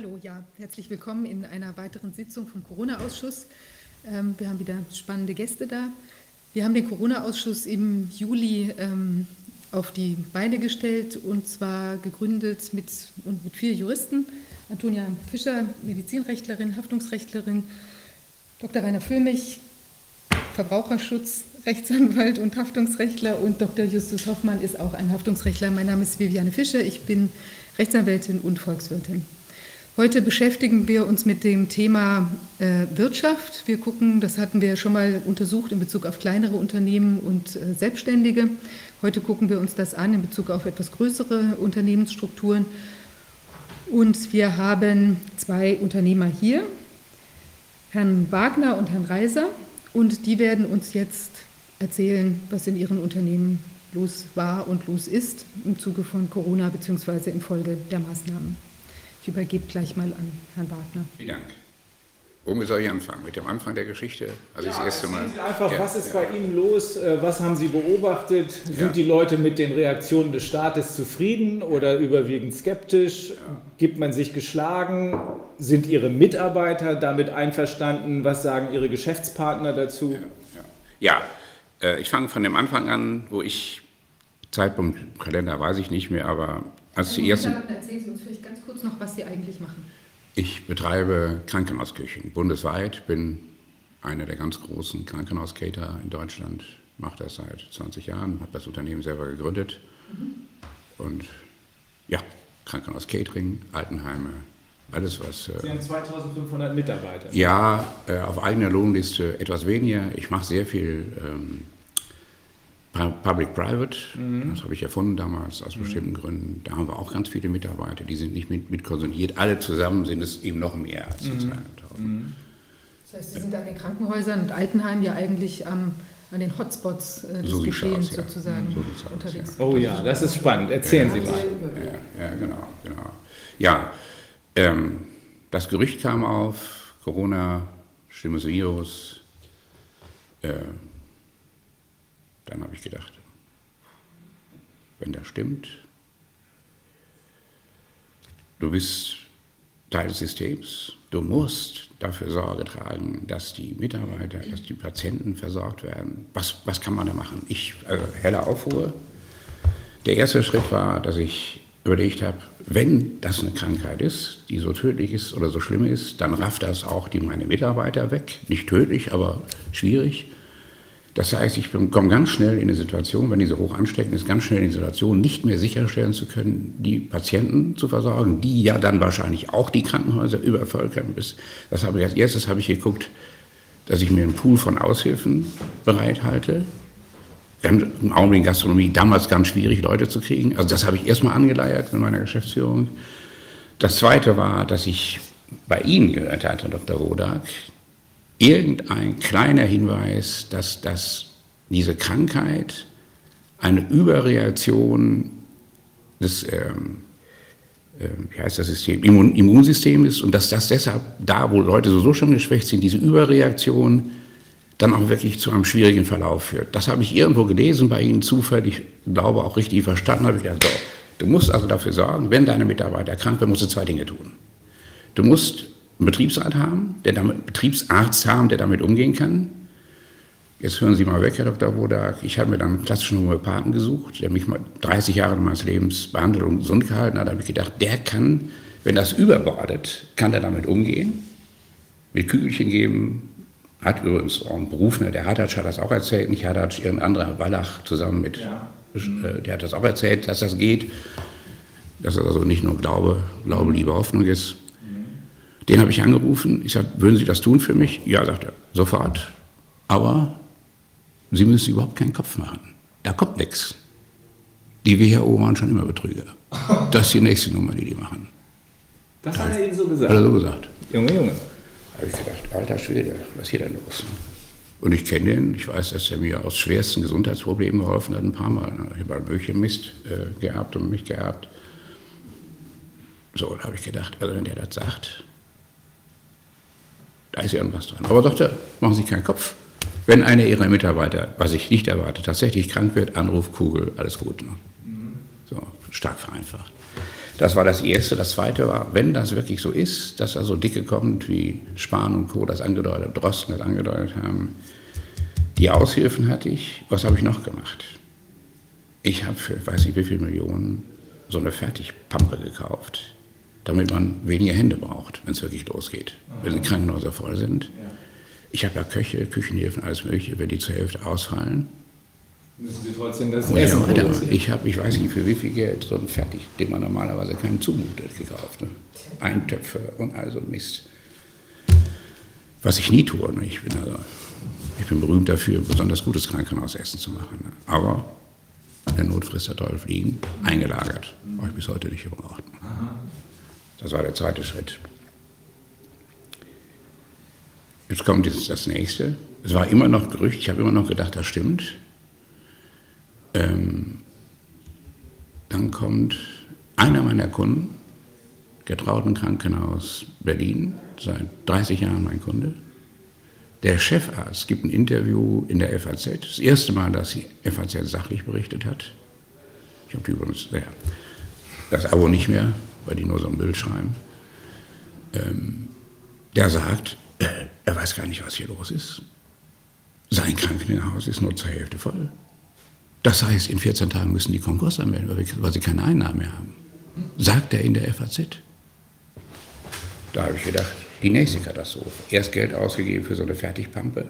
Hallo, ja, herzlich willkommen in einer weiteren Sitzung vom Corona-Ausschuss. Ähm, wir haben wieder spannende Gäste da. Wir haben den Corona-Ausschuss im Juli ähm, auf die Beine gestellt und zwar gegründet mit, und mit vier Juristen. Antonia Fischer, Medizinrechtlerin, Haftungsrechtlerin, Dr. Rainer Föhmich, Verbraucherschutz, Rechtsanwalt und Haftungsrechtler und Dr. Justus Hoffmann ist auch ein Haftungsrechtler. Mein Name ist Viviane Fischer, ich bin Rechtsanwältin und Volkswirtin. Heute beschäftigen wir uns mit dem Thema äh, Wirtschaft. Wir gucken, das hatten wir schon mal untersucht in Bezug auf kleinere Unternehmen und äh, Selbstständige. Heute gucken wir uns das an in Bezug auf etwas größere Unternehmensstrukturen. Und wir haben zwei Unternehmer hier, Herrn Wagner und Herrn Reiser. Und die werden uns jetzt erzählen, was in ihren Unternehmen los war und los ist im Zuge von Corona bzw. infolge der Maßnahmen. Ich übergebe gleich mal an Herrn Wagner. Vielen Dank. Womit soll ich anfangen? Mit dem Anfang der Geschichte? Also ja, das erste Mal. Einfach, ja, was ist ja. bei Ihnen los? Äh, was haben Sie beobachtet? Sind ja. die Leute mit den Reaktionen des Staates zufrieden oder überwiegend skeptisch? Gibt man sich geschlagen? Sind Ihre Mitarbeiter damit einverstanden? Was sagen Ihre Geschäftspartner dazu? Ja, äh, ich fange von dem Anfang an, wo ich Zeitpunkt, Kalender weiß ich nicht mehr, aber als die ersten. Erzählen Sie uns vielleicht ganz kurz noch, was Sie eigentlich machen. Ich betreibe Krankenhausküchen bundesweit, bin einer der ganz großen Krankenhauskater in Deutschland, mache das seit 20 Jahren, habe das Unternehmen selber gegründet. Mhm. Und ja, Krankenhaus-Catering, Altenheime, alles was. Äh, Sie haben 2500 Mitarbeiter. Ja, äh, auf eigener Lohnliste etwas weniger. Ich mache sehr viel ähm, Public-Private, mhm. das habe ich erfunden damals aus mhm. bestimmten Gründen. Da haben wir auch ganz viele Mitarbeiter, die sind nicht mit, mit konsumiert. Alle zusammen sind es eben noch mehr als mhm. 200.000. Mhm. Das heißt, Sie sind an den Krankenhäusern und Altenheimen ja eigentlich am, an den Hotspots äh, des so Geschehens ja. sozusagen so unterwegs. Ja. Oh ja, das ist spannend. Erzählen ja, Sie mal. Ja, genau, genau. Ja, ähm, das Gerücht kam auf, Corona, schlimmes Virus. Äh, dann habe ich gedacht, wenn das stimmt, du bist Teil des Systems, du musst dafür Sorge tragen, dass die Mitarbeiter, dass die Patienten versorgt werden. Was, was kann man da machen? Ich, also helle Aufruhr. Der erste Schritt war, dass ich überlegt habe, wenn das eine Krankheit ist, die so tödlich ist oder so schlimm ist, dann rafft das auch die meine Mitarbeiter weg. Nicht tödlich, aber schwierig. Das heißt, ich komme ganz schnell in eine Situation, wenn diese hoch ansteckend ist, ganz schnell in die Situation, nicht mehr sicherstellen zu können, die Patienten zu versorgen, die ja dann wahrscheinlich auch die Krankenhäuser übervölkern. Das habe ich als erstes habe ich geguckt, dass ich mir einen Pool von Aushilfen bereithalte. Im Augenblick Gastronomie damals ganz schwierig, Leute zu kriegen. Also das habe ich erstmal angeleiert in meiner Geschäftsführung. Das Zweite war, dass ich bei Ihnen gehört hatte, Dr. Rodak, irgendein kleiner Hinweis, dass das, diese Krankheit eine Überreaktion des, ähm, äh, wie heißt das System, Immun Immunsystem ist und dass das deshalb da, wo Leute so schon geschwächt sind, diese Überreaktion dann auch wirklich zu einem schwierigen Verlauf führt. Das habe ich irgendwo gelesen bei Ihnen zufällig, glaube auch richtig verstanden, habe ich gedacht, so, du musst also dafür sorgen, wenn deine Mitarbeiter krank werden, musst du zwei Dinge tun. Du musst einen Betriebsrat haben, der damit, Betriebsarzt haben, der damit umgehen kann. Jetzt hören Sie mal weg, Herr Dr. Wodak. Ich habe mir dann einen klassischen Homöopathen gesucht, der mich mal 30 Jahre meines Lebens behandelt und gesund gehalten hat. Da habe ich gedacht, der kann, wenn das überbordet, kann der damit umgehen. Mit Kügelchen geben. Hat übrigens auch einen Beruf, ne? der Hartatsch hat das auch erzählt, nicht Hartatsch, irgendein anderer Wallach zusammen mit, ja. äh, der hat das auch erzählt, dass das geht. Dass das also nicht nur Glaube, Glaube, Liebe, Hoffnung ist. Den habe ich angerufen. Ich sagte, würden Sie das tun für mich? Ja, sagt er, sofort. Aber Sie müssen überhaupt keinen Kopf machen. Da kommt nichts. Die WHO waren schon immer Betrüger. Das ist die nächste Nummer, die die machen. Das hat er Ihnen so gesagt? Hat er so gesagt. Junge, Junge. Da habe ich gedacht, alter Schwede, was ist hier denn los? Und ich kenne ihn, ich weiß, dass er mir aus schwersten Gesundheitsproblemen geholfen hat, ein paar Mal. Ich habe möglichen Mist äh, geerbt und mich geerbt. So, da habe ich gedacht, also wenn der das sagt, da ist irgendwas dran. Aber Doktor, machen Sie keinen Kopf. Wenn einer Ihrer Mitarbeiter, was ich nicht erwarte, tatsächlich krank wird, Anruf, Kugel, alles gut. Ne? So, stark vereinfacht. Das war das Erste. Das Zweite war, wenn das wirklich so ist, dass da so Dicke kommt, wie Spahn und Co. das angedeutet, Drosten das angedeutet haben, die Aushilfen hatte ich. Was habe ich noch gemacht? Ich habe für, weiß nicht wie viele Millionen, so eine Fertigpampe gekauft, damit man weniger Hände braucht, wenn es wirklich losgeht, wenn die Krankenhäuser voll sind. Ich habe ja Köche, Küchenhilfen, alles Mögliche, wenn die zur Hälfte ausfallen. Müssen Sie trotzdem das ich Essen produzieren? ich habe, ich weiß nicht für wie viel Geld, so ein Fertig, den man normalerweise keinen zumutet, gekauft. Ne? Eintöpfe und all so ein Mist. Was ich nie tue. Ne? Ich, bin also, ich bin berühmt dafür, besonders gutes Krankenhausessen zu machen. Ne? Aber der Not frisst der Teufel fliegen, eingelagert. Habe ich bis heute nicht gebraucht. Ne? Das war der zweite Schritt. Jetzt kommt jetzt das nächste. Es war immer noch Gerücht, ich habe immer noch gedacht, das stimmt. Ähm, dann kommt einer meiner Kunden, Getrautenkrankenhaus Berlin, seit 30 Jahren mein Kunde. Der Chefarzt gibt ein Interview in der FAZ. Das erste Mal, dass die FAZ sachlich berichtet hat. Ich habe übrigens ja, das Abo nicht mehr, weil die nur so ein Bild schreiben. Ähm, der sagt, äh, er weiß gar nicht, was hier los ist. Sein Krankenhaus ist nur zur Hälfte voll. Das heißt, in 14 Tagen müssen die Konkurs anmelden, weil, weil sie keine Einnahmen mehr haben. Sagt er in der FAZ. Da habe ich gedacht, die nächste Katastrophe. Erst Geld ausgegeben für so eine Fertigpampe.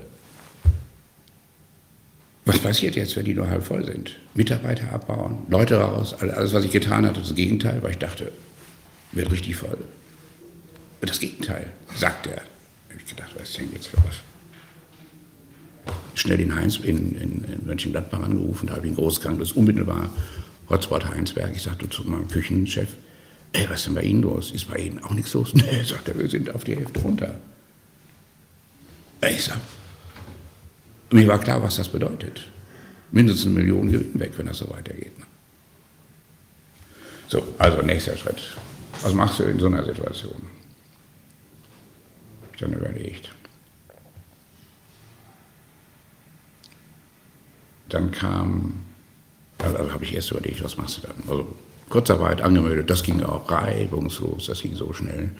Was passiert jetzt, wenn die nur halb voll sind? Mitarbeiter abbauen, Leute raus, all- alles, was ich getan hatte, das Gegenteil, weil ich dachte, wird richtig voll. Das Gegenteil, sagt er. Da habe ich gedacht, was ist denn jetzt los? Schnell den Heinz in, in, in Mönchengladbach angerufen, da habe ich ein großes Krankenhaus, unmittelbar Hotspot Heinsberg. Ich sagte zu meinem Küchenchef, ey, was ist denn bei Ihnen los? Ist bei Ihnen auch nichts los? Nee, sagt er, wir sind auf die Hälfte runter. Ich sag, mir war klar, was das bedeutet. Mindestens eine Million Gewinn weg, wenn das so weitergeht. ne? So, also nächster Schritt. Was machst du in so einer Situation? Ich dann überlegt. Dann kam, also habe ich erst überlegt, was machst du dann? Also Kurzarbeit angemeldet, das ging auch reibungslos, das ging so schnell.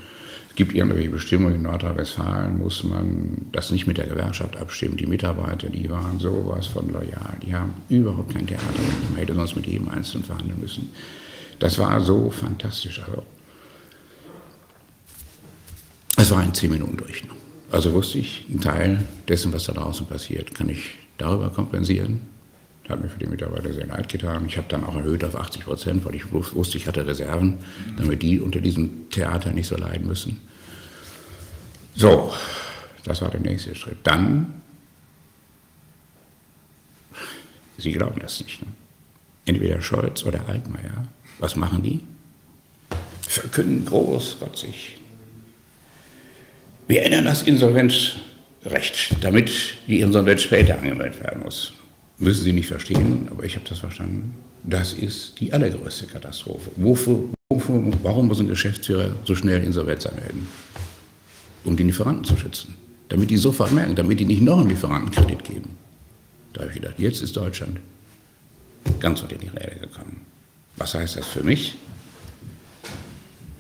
Es gibt irgendwelche Bestimmungen in Nordrhein-Westfalen, muss man das nicht mit der Gewerkschaft abstimmen. Die Mitarbeiter, die waren sowas von loyal, die haben überhaupt kein Theater. Man hätte sonst mit jedem Einzelnen verhandeln müssen. Das war so fantastisch. Also, es war in zehn Minuten durch. ne? Also wusste ich, ein Teil dessen, was da draußen passiert, kann ich darüber kompensieren. Hat mir für die Mitarbeiter sehr leid getan. Ich habe dann auch erhöht auf 80 Prozent, weil ich wus- wusste, ich hatte Reserven, damit die unter diesem Theater nicht so leiden müssen. So, das war der nächste Schritt. Dann, Sie glauben das nicht, ne? entweder Scholz oder Altmaier, was machen die? Verkünden großkotzig, wir ändern das Insolvenzrecht, damit die Insolvenz später angemeldet werden muss. Müssen Sie nicht verstehen, aber ich habe das verstanden. Das ist die allergrößte Katastrophe. Wofür, wofür, warum muss ein Geschäftsführer so schnell Insolvenz anmelden? Um die Lieferanten zu schützen. Damit die sofort merken, damit die nicht noch einen Lieferantenkredit geben. Da habe ich gedacht, jetzt ist Deutschland ganz unter die Räder gekommen. Was heißt das für mich?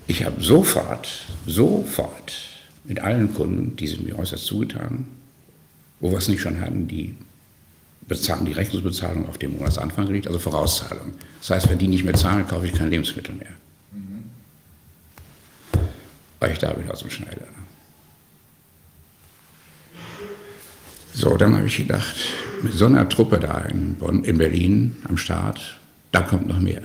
Ich habe sofort, sofort mit allen Kunden, die sind mir äußerst zugetan, wo wir es nicht schon hatten, die, bezahlen, die Rechnungsbezahlung auf den Monatsanfang gelegt, also Vorauszahlung. Das heißt, wenn die nicht mehr zahlen, kaufe ich kein Lebensmittel mehr. Weil ich da bin aus dem Schneider. So, dann habe ich gedacht, mit so einer Truppe da in, Bonn, in Berlin am Start, da kommt noch mehr.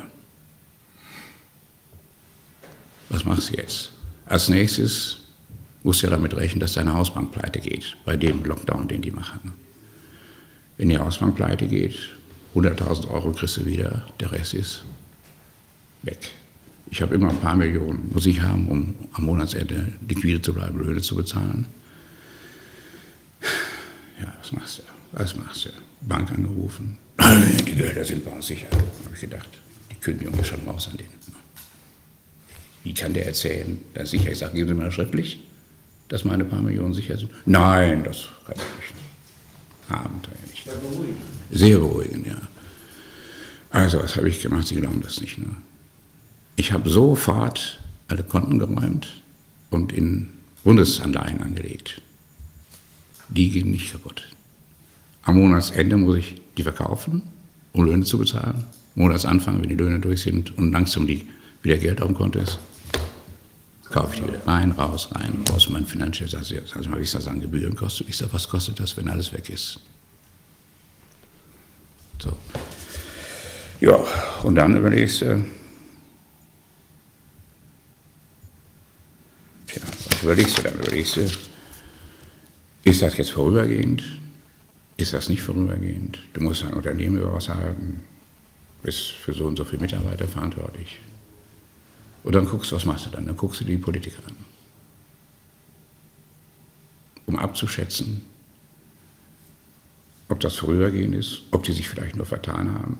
Was machst du jetzt? Als nächstes musst ja damit rechnen, dass deine Hausbank pleite geht, bei dem Lockdown, den die machen. Wenn die Hausbank pleite geht, 100.000 Euro kriegst du wieder, der Rest ist weg. Ich habe immer ein paar Millionen, muss ich haben, um am Monatsende liquide zu bleiben, Löhne zu bezahlen. Ja, was machst du? Was machst du? Bank angerufen. Die Gelder sind bei uns sicher. habe ich gedacht. Die Kündigung ist schon raus an denen. Wie kann der erzählen? Das ist sicher. Ich sage, geben Sie mir das schriftlich, dass meine paar Millionen sicher sind. Nein, das kann ich nicht. Abenteuerlich. Sehr beruhigend, ja. Also, was habe ich gemacht? Sie glauben das nicht, ne? Ich habe sofort alle Konten geräumt und in Bundesanleihen angelegt. Die gehen nicht kaputt. Am Monatsende muss ich die verkaufen, um Löhne zu bezahlen. Monatsanfang, wenn die Löhne durch sind und langsam die, wieder Geld auf dem Konto ist, kaufe ich die rein, raus, rein, raus. Mein Finanziell sagt, sag mal, wie ist das an Gebühren kostet? Ich sage, was kostet das, wenn alles weg ist? So. Ja, und dann überlegst du, tja, was überlegst du dann? Überlegst du, ist das jetzt vorübergehend? Ist das nicht vorübergehend? Du musst ein Unternehmen über was halten, bist für so und so viele Mitarbeiter verantwortlich. Und dann guckst du, was machst du dann? Dann guckst du die Politiker an. Um abzuschätzen, ob das vorübergehend ist, ob die sich vielleicht nur vertan haben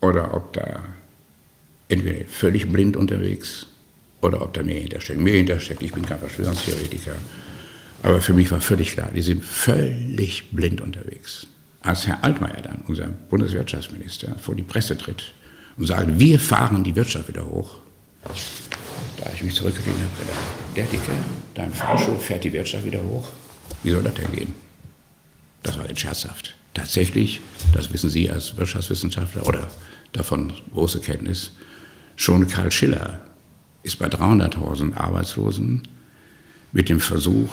oder ob da entweder völlig blind unterwegs oder ob da mehr hintersteckt. Mehr hintersteckt, ich bin kein Verschwörungstheoretiker, aber für mich war völlig klar, die sind völlig blind unterwegs. Als Herr Altmaier dann, unser Bundeswirtschaftsminister, vor die Presse tritt und sagt, wir fahren die Wirtschaft wieder hoch, da ich mich zurückgelehnt habe, gedacht, der Dicke, dein Fahrstuhl fährt die Wirtschaft wieder hoch. Wie soll das denn gehen? Das war jetzt scherzhaft. Tatsächlich, das wissen Sie als Wirtschaftswissenschaftler oder davon große Kenntnis, schon Karl Schiller ist bei 300.000 Arbeitslosen mit dem Versuch,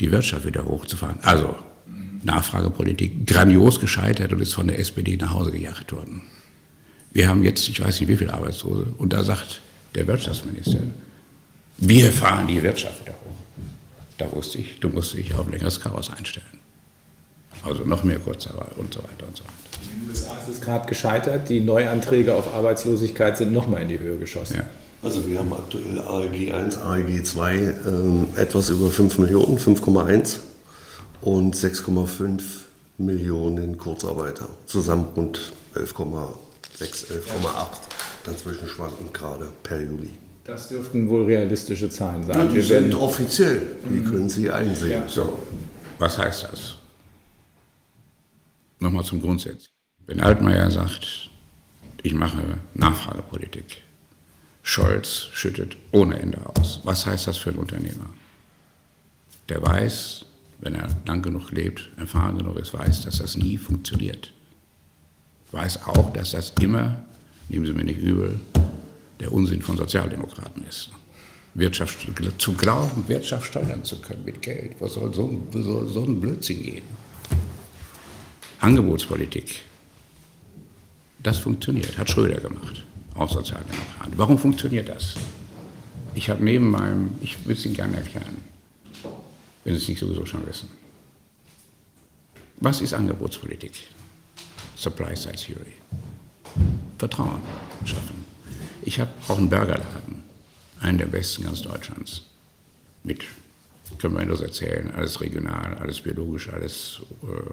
die Wirtschaft wieder hochzufahren. Also Nachfragepolitik grandios gescheitert und ist von der SPD nach Hause gejagt worden. Wir haben jetzt, ich weiß nicht wie viele Arbeitslose, und da sagt der Wirtschaftsminister, wir fahren die Wirtschaft wieder hoch. Da wusste ich, du musst dich auf ein längeres Chaos einstellen. Also noch mehr Kurzarbeit und so weiter und so weiter. In den USA ist es gerade gescheitert. Die Neuanträge auf Arbeitslosigkeit sind nochmal in die Höhe geschossen. Ja. Also wir haben aktuell ALG 1, ALG 2 äh, etwas über 5 Millionen, 5,1 und 6,5 Millionen Kurzarbeiter. Zusammen rund 11,6, 11,8. Dazwischen schwanken gerade per Juli. Das dürften wohl realistische Zahlen sein. Ja, die wir sind offiziell. Die können Sie einsehen. Ja. So, was heißt das? Nochmal zum Grundsatz. Wenn Altmaier sagt, ich mache Nachfragepolitik, Scholz schüttet ohne Ende aus. Was heißt das für einen Unternehmer? Der weiß, wenn er lang genug lebt, erfahren genug ist, weiß, dass das nie funktioniert. Weiß auch, dass das immer, nehmen Sie mir nicht übel, der Unsinn von Sozialdemokraten ist. Wirtschaft, zu glauben, Wirtschaft steuern zu können mit Geld, was soll so, soll so ein Blödsinn gehen? Angebotspolitik, das funktioniert, hat Schröder gemacht, auch Sozialdemokraten. Warum funktioniert das? Ich habe neben meinem, ich will es Ihnen gerne erklären, wenn Sie es nicht sowieso schon wissen. Was ist Angebotspolitik? Supply Side Theory. Vertrauen schaffen. Ich habe auch einen Burgerladen, einen der besten ganz Deutschlands. Mit, können wir Ihnen das erzählen, alles regional, alles biologisch, alles äh,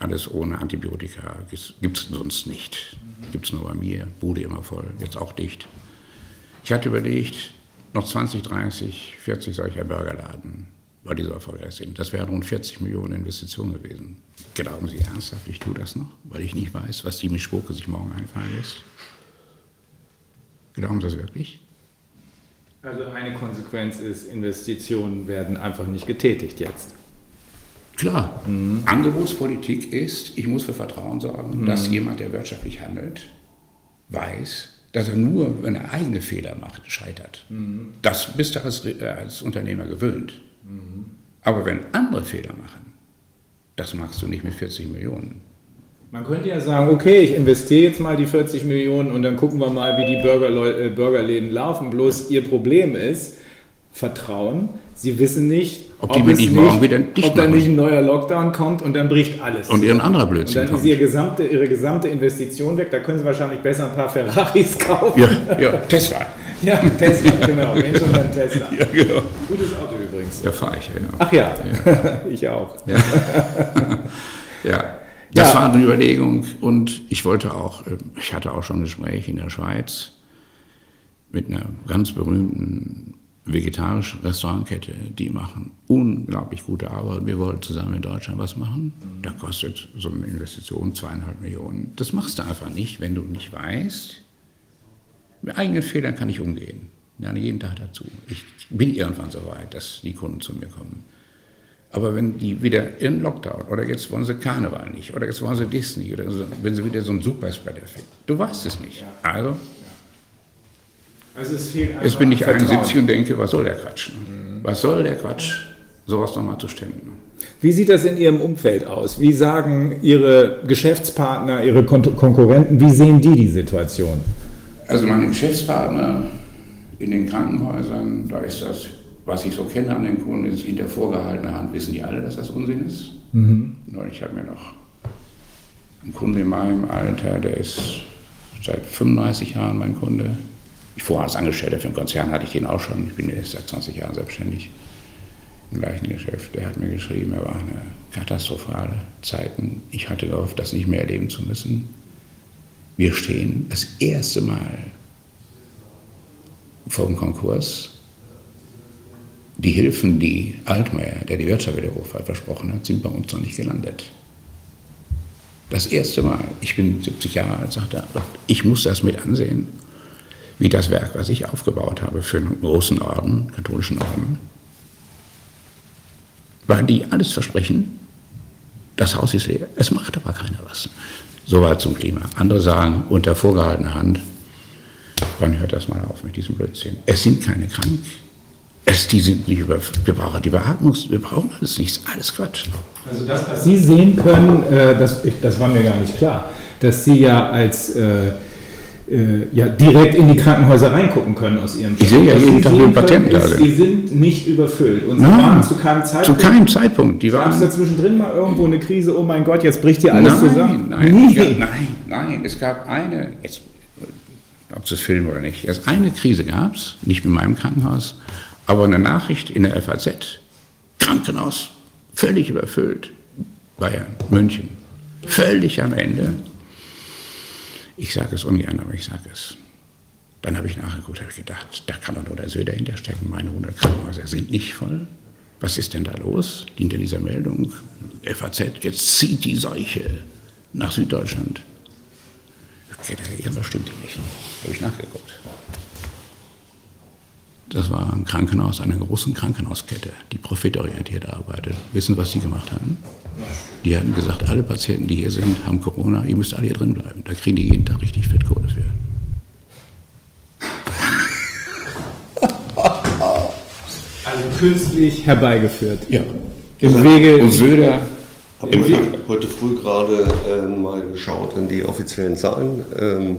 alles ohne Antibiotika gibt es sonst nicht. Gibt es nur bei mir, Bude immer voll, jetzt auch dicht. Ich hatte überlegt, noch 20, 30, 40 solcher Burgerladen, weil die so erfolgreich sind. Das wären rund 40 Millionen Investitionen gewesen. Glauben Sie ernsthaft, ich tue das noch, weil ich nicht weiß, was die Mischpoke sich morgen einfallen lässt? Glauben Sie das wirklich? Also eine Konsequenz ist, Investitionen werden einfach nicht getätigt jetzt. Klar, mhm. Angebotspolitik ist, ich muss für Vertrauen sorgen, mhm. dass jemand, der wirtschaftlich handelt, weiß, dass er nur, wenn er eigene Fehler macht, scheitert. Mhm. Das bist du als, äh, als Unternehmer gewöhnt. Mhm. Aber wenn andere Fehler machen, das machst du nicht mit 40 Millionen. Man könnte ja sagen, okay, ich investiere jetzt mal die 40 Millionen und dann gucken wir mal, wie die Burger, äh, Burgerläden laufen. Bloß ihr Problem ist, Vertrauen. Sie wissen nicht, ob, die nicht dicht Ob dann nicht ein neuer Lockdown kommt und dann bricht alles. Und ihren anderer Blödsinn. Und dann ist ihre gesamte, ihre gesamte Investition weg. Da können Sie wahrscheinlich besser ein paar Ferraris kaufen. Ja, ja Tesla. ja, Tesla, genau. Dann Tesla. Ja, genau. Gutes Auto übrigens. Ja, fahre ich, ja. Ach ja, ja. ich auch. Ja. ja. Das war eine Überlegung und ich wollte auch, äh, ich hatte auch schon ein Gespräch in der Schweiz mit einer ganz berühmten vegetarische Restaurantkette, die machen unglaublich gute Arbeit. Wir wollen zusammen in Deutschland was machen. Da kostet so eine Investition zweieinhalb Millionen. Das machst du einfach nicht, wenn du nicht weißt, Mit eigenen Fehlern kann ich umgehen. Ja, jeden Tag dazu. Ich bin irgendwann so weit, dass die Kunden zu mir kommen. Aber wenn die wieder in Lockdown oder jetzt wollen sie Karneval nicht oder jetzt wollen sie Disney oder so, wenn sie wieder so ein Superspreader finden, du weißt es nicht. Also, also es fehlt jetzt bin ich 71 und denke, was soll der Quatsch? Was soll der Quatsch, sowas nochmal zu stellen? Wie sieht das in Ihrem Umfeld aus? Wie sagen Ihre Geschäftspartner, Ihre Kon Konkurrenten, wie sehen die die Situation? Also meine Geschäftspartner in den Krankenhäusern, da ist das was ich so kenne an den Kunden, ist hinter vorgehaltener Hand wissen die alle, dass das Unsinn ist. Mhm. Ich habe mir noch einen Kunden in meinem Alter, der ist seit 35 Jahren mein Kunde. Ich vorher als Angestellter für einen Konzern hatte ich den auch schon. Ich bin jetzt seit 20 Jahren selbstständig im gleichen Geschäft. Der hat mir geschrieben, er war eine katastrophale Zeiten. Ich hatte gehofft, das nicht mehr erleben zu müssen. Wir stehen das erste Mal vor dem Konkurs die Hilfen, die Altmaier, der die Wirtschaft wieder hochfahrt, versprochen hat, sind bei uns noch nicht gelandet. Das erste Mal, ich bin 70 Jahre alt, sagt er, ich muss das mit ansehen, wie das Werk, was ich aufgebaut habe für einen großen Orden, katholischen Orden, weil die alles versprechen, das Haus ist leer, es macht aber keiner was. Soweit zum Klima. Andere sagen unter vorgehaltener Hand, wann hört das mal auf mit diesem Blödsinn? Es sind keine krank, es, die sind nicht über, wir brauchen die Beatmungs, wir brauchen alles nichts, alles Quatsch. Also das, was Sie sehen können, äh, das, das war mir gar nicht klar, dass Sie ja als äh, äh, ja, direkt in die Krankenhäuser reingucken können aus Ihrem. Ich sehe ja jeden Tag den Patienten da. Die sind nicht überfüllt und Nein, waren zu keinem Zeitpunkt. Zu keinem Zeitpunkt. Die waren. Gab es dazwischen mal irgendwo eine Krise? Oh mein Gott, jetzt bricht hier alles nein, zusammen. Nein, nee. nein, nein. Es gab eine, jetzt, ob es das Film oder nicht, erst eine Krise gab es, nicht mit meinem Krankenhaus. Aber eine Nachricht in der FAZ, Krankenhaus, völlig überfüllt, Bayern, München, völlig am Ende. Ich sage es ungern, aber ich sage es. Dann habe ich nachgeguckt, habe gedacht, da kann doch nur der Söder hinterstecken. Meine 100 Krankenhäuser sind nicht voll. Was ist denn da los? Hinter dieser Meldung, FAZ, jetzt zieht die Seuche nach Süddeutschland. Okay, irgendwas stimmt nicht. Habe ich nachgeguckt. Das war ein Krankenhaus einer großen Krankenhauskette, die profitorientiert arbeitet. Wissen, was die gemacht haben? Die hatten gesagt, alle Patienten, die hier sind, haben Corona, ihr müsst alle hier drin bleiben. Da kriegen die jeden Tag richtig Fettkohle für. Also künstlich herbeigeführt. Ja. Im Wege. Und Söder. Ich habe heute früh gerade äh, mal geschaut in die offiziellen Zahlen. Ähm,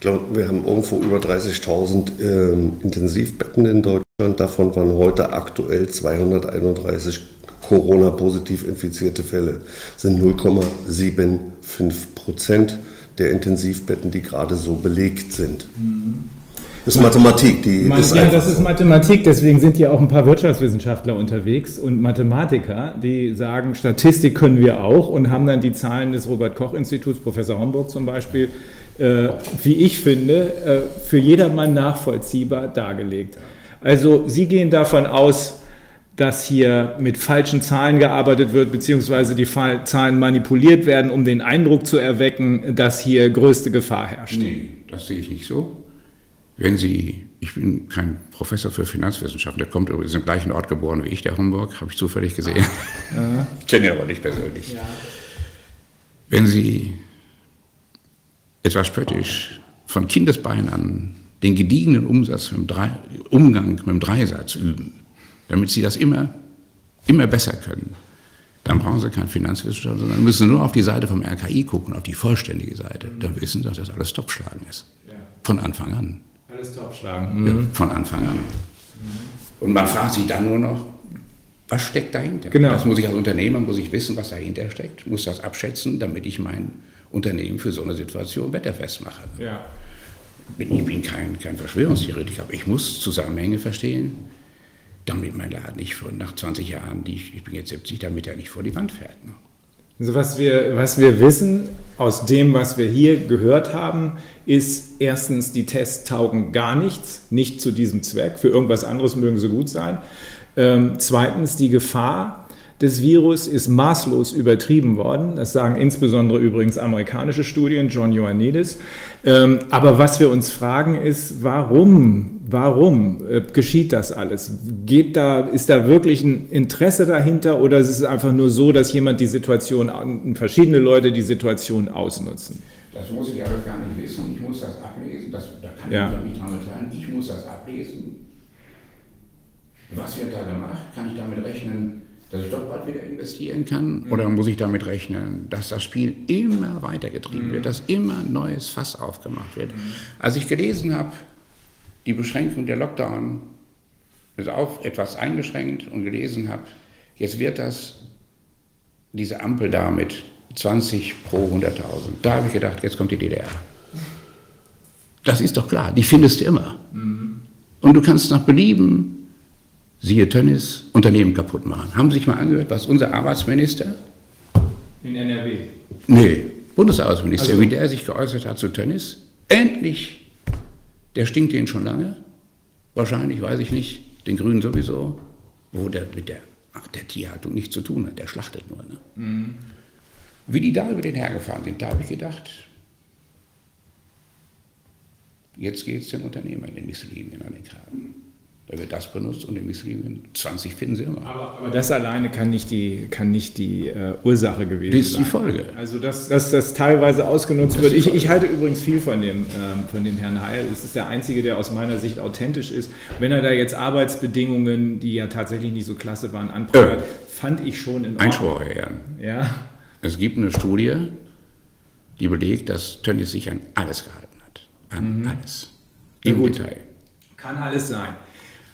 ich glaube, wir haben irgendwo über 30.000 ähm, Intensivbetten in Deutschland. Davon waren heute aktuell 231 Corona-positiv infizierte Fälle. Das sind 0,75 Prozent der Intensivbetten, die gerade so belegt sind. Das ist Mathematik. Die Man, ist ja, das ist Mathematik. Deswegen sind hier auch ein paar Wirtschaftswissenschaftler unterwegs und Mathematiker, die sagen, Statistik können wir auch und haben dann die Zahlen des Robert-Koch-Instituts, Professor Homburg zum Beispiel, äh, wie ich finde, äh, für jedermann nachvollziehbar dargelegt. Also Sie gehen davon aus, dass hier mit falschen Zahlen gearbeitet wird, beziehungsweise die Zahlen manipuliert werden, um den Eindruck zu erwecken, dass hier größte Gefahr herrscht. Nee, das sehe ich nicht so. Wenn Sie, ich bin kein Professor für Finanzwissenschaften, der kommt übrigens im gleichen Ort geboren wie ich, der Homburg, habe ich zufällig gesehen. Ja. Kenne ihn aber nicht persönlich. Ja. Wenn Sie etwas spöttisch von Kindesbeinen an den gediegenen Umsatz mit Drei, Umgang mit dem Dreisatz üben, damit sie das immer, immer besser können, dann brauchen sie keinen Finanzwissenschaftler, sondern müssen nur auf die Seite vom RKI gucken, auf die vollständige Seite. Dann wissen sie, dass das alles Topschlagen ist. Von Anfang an. Alles Topschlagen. Mhm. Ja, von Anfang an. Und man fragt sich dann nur noch, was steckt dahinter? Genau. Das muss ich als Unternehmer, muss ich wissen, was dahinter steckt, muss das abschätzen, damit ich mein Unternehmen für so eine Situation wetterfest mache. Ja. Ich bin kein, kein Verschwörungstheoretiker, aber ich muss Zusammenhänge verstehen, damit mein Laden nicht vor, nach 20 Jahren, die, ich bin jetzt 70, damit er nicht vor die Wand fährt. Ne? Also was wir, was wir wissen aus dem, was wir hier gehört haben, ist erstens, die Tests taugen gar nichts, nicht zu diesem Zweck. Für irgendwas anderes mögen sie gut sein. Ähm, zweitens, die Gefahr, des Virus ist maßlos übertrieben worden. Das sagen insbesondere übrigens amerikanische Studien, John Ioannidis. Ähm, aber was wir uns fragen ist, warum, warum äh, geschieht das alles? Geht da, ist da wirklich ein Interesse dahinter oder ist es einfach nur so, dass jemand die Situation, verschiedene Leute die Situation ausnutzen? Das muss ich aber gar nicht wissen. Ich muss das ablesen. Das, da kann ja. ich mich dran beteiligen. Ich muss das ablesen. Was wird da gemacht? Kann ich damit rechnen, dass ich doch bald wieder investieren kann? Mhm. Oder muss ich damit rechnen, dass das Spiel immer weitergetrieben mhm. wird, dass immer ein neues Fass aufgemacht wird? Mhm. Als ich gelesen habe, die Beschränkung der Lockdown ist auch etwas eingeschränkt und gelesen habe, jetzt wird das, diese Ampel da mit 20 pro 100.000. Da habe ich gedacht, jetzt kommt die DDR. Das ist doch klar, die findest du immer. Mhm. Und du kannst nach Belieben siehe Tönnies, Unternehmen kaputt machen. Haben Sie sich mal angehört, was unser Arbeitsminister? In NRW? Nee, Bundesarbeitsminister, also. wie der sich geäußert hat zu Tönnies. Endlich, der stinkt den schon lange. Wahrscheinlich, weiß ich nicht, den Grünen sowieso, wo der mit der, ach, der Tierhaltung nichts zu tun hat, der schlachtet nur. Ne? Mhm. Wie die da über den hergefahren sind, da habe ich gedacht, jetzt geht es den Unternehmern in den Misslinien an den Kragen. Da wird das benutzt und in Misslingen 20 finden sie immer. Aber, aber, das alleine kann nicht die, kann nicht die äh, Ursache gewesen sein. Das ist die Folge. Also, dass, dass das teilweise ausgenutzt wird. Ich, ich, halte übrigens viel von dem, ähm, von dem Herrn Heil. Es ist der Einzige, der aus meiner Sicht authentisch ist. Wenn er da jetzt Arbeitsbedingungen, die ja tatsächlich nicht so klasse waren, anprangert, äh, fand ich schon in Ordnung. Einspruch, Herren. Ja. Es gibt eine Studie, die belegt, dass Tönnies sich an alles gehalten hat. An mhm. alles. Im Detail. Kann alles sein.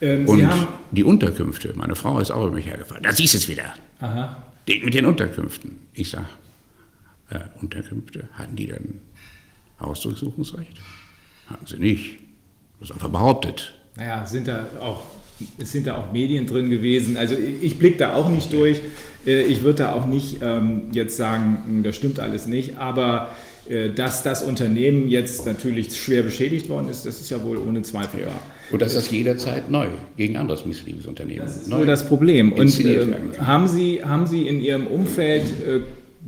Ähm, und die Unterkünfte, meine Frau ist auch über mich hergefallen. Da siehst du es wieder. Aha. Die, mit den Unterkünften. Ich sage, äh, Unterkünfte, hatten die dann Hausdurchsuchungsrecht? Hatten sie nicht. Das ist einfach behauptet. Naja, sind da auch, es sind da auch Medien drin gewesen. Also ich, ich blicke da auch nicht durch. Äh, ich würde da auch nicht ähm, jetzt sagen, hm, das stimmt alles nicht. Aber äh, dass das Unternehmen jetzt natürlich schwer beschädigt worden ist, das ist ja wohl ohne Zweifel wahr. Und das ist jederzeit neu gegen anderes Missliebensunternehmen. Das ist neu nur das Problem. Und äh, haben, Sie, haben Sie in Ihrem Umfeld äh,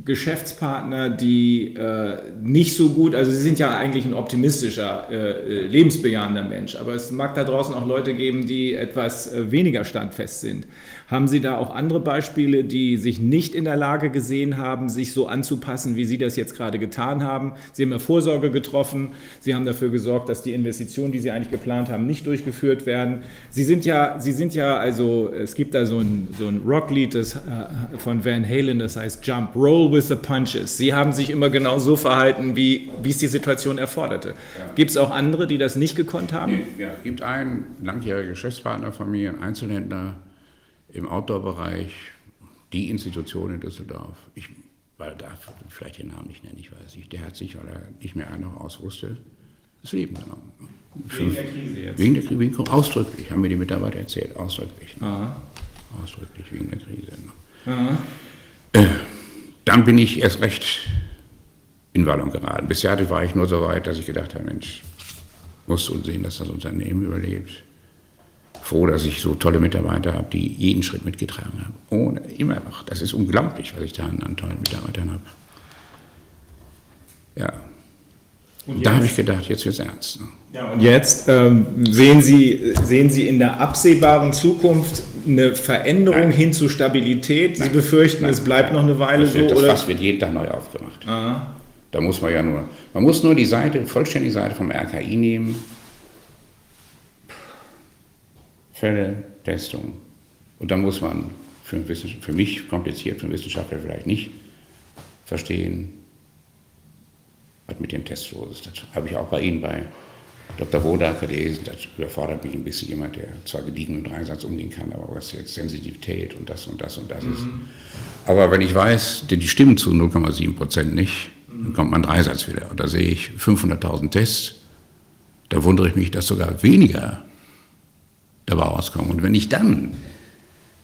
Geschäftspartner, die äh, nicht so gut, also Sie sind ja eigentlich ein optimistischer, äh, lebensbejahender Mensch, aber es mag da draußen auch Leute geben, die etwas äh, weniger standfest sind. Haben Sie da auch andere Beispiele, die sich nicht in der Lage gesehen haben, sich so anzupassen, wie Sie das jetzt gerade getan haben? Sie haben ja Vorsorge getroffen. Sie haben dafür gesorgt, dass die Investitionen, die Sie eigentlich geplant haben, nicht durchgeführt werden. Sie sind ja, Sie sind ja, also es gibt da so ein, so ein Rocklied das, äh, von Van Halen, das heißt Jump, Roll with the Punches. Sie haben sich immer genau so verhalten, wie, wie es die Situation erforderte. Ja. Gibt es auch andere, die das nicht gekonnt haben? Ja, es gibt einen langjährigen Geschäftspartner von mir, ein Einzelhändler, im Outdoor-Bereich die Institution in Düsseldorf, ich weil darf vielleicht den Namen nicht nennen, ich weiß nicht, der hat sich, weil er nicht mehr noch aus wusste, das Leben genommen. Wegen der Krise jetzt? Wegen der Krise, ausdrücklich, haben mir die Mitarbeiter erzählt, ausdrücklich. Aha. Ausdrücklich wegen der Krise. Äh, dann bin ich erst recht in Wallung geraten. Bisher war ich nur so weit, dass ich gedacht habe, Mensch, musst du sehen, dass das Unternehmen überlebt froh, dass ich so tolle Mitarbeiter habe, die jeden Schritt mitgetragen haben. Ohne, immer noch. Das ist unglaublich, was ich da an, an tollen Mitarbeitern habe. Ja. Und da habe ich gedacht, jetzt wird es ernst. Ne? Ja, und jetzt ähm, sehen, Sie, sehen Sie in der absehbaren Zukunft eine Veränderung Nein. hin zu Stabilität? Sie Nein. befürchten, Nein. es bleibt noch eine Weile das wird, so? Das oder? Fass wird jeden Tag neu aufgemacht. Aha. Da muss man ja nur, man muss nur die Seite, vollständige Seite vom RKI nehmen Fälle, Testung. Und dann muss man für, für mich kompliziert, für einen Wissenschaftler vielleicht nicht verstehen, was mit dem Test los ist. Das habe ich auch bei Ihnen bei Dr. Wodak gelesen. Das überfordert mich ein bisschen jemand, der zwar gediegen mit Einsatz umgehen kann, aber was jetzt Sensitivität und das und das und das mhm. ist. Aber wenn ich weiß, die stimmen zu 0,7 Prozent nicht, dann kommt mein Dreisatz wieder. Und da sehe ich 500.000 Tests. Da wundere ich mich, dass sogar weniger dabei rauskommen. Und wenn ich dann,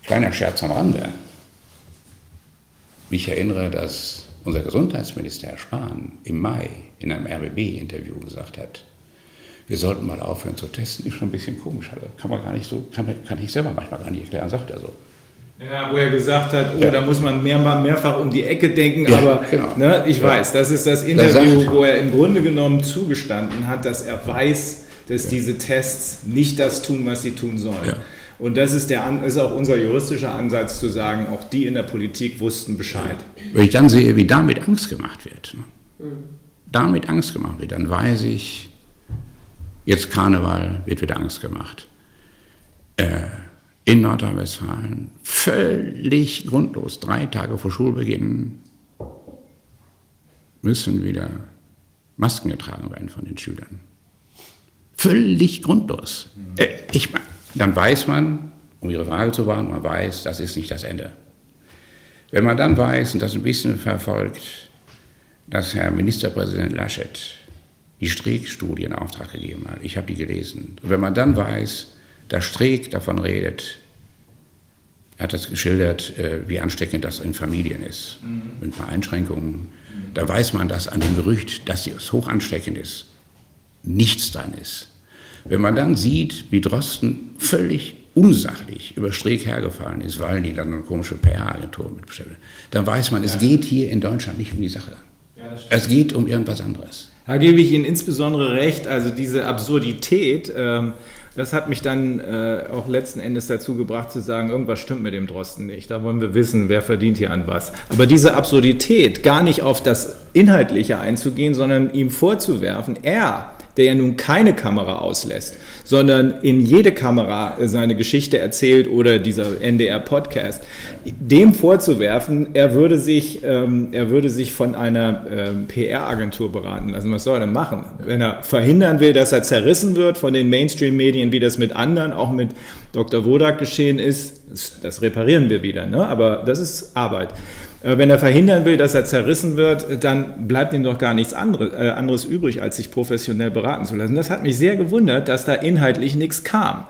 kleiner Scherz am Rande, mich erinnere, dass unser Gesundheitsminister Herr Spahn im Mai in einem RBB-Interview gesagt hat, wir sollten mal aufhören zu testen, ist schon ein bisschen komisch. Also kann man gar nicht so, kann, kann ich selber manchmal gar nicht erklären, sagt er so. Ja, wo er gesagt hat, oh, ja. da muss man mehr, mehrfach um die Ecke denken, ja, aber genau. ne, ich weiß, das ist das Interview, das wo er im Grunde genommen zugestanden hat, dass er weiß, dass diese Tests nicht das tun, was sie tun sollen. Und das ist, der, ist auch unser juristischer Ansatz zu sagen, auch die in der Politik wussten Bescheid. Wenn ich dann sehe, wie damit Angst gemacht wird, ne? mhm. damit Angst gemacht wird, dann weiß ich, jetzt Karneval wird wieder Angst gemacht. Äh, in Nordrhein-Westfalen völlig grundlos, drei Tage vor Schulbeginn müssen wieder Masken getragen werden von den Schülern. Völlig grundlos. Äh, ich, dann weiß man, um Ihre Frage zu beantworten, man weiß, das ist nicht das Ende. Wenn man dann weiß und das ein bisschen verfolgt, dass Herr Ministerpräsident Laschet die Streeck-Studie in Auftrag gegeben hat, ich habe die gelesen, und wenn man dann weiß, dass Streeck davon redet, er hat das geschildert, äh, wie ansteckend das in Familien ist, mhm. mit ein paar Einschränkungen. Da weiß man, dass an dem Gerücht, dass es hoch ansteckend ist, nichts dran ist. Wenn man dann sieht, wie Drosten völlig unsachlich über Streeck hergefallen ist, weil die dann eine komische PR-Agentur mitbestimmt, dann weiß man, es geht hier in Deutschland nicht um die Sache. Ja, es geht um irgendwas anderes. Da gebe ich Ihnen insbesondere recht, also diese Absurdität, ähm, das hat mich dann äh, auch letzten Endes dazu gebracht zu sagen, irgendwas stimmt mit dem Drosten nicht. Da wollen wir wissen, wer verdient hier an was. Aber diese Absurdität, gar nicht auf das Inhaltliche einzugehen, sondern ihm vorzuwerfen, er der ja nun keine Kamera auslässt, sondern in jede Kamera seine Geschichte erzählt oder dieser NDR-Podcast, dem vorzuwerfen, er würde sich, ähm, er würde sich von einer ähm, PR-Agentur beraten lassen. Was soll er denn machen? Wenn er verhindern will, dass er zerrissen wird von den Mainstream-Medien, wie das mit anderen, auch mit Dr. Wodak geschehen ist, das, das reparieren wir wieder, ne? aber das ist Arbeit. Äh, wenn er verhindern will, dass er zerrissen wird, dann bleibt ihm doch gar nichts äh, anderes übrig, als sich professionell beraten zu lassen. Das hat mich sehr gewundert, dass da inhaltlich nichts kam,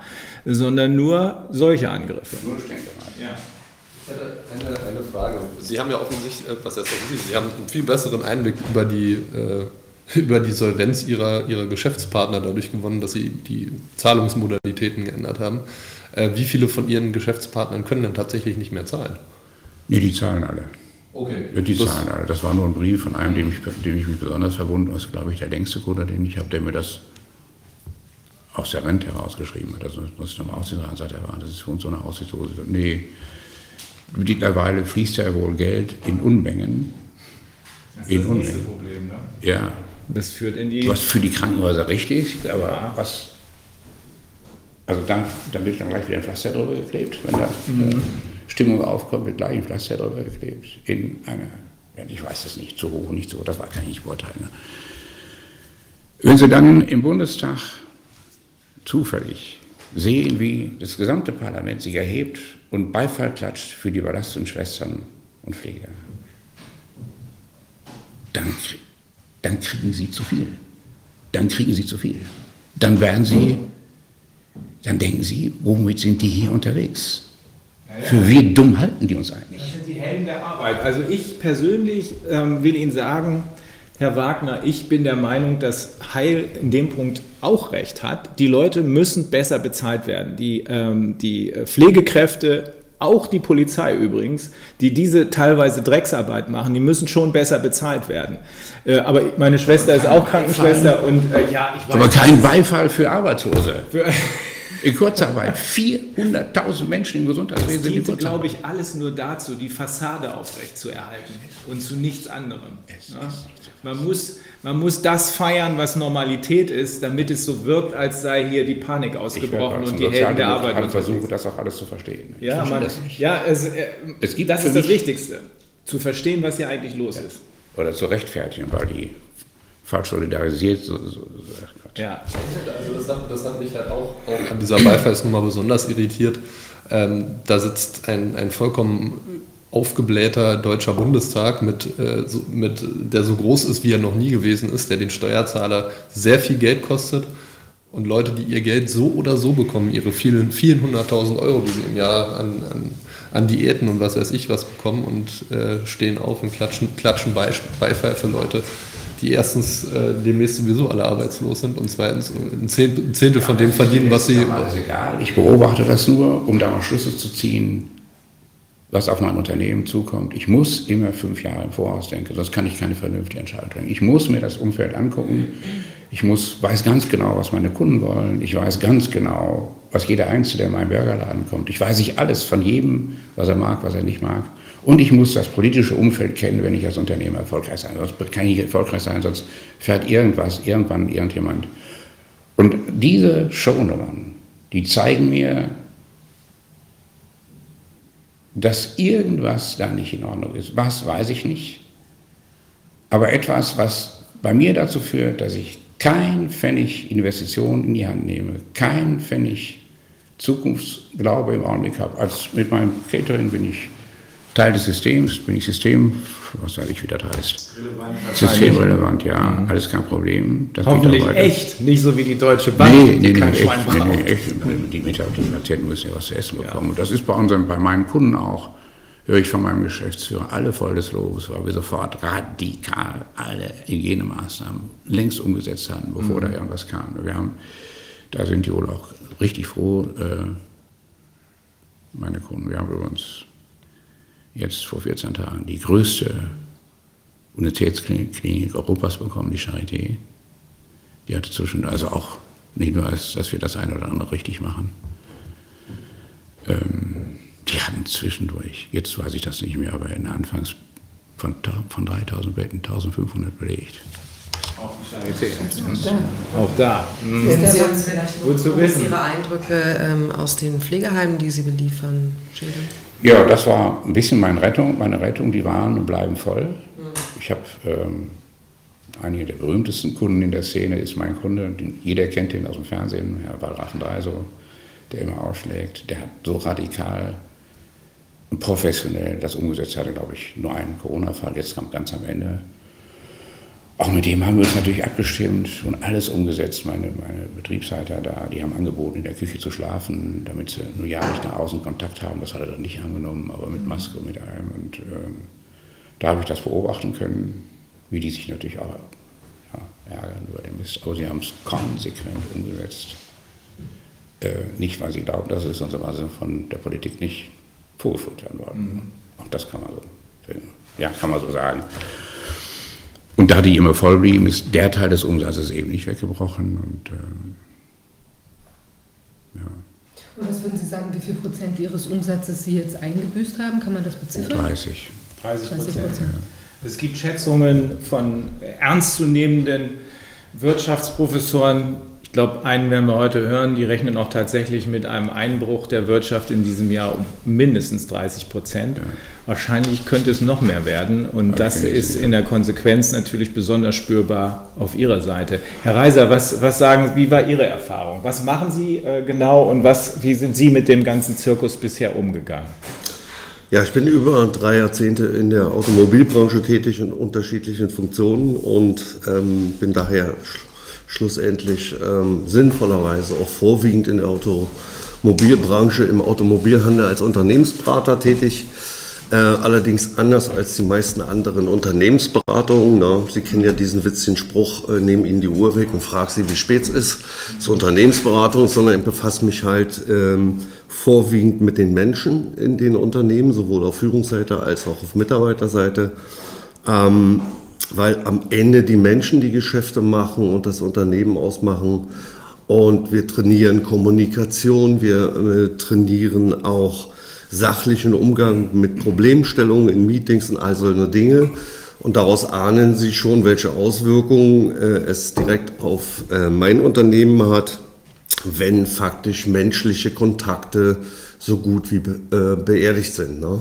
sondern nur solche Angriffe. Nur ja. Ich hätte eine, eine, Frage. Sie haben ja offensichtlich, äh, was jetzt Sie haben einen viel besseren Einblick über die, über die Solvenz ihrer, ihrer Geschäftspartner dadurch gewonnen, dass sie die Zahlungsmodalitäten geändert haben. wie viele von Ihren Geschäftspartnern können denn tatsächlich nicht mehr zahlen? Nee, die zahlen alle. Okay. Die das zahlen alle. Das war nur ein Brief von einem, dem ich, dem ich mich besonders verbunden habe. Das ist, glaube ich, der längste Kunde, den ich habe, der mir das aus der Rente herausgeschrieben hat. Also muss ich nochmal aussehen, sagt er, das ist für uns so eine Aussichtslose. Nee, mittlerweile fließt ja wohl Geld in Unmengen. Das ist in das Unmengen. Problem, ne? Ja. Das führt in die. Was für die Krankenhäuser richtig, aber ja. was. Also dann, dann wird dann gleich wieder ein Pflaster drüber geklebt, wenn da. Mhm. Äh, Stimmung aufkommt, wird gleich ein Pflaster drüber geklebt. In einer, ich weiß es nicht, zu hoch, nicht so, das war nicht beurteilen. Ne? Wenn Sie dann im Bundestag zufällig sehen, wie das gesamte Parlament sich erhebt und Beifall klatscht für die überlasteten Schwestern und Pfleger, dann, dann kriegen Sie zu viel. Dann kriegen Sie zu viel. Dann werden Sie, dann denken Sie, womit sind die hier unterwegs? Für wie dumm halten die uns eigentlich? Das sind die Helden der Arbeit. Also ich persönlich ähm, will Ihnen sagen, Herr Wagner, ich bin der Meinung, dass Heil in dem Punkt auch recht hat. Die Leute müssen besser bezahlt werden. Die, ähm, die Pflegekräfte, auch die Polizei übrigens, die diese teilweise Drecksarbeit machen, die müssen schon besser bezahlt werden. Äh, aber meine Schwester ist auch Krankenschwester und äh, ja, ich weiß. Aber kein Beifall für Arbeitslose. Für, in Kurzarbeit 400.000 Menschen im Gesundheitswesen das diente, glaube ich, alles nur dazu, die Fassade aufrechtzuerhalten und zu nichts anderem. Ja? Man, muss, man muss das feiern, was Normalität ist, damit es so wirkt, als sei hier die Panik ausgebrochen und die Helden der Arbeit. Ich versuche das auch alles zu verstehen. Ja, man, ja es, äh, es gibt das ist das Wichtigste, zu verstehen, was hier eigentlich los ja. ist. Oder zu rechtfertigen, weil die falsch solidarisiert. So, so, so. Ja. Also das hat, das hat mich halt auch, an dieser Beifallsnummer besonders irritiert. Ähm, da sitzt ein, ein vollkommen aufgeblähter deutscher Bundestag, mit, äh, so, mit, der so groß ist, wie er noch nie gewesen ist, der den Steuerzahler sehr viel Geld kostet. Und Leute, die ihr Geld so oder so bekommen, ihre vielen, vielen hunderttausend Euro, die sie im Jahr an, an, an Diäten und was weiß ich was bekommen und äh, stehen auf und klatschen, klatschen Beifall für Leute, die erstens äh, demnächst sowieso alle arbeitslos sind und zweitens ein Zehntel, ein Zehntel von dem verdienen, was sie. Ist egal. Ich beobachte das nur, um daraus Schlüsse zu ziehen, was auf mein Unternehmen zukommt. Ich muss immer fünf Jahre im Voraus denken, sonst kann ich keine vernünftige Entscheidung treffen. Ich muss mir das Umfeld angucken. Ich muss, weiß ganz genau, was meine Kunden wollen. Ich weiß ganz genau, was jeder Einzelne, der in meinen Burgerladen kommt. Ich weiß ich alles von jedem, was er mag, was er nicht mag. Und ich muss das politische Umfeld kennen, wenn ich als Unternehmer erfolgreich sein will. Sonst kann ich erfolgreich sein, sonst fährt irgendwas, irgendwann irgendjemand. Und diese Shownummern, die zeigen mir, dass irgendwas da nicht in Ordnung ist. Was, weiß ich nicht. Aber etwas, was bei mir dazu führt, dass ich kein Pfennig Investition in die Hand nehme, kein Pfennig Zukunftsglaube im Augenblick habe. Als mit meinem Catering bin ich Teil des Systems, bin ich System, was weiß ich, wie das heißt. Systemrelevant, ja, mhm. alles kein Problem. Das Hoffentlich echt, nicht so wie die Deutsche Bank. Nee, nee, nee, echt, nee, nee, echt. Die Mitarbeiter, die Patienten müssen ja was zu essen bekommen. Ja. Und das ist bei unseren, bei meinen Kunden auch, höre ich von meinem Geschäftsführer, alle voll des Lobes, weil wir sofort radikal alle Hygienemaßnahmen längst umgesetzt haben, bevor mhm. da irgendwas kam. Wir haben, da sind die wohl auch richtig froh, äh, meine Kunden. Wir haben übrigens jetzt vor 14 Tagen die größte Universitätsklinik Europas bekommen, die Charité. Die hatte zwischen, also auch nicht nur, als, dass wir das eine oder andere richtig machen. Ähm, die hatten zwischendurch, jetzt weiß ich das nicht mehr, aber in der Anfangs von, von 3000 Betten 1500 belegt. Auch die Charité. Auch da. Mhm. Können Sie uns vielleicht Gut zu wissen. Ihre Eindrücke ähm, aus den Pflegeheimen, die Sie beliefern, schildern? Ja, das war ein bisschen meine Rettung. Meine Rettung, die waren und bleiben voll. Ich habe ähm, einige der berühmtesten Kunden in der Szene ist mein Kunde. Jeder kennt ihn aus dem Fernsehen, Herr Walrachen-Dreiso, der immer ausschlägt. Der hat so radikal und professionell das umgesetzt. Hatte, glaube ich, nur einen Corona-Fall, jetzt kam ganz am Ende. Auch mit dem haben wir uns natürlich abgestimmt und alles umgesetzt. Meine, meine Betriebsleiter da, die haben angeboten, in der Küche zu schlafen, damit sie nur ja nicht nach außen Kontakt haben. Das hat er dann nicht angenommen, aber mit Maske und mit allem. Und ähm, da habe ich das beobachten können, wie die sich natürlich auch ja, ärgern über den Mist. Aber sie haben es konsequent umgesetzt. Äh, nicht, weil sie glauben, dass es, sondern weil sie von der Politik nicht vorgeführt werden wollten. Mhm. Auch das kann man so, ja, kann man so sagen. Und da die immer voll blieben, ist der Teil des Umsatzes eben nicht weggebrochen. Und, ähm, ja. und was würden Sie sagen, wie viel Prozent Ihres Umsatzes Sie jetzt eingebüßt haben? Kann man das beziffern? 30. 30 Prozent. Ja. Es gibt Schätzungen von ernstzunehmenden Wirtschaftsprofessoren, glaube, einen werden wir heute hören, die rechnen auch tatsächlich mit einem Einbruch der Wirtschaft in diesem Jahr um mindestens 30 Prozent. Ja. Wahrscheinlich könnte es noch mehr werden und das ist in der Konsequenz natürlich besonders spürbar auf Ihrer Seite. Herr Reiser, was, was sagen, wie war Ihre Erfahrung? Was machen Sie äh, genau und was, wie sind Sie mit dem ganzen Zirkus bisher umgegangen? Ja, ich bin über drei Jahrzehnte in der Automobilbranche tätig in unterschiedlichen Funktionen und ähm, bin daher schlussendlich ähm, sinnvollerweise auch vorwiegend in der Automobilbranche im Automobilhandel als Unternehmensberater tätig. Äh, allerdings anders als die meisten anderen Unternehmensberatungen. Na, Sie kennen ja diesen witzigen Spruch, äh, nehmen Ihnen die Uhr weg und frag Sie, wie spät es ist. Zur Unternehmensberatung, sondern ich befasse mich halt ähm, vorwiegend mit den Menschen in den Unternehmen, sowohl auf Führungsseite als auch auf Mitarbeiterseite. Ähm, weil am Ende die Menschen die Geschäfte machen und das Unternehmen ausmachen. Und wir trainieren Kommunikation, wir äh, trainieren auch sachlichen Umgang mit Problemstellungen in Meetings und all solche Dinge. Und daraus ahnen Sie schon, welche Auswirkungen äh, es direkt auf äh, mein Unternehmen hat, wenn faktisch menschliche Kontakte so gut wie be äh, beerdigt sind. Ne?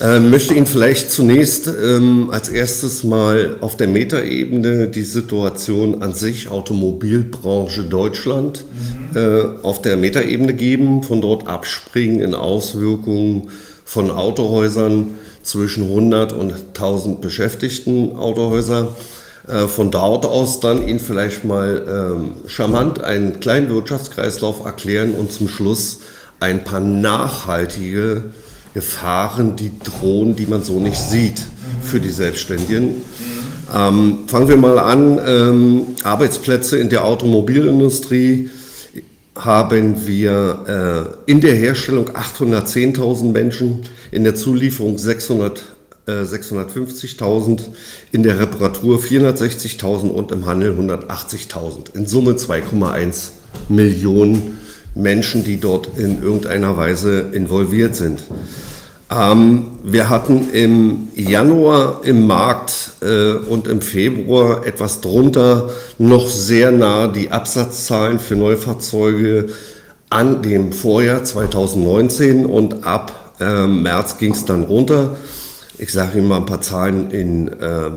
Ähm, möchte Ihnen vielleicht zunächst ähm, als erstes mal auf der Metaebene die Situation an sich, Automobilbranche Deutschland, mhm. äh, auf der Metaebene geben, von dort abspringen in Auswirkungen von Autohäusern zwischen 100 und 1000 Beschäftigten Autohäuser. Äh, von dort aus dann Ihnen vielleicht mal ähm, charmant einen kleinen Wirtschaftskreislauf erklären und zum Schluss ein paar nachhaltige Gefahren, die drohen, die man so nicht sieht für die Selbstständigen. Ähm, fangen wir mal an, ähm, Arbeitsplätze in der Automobilindustrie. haben wir äh, in der Herstellung 810.000 Menschen, in der Zulieferung 600, äh, 650.000, in der Reparatur 460.000 und im Handel 180.000. In Summe 2,1 Millionen Menschen, die dort in irgendeiner Weise involviert sind. Ähm, wir hatten im Januar im Markt äh, und im Februar etwas drunter noch sehr nah die Absatzzahlen für Neufahrzeuge an dem Vorjahr 2019 und ab äh, März ging es dann runter. Ich sage Ihnen mal ein paar Zahlen in äh,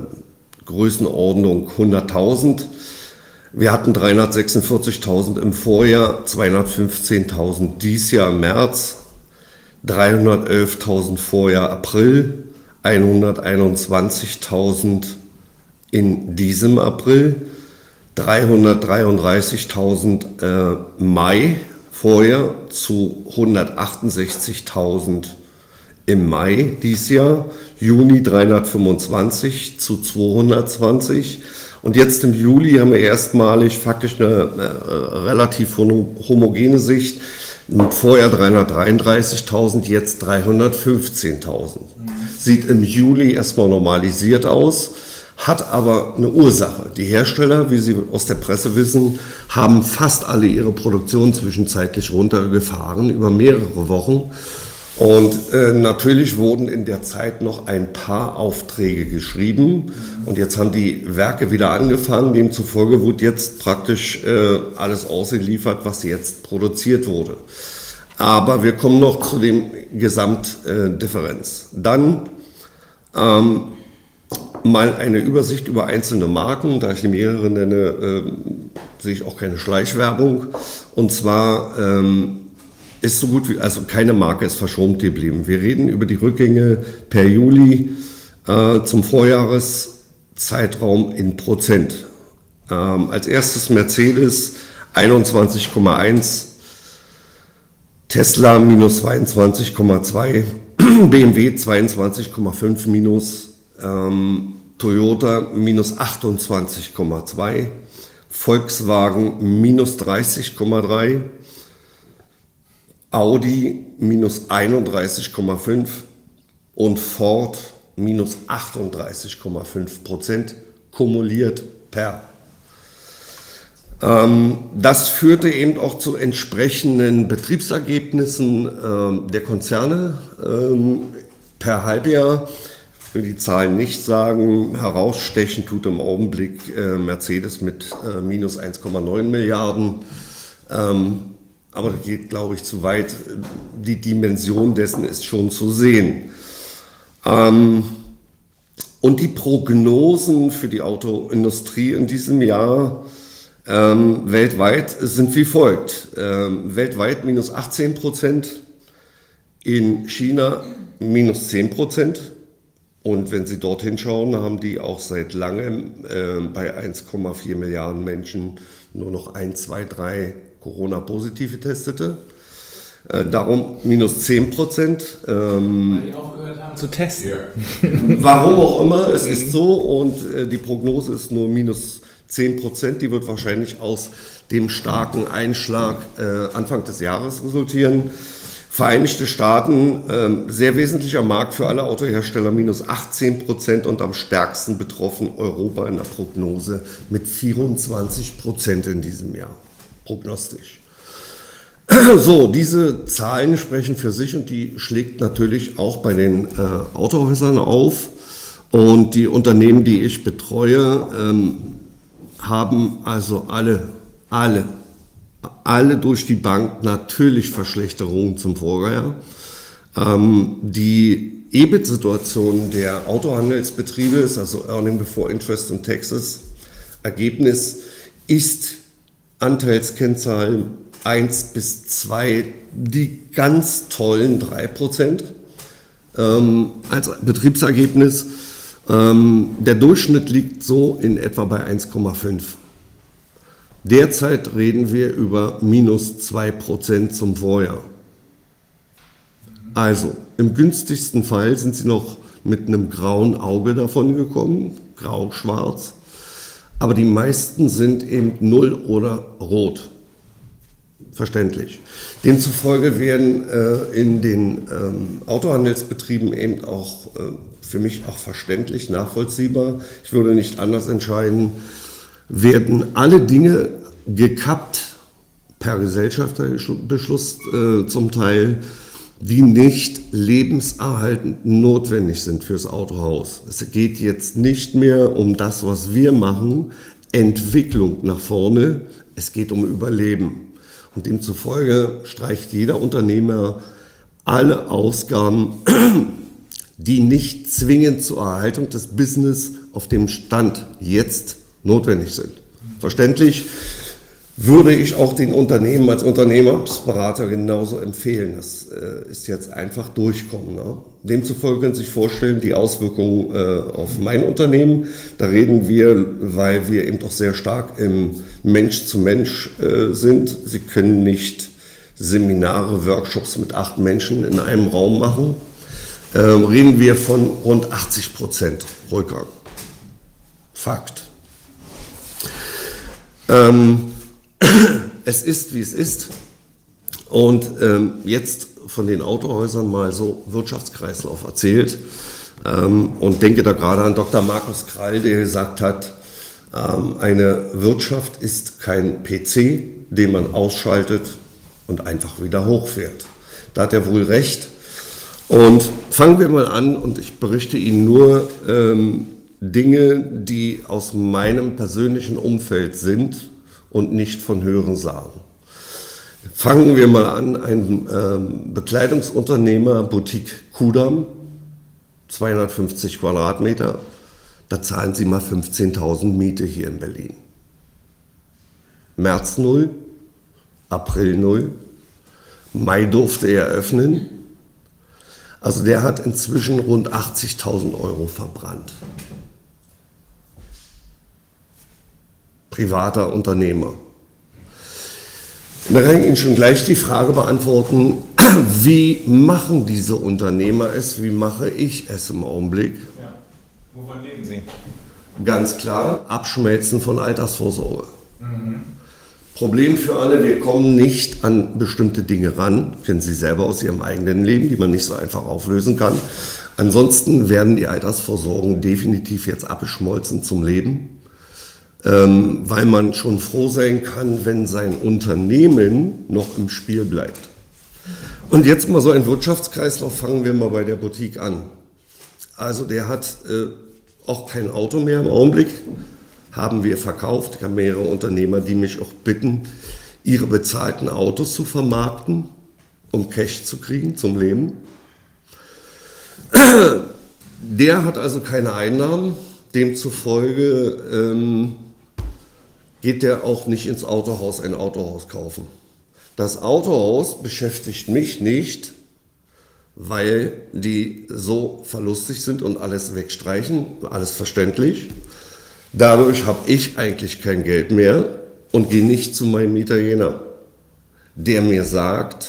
Größenordnung 100.000. Wir hatten 346.000 im Vorjahr, 215.000 dies Jahr im März, 311.000 Vorjahr April, 121.000 in diesem April, 333.000 äh, Mai vorher zu 168.000 im Mai dieses Jahr, Juni 325 zu 220 und jetzt im Juli haben wir erstmalig faktisch eine äh, relativ homogene Sicht Vorher 333.000, jetzt 315.000. Sieht im Juli erstmal normalisiert aus, hat aber eine Ursache. Die Hersteller, wie Sie aus der Presse wissen, haben fast alle ihre Produktion zwischenzeitlich runtergefahren über mehrere Wochen. Und äh, natürlich wurden in der Zeit noch ein paar Aufträge geschrieben. Und jetzt haben die Werke wieder angefangen. Demzufolge wurde jetzt praktisch äh, alles ausgeliefert, was jetzt produziert wurde. Aber wir kommen noch zu dem Gesamtdifferenz. Äh, Dann ähm, mal eine Übersicht über einzelne Marken. Da ich mehrere nenne, äh, sehe ich auch keine Schleichwerbung. Und zwar ähm, ist so gut wie, also keine Marke ist verschont geblieben. Wir reden über die Rückgänge per Juli äh, zum Vorjahreszeitraum in Prozent. Ähm, als erstes Mercedes 21,1, Tesla minus 22,2, BMW 22,5 minus, ähm, Toyota minus 28,2, Volkswagen minus 30,3, Audi minus 31,5 und Ford minus 38,5 Prozent kumuliert per. Ähm, das führte eben auch zu entsprechenden Betriebsergebnissen ähm, der Konzerne ähm, per Halbjahr. Ich will die Zahlen nicht sagen. Herausstechen tut im Augenblick äh, Mercedes mit äh, minus 1,9 Milliarden. Aber das geht, glaube ich, zu weit. Die Dimension dessen ist schon zu sehen. Ähm, und die Prognosen für die Autoindustrie in diesem Jahr ähm, weltweit sind wie folgt. Ähm, weltweit minus 18 Prozent, in China minus 10 Prozent. Und wenn Sie dorthin schauen, haben die auch seit langem äh, bei 1,4 Milliarden Menschen nur noch 1, 2, 3 Corona-Positive testete. Äh, darum minus 10 Prozent. Ähm, Weil die aufgehört haben zu testen. Warum auch immer, es ist so und äh, die Prognose ist nur minus 10 Prozent. Die wird wahrscheinlich aus dem starken Einschlag äh, Anfang des Jahres resultieren. Vereinigte Staaten, äh, sehr wesentlicher Markt für alle Autohersteller, minus 18 Prozent und am stärksten betroffen Europa in der Prognose mit 24 Prozent in diesem Jahr prognostisch. So, diese Zahlen sprechen für sich und die schlägt natürlich auch bei den äh, Autohäusern auf. Und die Unternehmen, die ich betreue, ähm, haben also alle, alle, alle durch die Bank natürlich Verschlechterungen zum Vorjahr. Ähm, die EBIT-Situation der Autohandelsbetriebe ist also Earning Before Interest and Taxes. Ergebnis ist Anteilskennzahlen 1 bis 2 die ganz tollen 3 Prozent ähm, als Betriebsergebnis. Ähm, der Durchschnitt liegt so in etwa bei 1,5. Derzeit reden wir über minus 2 Prozent zum Vorjahr. Also im günstigsten Fall sind sie noch mit einem grauen Auge davon gekommen, grau-schwarz aber die meisten sind eben null oder rot. Verständlich. Demzufolge werden äh, in den ähm, Autohandelsbetrieben eben auch äh, für mich auch verständlich, nachvollziehbar, ich würde nicht anders entscheiden, werden alle Dinge gekappt per Gesellschafterbeschluss äh, zum Teil, die nicht lebenserhaltend notwendig sind fürs Autohaus. Es geht jetzt nicht mehr um das, was wir machen, Entwicklung nach vorne, es geht um Überleben. Und demzufolge streicht jeder Unternehmer alle Ausgaben, die nicht zwingend zur Erhaltung des Business auf dem Stand jetzt notwendig sind. Verständlich würde ich auch den Unternehmen als Unternehmensberater genauso empfehlen. Das äh, ist jetzt einfach durchkommen. Ne? Demzufolge können Sie sich vorstellen, die Auswirkungen äh, auf mein Unternehmen. Da reden wir, weil wir eben doch sehr stark im Mensch zu Mensch äh, sind. Sie können nicht Seminare, Workshops mit acht Menschen in einem Raum machen. Ähm, reden wir von rund 80 Prozent Rückgang. Fakt. Ähm, es ist, wie es ist. Und ähm, jetzt von den Autohäusern mal so Wirtschaftskreislauf erzählt ähm, und denke da gerade an Dr. Markus Krall, der gesagt hat, ähm, eine Wirtschaft ist kein PC, den man ausschaltet und einfach wieder hochfährt. Da hat er wohl recht. Und fangen wir mal an und ich berichte Ihnen nur ähm, Dinge, die aus meinem persönlichen Umfeld sind und nicht von Hören sagen. Fangen wir mal an, ein ähm, Bekleidungsunternehmer, Boutique Kudam, 250 Quadratmeter, da zahlen Sie mal 15.000 Miete hier in Berlin. März 0, April 0, Mai durfte er öffnen. Also der hat inzwischen rund 80.000 Euro verbrannt. Privater Unternehmer. Da kann ich Ihnen schon gleich die Frage beantworten, wie machen diese Unternehmer es, wie mache ich es im Augenblick? Ja. Wovon leben Sie? Ganz klar, Abschmelzen von Altersvorsorge. Mhm. Problem für alle, wir kommen nicht an bestimmte Dinge ran, kennen Sie selber aus Ihrem eigenen Leben, die man nicht so einfach auflösen kann. Ansonsten werden die Altersvorsorgen definitiv jetzt abgeschmolzen zum Leben ähm, weil man schon froh sein kann, wenn sein Unternehmen noch im Spiel bleibt. Und jetzt mal so ein Wirtschaftskreislauf, fangen wir mal bei der Boutique an. Also der hat äh, auch kein Auto mehr im Augenblick, haben wir verkauft. Ich habe mehrere Unternehmer, die mich auch bitten, ihre bezahlten Autos zu vermarkten, um Cash zu kriegen zum Leben. Der hat also keine Einnahmen, demzufolge ähm, geht der auch nicht ins Autohaus ein Autohaus kaufen. Das Autohaus beschäftigt mich nicht, weil die so verlustig sind und alles wegstreichen, alles verständlich. Dadurch habe ich eigentlich kein Geld mehr und gehe nicht zu meinem Italiener, der mir sagt,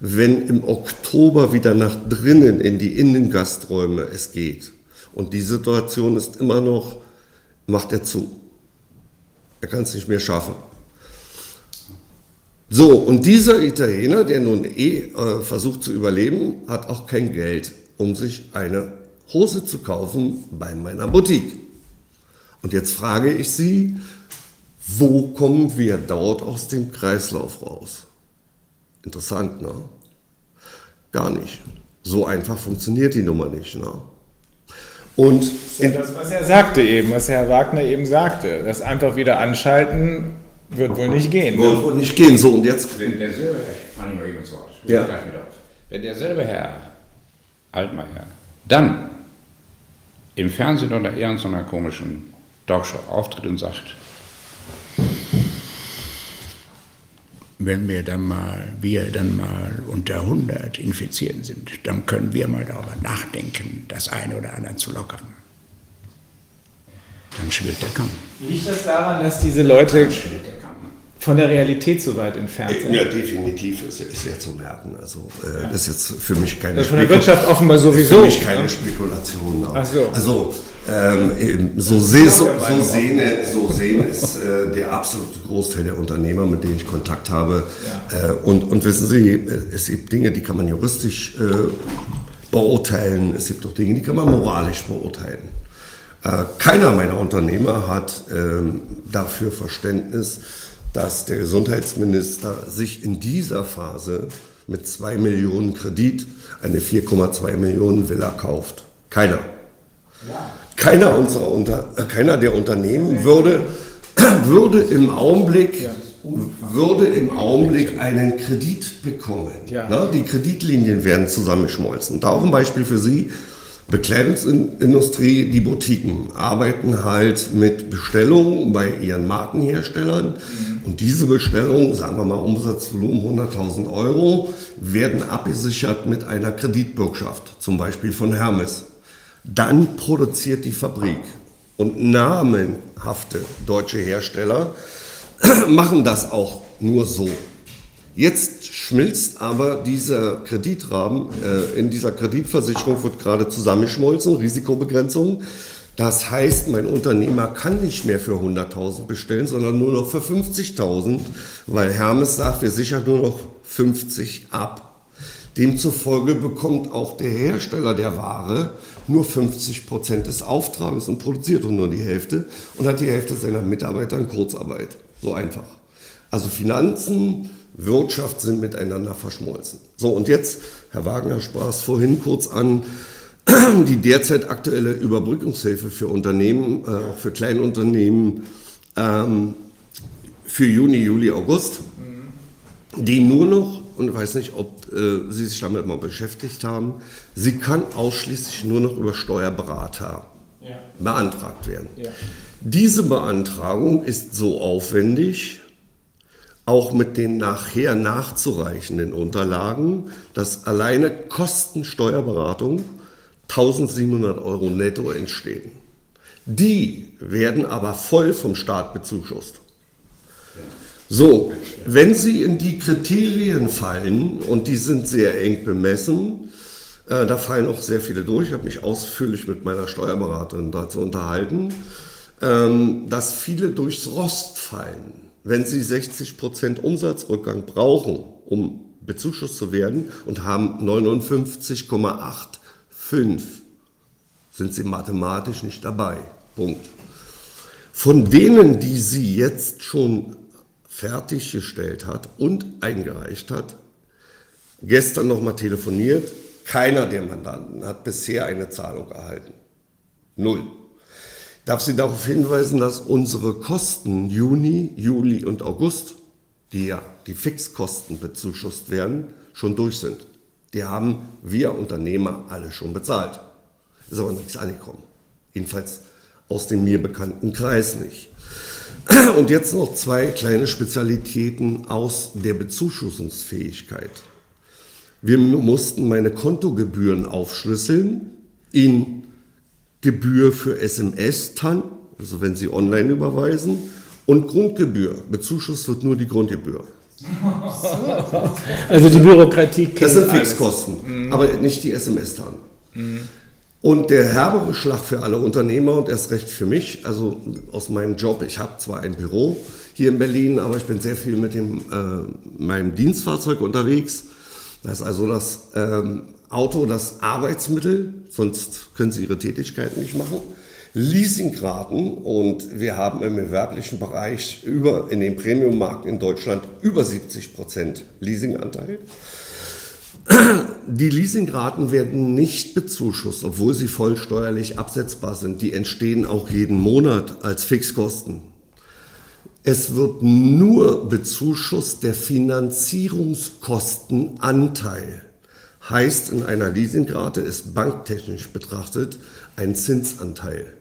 wenn im Oktober wieder nach drinnen in die Innengasträume es geht und die Situation ist immer noch, macht er zu. Er kann es nicht mehr schaffen. So, und dieser Italiener, der nun eh äh, versucht zu überleben, hat auch kein Geld, um sich eine Hose zu kaufen bei meiner Boutique. Und jetzt frage ich Sie, wo kommen wir dort aus dem Kreislauf raus? Interessant, ne? Gar nicht. So einfach funktioniert die Nummer nicht. Ne? Und ja das, was er sagte eben, was Herr Wagner eben sagte, das einfach wieder anschalten wird wohl nicht gehen. Wird ne? wohl nicht gehen. So, und jetzt. Wenn derselbe, fand ich mal eben so aus. Ja. Wenn derselbe Herr Altmaier dann im Fernsehen oder eher in so einer komischen Talkshow auftritt und sagt, wenn wir dann mal, wir dann mal unter 100 Infizierten sind, dann können wir mal darüber nachdenken, das eine oder andere zu lockern. Dann schwillt der Kamm. Liegt das daran, dass diese Leute von der Realität so weit entfernt sind? Ja, definitiv ist, ist ja zu merken. Also äh, das ist jetzt für mich keine das von der Wirtschaft offenbar sowieso. Für mich keine Spekulation. Ach so. Also Ähm, so, se so, so, sehen, so sehen es äh, der absolute Großteil der Unternehmer, mit denen ich Kontakt habe. Ja. Äh, und, und wissen Sie, es gibt Dinge, die kann man juristisch äh, beurteilen, es gibt auch Dinge, die kann man moralisch beurteilen. Äh, keiner meiner Unternehmer hat ähm, dafür Verständnis, dass der Gesundheitsminister sich in dieser Phase mit zwei Millionen Kredit eine 4,2 Millionen Villa kauft. Keiner. Keiner, unserer Unter, äh, keiner der Unternehmen würde, würde im Augenblick würde im Augenblick einen Kredit bekommen. Ja. Na, die Kreditlinien werden zusammengeschmolzen. Da auch ein Beispiel für Sie. Bekleidungsindustrie, die Boutiquen arbeiten halt mit Bestellungen bei ihren Markenherstellern. Mhm. Und diese Bestellungen, sagen wir mal Umsatzvolumen 100.000 Euro, werden abgesichert mit einer Kreditbürgschaft, zum Beispiel von Hermes. Dann produziert die Fabrik. Und namenhafte deutsche Hersteller machen das auch nur so. Jetzt schmilzt aber dieser Kreditrahmen, äh, in dieser Kreditversicherung wird gerade zusammengeschmolzen, Risikobegrenzung. Das heißt, mein Unternehmer kann nicht mehr für 100.000 bestellen, sondern nur noch für 50.000, weil Hermes sagt, wir sichern nur noch 50 ab. Demzufolge bekommt auch der Hersteller der Ware nur 50 Prozent des Auftrages und produziert nur die Hälfte und hat die Hälfte seiner Mitarbeiter in Kurzarbeit. So einfach. Also Finanzen, Wirtschaft sind miteinander verschmolzen. So, und jetzt, Herr Wagner sprach es vorhin kurz an, die derzeit aktuelle Überbrückungshilfe für Unternehmen, äh, für Kleinunternehmen ähm, für Juni, Juli, August, die nur noch, und ich weiß nicht, ob äh, Sie sich damit mal beschäftigt haben, sie kann ausschließlich nur noch über Steuerberater ja. beantragt werden. Ja. Diese Beantragung ist so aufwendig, auch mit den nachher nachzureichenden Unterlagen, dass alleine Kostensteuerberatung 1700 Euro netto entstehen. Die werden aber voll vom Staat bezuschusst. So, wenn Sie in die Kriterien fallen, und die sind sehr eng bemessen, äh, da fallen auch sehr viele durch, ich habe mich ausführlich mit meiner Steuerberaterin dazu unterhalten, ähm, dass viele durchs Rost fallen. Wenn Sie 60 Prozent Umsatzrückgang brauchen, um bezuschusst zu werden und haben 59,85, sind Sie mathematisch nicht dabei. Punkt. Von denen, die sie jetzt schon fertiggestellt hat und eingereicht hat, gestern nochmal telefoniert, keiner der Mandanten hat bisher eine Zahlung erhalten. Null. Darf Sie darauf hinweisen, dass unsere Kosten Juni, Juli und August, die ja die Fixkosten bezuschusst werden, schon durch sind. Die haben wir Unternehmer alle schon bezahlt. Ist aber nichts angekommen. Jedenfalls aus dem mir bekannten Kreis nicht. Und jetzt noch zwei kleine Spezialitäten aus der Bezuschussungsfähigkeit. Wir mussten meine Kontogebühren aufschlüsseln in Gebühr für SMS-TAN, also wenn Sie online überweisen, und Grundgebühr. Bezuschusst wird nur die Grundgebühr. Also die Bürokratie kennt Das sind Fixkosten, mhm. aber nicht die SMS-TAN. Mhm. Und der herbere Schlag für alle Unternehmer und erst recht für mich, also aus meinem Job, ich habe zwar ein Büro hier in Berlin, aber ich bin sehr viel mit dem, äh, meinem Dienstfahrzeug unterwegs. Das ist also das ähm, Auto das Arbeitsmittel, sonst können Sie Ihre Tätigkeit nicht machen. Leasingraten und wir haben im gewerblichen Bereich über, in den Premiummarkt in Deutschland über 70 Prozent Leasinganteil. Die Leasingraten werden nicht bezuschusst, obwohl sie voll steuerlich absetzbar sind. Die entstehen auch jeden Monat als Fixkosten. Es wird nur bezuschusst der Finanzierungskostenanteil. Heißt, in einer Leasingrate ist banktechnisch betrachtet ein Zinsanteil.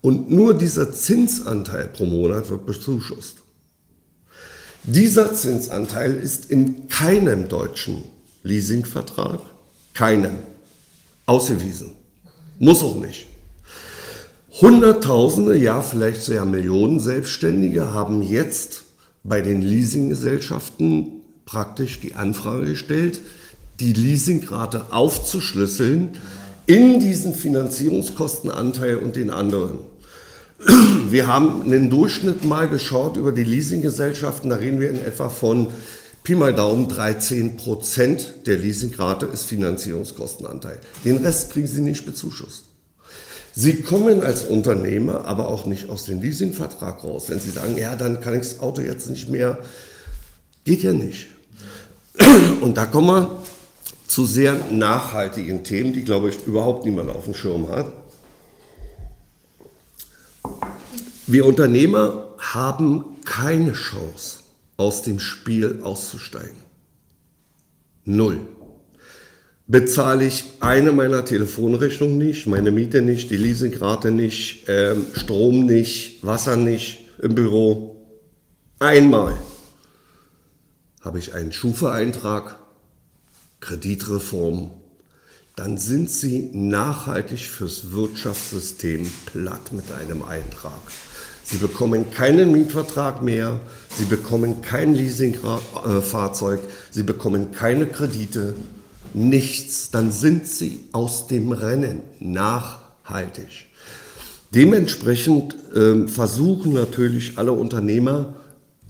Und nur dieser Zinsanteil pro Monat wird bezuschusst. Dieser Zinsanteil ist in keinem deutschen Leasingvertrag, keinem, ausgewiesen. Muss auch nicht. Hunderttausende, ja vielleicht sogar Millionen Selbstständige haben jetzt bei den Leasinggesellschaften praktisch die Anfrage gestellt, die Leasingrate aufzuschlüsseln in diesen Finanzierungskostenanteil und den anderen. Wir haben einen Durchschnitt mal geschaut über die Leasinggesellschaften, da reden wir in etwa von Pi mal Daumen 13 Prozent der Leasingrate ist Finanzierungskostenanteil. Den Rest kriegen Sie nicht bezuschusst. Sie kommen als Unternehmer aber auch nicht aus dem Leasingvertrag raus. Wenn Sie sagen, ja, dann kann ich das Auto jetzt nicht mehr, geht ja nicht. Und da kommen wir zu sehr nachhaltigen Themen, die, glaube ich, überhaupt niemand auf dem Schirm hat. Wir Unternehmer haben keine Chance, aus dem Spiel auszusteigen. Null. Bezahle ich eine meiner Telefonrechnungen nicht, meine Miete nicht, die Leasingrate nicht, ähm, Strom nicht, Wasser nicht im Büro. Einmal habe ich einen Schufa-Eintrag, Kreditreform, dann sind Sie nachhaltig fürs Wirtschaftssystem platt mit einem Eintrag. Sie bekommen keinen Mietvertrag mehr, Sie bekommen kein Leasingfahrzeug, Sie bekommen keine Kredite, nichts. Dann sind Sie aus dem Rennen nachhaltig. Dementsprechend äh, versuchen natürlich alle Unternehmer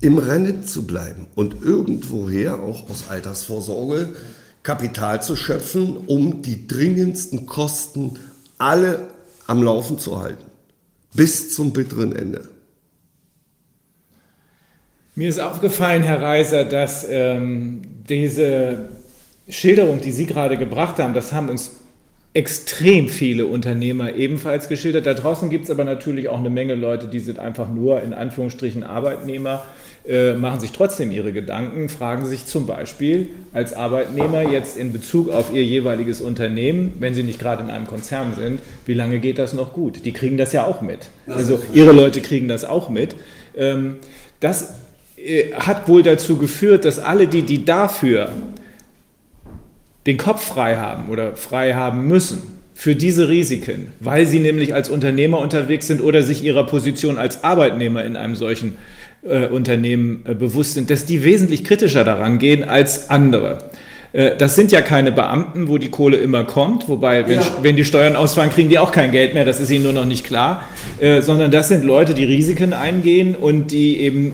im Rennen zu bleiben und irgendwoher auch aus Altersvorsorge Kapital zu schöpfen, um die dringendsten Kosten alle am Laufen zu halten bis zum bitteren Ende. Mir ist aufgefallen, Herr Reiser, dass ähm, diese Schilderung, die Sie gerade gebracht haben, das haben uns extrem viele Unternehmer ebenfalls geschildert. Da draußen gibt es aber natürlich auch eine Menge Leute, die sind einfach nur in Anführungsstrichen Arbeitnehmer äh, machen sich trotzdem ihre Gedanken, fragen sich zum Beispiel als Arbeitnehmer jetzt in Bezug auf ihr jeweiliges Unternehmen, wenn sie nicht gerade in einem Konzern sind, wie lange geht das noch gut? Die kriegen das ja auch mit. Also ihre Leute kriegen das auch mit. Ähm, das äh, hat wohl dazu geführt, dass alle die, die dafür den Kopf frei haben oder frei haben müssen, für diese Risiken, weil sie nämlich als Unternehmer unterwegs sind oder sich ihrer Position als Arbeitnehmer in einem solchen äh, Unternehmen äh, bewusst sind, dass die wesentlich kritischer daran gehen als andere. Äh, das sind ja keine Beamten, wo die Kohle immer kommt, wobei, wenn, ja. wenn, die Steuern ausfallen, kriegen die auch kein Geld mehr, das ist ihnen nur noch nicht klar, sondern das sind Leute, die Risiken eingehen und die eben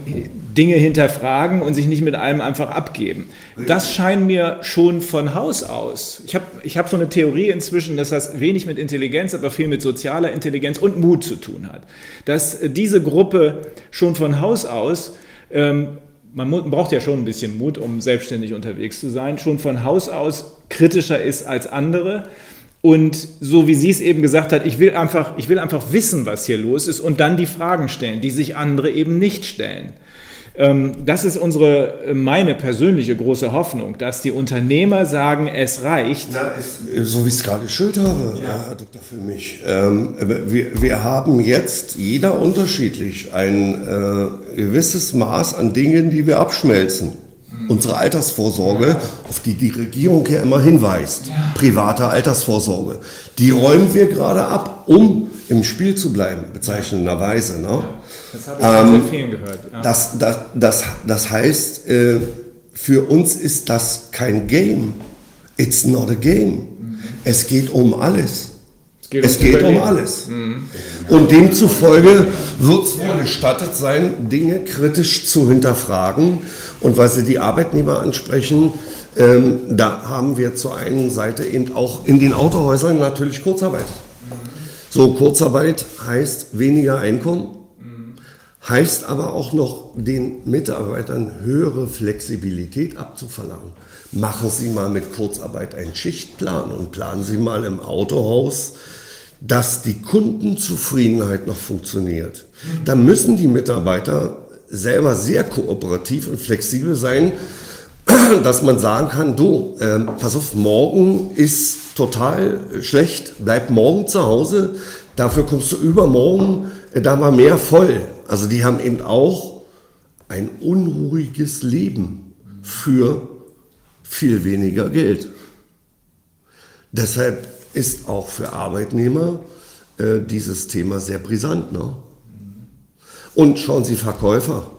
Dinge hinterfragen und sich nicht mit allem einfach abgeben. Das scheint mir schon von Haus aus. Ich habe ich hab so eine Theorie inzwischen, dass das wenig mit Intelligenz, aber viel mit sozialer Intelligenz und Mut zu tun hat. Dass diese Gruppe schon von Haus aus ähm, man braucht ja schon ein bisschen Mut, um selbstständig unterwegs zu sein, schon von Haus aus kritischer ist als andere. Und so wie sie es eben gesagt hat, ich will einfach, ich will einfach wissen, was hier los ist und dann die Fragen stellen, die sich andere eben nicht stellen. Ähm, das ist unsere, äh, meine persönliche große Hoffnung, dass die Unternehmer sagen, es reicht. Na, es, so wie ich es gerade geschildert habe, ja. Herr Dr. Für mich. Ähm, wir, wir haben jetzt jeder unterschiedlich ein äh, gewisses Maß an Dingen, die wir abschmelzen. Mhm. Unsere Altersvorsorge, ja. auf die die Regierung ja immer hinweist, ja. private Altersvorsorge, die räumen wir gerade ab, um im Spiel zu bleiben, bezeichnenderweise. Ne? Das habe ich ähm, sehr vielen gehört. Ja. Das, das, das, das heißt, äh, für uns ist das kein Game. It's not a game. Mhm. Es geht um alles. Es geht, es geht um alles. Mhm. Und demzufolge wird es wohl gestattet sein, Dinge kritisch zu hinterfragen. Und weil Sie die Arbeitnehmer ansprechen, ähm, da haben wir zur einen Seite eben auch in den Autohäusern natürlich Kurzarbeit. So, Kurzarbeit heißt weniger Einkommen, heißt aber auch noch den Mitarbeitern höhere Flexibilität abzuverlangen. Machen Sie mal mit Kurzarbeit einen Schichtplan und planen Sie mal im Autohaus, dass die Kundenzufriedenheit noch funktioniert. Da müssen die Mitarbeiter selber sehr kooperativ und flexibel sein, dass man sagen kann, du, äh, pass auf, morgen ist total schlecht, bleib morgen zu Hause, dafür kommst du übermorgen, äh, da war mehr voll. Also die haben eben auch ein unruhiges Leben für viel weniger Geld. Deshalb ist auch für Arbeitnehmer äh, dieses Thema sehr brisant. Ne? Und schauen Sie Verkäufer.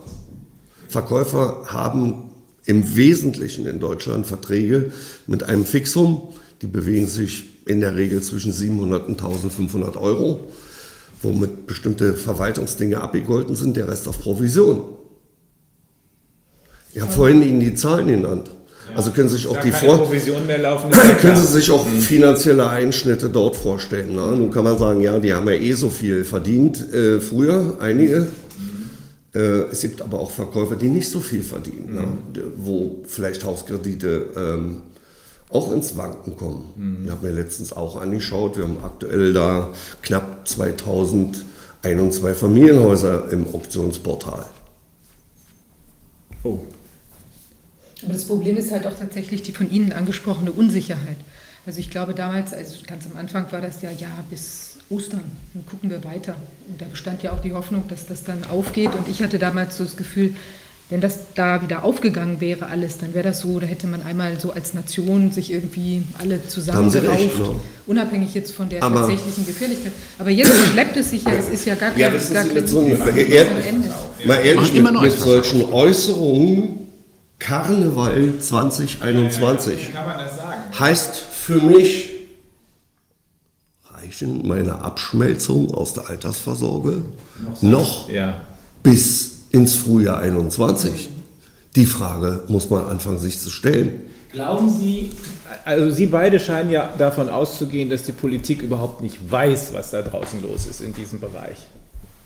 Verkäufer haben im Wesentlichen in Deutschland Verträge mit einem Fixum Die bewegen sich in der Regel zwischen 700 und 1500 Euro, womit bestimmte Verwaltungsdinge abgegolten sind, der Rest auf Provision. Ich habe vorhin Ihnen die Zahlen genannt. Also können Sie sich auch Da die Vor laufen. können. Sie sich auch finanzielle Einschnitte dort vorstellen. Ne? Nun kann man sagen, ja, die haben ja eh so viel verdient äh, früher, einige. Äh, es gibt aber auch Verkäufer, die nicht so viel verdienen, ne? D- wo vielleicht Hauskredite ähm, auch ins Wanken kommen. Ich habe mir letztens auch angeschaut, wir haben aktuell da knapp 2000 Ein- und Zwei-Familienhäuser im Optionsportal. Oh. Aber das Problem ist halt auch tatsächlich die von Ihnen angesprochene Unsicherheit. Also ich glaube damals, also ganz am Anfang war das ja, ja, bis Ostern, dann gucken wir weiter. Und da bestand ja auch die Hoffnung, dass das dann aufgeht. Und ich hatte damals so das Gefühl, wenn das da wieder aufgegangen wäre alles, dann wäre das so, da hätte man einmal so als Nation sich irgendwie alle zusammengerauft, ne? unabhängig jetzt von der Aber- tatsächlichen Gefährlichkeit. Aber jetzt schleppt es sich ja, es ist ja gar kein, Ja, das ist gar kein, so Ende. Mal ehrlich, Macht mit, immer mit solchen Äußerungen, Karneval 2021 Kann man das sagen? heißt für mich, reichen meine Abschmelzung aus der Altersvorsorge noch Ja. bis ins Frühjahr 21? Die Frage muss man anfangen, sich zu stellen. Glauben Sie, also Sie beide scheinen ja davon auszugehen, dass die Politik überhaupt nicht weiß, was da draußen los ist in diesem Bereich.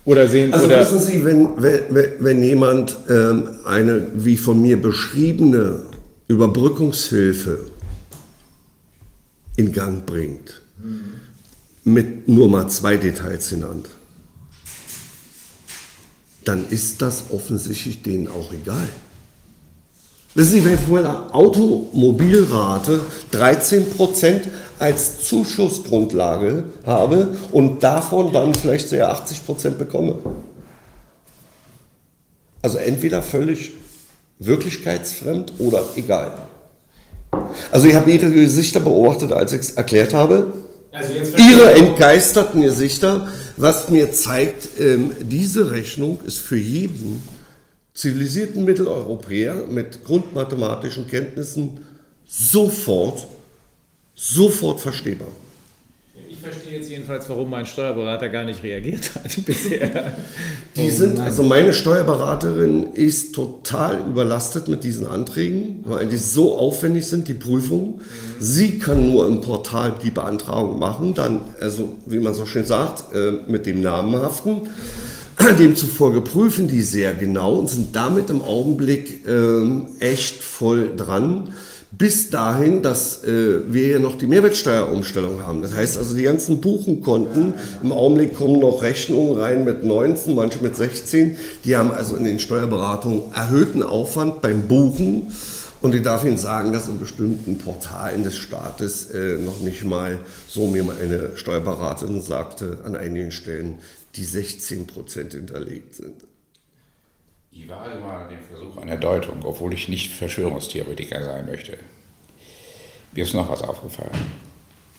Oder sehen Also oder wissen Sie, wenn, wenn, wenn jemand ähm, eine wie von mir beschriebene Überbrückungshilfe in Gang bringt, mit nur mal zwei Details genannt, dann ist das offensichtlich denen auch egal. Wissen Sie, wenn ich von meiner Automobilrate 13% als Zuschussgrundlage habe und davon dann vielleicht sehr 80% bekomme. Also entweder völlig wirklichkeitsfremd oder egal. Also ich habe ihre Gesichter beobachtet, als ich es erklärt habe. Also Ihre entgeisterten Gesichter, was mir zeigt, ähm, diese Rechnung ist für jeden zivilisierten Mitteleuropäer mit grundmathematischen Kenntnissen sofort, sofort verstehbar. Ich verstehe jetzt jedenfalls, warum mein Steuerberater gar nicht reagiert hat bisher. Die sind, also meine Steuerberaterin ist total überlastet mit diesen Anträgen, weil die so aufwendig sind, die Prüfungen. Sie kann nur im Portal die Beantragung machen, dann, also wie man so schön sagt, äh, mit dem Namen haften. Demzufolge prüfen die sehr genau und sind damit im Augenblick ähm, echt voll dran. Bis dahin, dass äh, wir ja noch die Mehrwertsteuerumstellung haben. Das heißt also, die ganzen Buchenkonten, im Augenblick kommen noch Rechnungen rein mit 19, manche mit 16. Die haben also in den Steuerberatungen erhöhten Aufwand beim Buchen. Und ich darf Ihnen sagen, dass in bestimmten Portalen des Staates äh, noch nicht mal, so mir meine Steuerberaterin sagte, an einigen Stellen die 16 Prozent hinterlegt sind. Ich wage mal den Versuch einer Deutung, obwohl ich nicht Verschwörungstheoretiker sein möchte. Mir ist noch was aufgefallen.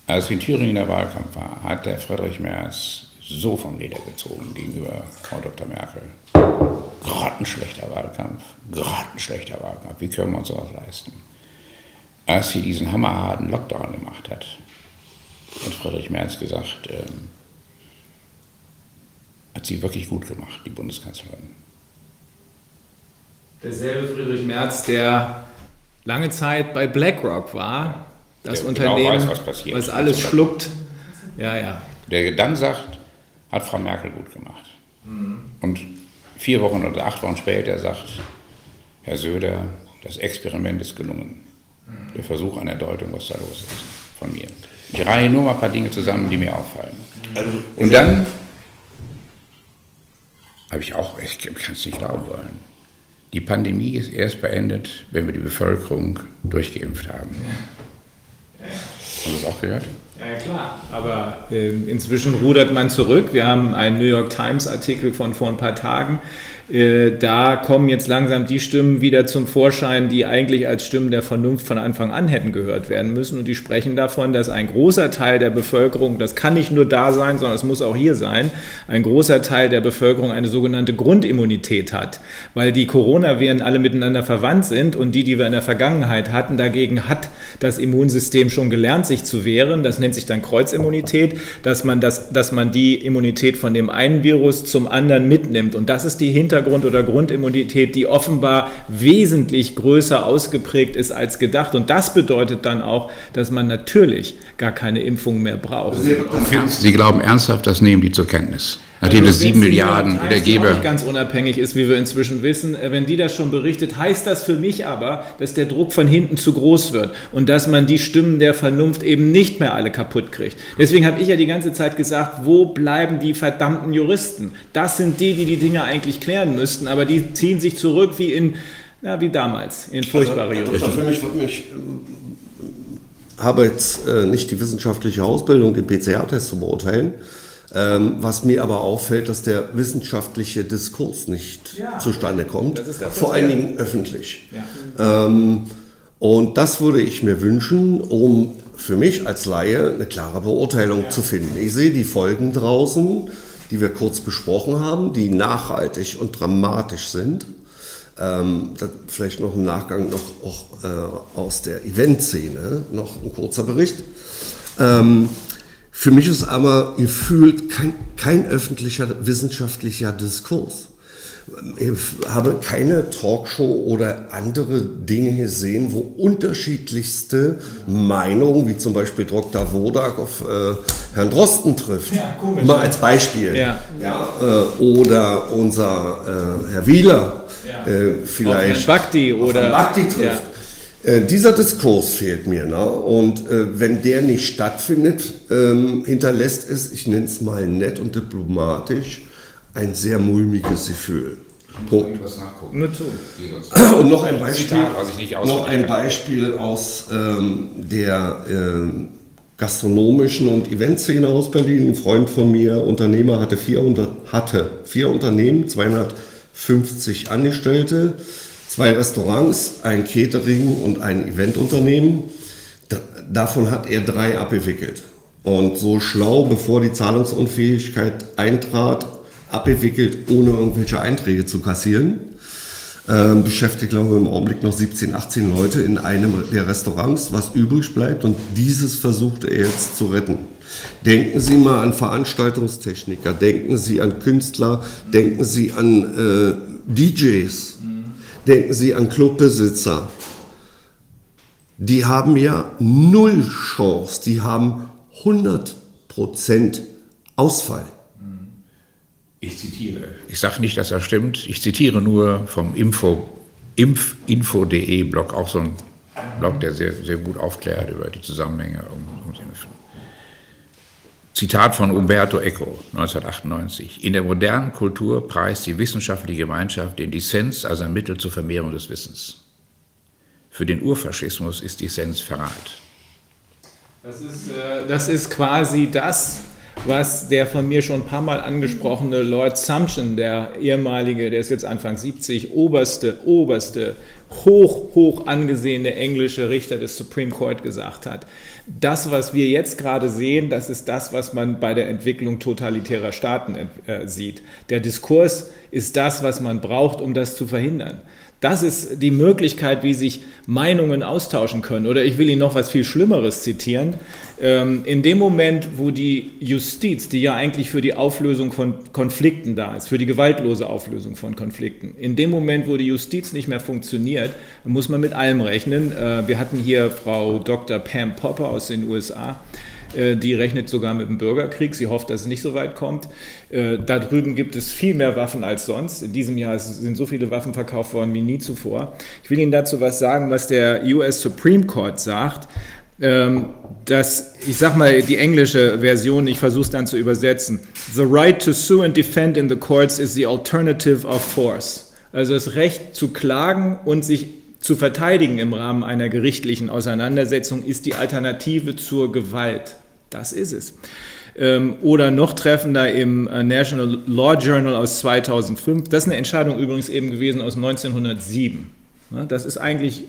Als in Thüringen der Wahlkampf war, hat der Friedrich Merz so vom Leder gezogen gegenüber Frau Dr. Merkel. Grottenschlechter Wahlkampf, grottenschlechter Wahlkampf. Wie können wir uns sowas leisten? Als sie diesen hammerharten Lockdown gemacht hat, hat Friedrich Merz gesagt, ähm, hat sie wirklich gut gemacht, die Bundeskanzlerin. Derselbe Friedrich Merz, der lange Zeit bei BlackRock war, das Der genau Unternehmen, weiß, was passiert. was alles schluckt. Ja, ja. der dann sagt, hat Frau Merkel gut gemacht. Und vier Wochen oder acht Wochen später sagt Herr Söder, das Experiment ist gelungen. Der Versuch einer Deutung, was da los ist, von mir. Ich reihe nur mal ein paar Dinge zusammen, die mir auffallen. Und dann habe ich auch, ich kann es nicht glauben wollen. Die Pandemie ist erst beendet, wenn wir die Bevölkerung durchgeimpft haben. Haben Sie das auch gehört? Ja, klar. Aber äh, inzwischen rudert man zurück. Wir haben einen New York Times Artikel von vor ein paar Tagen, da kommen jetzt langsam die Stimmen wieder zum Vorschein, die eigentlich als Stimmen der Vernunft von Anfang an hätten gehört werden müssen. Und die sprechen davon, dass ein großer Teil der Bevölkerung, das kann nicht nur da sein, sondern es muss auch hier sein, ein großer Teil der Bevölkerung eine sogenannte Grundimmunität hat, weil die Coronaviren alle miteinander verwandt sind und die, die wir in der Vergangenheit hatten, dagegen hat das Immunsystem schon gelernt, sich zu wehren. Das nennt sich dann Kreuzimmunität, dass man, das, dass man die Immunität von dem einen Virus zum anderen mitnimmt. Und das ist die Hintergrund Hintergrund- oder Grundimmunität, die offenbar wesentlich größer ausgeprägt ist als gedacht. Und das bedeutet dann auch, dass man natürlich gar keine Impfung mehr braucht. Sie glauben ernsthaft, das nehmen die zur Kenntnis? Nachdem also, es sieben Milliarden wiedergebe. ganz unabhängig ist, wie wir inzwischen wissen. Äh, wenn die das schon berichtet, heißt das für mich aber, dass der Druck von hinten zu groß wird und dass man die Stimmen der Vernunft eben nicht mehr alle kaputt kriegt. Deswegen habe ich ja die ganze Zeit gesagt, wo bleiben die verdammten Juristen? Das sind die, die die Dinge eigentlich klären müssten, aber die ziehen sich zurück wie in, na, wie damals, in furchtbare also, Juristen. Für mich, für mich habe jetzt äh, nicht die wissenschaftliche Ausbildung, den PCR-Test zu beurteilen. Ähm, was mir aber auffällt, dass der wissenschaftliche Diskurs nicht ja. zustande kommt, vor allen Dingen öffentlich. Ja. Ähm, und das würde ich mir wünschen, um für mich als Laie eine klare Beurteilung ja. zu finden. Ich sehe die Folgen draußen, die wir kurz besprochen haben, die nachhaltig und dramatisch sind. Ähm, vielleicht noch im Nachgang noch auch, äh, aus der Eventszene noch ein kurzer Bericht. Ähm, für mich ist aber gefühlt kein, kein öffentlicher wissenschaftlicher Diskurs. Ich habe keine Talkshow oder andere Dinge gesehen, wo unterschiedlichste Meinungen, wie zum Beispiel Dr. Wodak auf äh, Herrn Drosten trifft. Ja, komisch, Mal als Beispiel. Ja. Ja, äh, oder unser äh, Herr Wieler ja. Äh, vielleicht. Auf Herrn Bakti oder. Bakti trifft. Äh, dieser Diskurs fehlt mir. Ne? Und äh, wenn der nicht stattfindet, ähm, hinterlässt es, ich nenne es mal nett und diplomatisch, ein sehr mulmiges Gefühl. Punkt. Und noch ein Beispiel, noch ein Beispiel aus ähm, der äh, gastronomischen und Eventszene aus Berlin. Ein Freund von mir, Unternehmer, hatte, 400, hatte vier Unternehmen, 250 Angestellte zwei Restaurants, ein Catering und ein Eventunternehmen. davon hat er drei abgewickelt. Und so schlau, bevor die Zahlungsunfähigkeit eintrat, abgewickelt, ohne irgendwelche Einträge zu kassieren. Ähm, beschäftigt, glaube ich, im Augenblick noch 17, 18 Leute in einem der Restaurants, was übrig bleibt. Und dieses versucht er jetzt zu retten. Denken Sie mal an Veranstaltungstechniker, denken Sie an Künstler, denken Sie an äh, DJs. Denken Sie an Clubbesitzer. Die haben ja null Chance, die haben 100% Ausfall. Ich zitiere. Ich sage nicht, dass er stimmt. Ich zitiere nur vom Info, impfinfo.de Blog, auch so ein Blog, der sehr, sehr gut aufklärt über die Zusammenhänge um, ums Impfen. Zitat von Umberto Eco, 1998. In der modernen Kultur preist die wissenschaftliche Gemeinschaft den Dissens als ein Mittel zur Vermehrung des Wissens. Für den Urfaschismus ist Dissens Verrat. Das ist, äh, das ist quasi das, was der von mir schon ein paar Mal angesprochene Lord Sumption, der ehemalige, der ist jetzt Anfang 70, oberste, oberste, hoch, hoch angesehene englische Richter des Supreme Court gesagt hat das, was wir jetzt gerade sehen, das ist das, was man bei der Entwicklung totalitärer Staaten äh, sieht. Der Diskurs ist das, was man braucht, um das zu verhindern. Das ist die Möglichkeit, wie sich Meinungen austauschen können. Oder ich will Ihnen noch was viel Schlimmeres zitieren. Ähm, in dem Moment, wo die Justiz, die ja eigentlich für die Auflösung von Konflikten da ist, für die gewaltlose Auflösung von Konflikten, in dem Moment, wo die Justiz nicht mehr funktioniert, muss man mit allem rechnen. Äh, wir hatten hier Frau Dr. Pam Popper aus den USA die rechnet sogar mit dem Bürgerkrieg. Sie hofft, dass es nicht so weit kommt. Äh, da drüben gibt es viel mehr Waffen als sonst. In diesem Jahr sind so viele Waffen verkauft worden wie nie zuvor. Ich will Ihnen dazu was sagen, was der US Supreme Court sagt. Ähm, dass, ich sag mal die englische Version, ich versuche es dann zu übersetzen. The right to sue and defend in the courts is the alternative of force. Also das Recht zu klagen und sich zu verteidigen im Rahmen einer gerichtlichen Auseinandersetzung ist die Alternative zur Gewalt. Das ist es. ähm, oder noch treffender im äh, National Law Journal aus 2005. Das ist eine Entscheidung übrigens eben gewesen aus 1907. Das ist eigentlich,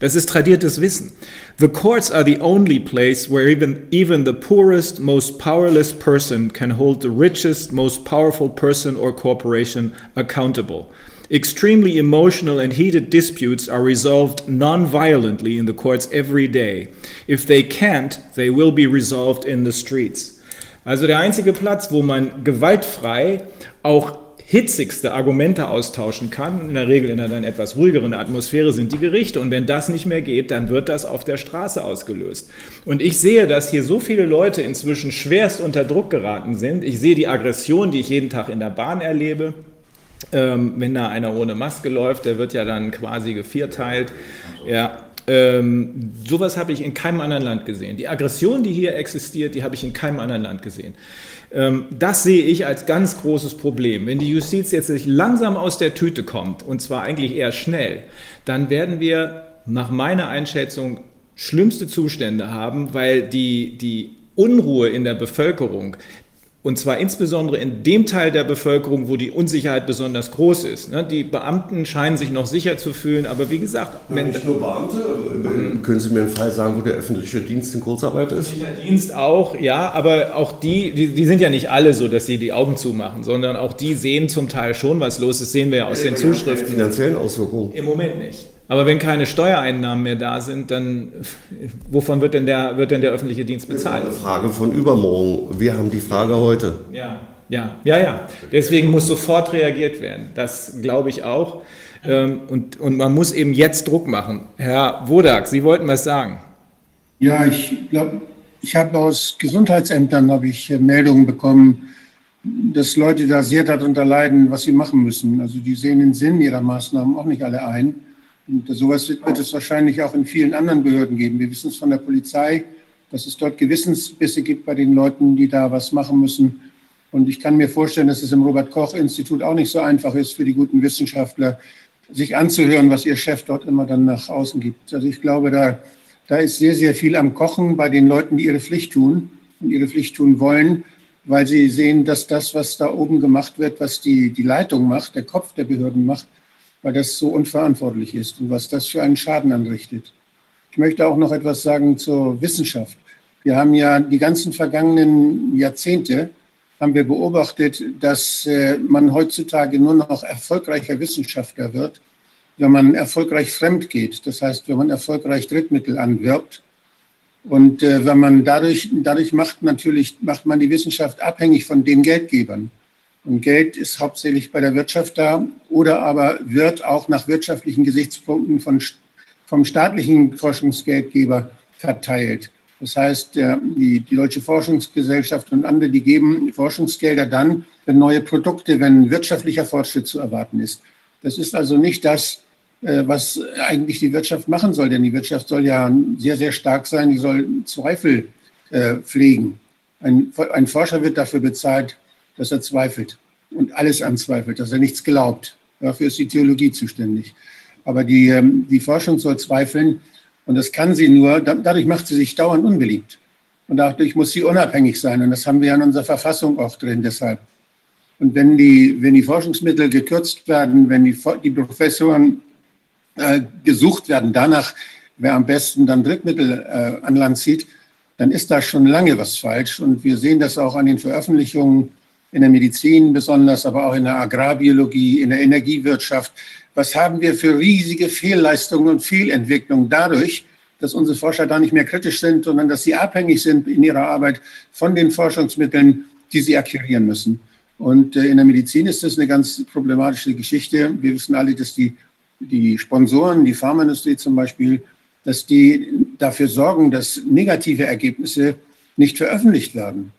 das ist tradiertes Wissen. The courts are the only place where even, even the poorest, most powerless person can hold the richest, most powerful person or corporation accountable. Extremely emotional and heated disputes are resolved non-violently in the courts every day. If they can't, they will be resolved in the streets. Also der einzige Platz, wo man gewaltfrei auch hitzigste Argumente austauschen kann, in der Regel in einer etwas ruhigeren Atmosphäre, sind die Gerichte. Und wenn das nicht mehr geht, dann wird das auf der Straße ausgelöst. Und ich sehe, dass hier so viele Leute inzwischen schwerst unter Druck geraten sind. Ich sehe die Aggression, die ich jeden Tag in der Bahn erlebe. Ähm, wenn da einer ohne Maske läuft, der wird ja dann quasi gevierteilt. Ja, ähm, sowas habe ich in keinem anderen Land gesehen. Die Aggression, die hier existiert, die habe ich in keinem anderen Land gesehen. Ähm, das sehe ich als ganz großes Problem. Wenn die Justiz jetzt langsam aus der Tüte kommt, und zwar eigentlich eher schnell, dann werden wir nach meiner Einschätzung schlimmste Zustände haben, weil die, die Unruhe in der Bevölkerung, und zwar insbesondere in dem Teil der Bevölkerung, wo die Unsicherheit besonders groß ist. Ne? Die Beamten scheinen sich noch sicher zu fühlen, aber wie gesagt. Nicht nur Beamte, äh, können Sie mir einen Fall sagen, wo der öffentliche Dienst in Kurzarbeit ist? Öffentlicher Dienst auch, ja, aber auch die, die, die, sind ja nicht alle so, dass sie die Augen zumachen, sondern auch die sehen zum Teil schon, was los ist, sehen wir ja aus den Zuschriften. Finanziellen Auswirkungen. Im Moment nicht. Aber wenn keine Steuereinnahmen mehr da sind, dann wovon wird denn der, wird denn der öffentliche Dienst bezahlt? Das ist eine Frage von übermorgen. Wir haben die Frage heute. Ja, ja, ja, ja. Deswegen muss sofort reagiert werden. Das glaube ich auch. Ähm, und, und man muss eben jetzt Druck machen. Herr Wodak, Sie wollten was sagen. Ja, ich glaube, ich habe aus Gesundheitsämtern habe ich äh, Meldungen bekommen, dass Leute da sehr darunter leiden, was sie machen müssen. Also die sehen den Sinn ihrer Maßnahmen auch nicht alle ein. Und sowas wird, es wahrscheinlich auch in vielen anderen Behörden geben. Wir wissen es von der Polizei, dass es dort Gewissensbisse gibt bei den Leuten, die da was machen müssen. Und ich kann mir vorstellen, dass es im Robert-Koch-Institut auch nicht so einfach ist für die guten Wissenschaftler, sich anzuhören, was ihr Chef dort immer dann nach außen gibt. Also ich glaube, da, da ist sehr, sehr viel am Kochen bei den Leuten, die ihre Pflicht tun und ihre Pflicht tun wollen, weil sie sehen, dass das, was da oben gemacht wird, was die, die Leitung macht, der Kopf der Behörden macht, weil das so unverantwortlich ist und was das für einen Schaden anrichtet. Ich möchte auch noch etwas sagen zur Wissenschaft. Wir haben ja die ganzen vergangenen Jahrzehnte haben wir beobachtet, dass äh, man heutzutage nur noch erfolgreicher Wissenschaftler wird, wenn man erfolgreich fremd geht. Das heißt, wenn man erfolgreich Drittmittel anwirbt. Und äh, wenn man dadurch, dadurch macht natürlich, macht man die Wissenschaft abhängig von den Geldgebern. Und Geld ist hauptsächlich bei der Wirtschaft da oder aber wird auch nach wirtschaftlichen Gesichtspunkten von, vom staatlichen Forschungsgeldgeber verteilt. Das heißt, die, die Deutsche Forschungsgesellschaft und andere, die geben Forschungsgelder dann, wenn neue Produkte, wenn wirtschaftlicher Fortschritt zu erwarten ist. Das ist also nicht das, äh, was eigentlich die Wirtschaft machen soll, denn die Wirtschaft soll ja sehr, sehr stark sein, die soll Zweifel äh, pflegen. Ein, ein Forscher wird dafür bezahlt, dass er zweifelt und alles anzweifelt, dass er nichts glaubt. Dafür ist die Theologie zuständig. Aber die, ähm, die Forschung soll zweifeln und das kann sie nur, dadurch macht sie sich dauernd unbeliebt. Und dadurch muss sie unabhängig sein. Und das haben wir in unserer Verfassung auch drin deshalb. Und wenn die, wenn die Forschungsmittel gekürzt werden, wenn die, die Professoren äh, gesucht werden, danach, wer am besten dann Drittmittel äh, an Land zieht, dann ist da schon lange was falsch. Und wir sehen das auch an den Veröffentlichungen in der Medizin besonders, aber auch in der Agrarbiologie, in der Energiewirtschaft. Was haben wir für riesige Fehlleistungen und Fehlentwicklungen dadurch, dass unsere Forscher da nicht mehr kritisch sind, sondern dass sie abhängig sind in ihrer Arbeit von den Forschungsmitteln, die sie akquirieren müssen. Und äh, in der Medizin ist das eine ganz problematische Geschichte. Wir wissen alle, dass die, die Sponsoren, die Pharmaindustrie zum Beispiel, dass die dafür sorgen, dass negative Ergebnisse nicht veröffentlicht werden.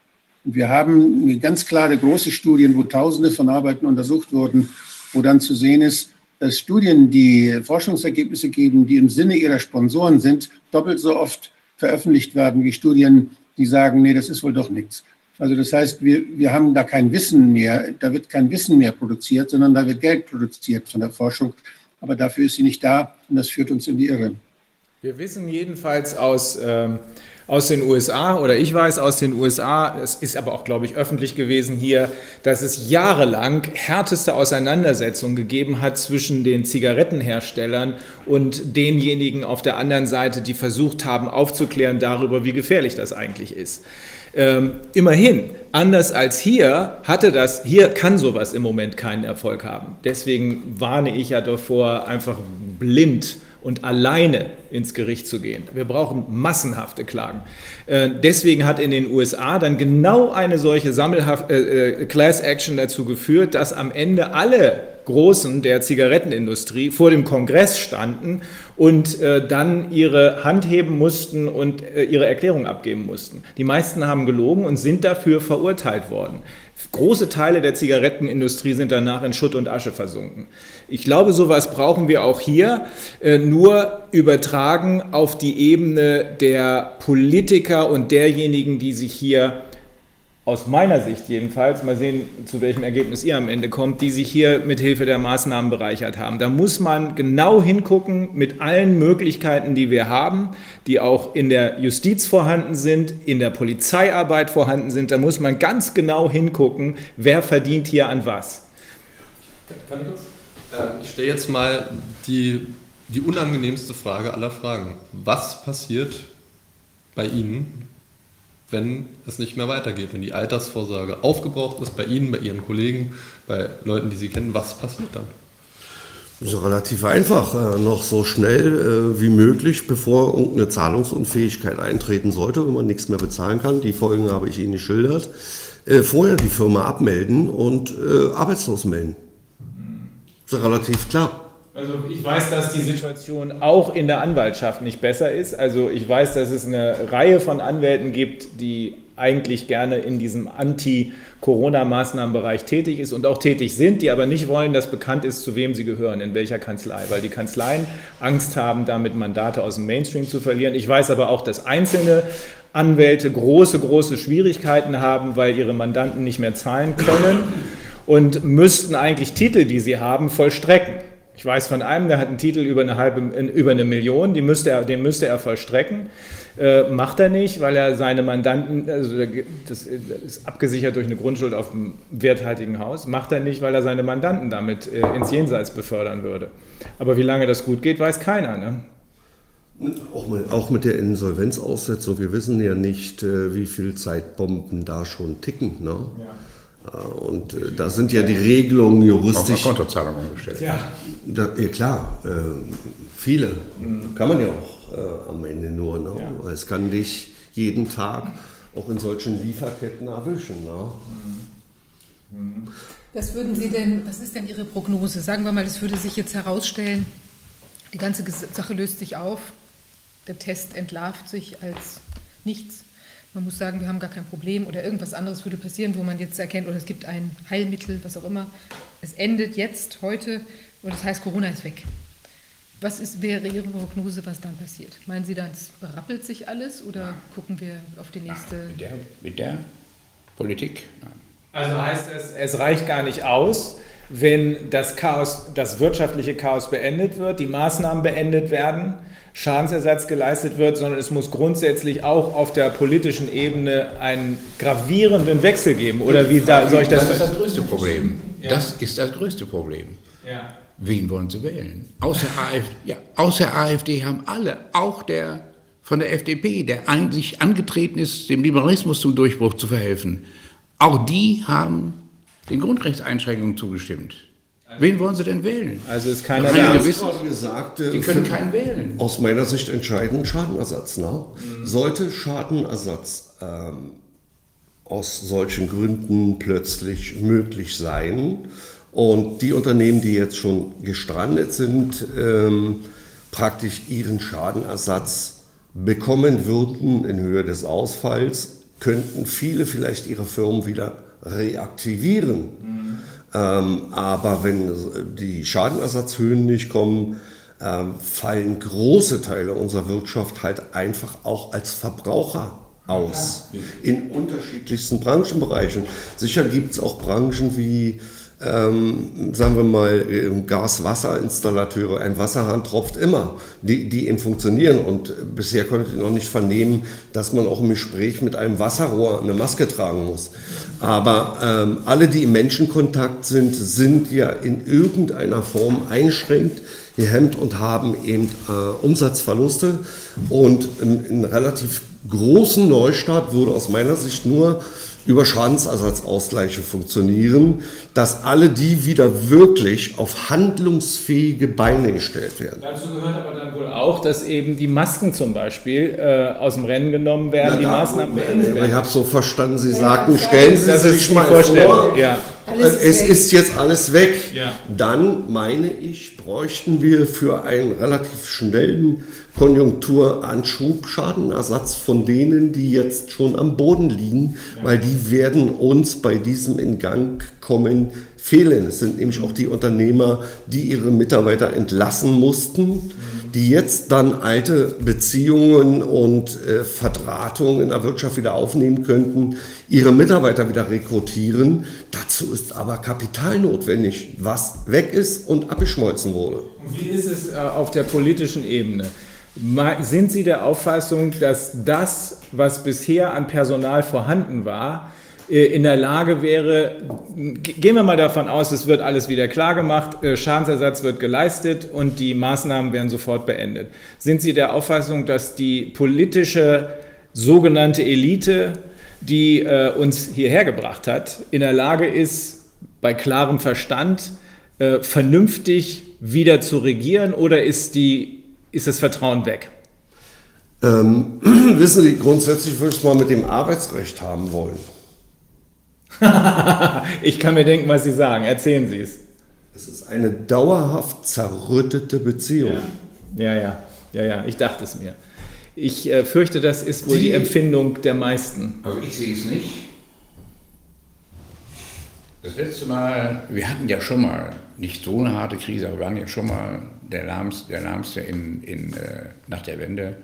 Wir haben ganz klare große Studien, wo Tausende von Arbeiten untersucht wurden, wo dann zu sehen ist, dass Studien, die Forschungsergebnisse geben, die im Sinne ihrer Sponsoren sind, doppelt so oft veröffentlicht werden wie Studien, die sagen, nee, das ist wohl doch nichts. Also das heißt, wir, wir haben da kein Wissen mehr, da wird kein Wissen mehr produziert, sondern da wird Geld produziert von der Forschung. Aber dafür ist sie nicht da und das führt uns in die Irre. Wir wissen jedenfalls aus ähm, aus den USA oder ich weiß aus den USA, es ist aber auch, glaube ich, öffentlich gewesen hier, dass es jahrelang härteste Auseinandersetzungen gegeben hat zwischen den Zigarettenherstellern und denjenigen auf der anderen Seite, die versucht haben aufzuklären darüber, wie gefährlich das eigentlich ist. Ähm, immerhin, anders als hier, hatte das, hier kann sowas im Moment keinen Erfolg haben. Deswegen warne ich ja davor, einfach blind und alleine ins Gericht zu gehen. Wir brauchen massenhafte Klagen. Äh, deswegen hat in den USA dann genau eine solche Sammelhaft äh, äh, Class Action dazu geführt, dass am Ende alle Großen der Zigarettenindustrie vor dem Kongress standen und dann ihre Hand heben mussten und ihre Erklärung abgeben mussten. Die meisten haben gelogen und sind dafür verurteilt worden. Große Teile der Zigarettenindustrie sind danach in Schutt und Asche versunken. Ich glaube, sowas brauchen wir auch hier, äh, nur übertragen auf die Ebene der Politiker und derjenigen, die sich hier aus meiner Sicht jedenfalls, mal sehen, zu welchem Ergebnis ihr am Ende kommt, die sich hier mit Hilfe der Maßnahmen bereichert haben. Da muss man genau hingucken mit allen Möglichkeiten, die wir haben, die auch in der Justiz vorhanden sind, in der Polizeiarbeit vorhanden sind. Da muss man ganz genau hingucken, wer verdient hier an was. Ich? Ähm, ich stelle jetzt mal die, die unangenehmste Frage aller Fragen. Was passiert bei Ihnen, wenn es nicht mehr weitergeht, wenn die Altersvorsorge aufgebraucht ist, bei Ihnen, bei Ihren Kollegen, bei Leuten, die Sie kennen, was passiert dann? Das ist relativ einfach, äh, noch so schnell äh, wie möglich, bevor irgendeine Zahlungsunfähigkeit eintreten sollte, wenn man nichts mehr bezahlen kann. Die Folgen habe ich Ihnen geschildert. Äh, vorher die Firma abmelden und arbeitslos melden. Das ist relativ klar. Also ich weiß, dass die Situation auch in der Anwaltschaft nicht besser ist. Also ich weiß, dass es eine Reihe von Anwälten gibt, die eigentlich gerne in diesem Anti-Corona-Maßnahmenbereich tätig ist und auch tätig sind, die aber nicht wollen, dass bekannt ist, zu wem sie gehören, in welcher Kanzlei, weil die Kanzleien Angst haben, damit Mandate aus dem Mainstream zu verlieren. Ich weiß aber auch, dass einzelne Anwälte große, große Schwierigkeiten haben, weil ihre Mandanten nicht mehr zahlen können und müssten eigentlich Titel, die sie haben, vollstrecken. Ich weiß von einem, der hat einen Titel über eine halbe, über eine Million, die müsste er, den müsste er vollstrecken. Äh, macht er nicht, weil er seine Mandanten, also das ist abgesichert durch eine Grundschuld auf einem werthaltigen Haus, macht er nicht, weil er seine Mandanten damit äh, ins Jenseits befördern würde. Aber wie lange das gut geht, weiß keiner. Ne? Auch mit, auch mit, der Insolvenzaussetzung, wir wissen ja nicht, äh, wie viele Zeitbomben da schon ticken. Ne? Ja. Und äh, da sind ja die Regelungen juristisch. Auf Kontozahlung umgestellt. Ja. Da, ja, klar, äh, viele. Mhm. Kann man ja auch äh, am Ende nur. Ne? Ja. Es kann dich jeden Tag auch in solchen Lieferketten erwischen. Ne? Mhm. Was würden Sie denn, was ist denn Ihre Prognose? Sagen wir mal, das würde sich jetzt herausstellen, die ganze Sache löst sich auf, der Test entlarvt sich als nichts man muss sagen, wir haben gar kein Problem oder irgendwas anderes würde passieren, wo man jetzt erkennt, oder es gibt ein Heilmittel, was auch immer. Es endet jetzt, heute, und das heißt, Corona ist weg. Was ist, wäre Ihre Prognose, was dann passiert? Meinen Sie, dann berappelt sich alles oder gucken wir auf die nächste? Mit der, mit der Politik? Also heißt es, es reicht gar nicht aus, wenn das Chaos, das wirtschaftliche Chaos beendet wird, die Maßnahmen beendet werden, Schadensersatz geleistet wird, sondern es muss grundsätzlich auch auf der politischen Ebene einen gravierenden Wechsel geben. Oder wie da, soll ich das? Das ist das größte Problem. Ja. Das ist das größte Problem. Ja. Wen wollen Sie wählen? Außer AfD, ja, außer AfD haben alle, auch der von der FDP, der eigentlich angetreten ist, dem Liberalismus zum Durchbruch zu verhelfen, auch die haben den Grundrechtseinschränkungen zugestimmt. Wen wollen Sie denn wählen? Also ist keiner da. gesagt, Sie können keinen wählen. Aus meiner Sicht entscheidend Schadenersatz. Ne? Mhm. Sollte Schadenersatz ähm, aus solchen Gründen plötzlich möglich sein und die Unternehmen, die jetzt schon gestrandet sind, ähm, praktisch ihren Schadenersatz bekommen würden in Höhe des Ausfalls, könnten viele vielleicht ihre Firmen wieder reaktivieren. Mhm. Ähm, aber wenn die Schadenersatzhöhen nicht kommen, ähm, fallen große Teile unserer Wirtschaft halt einfach auch als Verbraucher aus. In unterschiedlichsten Branchenbereichen. Sicher gibt es auch Branchen wie ähm, sagen wir mal, Gas-Wasser-Installateure, ein Wasserhahn tropft immer, die, die eben funktionieren. Und bisher konnte ich noch nicht vernehmen, dass man auch im Gespräch mit einem Wasserrohr eine Maske tragen muss. Aber ähm, alle, die im Menschenkontakt sind, sind ja in irgendeiner Form einschränkt, gehemmt und haben eben äh, Umsatzverluste. Und in, in relativ großen Neustart würde aus meiner Sicht nur über Schadensersatzausgleiche funktionieren, dass alle die wieder wirklich auf handlungsfähige Beine gestellt werden. Dazu gehört aber dann wohl auch, dass eben die Masken zum Beispiel äh, aus dem Rennen genommen werden, Na, die Maßnahmen beendet werden. Ich habe so verstanden, Sie sagten, stellen Sie sich mal vor, Ja. Es ist jetzt alles weg. Ja. Dann meine ich, bräuchten wir für einen relativ schnellen Konjunkturanschub Schadenersatz von denen, die jetzt schon am Boden liegen, weil die werden uns bei diesem in Gang kommen fehlen. Es sind nämlich auch die Unternehmer, die ihre Mitarbeiter entlassen mussten, die jetzt dann alte Beziehungen und äh, Verdrahtungen in der Wirtschaft wieder aufnehmen könnten, ihre Mitarbeiter wieder rekrutieren. Dazu ist aber Kapital notwendig, was weg ist und abgeschmolzen wurde. Wie ist es äh, auf der politischen Ebene? Sind Sie der Auffassung, dass das, was bisher an Personal vorhanden war, in der Lage wäre, ge- gehen wir mal davon aus, es wird alles wieder klar gemacht, äh, Schadensersatz wird geleistet und die Maßnahmen werden sofort beendet. Sind Sie der Auffassung, dass die politische sogenannte Elite, die äh, uns hierher gebracht hat, in der Lage ist, bei klarem Verstand äh, vernünftig wieder zu regieren oder ist, die, ist das Vertrauen weg? Ähm, wissen Sie, grundsätzlich würde ich es mal mit dem Arbeitsrecht haben wollen. Ich kann mir denken, was Sie sagen. Erzählen Sie es. Es ist eine dauerhaft zerrüttete Beziehung. Ja, ja, ja, ja, ich dachte es mir. Ich äh, fürchte, das ist wohl die Sie- Empfindung der meisten. Also ich sehe es nicht. Das letzte Mal, wir hatten ja schon mal, nicht so eine harte Krise, aber wir waren ja schon mal der lahmste, der lahmste in, in, äh, nach der Wende,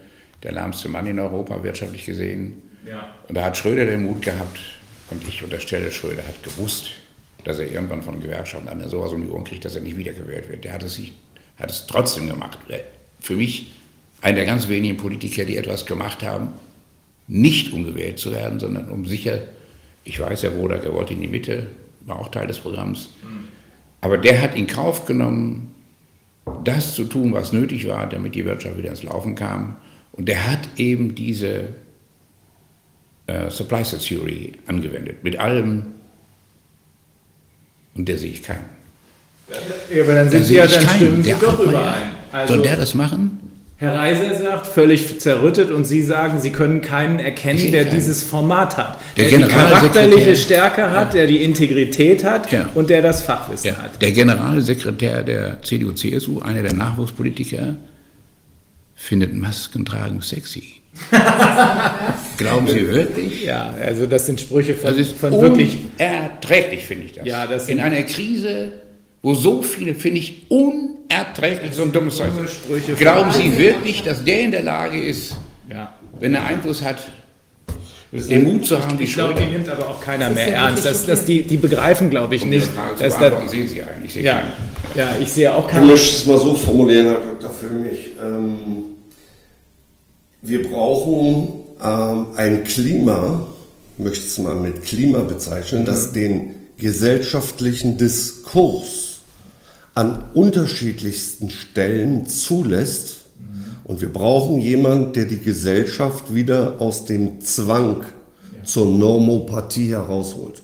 der lahmste Mann in Europa wirtschaftlich gesehen. Ja. Und da hat Schröder den Mut gehabt, und ich unterstelle, Schröder hat gewusst, dass er irgendwann von Gewerkschaften an sowas um die Ohren kriegt, dass er nicht wiedergewählt wird. Der hat es, hat es trotzdem gemacht. Für mich einer der ganz wenigen Politiker, die etwas gemacht haben, nicht um gewählt zu werden, sondern um sicher, ich weiß, Herr Wodak, er wollte in die Mitte, war auch Teil des Programms, aber der hat in Kauf genommen, das zu tun, was nötig war, damit die Wirtschaft wieder ins Laufen kam. Und der hat eben diese äh, Supply Side Theory angewendet, mit allem, und der sehe ich keinen. Ja, aber dann Da sind Sie ja, dann keinen. stimmen Sie doch überein. Also, Soll der das machen? Herr Reiser sagt, völlig zerrüttet und Sie sagen, Sie können keinen erkennen, der keinen. dieses Format hat. Der Der, die charakterliche Stärke hat, der die Integrität hat Ja. und der das Fachwissen Ja, hat. der Generalsekretär der CDU-CSU, einer der Nachwuchspolitiker, findet Maskentragen sexy. Glauben Sie wirklich? Ja, also das sind Sprüche von, Das ist von wirklich unerträglich, finde ich das. Ja, das In einer Krise, wo so viele, finde ich, unerträglich so ein dummes Zeug. Sprüche Glauben Sie wirklich, dass der in der Lage ist, Ja. wenn er Einfluss hat, den Mut zu haben, die Ich glaube, die nimmt aber auch keiner mehr ernst. Das, das, die, die begreifen, glaube ich, um nicht. Dass da, beantworten, sehen Sie. Ich sehe ja, keinen. ja, ich sehe auch Ich keine. möchte es mal so formulieren, Herr Dr. Füllmich. Ähm, wir brauchen ähm, ein Klima, ich möchte es mal mit Klima bezeichnen, das den gesellschaftlichen Diskurs an unterschiedlichsten Stellen zulässt. Und wir brauchen jemanden, der die Gesellschaft wieder aus dem Zwang zur Normopathie herausholt.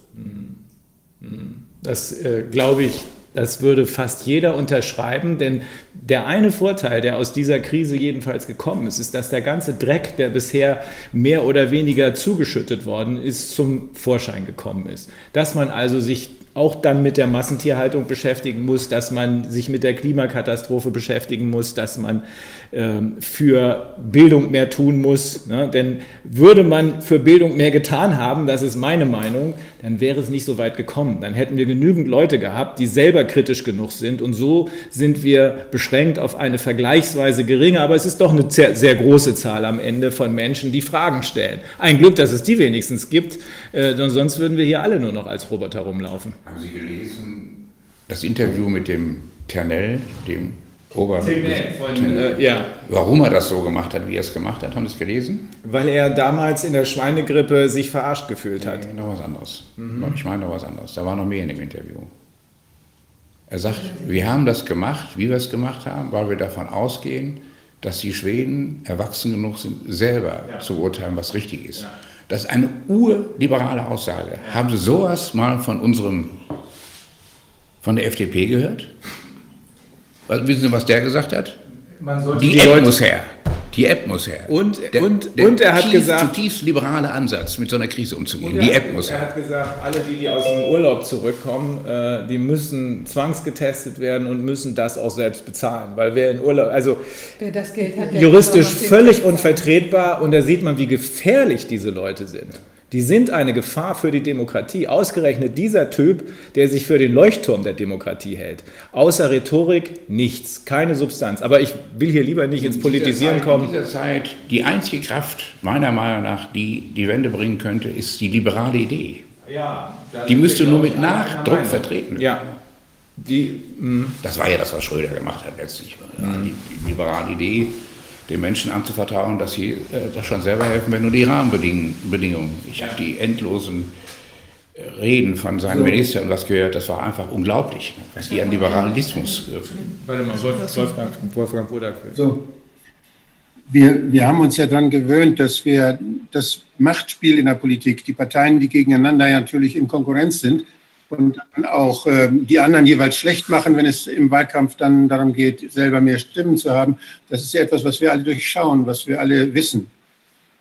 Das äh, glaube ich, das würde fast jeder unterschreiben, denn der eine Vorteil, der aus dieser Krise jedenfalls gekommen ist, ist, dass der ganze Dreck, der bisher mehr oder weniger zugeschüttet worden ist, zum Vorschein gekommen ist. Dass man also sich auch dann mit der Massentierhaltung beschäftigen muss, dass man sich mit der Klimakatastrophe beschäftigen muss, dass man für Bildung mehr tun muss. Ne? Denn würde man für Bildung mehr getan haben, das ist meine Meinung, dann wäre es nicht so weit gekommen. Dann hätten wir genügend Leute gehabt, die selber kritisch genug sind. Und so sind wir beschränkt auf eine vergleichsweise geringe, aber es ist doch eine sehr, sehr große Zahl am Ende von Menschen, die Fragen stellen. Ein Glück, dass es die wenigstens gibt, äh, denn sonst würden wir hier alle nur noch als Roboter rumlaufen. Haben Sie gelesen, das Interview mit dem Ternell, dem Ober von, äh, ja. Warum er das so gemacht hat, wie er es gemacht hat, haben Sie es gelesen? Weil er damals in der Schweinegrippe sich verarscht gefühlt hat. Nee, noch was anderes. Mhm. Ich meine noch was anderes. Da war noch mehr in dem Interview. Er sagt, wir haben das gemacht, wie wir es gemacht haben, weil wir davon ausgehen, dass die Schweden erwachsen genug sind, selber ja. zu urteilen, was richtig ist. Ja. Das ist eine urliberale Aussage. Ja. Haben Sie sowas mal von unserem, von der FDP gehört? Wissen Sie, was der gesagt hat? die, die App muss her. Die App muss her. Und, der, und, der und er hat tief, gesagt. Zutiefst liberale Ansatz, mit so einer Krise umzugehen. Die App muss her. Er hat gesagt, alle, die, die aus dem Urlaub zurückkommen, äh, die müssen zwangsgetestet werden und müssen das auch selbst bezahlen. Weil wer in Urlaub, also wer das Geld hat, juristisch völlig unvertretbar und da sieht man, wie gefährlich diese Leute sind. Die sind eine Gefahr für die Demokratie. Ausgerechnet dieser Typ, der sich für den Leuchtturm der Demokratie hält. Außer Rhetorik nichts, keine Substanz. Aber ich will hier lieber nicht ins Politisieren Zeit, kommen. In dieser Zeit, die einzige Kraft, meiner Meinung nach, die die Wende bringen könnte, ist die liberale Idee. Ja, die müsste nur mit Nachdruck vertreten werden. Ja. Die, hm. das war ja das, was Schröder gemacht hat letztlich. Mhm. Die, die liberale Idee den Menschen anzuvertrauen, dass sie äh, das schon selber helfen, wenn nur die Rahmenbedingungen. Ich habe die endlosen äh, Reden von seinen so. Ministern was gehört, das war einfach unglaublich, was die an Liberalismus. Äh, Warte mal, Wolfgang, Wolfgang Budak. So. Wir, wir haben uns ja daran gewöhnt, dass wir das Machtspiel in der Politik, die Parteien, die gegeneinander ja natürlich in Konkurrenz sind, und dann auch ähm, die anderen jeweils schlecht machen, wenn es im Wahlkampf dann darum geht, selber mehr Stimmen zu haben. Das ist ja etwas, was wir alle durchschauen, was wir alle wissen.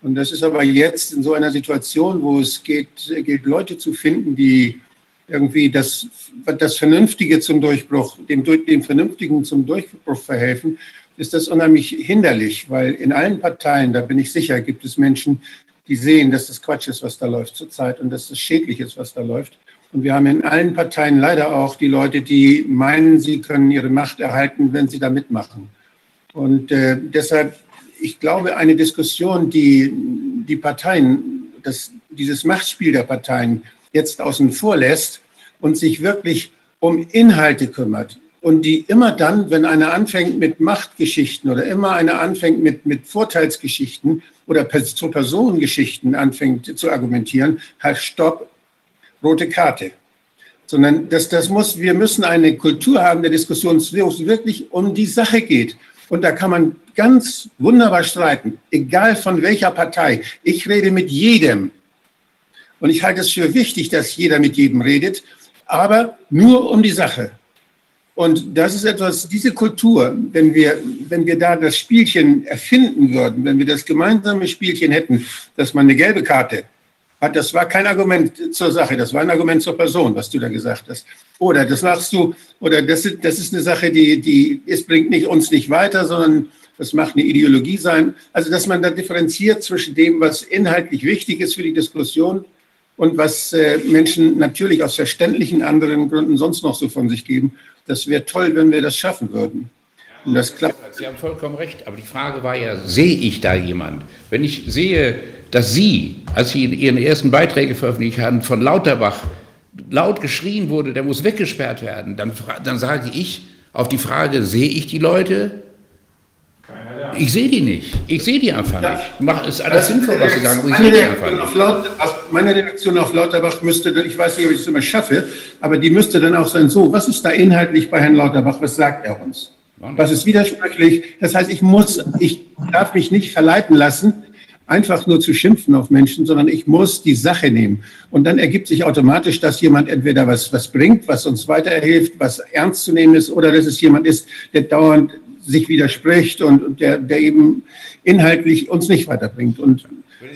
Und das ist aber jetzt in so einer Situation, wo es geht, geht Leute zu finden, die irgendwie das, das Vernünftige zum Durchbruch, dem, dem Vernünftigen zum Durchbruch verhelfen, ist das unheimlich hinderlich, weil in allen Parteien, da bin ich sicher, gibt es Menschen, die sehen, dass das Quatsch ist, was da läuft zurzeit und dass das schädlich ist, was da läuft. Und wir haben in allen Parteien leider auch die Leute, die meinen, sie können ihre Macht erhalten, wenn sie da mitmachen. Und äh, deshalb, ich glaube, eine Diskussion, die die Parteien, das, dieses Machtspiel der Parteien jetzt außen vor lässt und sich wirklich um Inhalte kümmert und die immer dann, wenn einer anfängt mit Machtgeschichten oder immer einer anfängt mit, mit Vorteilsgeschichten oder zu Personengeschichten anfängt zu argumentieren, halt Stopp, rote Karte. Sondern das, das muss, wir müssen eine Kultur haben der Diskussion, wo es wirklich um die Sache geht. Und da kann man ganz wunderbar streiten, egal von welcher Partei. Ich rede mit jedem. Und ich halte es für wichtig, dass jeder mit jedem redet, aber nur um die Sache. Und das ist etwas, diese Kultur, wenn wir, wenn wir da das Spielchen erfinden würden, wenn wir das gemeinsame Spielchen hätten, dass man eine gelbe Karte das war kein Argument zur Sache, das war ein Argument zur Person, was du da gesagt hast. Oder das machst du, oder das, ist, das ist eine Sache, die, die es bringt nicht, uns nicht weiter, sondern das macht eine Ideologie sein. Also, dass man da differenziert zwischen dem, was inhaltlich wichtig ist für die Diskussion und was äh, Menschen natürlich aus verständlichen anderen Gründen sonst noch so von sich geben. Das wäre toll, wenn wir das schaffen würden. Und das klappt. Sie haben vollkommen recht, aber die Frage war ja, sehe ich da jemand? Wenn ich sehe, dass Sie, als Sie Ihren ersten Beiträge veröffentlicht haben, von Lauterbach laut geschrien wurde, der muss weggesperrt werden, dann, dann sage ich auf die Frage, sehe ich die Leute? Ich sehe die nicht. Ich sehe die einfach ja. nicht. Mach, ist alles sinnvoll, was Sie sagen, aber ich sehe die einfach nicht. Laut, meine Reaktion auf Lauterbach müsste, ich weiß nicht, ob ich es immer schaffe, aber die müsste dann auch sein, so, was ist da inhaltlich bei Herrn Lauterbach, was sagt er uns? Was ist widersprüchlich? Das heißt, ich muss, ich darf mich nicht verleiten lassen, einfach nur zu schimpfen auf Menschen, sondern ich muss die Sache nehmen. Und dann ergibt sich automatisch, dass jemand entweder was, was bringt, was uns weiterhilft, was ernst zu nehmen ist, oder dass es jemand ist, der dauernd sich widerspricht und der, der eben inhaltlich uns nicht weiterbringt. Und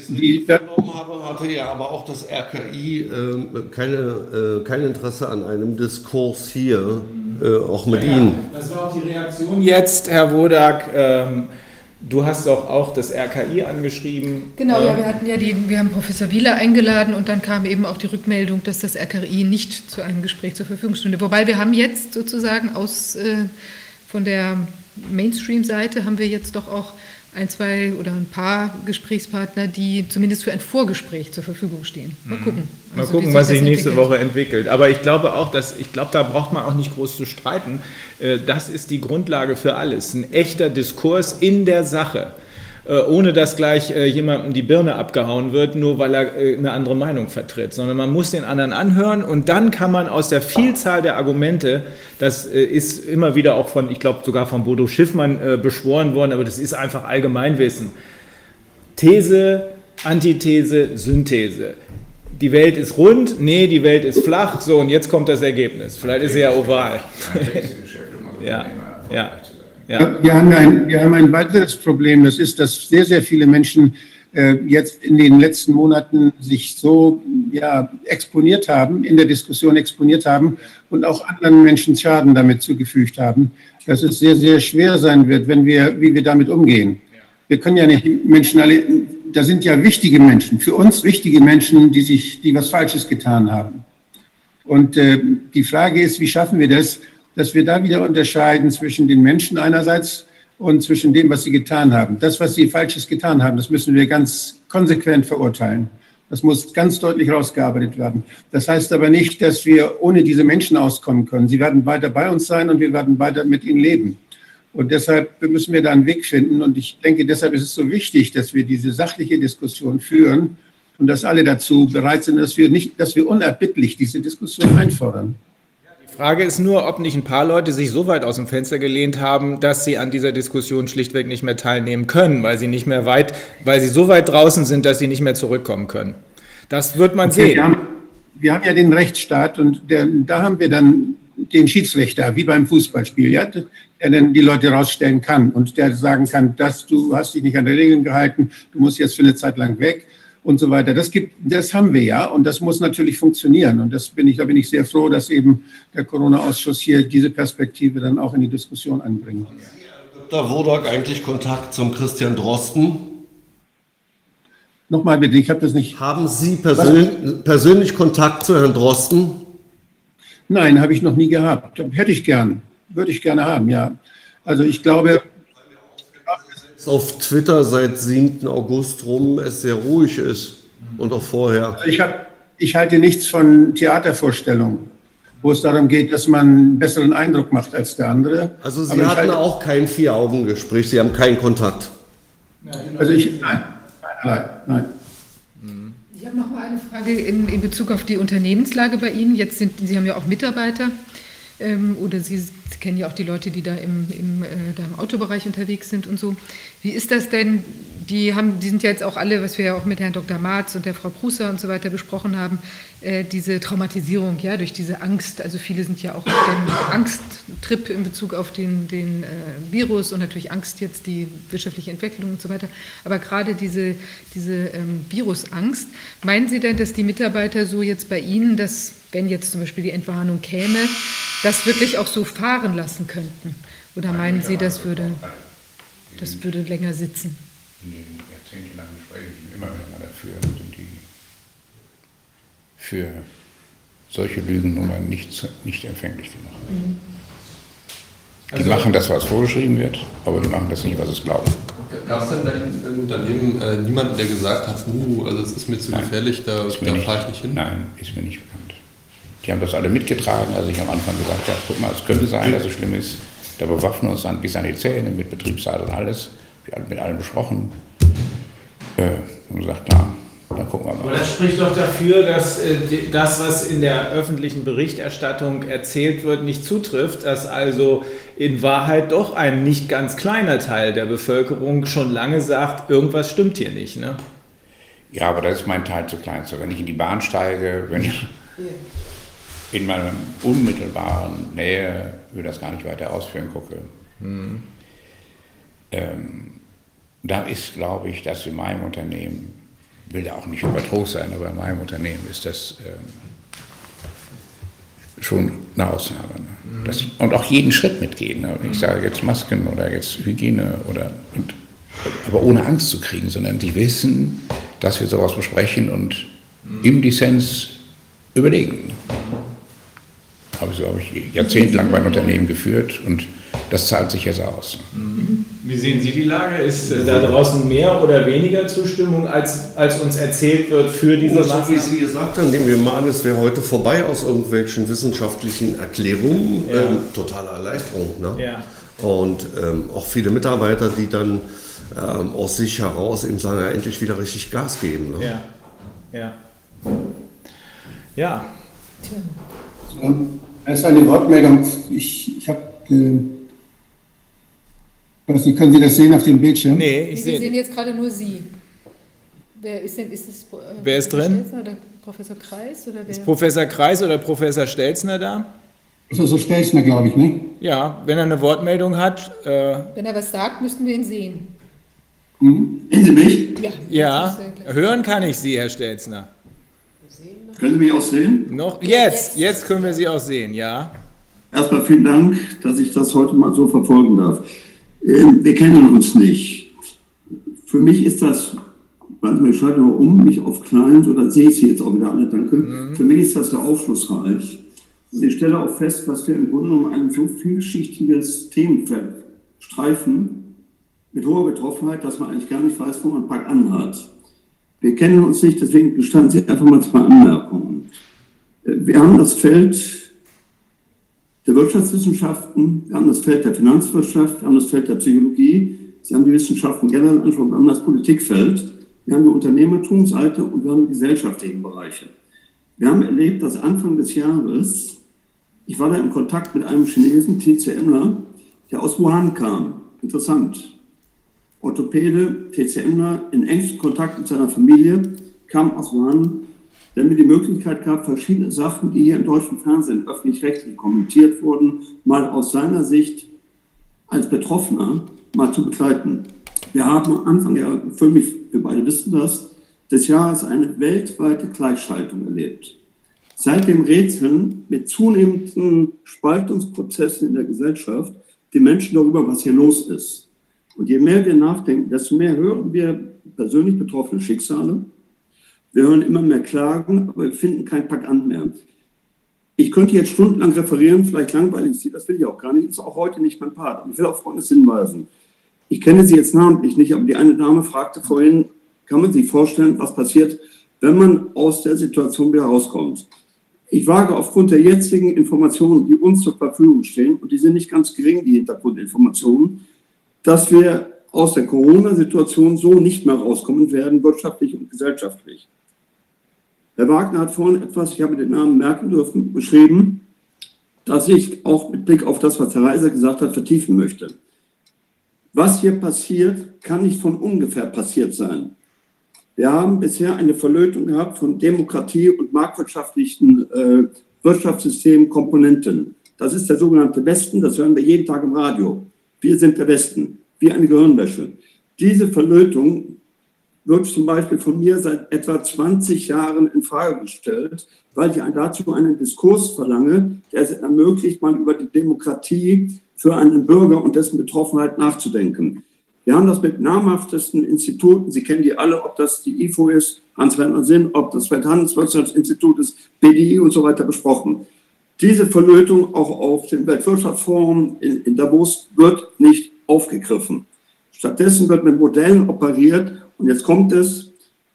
es richtig vernommen habe, hatte ja aber auch das RKI äh, keine, äh, kein Interesse an einem Diskurs hier, äh, auch mit ja, Ihnen. Das war auch die Reaktion jetzt, Herr Wodak. Ähm, Du hast doch auch das RKI angeschrieben. Genau, ja, wir hatten ja die, wir haben Professor Wieler eingeladen und dann kam eben auch die Rückmeldung, dass das RKI nicht zu einem Gespräch zur Verfügung stünde. Wobei wir haben jetzt sozusagen aus äh, von der Mainstream-Seite haben wir jetzt doch auch ein, zwei oder ein paar Gesprächspartner, die zumindest für ein Vorgespräch zur Verfügung stehen. Mal Mhm. gucken. Mal Also, gucken, was sich nächste entwickelt. Woche entwickelt. Aber ich glaube auch, dass ich glaube, da braucht man auch nicht groß zu streiten. Äh, Das ist die Grundlage für alles. Ein echter Diskurs in der Sache. Äh, Ohne dass gleich äh, jemandem die Birne abgehauen wird, nur weil er äh, eine andere Meinung vertritt. Sondern man muss den anderen anhören und dann kann man aus der Vielzahl der Argumente, das ist immer wieder auch von, ich glaube sogar von Bodo Schiffmann beschworen worden, aber das ist einfach Allgemeinwissen. These, Antithese, Synthese. Die Welt ist rund, nee, die Welt ist flach, so und jetzt kommt das Ergebnis. Vielleicht ist sie ja oval. Ja, ja, ja. Wir haben, ein, wir haben ein weiteres Problem, das ist, dass sehr, sehr viele Menschen äh, jetzt in den letzten Monaten sich so ja, exponiert haben, in der Diskussion exponiert haben und auch anderen Menschen Schaden damit zugefügt haben, dass es sehr, sehr schwer sein wird, wenn wir, wie wir damit umgehen. Wir können ja nicht Menschen alle, da sind ja wichtige Menschen, für uns wichtige Menschen, die sich, die was Falsches getan haben. Und äh, die Frage ist, wie schaffen wir das, dass wir da wieder unterscheiden zwischen den Menschen einerseits und zwischen dem, was sie getan haben. Das, was sie Falsches getan haben, das müssen wir ganz konsequent verurteilen. Das muss ganz deutlich rausgearbeitet werden. Das heißt aber nicht, dass wir ohne diese Menschen auskommen können. Sie werden weiter bei uns sein und wir werden weiter mit ihnen leben. Und deshalb müssen wir da einen Weg finden. Und ich denke, deshalb ist es so wichtig, dass wir diese sachliche Diskussion führen und dass alle dazu bereit sind, dass wir nicht, dass wir unerbittlich diese Diskussion einfordern. Frage ist nur, ob nicht ein paar Leute sich so weit aus dem Fenster gelehnt haben, dass sie an dieser Diskussion schlichtweg nicht mehr teilnehmen können, weil sie nicht mehr weit, weil sie so weit draußen sind, dass sie nicht mehr zurückkommen können. Das wird man Okay, sehen. wir, haben, wir haben ja den Rechtsstaat und der, da haben wir dann den Schiedsrichter, wie beim Fußballspiel, ja, der dann die Leute rausstellen kann und der sagen kann, dass du hast dich nicht an die Regeln gehalten, du musst jetzt für eine Zeit lang weg und so weiter. Das gibt, das haben wir ja und das muss natürlich funktionieren und das bin ich, da bin ich sehr froh, dass eben der Corona-Ausschuss hier diese Perspektive dann auch in die Diskussion anbringt. Dr. Wodak eigentlich Kontakt zum Christian Drosten? Nochmal bitte, ich habe das nicht. Haben Sie persön persönlich Kontakt zu Herrn Drosten? Nein, habe ich noch nie gehabt. Hätte ich gern, würde ich gerne haben, ja. Also ich glaube, auf Twitter seit 7. August rum es sehr ruhig ist und auch vorher. Ich, hab, ich halte nichts von Theatervorstellungen, wo es darum geht, dass man einen besseren Eindruck macht als der andere. Also Sie Aber hatten halte- auch kein Vier-Augen-Gespräch, Sie haben keinen Kontakt. Also ich, nein, nein, nein. Ich habe noch mal eine Frage in, in Bezug auf die Unternehmenslage bei Ihnen. Jetzt sind Sie haben ja auch Mitarbeiter ähm, oder Sie, Sie kennen ja auch die Leute, die da im, im, äh, da im Autobereich unterwegs sind und so. Wie ist das denn? Die, haben, die sind ja jetzt auch alle, was wir ja auch mit Herrn Dr. Marz und der Frau Prusser und so weiter besprochen haben, äh, diese Traumatisierung, ja, durch diese Angst. Also viele sind ja auch auf dem Angsttrip in Bezug auf den, den äh, Virus und natürlich Angst jetzt, die wirtschaftliche Entwicklung und so weiter. Aber gerade diese, diese ähm, Virusangst, meinen Sie denn, dass die Mitarbeiter so jetzt bei Ihnen, dass, wenn jetzt zum Beispiel die Entwarnung käme, das wirklich auch so fahren lassen könnten? Oder meinen Sie, das würde, das würde länger sitzen? in den jahrzehntelangen Gesprächen immer wieder dafür sind die für solche Lügennummern nicht, nicht empfänglich genug. Die machen das, was vorgeschrieben wird, aber die machen das nicht, was es glauben. Gab es denn da im Unternehmen äh, niemanden, der gesagt hat, uh, also es ist mir zu Nein. gefährlich, da, Ist mir da fahre ich nicht hin? Nein, ist mir nicht bekannt. Die haben das alle mitgetragen, als ich am Anfang gesagt habe, guck mal, es könnte sein, dass es schlimm ist. Da bewaffnen wir uns dann bis an die Zähne mit Betriebsrat und alles. Wir haben mit allen besprochen. Äh, und gesagt, na, dann gucken wir Aber mal. das spricht doch dafür, dass äh, das, was in der öffentlichen Berichterstattung erzählt wird, nicht zutrifft, dass also in Wahrheit doch ein nicht ganz kleiner Teil der Bevölkerung schon lange sagt, irgendwas stimmt hier nicht. Ne? Ja, aber das ist mein Teil zu klein. So, wenn ich in die Bahn steige, wenn ich in meiner unmittelbaren Nähe, ich will das gar nicht weiter ausführen, gucke, ähm, da ist, glaube ich, dass in meinem Unternehmen, will ja auch nicht übertrost sein, aber in meinem Unternehmen ist das ähm, schon eine Ausnahme. Ne? Dass, und auch jeden Schritt mitgehen. Ne? Ich sage jetzt Masken oder jetzt Hygiene oder und, aber ohne Angst zu kriegen, sondern die wissen, dass wir sowas besprechen und im Dissens überlegen. Habe ich so habe ich jahrzehntelang mein Unternehmen geführt und das zahlt sich jetzt aus. Wie Wie sehen Sie die Lage? Ist äh, da draußen mehr oder weniger Zustimmung, als, als uns erzählt wird für diese oh, so Maßnahmen? Wie Sie gesagt haben, nehmen wir mal an, es wäre heute vorbei aus irgendwelchen wissenschaftlichen Erklärungen. Ja. Ähm, totale Erleichterung. Ne? Ja. Und ähm, auch viele Mitarbeiter, die dann ähm, aus sich heraus eben sagen, ja, endlich wieder richtig Gas geben. Ne? Ja. Ja. Ja. Es ist eine Wortmeldung. Ich, ich habe. Äh, können Sie das sehen auf dem Bildschirm? Nee, ich sehe. Wir sehen jetzt gerade nur Sie. Wer ist denn? Ist es, äh, wer ist drin? Oder Professor Kreis? Oder wer? Ist Professor Kreis oder Professor Stelzner da? Professor Stelzner, glaube ich, ne? Ja, wenn er eine Wortmeldung hat. Äh wenn er was sagt, müssten wir ihn sehen. Hm? Sehen Sie mich? Ja. Ja, hören kann ich Sie, Herr Stelzner. Können Sie mich auch sehen? Noch? Jetzt, jetzt können wir Sie auch sehen, ja. Erstmal vielen Dank, dass ich das heute mal so verfolgen darf. Ähm, wir kennen uns nicht. Für mich ist das, warte mal, ich schalte mal um, mich auf klein, so dann sehe ich Sie jetzt auch wieder alle, danke. Mhm. Für mich ist das sehr aufschlussreich. Ich stelle auch fest, dass wir im Grunde genommen ein so vielschichtiges Themenfeld streifen, mit hoher Betroffenheit, dass man eigentlich gar nicht weiß, wo man Pack anhat. Wir kennen uns nicht, deswegen gestanden Sie einfach mal zwei Anmerkungen. Äh, wir haben das Feld der Wirtschaftswissenschaften, wir haben das Feld der Finanzwirtschaft, wir haben das Feld der Psychologie, Sie haben die Wissenschaften generell angesprochen, wir haben das Politikfeld, wir haben die Unternehmertumseite und wir haben die gesellschaftlichen Bereiche. Wir haben erlebt, dass Anfang des Jahres, ich war da in Kontakt mit einem Chinesen, TCMler, der aus Wuhan kam. Interessant. Orthopäde, TCMler, in engstem Kontakt mit seiner Familie, kam aus Wuhan wenn wir die Möglichkeit gab, verschiedene Sachen, die hier im deutschen Fernsehen öffentlich-rechtlich kommentiert wurden, mal aus seiner Sicht als Betroffener mal zu begleiten. Wir haben Anfang, ja, für mich, wir beide wissen das, des Jahres eine weltweite Gleichschaltung erlebt. Seit dem Rätseln mit zunehmenden Spaltungsprozessen in der Gesellschaft die Menschen darüber, was hier los ist. Und je mehr wir nachdenken, desto mehr hören wir persönlich betroffene Schicksale, wir hören immer mehr Klagen, aber wir finden kein Pack an mehr. Ich könnte jetzt stundenlang referieren, vielleicht langweilig Sie, das will ich auch gar nicht, ist auch heute nicht mein Part. Ich will auf Folgendes hinweisen. Ich kenne Sie jetzt namentlich nicht, aber die eine Dame fragte vorhin, kann man sich vorstellen, was passiert, wenn man aus der Situation wieder rauskommt? Ich wage aufgrund der jetzigen Informationen, die uns zur Verfügung stehen, und die sind nicht ganz gering, die Hintergrundinformationen, dass wir aus der Corona-Situation so nicht mehr rauskommen werden, wirtschaftlich und gesellschaftlich. Herr Wagner hat vorhin etwas, ich habe den Namen merken dürfen, beschrieben, das ich auch mit Blick auf das, was Herr Reiser gesagt hat, vertiefen möchte. Was hier passiert, kann nicht von ungefähr passiert sein. Wir haben bisher eine Verlötung gehabt von Demokratie und marktwirtschaftlichen äh, Wirtschaftssystemen, Komponenten. Das ist der sogenannte Westen, das hören wir jeden Tag im Radio. Wir sind der Westen, wie eine Gehirnwäsche. Diese Verlötung wird zum Beispiel von mir seit etwa 20 Jahren in Frage gestellt, weil ich dazu einen Diskurs verlange, der es ermöglicht, mal über die Demokratie für einen Bürger und dessen Betroffenheit nachzudenken. Wir haben das mit namhaftesten Instituten, Sie kennen die alle, ob das die IFO ist, Hans-Werner Sinn, ob das Welthandelswirtschaftsinstitut ist, BDI und so weiter besprochen. Diese Verlötung auch auf dem Weltwirtschaftsforum in, in Davos wird nicht aufgegriffen. Stattdessen wird mit Modellen operiert, und jetzt kommt es,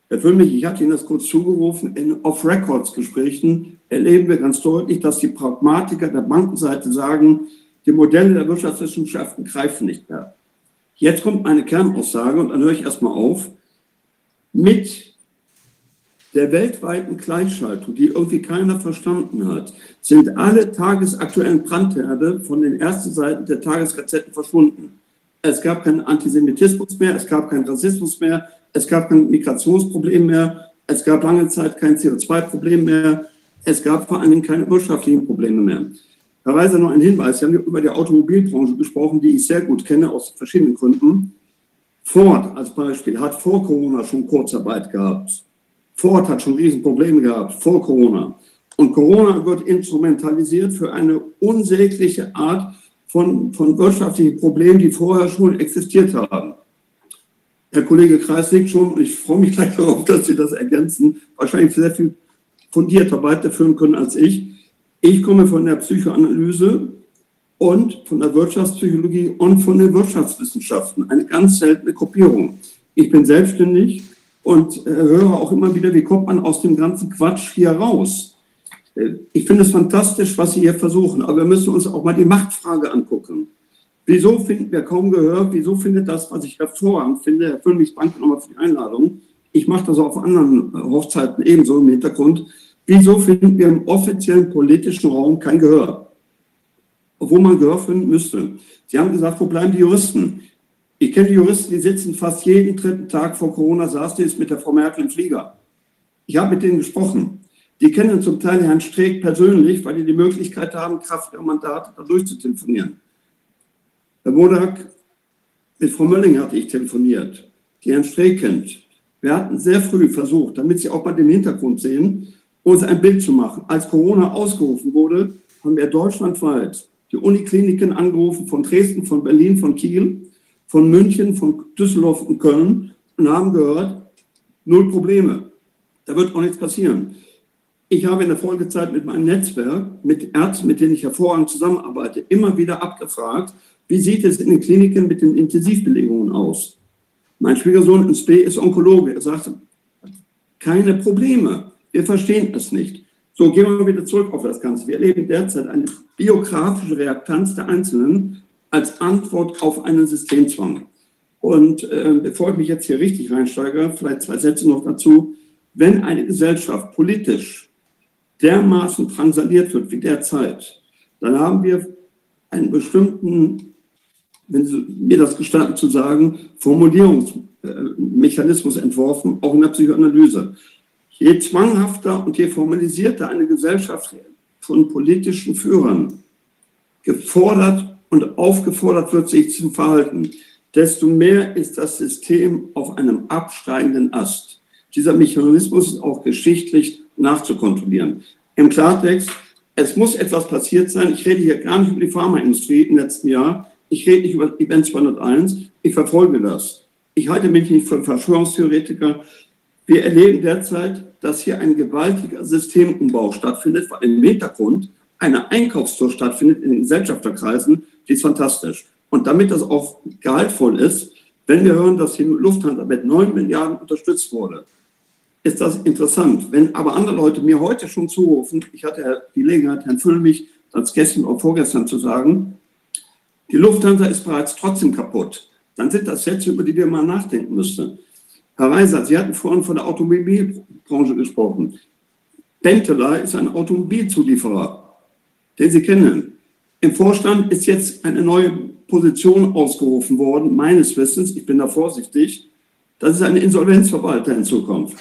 Herr Füllmich, ich hatte Ihnen das kurz zugerufen, in Off-Records-Gesprächen erleben wir ganz deutlich, dass die Pragmatiker der Bankenseite sagen, die Modelle der Wirtschaftswissenschaften greifen nicht mehr. Jetzt kommt meine Kernaussage und dann höre ich erstmal auf. Mit der weltweiten Gleichschaltung, die irgendwie keiner verstanden hat, sind alle tagesaktuellen Brandherde von den ersten Seiten der Tagesgazetten verschwunden. Es gab keinen Antisemitismus mehr, es gab keinen Rassismus mehr, es gab kein Migrationsproblem mehr, es gab lange Zeit kein CO2-Problem mehr, es gab vor allen Dingen keine wirtschaftlichen Probleme mehr. Herr Reiser, noch ein Hinweis. Sie haben über die Automobilbranche gesprochen, die ich sehr gut kenne, aus verschiedenen Gründen. Ford als Beispiel hat vor Corona schon Kurzarbeit gehabt. Ford hat schon Riesenprobleme gehabt vor Corona. Und Corona wird instrumentalisiert für eine unsägliche Art von, von wirtschaftlichen Problemen, die vorher schon existiert haben. Herr Kollege Kreis nickt schon und ich freue mich gleich darauf, dass Sie das ergänzen, wahrscheinlich sehr viel fundierter weiterführen können als ich. Ich komme von der Psychoanalyse und von der Wirtschaftspsychologie und von den Wirtschaftswissenschaften. Eine ganz seltene Gruppierung. Ich bin selbstständig und äh, höre auch immer wieder, wie kommt man aus dem ganzen Quatsch hier raus. Äh, ich finde es fantastisch, was Sie hier versuchen, aber wir müssen uns auch mal die Machtfrage angucken. Wieso finden wir kaum Gehör? Wieso findet das, was ich hervorragend finde, Herr Füllmich, danke nochmal für die Einladung. Ich mache das auch auf anderen äh, Hochzeiten ebenso im Hintergrund. Wieso finden wir im offiziellen politischen Raum kein Gehör? Obwohl man Gehör finden müsste. Sie haben gesagt, wo bleiben die Juristen? Ich kenne Juristen, die sitzen fast jeden dritten Tag vor Corona, saß die jetzt mit der Frau Merkel im Flieger. Ich habe mit denen gesprochen. Die kennen zum Teil Herrn Streeck persönlich, weil die die Möglichkeit haben, Kraft der Mandate da durchzutelefonieren. Herr Modak, mit Frau Mölling hatte ich telefoniert, die Herrn Streeck kennt. Wir hatten sehr früh versucht, damit Sie auch mal den Hintergrund sehen, uns ein Bild zu machen. Als Corona ausgerufen wurde, haben wir deutschlandweit die Unikliniken angerufen von Dresden, von Berlin, von Kiel, von München, von Düsseldorf und Köln und haben gehört, null Probleme. Da wird auch nichts passieren. Ich habe in der Folgezeit mit meinem Netzwerk, mit Ärzten, mit denen ich hervorragend zusammenarbeite, immer wieder abgefragt, wie sieht es in den Kliniken mit den Intensivbelegungen aus? Mein Schwiegersohn ins B ist Onkologe. Er sagt, keine Probleme. Wir verstehen es nicht. So, gehen wir wieder zurück auf das Ganze. Wir erleben derzeit eine biografische Reaktanz der Einzelnen als Antwort auf einen Systemzwang. Und äh, bevor ich mich jetzt hier richtig reinsteige, vielleicht zwei Sätze noch dazu. Wenn eine Gesellschaft politisch dermaßen drangsaliert wird wie derzeit, dann haben wir einen bestimmten, wenn Sie mir das gestatten zu sagen, Formulierungsmechanismus entworfen, auch in der Psychoanalyse. Je zwanghafter und je formalisierter eine Gesellschaft von politischen Führern gefordert und aufgefordert wird, sich zu verhalten, desto mehr ist das System auf einem absteigenden Ast. Dieser Mechanismus ist auch geschichtlich nachzukontrollieren. Im Klartext, es muss etwas passiert sein. Ich rede hier gar nicht über die Pharmaindustrie im letzten Jahr. Ich rede nicht über Event 201. Ich verfolge das. Ich halte mich nicht für Verschwörungstheoretiker. Wir erleben derzeit, dass hier ein gewaltiger Systemumbau stattfindet, weil im Hintergrund eine Einkaufstour stattfindet in den Gesellschafterkreisen. Die ist fantastisch. Und damit das auch gehaltvoll ist, wenn wir hören, dass die Lufthansa mit 9 Milliarden unterstützt wurde, ist das interessant. Wenn aber andere Leute mir heute schon zurufen, ich hatte die Gelegenheit, Herrn Füllmich als gestern oder vorgestern zu sagen, die Lufthansa ist bereits trotzdem kaputt, dann sind das Sätze, über die wir mal nachdenken müssten. Herr Reiser, Sie hatten vorhin von der Automobilbranche gesprochen. Benteler ist ein Automobilzulieferer, den Sie kennen. Im Vorstand ist jetzt eine neue Position ausgerufen worden, meines Wissens, ich bin da vorsichtig, dass es eine Insolvenzverwalter in Zukunft.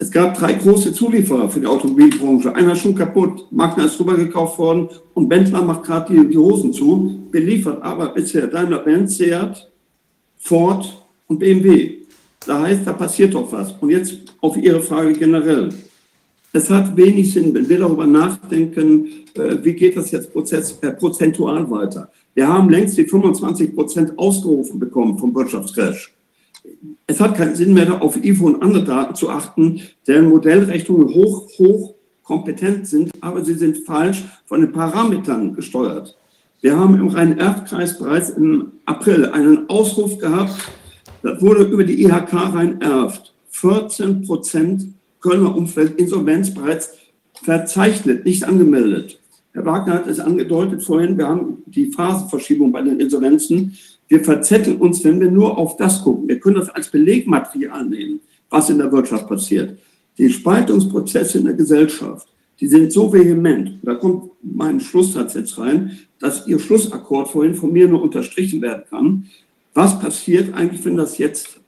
Es gab drei große Zulieferer für die Automobilbranche. Einer ist schon kaputt, Magna ist rübergekauft worden und Bentler macht gerade die, die, Hosen zu, beliefert aber bisher Daimler-Benz, Seat, Ford und BMW. Da heißt, da passiert doch was. Und jetzt auf Ihre Frage generell. Es hat wenig Sinn, wenn wir darüber nachdenken, äh, wie geht das jetzt Prozess, äh, prozentual weiter. Wir haben längst die 25 Prozent ausgerufen bekommen vom Wirtschaftscrash es hat keinen Sinn mehr, auf IFO und andere Daten zu achten, deren Modellrechnungen hoch, hoch kompetent sind, aber sie sind falsch von den Parametern gesteuert. Wir haben im Rhein-Erft-Kreis bereits im April einen Ausruf gehabt, das wurde über die IHK Rhein-Erft 14 Prozent Kölner Umfeld Insolvenz bereits verzeichnet, nicht angemeldet. Herr Wagner hat es angedeutet vorhin, wir haben die Phasenverschiebung bei den Insolvenzen. Wir verzetteln uns, wenn wir nur auf das gucken. Wir können das als Belegmaterial nehmen, was in der Wirtschaft passiert. Die Spaltungsprozesse in der Gesellschaft, die sind so vehement, da kommt mein Schlusssatz jetzt rein, dass Ihr Schlussakkord vorhin von mir nur unterstrichen werden kann. Was passiert eigentlich, wenn das jetzt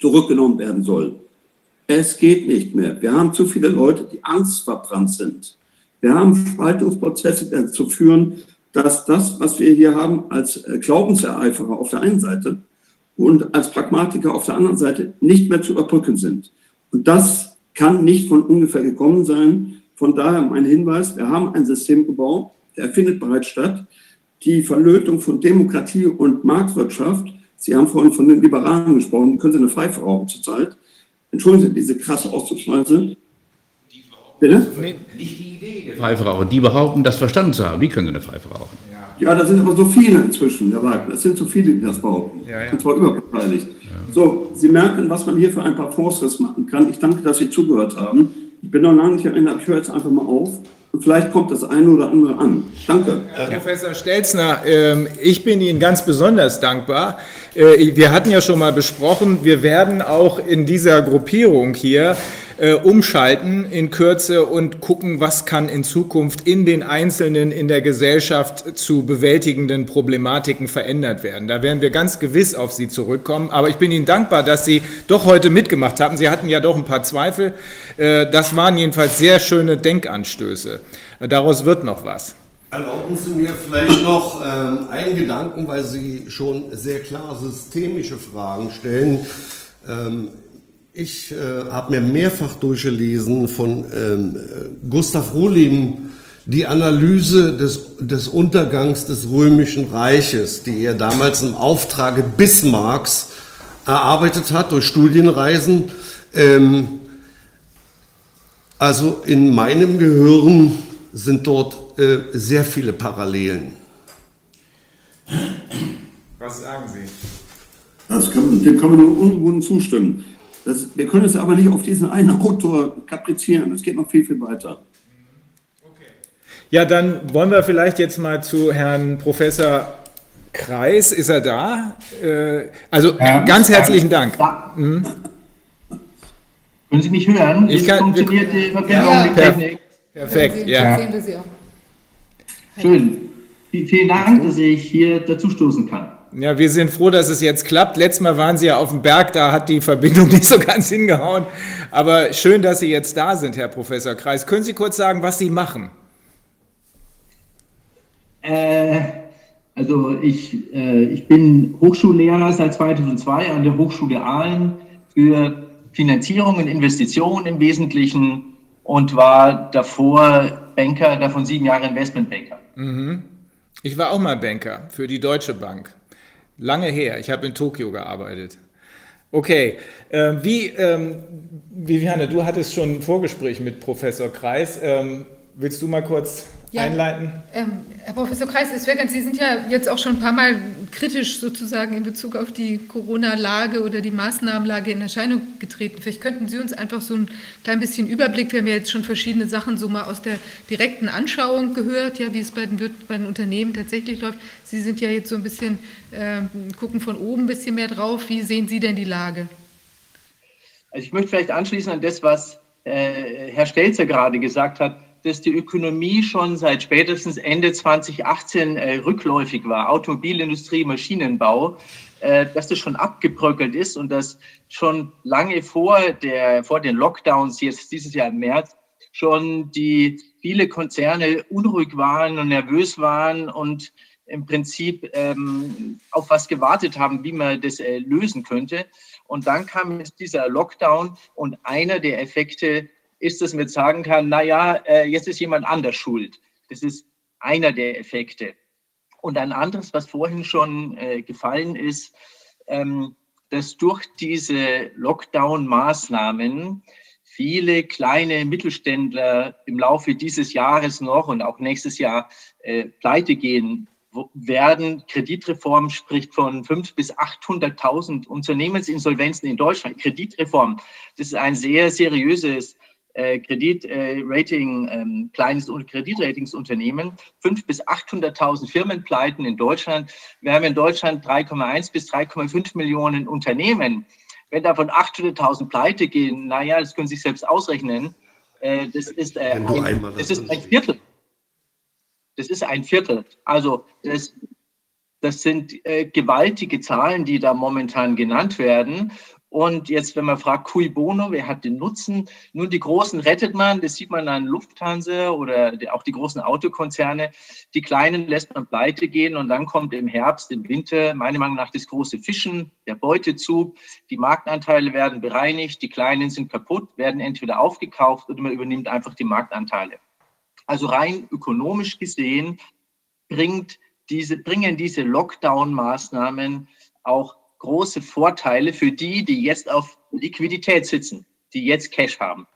zurückgenommen werden soll? Es geht nicht mehr. Wir haben zu viele Leute, die angstverbrannt sind. Wir haben Spaltungsprozesse, dazu führen, dass das, was wir hier haben als äh, Glaubensereiferer auf der einen Seite und als Pragmatiker auf der anderen Seite nicht mehr zu überbrücken sind. Und das kann nicht von ungefähr gekommen sein. Von daher mein Hinweis, wir haben ein System gebaut, der findet bereits statt. Die Verlötung von Demokratie und Marktwirtschaft, Sie haben vorhin von den Liberalen gesprochen, können Sie eine Pfeife rauchen zurzeit. Entschuldigen Sie diese krasse Ausdrucksweise. Bitte? Nee, nicht die Idee. Pfeife rauchen. Die behaupten, das verstanden zu haben. Wie können sie eine Pfeife rauchen? Ja. Ja, da sind aber so viele inzwischen, Herr Wagner. Es sind so viele, die das behaupten. Ja, ja. Und zwar überbeteiligt. Ja. So, Sie merken, was man hier für ein paar Fonds machen kann. Ich danke, dass Sie zugehört haben. Ich bin noch lange nicht erinnert, ich höre jetzt einfach mal auf. Und vielleicht kommt das eine oder andere an. Danke. Herr Professor Stelzner, ähm, ich bin Ihnen ganz besonders dankbar. Äh, wir hatten ja schon mal besprochen, wir werden auch in dieser Gruppierung hier äh, umschalten in Kürze und gucken, was kann in Zukunft in den einzelnen in der Gesellschaft zu bewältigenden Problematiken verändert werden. Da werden wir ganz gewiss auf Sie zurückkommen. Aber ich bin Ihnen dankbar, dass Sie doch heute mitgemacht haben. Sie hatten ja doch ein paar Zweifel. Äh, das waren jedenfalls sehr schöne Denkanstöße. Daraus wird noch was. Erlauben Sie mir vielleicht noch ähm, einen Gedanken, weil Sie schon sehr klar systemische Fragen stellen. Ähm, ich äh, habe mir mehrfach durchgelesen von ähm, Gustav Rohlin die Analyse des, des Untergangs des Römischen Reiches, die er damals im Auftrage Bismarcks erarbeitet hat durch Studienreisen. Ähm, also in meinem Gehirn sind dort äh, sehr viele Parallelen. Was sagen Sie? Das kann, dem kann man nur unruhen zustimmen. Das, wir können es aber nicht auf diesen einen Autor kaprizieren. Es geht noch viel, viel weiter. Ja, dann wollen wir vielleicht jetzt mal zu Herrn Professor Kreis. Ist er da? Äh, also ja, ganz herzlichen Dank. Mhm. Können Sie mich hören? Ich kann, funktioniert die Verbindung ja, mit Technik. Perfekt, ja. Schön. Vielen Dank, dass ich hier dazustoßen kann. Ja, wir sind froh, dass es jetzt klappt. Letztes Mal waren Sie ja auf dem Berg, da hat die Verbindung nicht so ganz hingehauen. Aber schön, dass Sie jetzt da sind, Herr Professor Kreis. Können Sie kurz sagen, was Sie machen? Äh, also ich, äh, ich bin Hochschullehrer seit 2002 an der Hochschule Aalen für Finanzierung und Investitionen im Wesentlichen und war davor Banker, davon sieben Jahre Investmentbanker. Mhm. Ich war auch mal Banker für die Deutsche Bank. Lange her. Ich habe in Tokio gearbeitet. Okay, äh, wie, ähm, Viviane, du hattest schon ein Vorgespräch mit Professor Kreis. Ähm, willst du mal kurz ja, einleiten? Ähm, Herr Professor Kreis, es wäre ganz, Sie sind ja jetzt auch schon ein paar Mal kritisch sozusagen in Bezug auf die Corona-Lage oder die Maßnahmenlage in Erscheinung getreten. Vielleicht könnten Sie uns einfach so ein klein bisschen Überblick, wir haben ja jetzt schon verschiedene Sachen so mal aus der direkten Anschauung gehört, ja, wie es bei den, bei den Unternehmen tatsächlich läuft. Sie sind ja jetzt so ein bisschen, äh, gucken von oben ein bisschen mehr drauf. Wie sehen Sie denn die Lage? Also ich möchte vielleicht anschließen an das, was äh, Herr Stelzer gerade gesagt hat dass die Ökonomie schon seit spätestens Ende 2018 äh, rückläufig war, Automobilindustrie, Maschinenbau, äh, dass das schon abgebröckelt ist und dass schon lange vor, der, vor den Lockdowns, jetzt dieses Jahr im März, schon die viele Konzerne unruhig waren und nervös waren und im Prinzip ähm, auf was gewartet haben, wie man das äh, lösen könnte. Und dann kam jetzt dieser Lockdown und einer der Effekte ist, dass man jetzt sagen kann, naja, äh, jetzt ist jemand anders schuld. Das ist einer der Effekte. Und ein anderes, was vorhin schon äh, gefallen ist, ähm, dass durch diese Lockdown-Maßnahmen viele kleine Mittelständler im Laufe dieses Jahres noch und auch nächstes Jahr äh, pleite gehen werden. Kreditreform spricht von 500.000 bis 800.000 Unternehmensinsolvenzen in Deutschland. Kreditreform, das ist ein sehr seriöses äh, Kreditrating, äh, ähm, kleines Kreditratingsunternehmen, 500.000 bis 800.000 Firmenpleiten in Deutschland. Wir haben in Deutschland 3,1 bis 3,5 Millionen Unternehmen. Wenn davon 800.000 pleite gehen, naja, das können Sie sich selbst ausrechnen, äh, das, ist, äh, ein, das ist ein Viertel. Das ist ein Viertel. Also das, das sind äh, gewaltige Zahlen, die da momentan genannt werden. Und jetzt, wenn man fragt, cui bono, wer hat den Nutzen? Nun, die Großen rettet man, das sieht man an Lufthansa oder auch die großen Autokonzerne. Die Kleinen lässt man pleite gehen und dann kommt im Herbst, im Winter, meiner Meinung nach, das große Fischen, der Beutezug. Die Marktanteile werden bereinigt, die Kleinen sind kaputt, werden entweder aufgekauft oder man übernimmt einfach die Marktanteile. Also rein ökonomisch gesehen bringt diese, bringen diese Lockdown-Maßnahmen auch große Vorteile für die, die jetzt auf Liquidität sitzen, die jetzt Cash haben.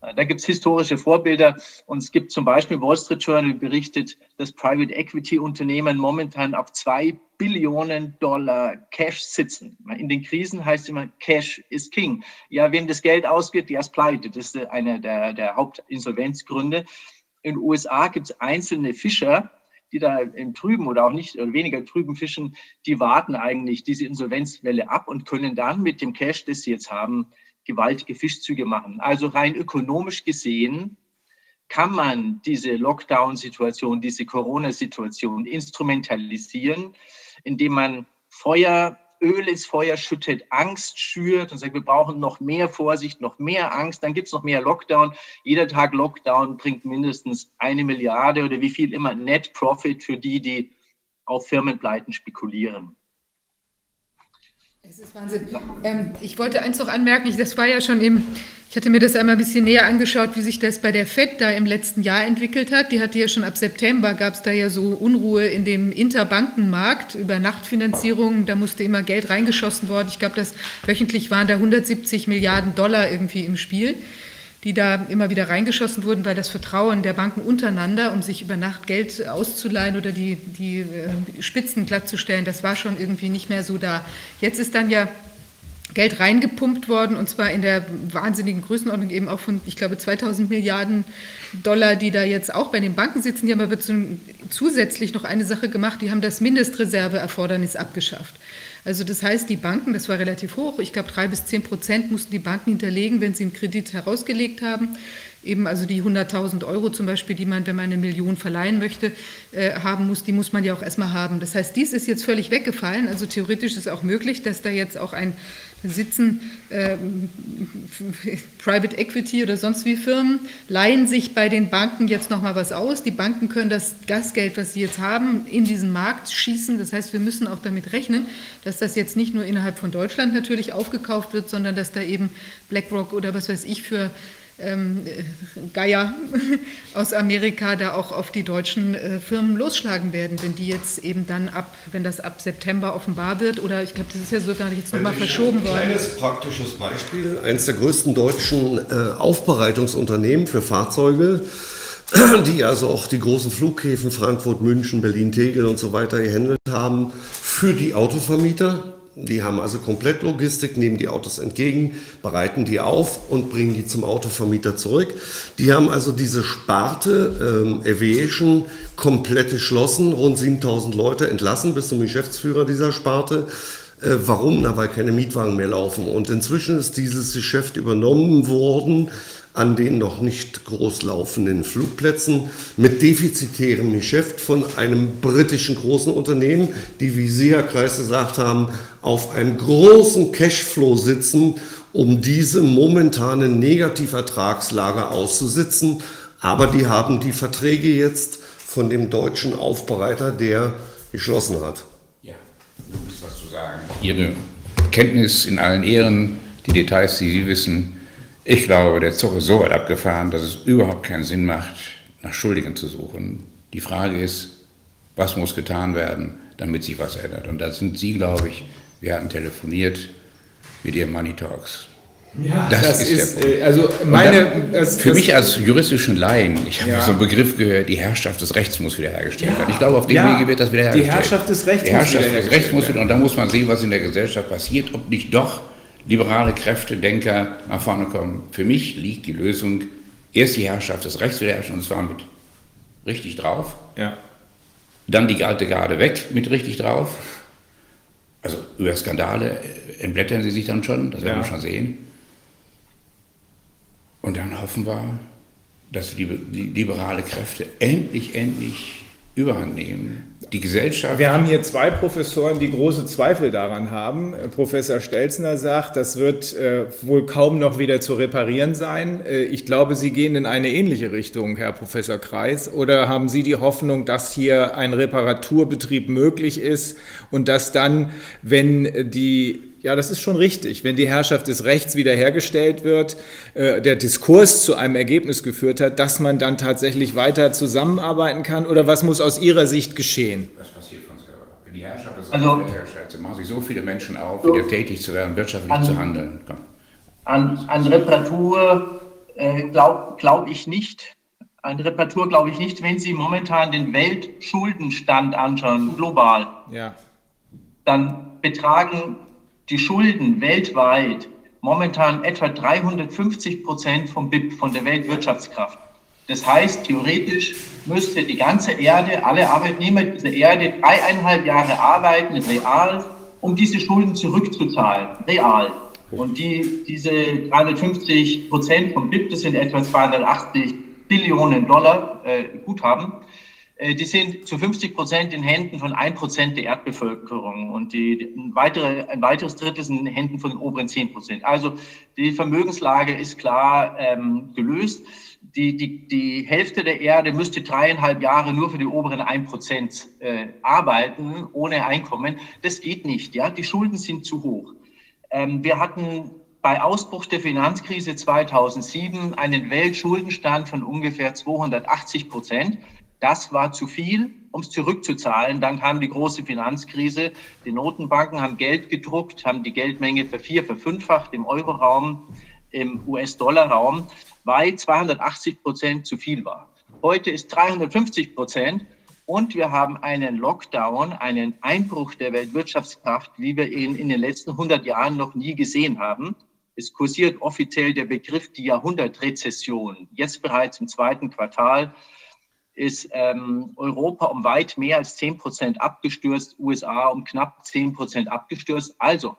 Da gibt es historische Vorbilder und es gibt zum Beispiel Wall Street Journal berichtet, dass Private Equity Unternehmen momentan auf zwei Billionen Dollar Cash sitzen. In den Krisen heißt immer, Cash is King. Ja, wem das Geld ausgeht, der ist pleite. Das ist einer der, der Hauptinsolvenzgründe. In den USA gibt es einzelne Fischer, die da im Trüben oder auch nicht oder weniger trüben fischen, die warten eigentlich diese Insolvenzwelle ab und können dann mit dem Cash, das sie jetzt haben, gewaltige Fischzüge machen. Also rein ökonomisch gesehen kann man diese Lockdown-Situation, diese Corona-Situation instrumentalisieren, indem man Feuer, Öl ins Feuer schüttet, Angst schürt und sagt, wir brauchen noch mehr Vorsicht, noch mehr Angst, dann gibt es noch mehr Lockdown. Jeder Tag Lockdown bringt mindestens eine Milliarde oder wie viel immer Net Profit für die, die auf Firmenpleiten spekulieren. Es ist Wahnsinn. Ähm, ich wollte eins noch anmerken, das war ja schon im, ich hatte mir das einmal ein bisschen näher angeschaut, wie sich das bei der FED da im letzten Jahr entwickelt hat. Die hatte ja schon ab September, gab es da ja so Unruhe in dem Interbankenmarkt über Nachtfinanzierung. Da musste immer Geld reingeschossen worden. Ich glaube, das wöchentlich waren da 170 Milliarden Dollar irgendwie im Spiel die da immer wieder reingeschossen wurden, weil das Vertrauen der Banken untereinander, um sich über Nacht Geld auszuleihen oder die, die äh, Spitzen glattzustellen, das war schon irgendwie nicht mehr so da. Jetzt ist dann ja Geld reingepumpt worden und zwar in der wahnsinnigen Größenordnung eben auch von, ich glaube, 2000 Milliarden Dollar, die da jetzt auch bei den Banken sitzen. Die haben aber zusätzlich noch eine Sache gemacht, die haben das Mindestreserveerfordernis abgeschafft. Also das heißt, die Banken, das war relativ hoch, ich glaube drei bis zehn Prozent mussten die Banken hinterlegen, wenn sie einen Kredit herausgelegt haben. Eben also die 100.000 Euro zum Beispiel, die man, wenn man eine Million verleihen möchte, äh, haben muss, die muss man ja auch erstmal haben. Das heißt, dies ist jetzt völlig weggefallen. Also theoretisch ist auch möglich, dass da jetzt auch ein sitzen äh, Private Equity oder sonst wie Firmen, leihen sich bei den Banken jetzt nochmal was aus. Die Banken können das Gasgeld, was sie jetzt haben, in diesen Markt schießen. Das heißt, wir müssen auch damit rechnen, dass das jetzt nicht nur innerhalb von Deutschland natürlich aufgekauft wird, sondern dass da eben BlackRock oder was weiß ich für ähm, Geier aus Amerika da auch auf die deutschen äh, Firmen losschlagen werden, wenn die jetzt eben dann ab, wenn das ab September offenbar wird oder ich glaube, das ist ja sogar jetzt nochmal verschoben worden. Ein kleines praktisches Beispiel. Eines der größten deutschen äh, Aufbereitungsunternehmen für Fahrzeuge, die also auch die großen Flughäfen Frankfurt, München, Berlin, Tegel und so weiter gehandelt haben, für die Autovermieter die haben also komplett Logistik, nehmen die Autos entgegen, bereiten die auf und bringen die zum Autovermieter zurück. Die haben also diese Sparte ähm, Aviation komplett geschlossen, rund 7000 Leute entlassen bis zum Geschäftsführer dieser Sparte. Äh, warum? Na, weil keine Mietwagen mehr laufen. Und inzwischen ist dieses Geschäft übernommen worden an den noch nicht groß laufenden Flugplätzen mit defizitärem Geschäft von einem britischen großen Unternehmen, die, wie Sie, Herr Kreis, gesagt haben, auf einem großen Cashflow sitzen, um diese momentane Negativertragslage auszusitzen. Aber die haben die Verträge jetzt von dem deutschen Aufbereiter, der geschlossen hat. Ja, du musst was zu sagen. Ihre Kenntnis in allen Ehren, die Details, die Sie wissen, ich glaube, der Zug ist so weit abgefahren, dass es überhaupt keinen Sinn macht, nach Schuldigen zu suchen. Die Frage ist, was muss getan werden, damit sich was ändert? Und da sind Sie, glaube ich, wir hatten telefoniert mit Ihren Money Talks. Ja, das, das ist, ist äh, also meine. Dann, das, für das, mich als juristischen Laien, ich habe ja. so einen Begriff gehört, die Herrschaft des Rechts muss wiederhergestellt ja. werden. Ich glaube, auf dem ja. Wege wird das wiederhergestellt. Die Herrschaft des Rechts die Herrschaft muss des Rechts muss wieder, und da muss man sehen, was in der Gesellschaft passiert, ob nicht doch liberale Kräfte, Denker nach vorne kommen. Für mich liegt die Lösung, erst die Herrschaft des Rechts wiederherstellen, und zwar mit richtig drauf. Ja. Dann die alte Garde weg mit richtig drauf. Also über Skandale entblättern sie sich dann schon, das werden ja. wir schon sehen. Und dann hoffen wir, dass die, die liberale Kräfte endlich, endlich überhand nehmen. Die Gesellschaft. Wir haben hier zwei Professoren, die große Zweifel daran haben. Professor Stelzner sagt, das wird äh, wohl kaum noch wieder zu reparieren sein. Äh, ich glaube, Sie gehen in eine ähnliche Richtung, Herr Professor Kreis. Oder haben Sie die Hoffnung, dass hier ein Reparaturbetrieb möglich ist und dass dann, wenn die ja, das ist schon richtig. Wenn die Herrschaft des Rechts wiederhergestellt wird, äh, der Diskurs zu einem Ergebnis geführt hat, dass man dann tatsächlich weiter zusammenarbeiten kann? Oder was muss aus Ihrer Sicht geschehen? Was passiert von selber? Wenn die Herrschaft des also, Rechts wiederherstellt, machen sich so viele Menschen auf, wieder tätig zu werden, wirtschaftlich an, zu handeln. An, an Reparatur äh, glaube glaub ich nicht. Eine Reparatur glaube ich nicht, wenn Sie momentan den Weltschuldenstand anschauen, global. Ja. Dann betragen die Schulden weltweit momentan etwa 350 Prozent vom BIP, von der Weltwirtschaftskraft. Das heißt, theoretisch müsste die ganze Erde, alle Arbeitnehmer dieser Erde dreieinhalb Jahre arbeiten, real, um diese Schulden zurückzuzahlen, real. Und die, diese 350 Prozent vom BIP, das sind etwa 280 Billionen Dollar äh, Guthaben, die sind zu 50 Prozent in Händen von 1 Prozent der Erdbevölkerung und die, ein, weitere, ein weiteres Drittel sind in Händen von den oberen 10 Prozent. Also die Vermögenslage ist klar ähm, gelöst die, die, die Hälfte der Erde müsste dreieinhalb Jahre nur für die oberen ein Prozent äh, arbeiten, ohne Einkommen. Das geht nicht. Ja? Die Schulden sind zu hoch. Ähm, wir hatten bei Ausbruch der Finanzkrise 2007 einen Weltschuldenstand von ungefähr 280 Prozent. Das war zu viel, um es zurückzuzahlen. Dann kam die große Finanzkrise. Die Notenbanken haben Geld gedruckt, haben die Geldmenge vervier, verfünffacht im Euroraum, im US-Dollar-Raum weil 280 Prozent zu viel war. Heute ist 350 Prozent und wir haben einen Lockdown, einen Einbruch der Weltwirtschaftskraft, wie wir ihn in den letzten 100 Jahren noch nie gesehen haben. Es kursiert offiziell der Begriff die Jahrhundertrezession. Jetzt bereits im zweiten Quartal ist ähm, Europa um weit mehr als 10 Prozent abgestürzt, USA um knapp 10 Prozent abgestürzt. Also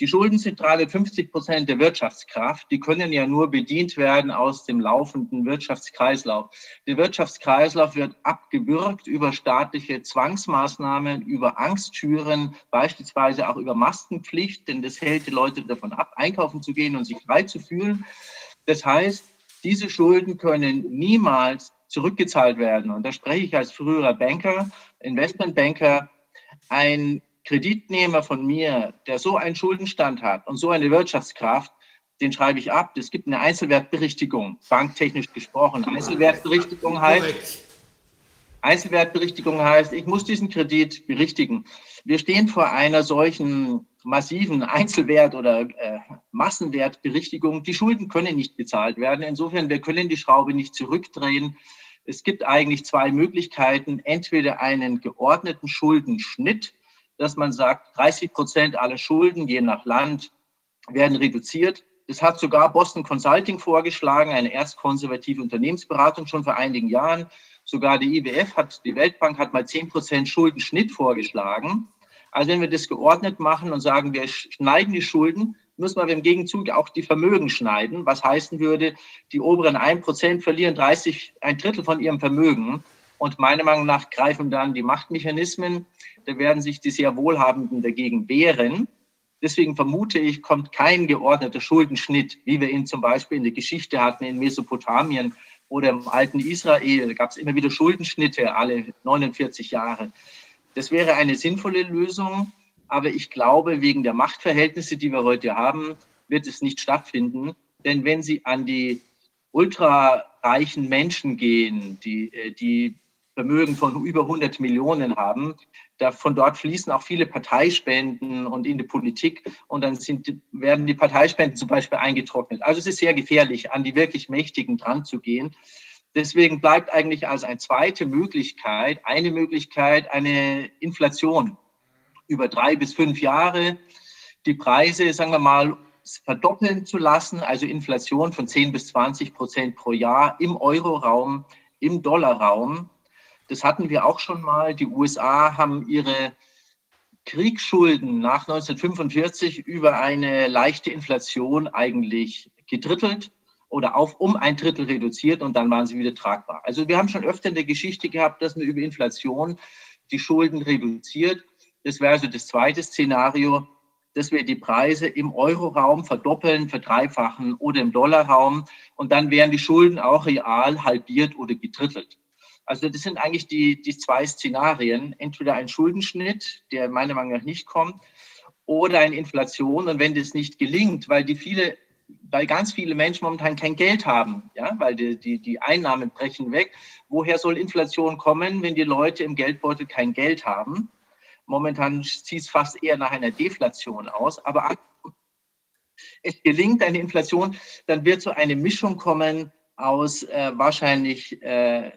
die Schulden sind 350 Prozent der Wirtschaftskraft. Die können ja nur bedient werden aus dem laufenden Wirtschaftskreislauf. Der Wirtschaftskreislauf wird abgewürgt über staatliche Zwangsmaßnahmen, über Angsttüren, beispielsweise auch über Maskenpflicht, denn das hält die Leute davon ab, einkaufen zu gehen und sich frei zu fühlen. Das heißt, diese Schulden können niemals zurückgezahlt werden. Und da spreche ich als früherer Banker, Investmentbanker, ein Kreditnehmer von mir, der so einen Schuldenstand hat und so eine Wirtschaftskraft, den schreibe ich ab. Es gibt eine Einzelwertberichtigung, banktechnisch gesprochen. Einzelwertberichtigung heißt, Einzelwertberichtigung heißt, ich muss diesen Kredit berichtigen. Wir stehen vor einer solchen massiven Einzelwert- oder äh, Massenwertberichtigung. Die Schulden können nicht bezahlt werden. Insofern, wir können die Schraube nicht zurückdrehen. Es gibt eigentlich zwei Möglichkeiten. Entweder einen geordneten Schuldenschnitt, dass man sagt, 30 Prozent aller Schulden, je nach Land, werden reduziert. Das hat sogar Boston Consulting vorgeschlagen, eine erzkonservative Unternehmensberatung schon vor einigen Jahren. Sogar die IWF hat, die Weltbank hat mal 10 Prozent Schuldenschnitt vorgeschlagen. Also wenn wir das geordnet machen und sagen, wir schneiden die Schulden, müssen wir im Gegenzug auch die Vermögen schneiden, was heißen würde, die oberen 1 Prozent verlieren 30, ein Drittel von ihrem Vermögen. Und meiner Meinung nach greifen dann die Machtmechanismen da werden sich die sehr Wohlhabenden dagegen wehren. Deswegen vermute ich, kommt kein geordneter Schuldenschnitt, wie wir ihn zum Beispiel in der Geschichte hatten in Mesopotamien oder im alten Israel. Da gab es immer wieder Schuldenschnitte alle 49 Jahre. Das wäre eine sinnvolle Lösung, aber ich glaube, wegen der Machtverhältnisse, die wir heute haben, wird es nicht stattfinden. Denn wenn Sie an die ultrareichen Menschen gehen, die, äh, die Vermögen von über 100 Millionen haben, da, von dort fließen auch viele Parteispenden und in die Politik und dann sind, werden die Parteispenden zum Beispiel eingetrocknet. Also es ist sehr gefährlich, an die wirklich Mächtigen dran zu gehen. Deswegen bleibt eigentlich als eine zweite Möglichkeit, eine Möglichkeit, eine Inflation über drei bis fünf Jahre, die Preise, sagen wir mal, verdoppeln zu lassen, also Inflation von 10 bis 20 Prozent pro Jahr im Euroraum, im Dollarraum das hatten wir auch schon mal. Die USA haben ihre Kriegsschulden nach 1945 über eine leichte Inflation eigentlich gedrittelt oder auf um ein Drittel reduziert und dann waren sie wieder tragbar. Also wir haben schon öfter in der Geschichte gehabt, dass man über Inflation die Schulden reduziert. Das wäre also das zweite Szenario, dass wir die Preise im Euroraum verdoppeln, verdreifachen oder im Dollarraum und dann wären die Schulden auch real halbiert oder gedrittelt. Also das sind eigentlich die, die zwei Szenarien. Entweder ein Schuldenschnitt, der meiner Meinung nach nicht kommt, oder eine Inflation. Und wenn das nicht gelingt, weil die viele, weil ganz viele Menschen momentan kein Geld haben, ja, weil die, die, die Einnahmen brechen weg. Woher soll Inflation kommen, wenn die Leute im Geldbeutel kein Geld haben? Momentan sieht es fast eher nach einer Deflation aus. Aber es gelingt eine Inflation, dann wird so eine Mischung kommen aus äh, wahrscheinlich äh,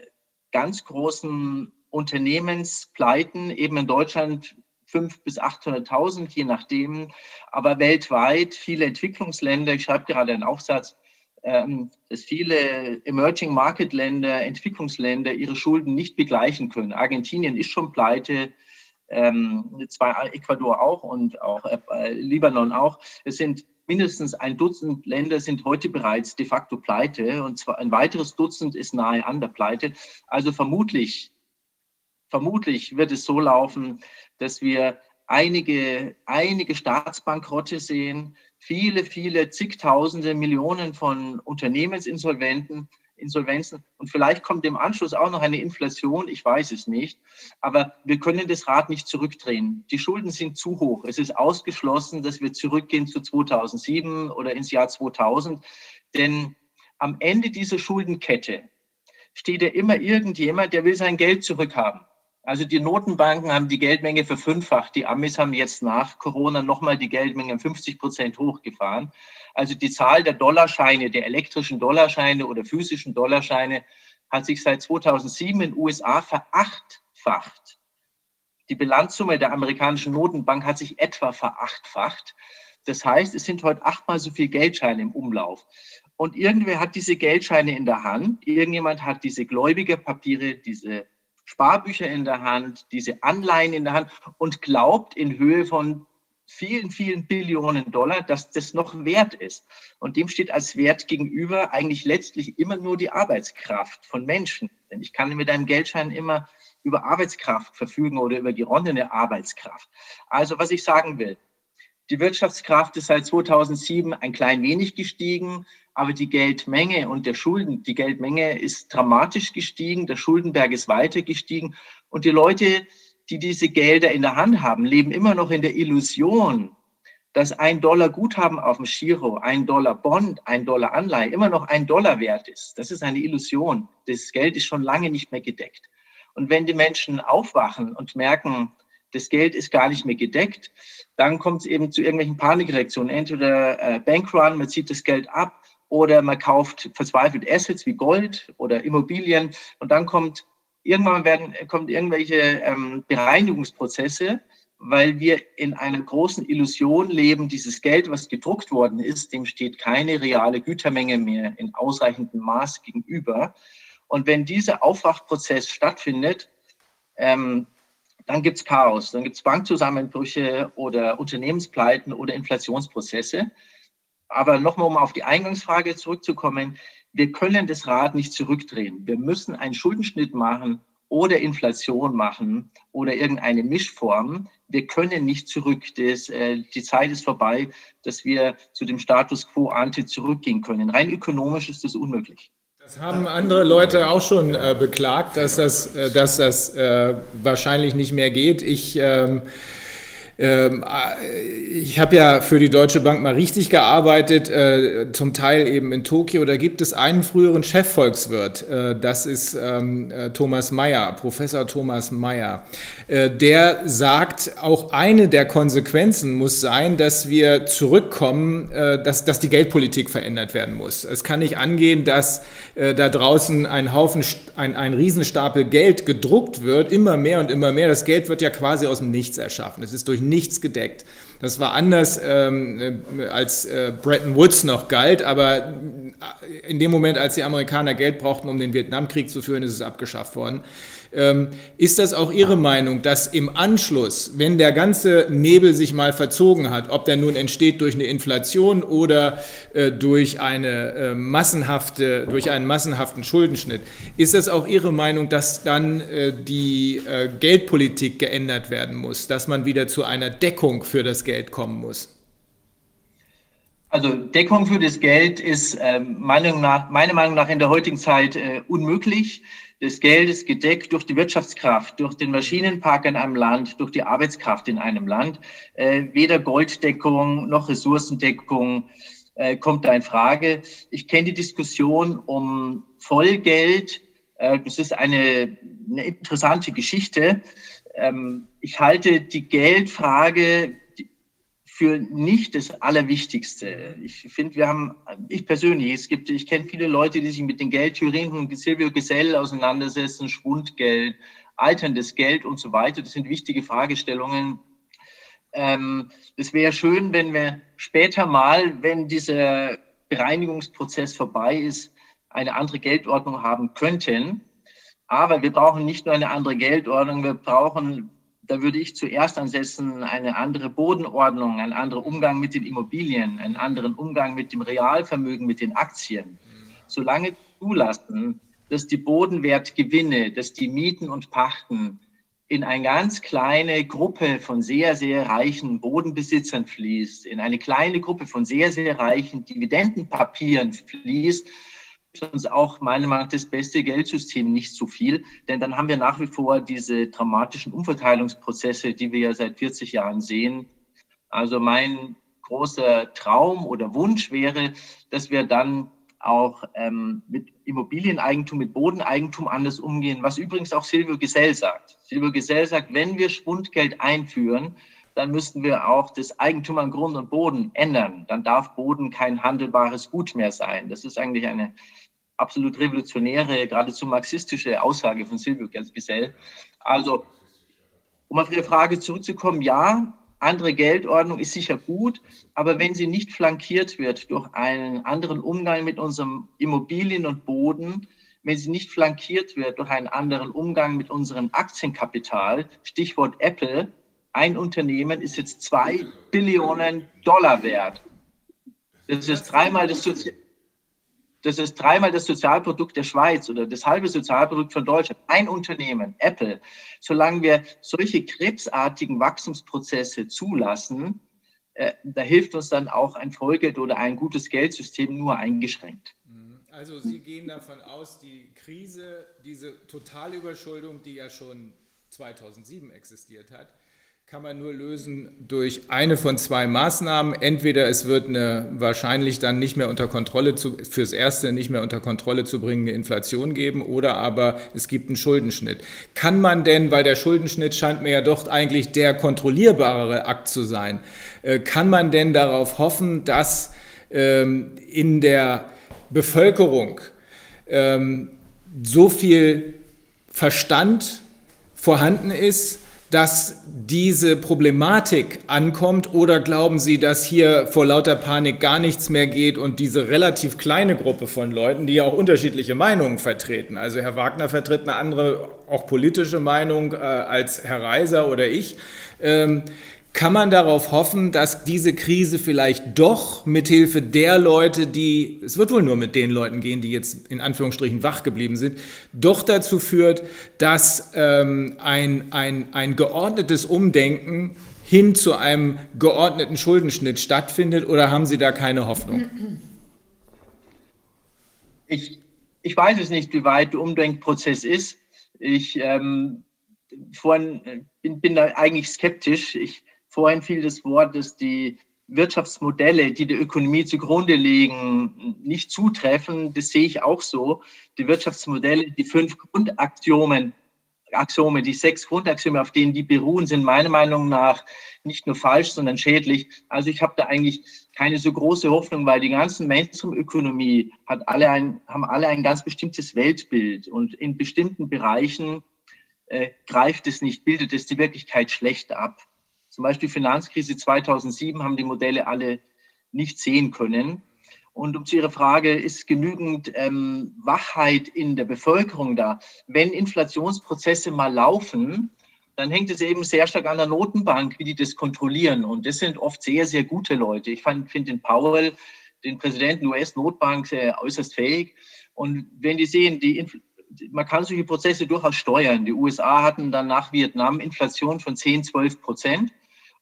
ganz großen Unternehmenspleiten, eben in Deutschland 500.000 bis 800.000, je nachdem, aber weltweit viele Entwicklungsländer, ich schreibe gerade einen Aufsatz, ähm, dass viele Emerging Market Länder, Entwicklungsländer ihre Schulden nicht begleichen können. Argentinien ist schon pleite, ähm, zwei Ecuador auch und auch äh, Libanon auch. Es sind mindestens ein Dutzend Länder sind heute bereits de facto pleite und zwar ein weiteres Dutzend ist nahe an der Pleite. Also vermutlich, vermutlich wird es so laufen, dass wir einige, einige Staatsbankrotte sehen, viele, viele zigtausende Millionen von Unternehmensinsolventen, Insolvenzen und vielleicht kommt im Anschluss auch noch eine Inflation, ich weiß es nicht, aber wir können das Rad nicht zurückdrehen. Die Schulden sind zu hoch. Es ist ausgeschlossen, dass wir zurückgehen zu 2007 oder ins Jahr 2000, denn am Ende dieser Schuldenkette steht ja immer irgendjemand, der will sein Geld zurückhaben. Also die Notenbanken haben die Geldmenge verfünffacht. Die Amis haben jetzt nach Corona nochmal die Geldmenge 50 Prozent hochgefahren. Also die Zahl der Dollarscheine, der elektrischen Dollarscheine oder physischen Dollarscheine hat sich seit 2007 in den USA verachtfacht. Die Bilanzsumme der amerikanischen Notenbank hat sich etwa verachtfacht. Das heißt, es sind heute achtmal so viel Geldscheine im Umlauf. Und irgendwer hat diese Geldscheine in der Hand. Irgendjemand hat diese Gläubigerpapiere, diese Sparbücher in der Hand, diese Anleihen in der Hand und glaubt in Höhe von vielen, vielen Billionen Dollar, dass das noch wert ist. Und dem steht als Wert gegenüber eigentlich letztlich immer nur die Arbeitskraft von Menschen. Denn ich kann mit einem Geldschein immer über Arbeitskraft verfügen oder über geronnene Arbeitskraft. Also was ich sagen will, die Wirtschaftskraft ist seit 2007 ein klein wenig gestiegen aber die Geldmenge und der Schulden, die Geldmenge ist dramatisch gestiegen, der Schuldenberg ist weiter gestiegen und die Leute, die diese Gelder in der Hand haben, leben immer noch in der Illusion, dass ein Dollar Guthaben auf dem Giro, ein Dollar Bond, ein Dollar Anleihe immer noch ein Dollar wert ist. Das ist eine Illusion. Das Geld ist schon lange nicht mehr gedeckt. Und wenn die Menschen aufwachen und merken, das Geld ist gar nicht mehr gedeckt, dann kommt es eben zu irgendwelchen Panikreaktionen. Entweder äh, Bankrun, man zieht das Geld ab, oder man kauft verzweifelt Assets wie Gold oder Immobilien und dann kommt irgendwann werden kommt irgendwelche ähm, Bereinigungsprozesse, weil wir in einer großen Illusion leben, dieses Geld, was gedruckt worden ist, dem steht keine reale Gütermenge mehr in ausreichendem Maß gegenüber. Und wenn dieser Aufwachprozess stattfindet, ähm, dann gibt es Chaos, dann gibt es Bankzusammenbrüche oder Unternehmenspleiten oder Inflationsprozesse. Aber nochmal, um auf die Eingangsfrage zurückzukommen, wir können das Rad nicht zurückdrehen. Wir müssen einen Schuldenschnitt machen oder Inflation machen oder irgendeine Mischform. Wir können nicht zurück. Das, äh, die Zeit ist vorbei, dass wir zu dem Status quo ante zurückgehen können. Rein ökonomisch ist das unmöglich. Das haben andere Leute auch schon äh, beklagt, dass das, äh, dass das äh, wahrscheinlich nicht mehr geht. Ich ähm, ähm, äh, ich habe ja für die Deutsche Bank mal richtig gearbeitet, äh, zum Teil eben in Tokio. Da gibt es einen früheren Chefvolkswirt, äh, das ist ähm, Thomas Mayer, Professor Thomas Mayer. Der sagt, auch eine der Konsequenzen muss sein, dass wir zurückkommen, dass, dass die Geldpolitik verändert werden muss. Es kann nicht angehen, dass da draußen ein Haufen, ein, ein Riesenstapel Geld gedruckt wird, immer mehr und immer mehr. Das Geld wird ja quasi aus dem Nichts erschaffen. Es ist durch nichts gedeckt. Das war anders, ähm, äh, als äh, Bretton Woods noch galt, aber in dem Moment, als die Amerikaner Geld brauchten, um den Vietnamkrieg zu führen, ist es abgeschafft worden. Ähm, ist das auch Ihre Meinung, dass im Anschluss, wenn der ganze Nebel sich mal verzogen hat, ob der nun entsteht durch eine Inflation oder äh, durch eine äh, massenhafte, durch einen massenhaften Schuldenschnitt, ist das auch Ihre Meinung, dass dann äh, die Geldpolitik geändert werden muss, dass man wieder zu einer Deckung für das Geld kommen muss? Also Deckung für das Geld ist äh, Meinung nach, meiner Meinung nach in der heutigen Zeit äh, unmöglich des Geldes gedeckt durch die Wirtschaftskraft, durch den Maschinenpark in einem Land, durch die Arbeitskraft in einem Land. Äh, weder Golddeckung noch Ressourcendeckung äh, kommt da in Frage. Ich kenne die Diskussion um Vollgeld. Äh, das ist eine, eine interessante Geschichte. Ähm, ich halte die Geldfrage für nicht das Allerwichtigste. Ich finde, wir haben, ich persönlich, es gibt, ich kenne viele Leute, die sich mit den Geldtheorien Silvio Gesell auseinandersetzen, Schwundgeld, alterndes Geld und so weiter. Das sind wichtige Fragestellungen. Ähm, es wäre schön, wenn wir später mal, wenn dieser Bereinigungsprozess vorbei ist, eine andere Geldordnung haben könnten. Aber wir brauchen nicht nur eine andere Geldordnung, wir brauchen da würde ich zuerst ansetzen, eine andere Bodenordnung, ein anderer Umgang mit den Immobilien, einen anderen Umgang mit dem Realvermögen, mit den Aktien. Solange zulassen, dass die Bodenwertgewinne, dass die Mieten und Pachten in eine ganz kleine Gruppe von sehr, sehr reichen Bodenbesitzern fließt, in eine kleine Gruppe von sehr, sehr reichen Dividendenpapieren fließt, uns auch meiner Meinung nach das beste Geldsystem nicht so viel, denn dann haben wir nach wie vor diese dramatischen Umverteilungsprozesse, die wir ja seit 40 Jahren sehen. Also mein großer Traum oder Wunsch wäre, dass wir dann auch ähm, mit Immobilieneigentum, mit Bodeneigentum anders umgehen, was übrigens auch Silvio Gesell sagt. Silvio Gesell sagt, wenn wir Schwundgeld einführen, dann müssten wir auch das Eigentum an Grund und Boden ändern. Dann darf Boden kein handelbares Gut mehr sein. Das ist eigentlich eine absolut revolutionäre, geradezu marxistische Aussage von Silvio Gesell. Also, um auf Ihre Frage zurückzukommen, ja, andere Geldordnung ist sicher gut, aber wenn sie nicht flankiert wird durch einen anderen Umgang mit unserem Immobilien und Boden, wenn sie nicht flankiert wird durch einen anderen Umgang mit unserem Aktienkapital, Stichwort Apple, ein Unternehmen ist jetzt zwei Billionen Dollar wert. Das ist dreimal das, Sozi das ist dreimal das Sozialprodukt der Schweiz oder das halbe Sozialprodukt von Deutschland. Ein Unternehmen, Apple. Solange wir solche krebsartigen Wachstumsprozesse zulassen, äh, da hilft uns dann auch ein Vollgeld oder ein gutes Geldsystem nur eingeschränkt. Mhm. Also Sie gehen davon aus, die Krise, diese Totalüberschuldung, die ja schon 2007 existiert hat, kann man nur lösen durch eine von zwei Maßnahmen. Entweder es wird eine wahrscheinlich dann nicht mehr unter Kontrolle zu, fürs erste nicht mehr unter Kontrolle zu bringende Inflation geben oder aber es gibt einen Schuldenschnitt. Kann man denn, weil der Schuldenschnitt scheint mir ja doch eigentlich der kontrollierbarere Akt zu sein, äh, kann man denn darauf hoffen, dass ähm, in der Bevölkerung ähm, so viel Verstand vorhanden ist, dass diese Problematik ankommt oder glauben Sie, dass hier vor lauter Panik gar nichts mehr geht und diese relativ kleine Gruppe von Leuten, die ja auch unterschiedliche Meinungen vertreten, also Herr Wagner vertritt eine andere, auch politische Meinung äh, als Herr Reiser oder ich, ähm, kann man darauf hoffen, dass diese Krise vielleicht doch mithilfe der Leute, die, es wird wohl nur mit den Leuten gehen, die jetzt in Anführungsstrichen wach geblieben sind, doch dazu führt, dass ähm, ein, ein, ein geordnetes Umdenken hin zu einem geordneten Schuldenschnitt stattfindet oder haben Sie da keine Hoffnung? Ich, ich weiß es nicht, wie weit der Umdenkprozess ist. Ich ähm, vorhin äh, bin, bin da eigentlich skeptisch. Ich, Vorhin fiel das Wort, dass die Wirtschaftsmodelle, die der Ökonomie zugrunde liegen, nicht zutreffen. Das sehe ich auch so. Die Wirtschaftsmodelle, die fünf Grundaxiomen, Axiome, die sechs Grundaxiome, auf denen die beruhen, sind meiner Meinung nach nicht nur falsch, sondern schädlich. Also ich habe da eigentlich keine so große Hoffnung, weil die ganzen Mainstream-Ökonomie hat alle ein, haben alle ein ganz bestimmtes Weltbild und in bestimmten Bereichen äh, greift es nicht, bildet es die Wirklichkeit schlecht ab. Zum Beispiel Finanzkrise 2007 haben die Modelle alle nicht sehen können. Und um zu Ihrer Frage, ist genügend ähm, Wachheit in der Bevölkerung da? Wenn Inflationsprozesse mal laufen, dann hängt es eben sehr stark an der Notenbank, wie die das kontrollieren. Und das sind oft sehr, sehr gute Leute. Ich finde den Powell, den Präsidenten US-Notbank, äußerst fähig. Und wenn die sehen, die man kann solche Prozesse durchaus steuern. Die USA hatten dann nach Vietnam Inflation von 10, 12 Prozent.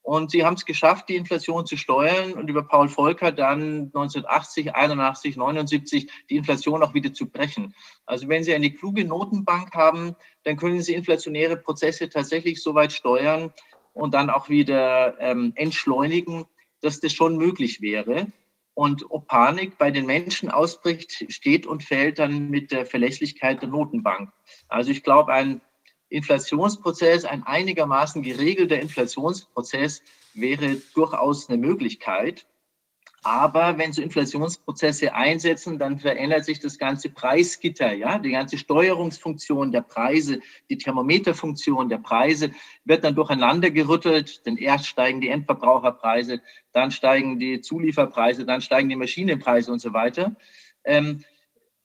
Und sie haben es geschafft, die Inflation zu steuern und über Paul Volcker dann 1980, 81, 79 die Inflation auch wieder zu brechen. Also wenn Sie eine kluge Notenbank haben, dann können Sie inflationäre Prozesse tatsächlich so weit steuern und dann auch wieder ähm, entschleunigen, dass das schon möglich wäre. Und ob Panik bei den Menschen ausbricht, steht und fällt dann mit der Verlässlichkeit der Notenbank. Also ich glaube, ein Inflationsprozess, ein einigermaßen geregelter Inflationsprozess wäre durchaus eine Möglichkeit. Aber wenn so Inflationsprozesse einsetzen, dann verändert sich das ganze Preisgitter, ja, die ganze Steuerungsfunktion der Preise, die Thermometerfunktion der Preise wird dann durcheinander gerüttelt, denn erst steigen die Endverbraucherpreise, dann steigen die Zulieferpreise, dann steigen die Maschinenpreise und so weiter. Ähm,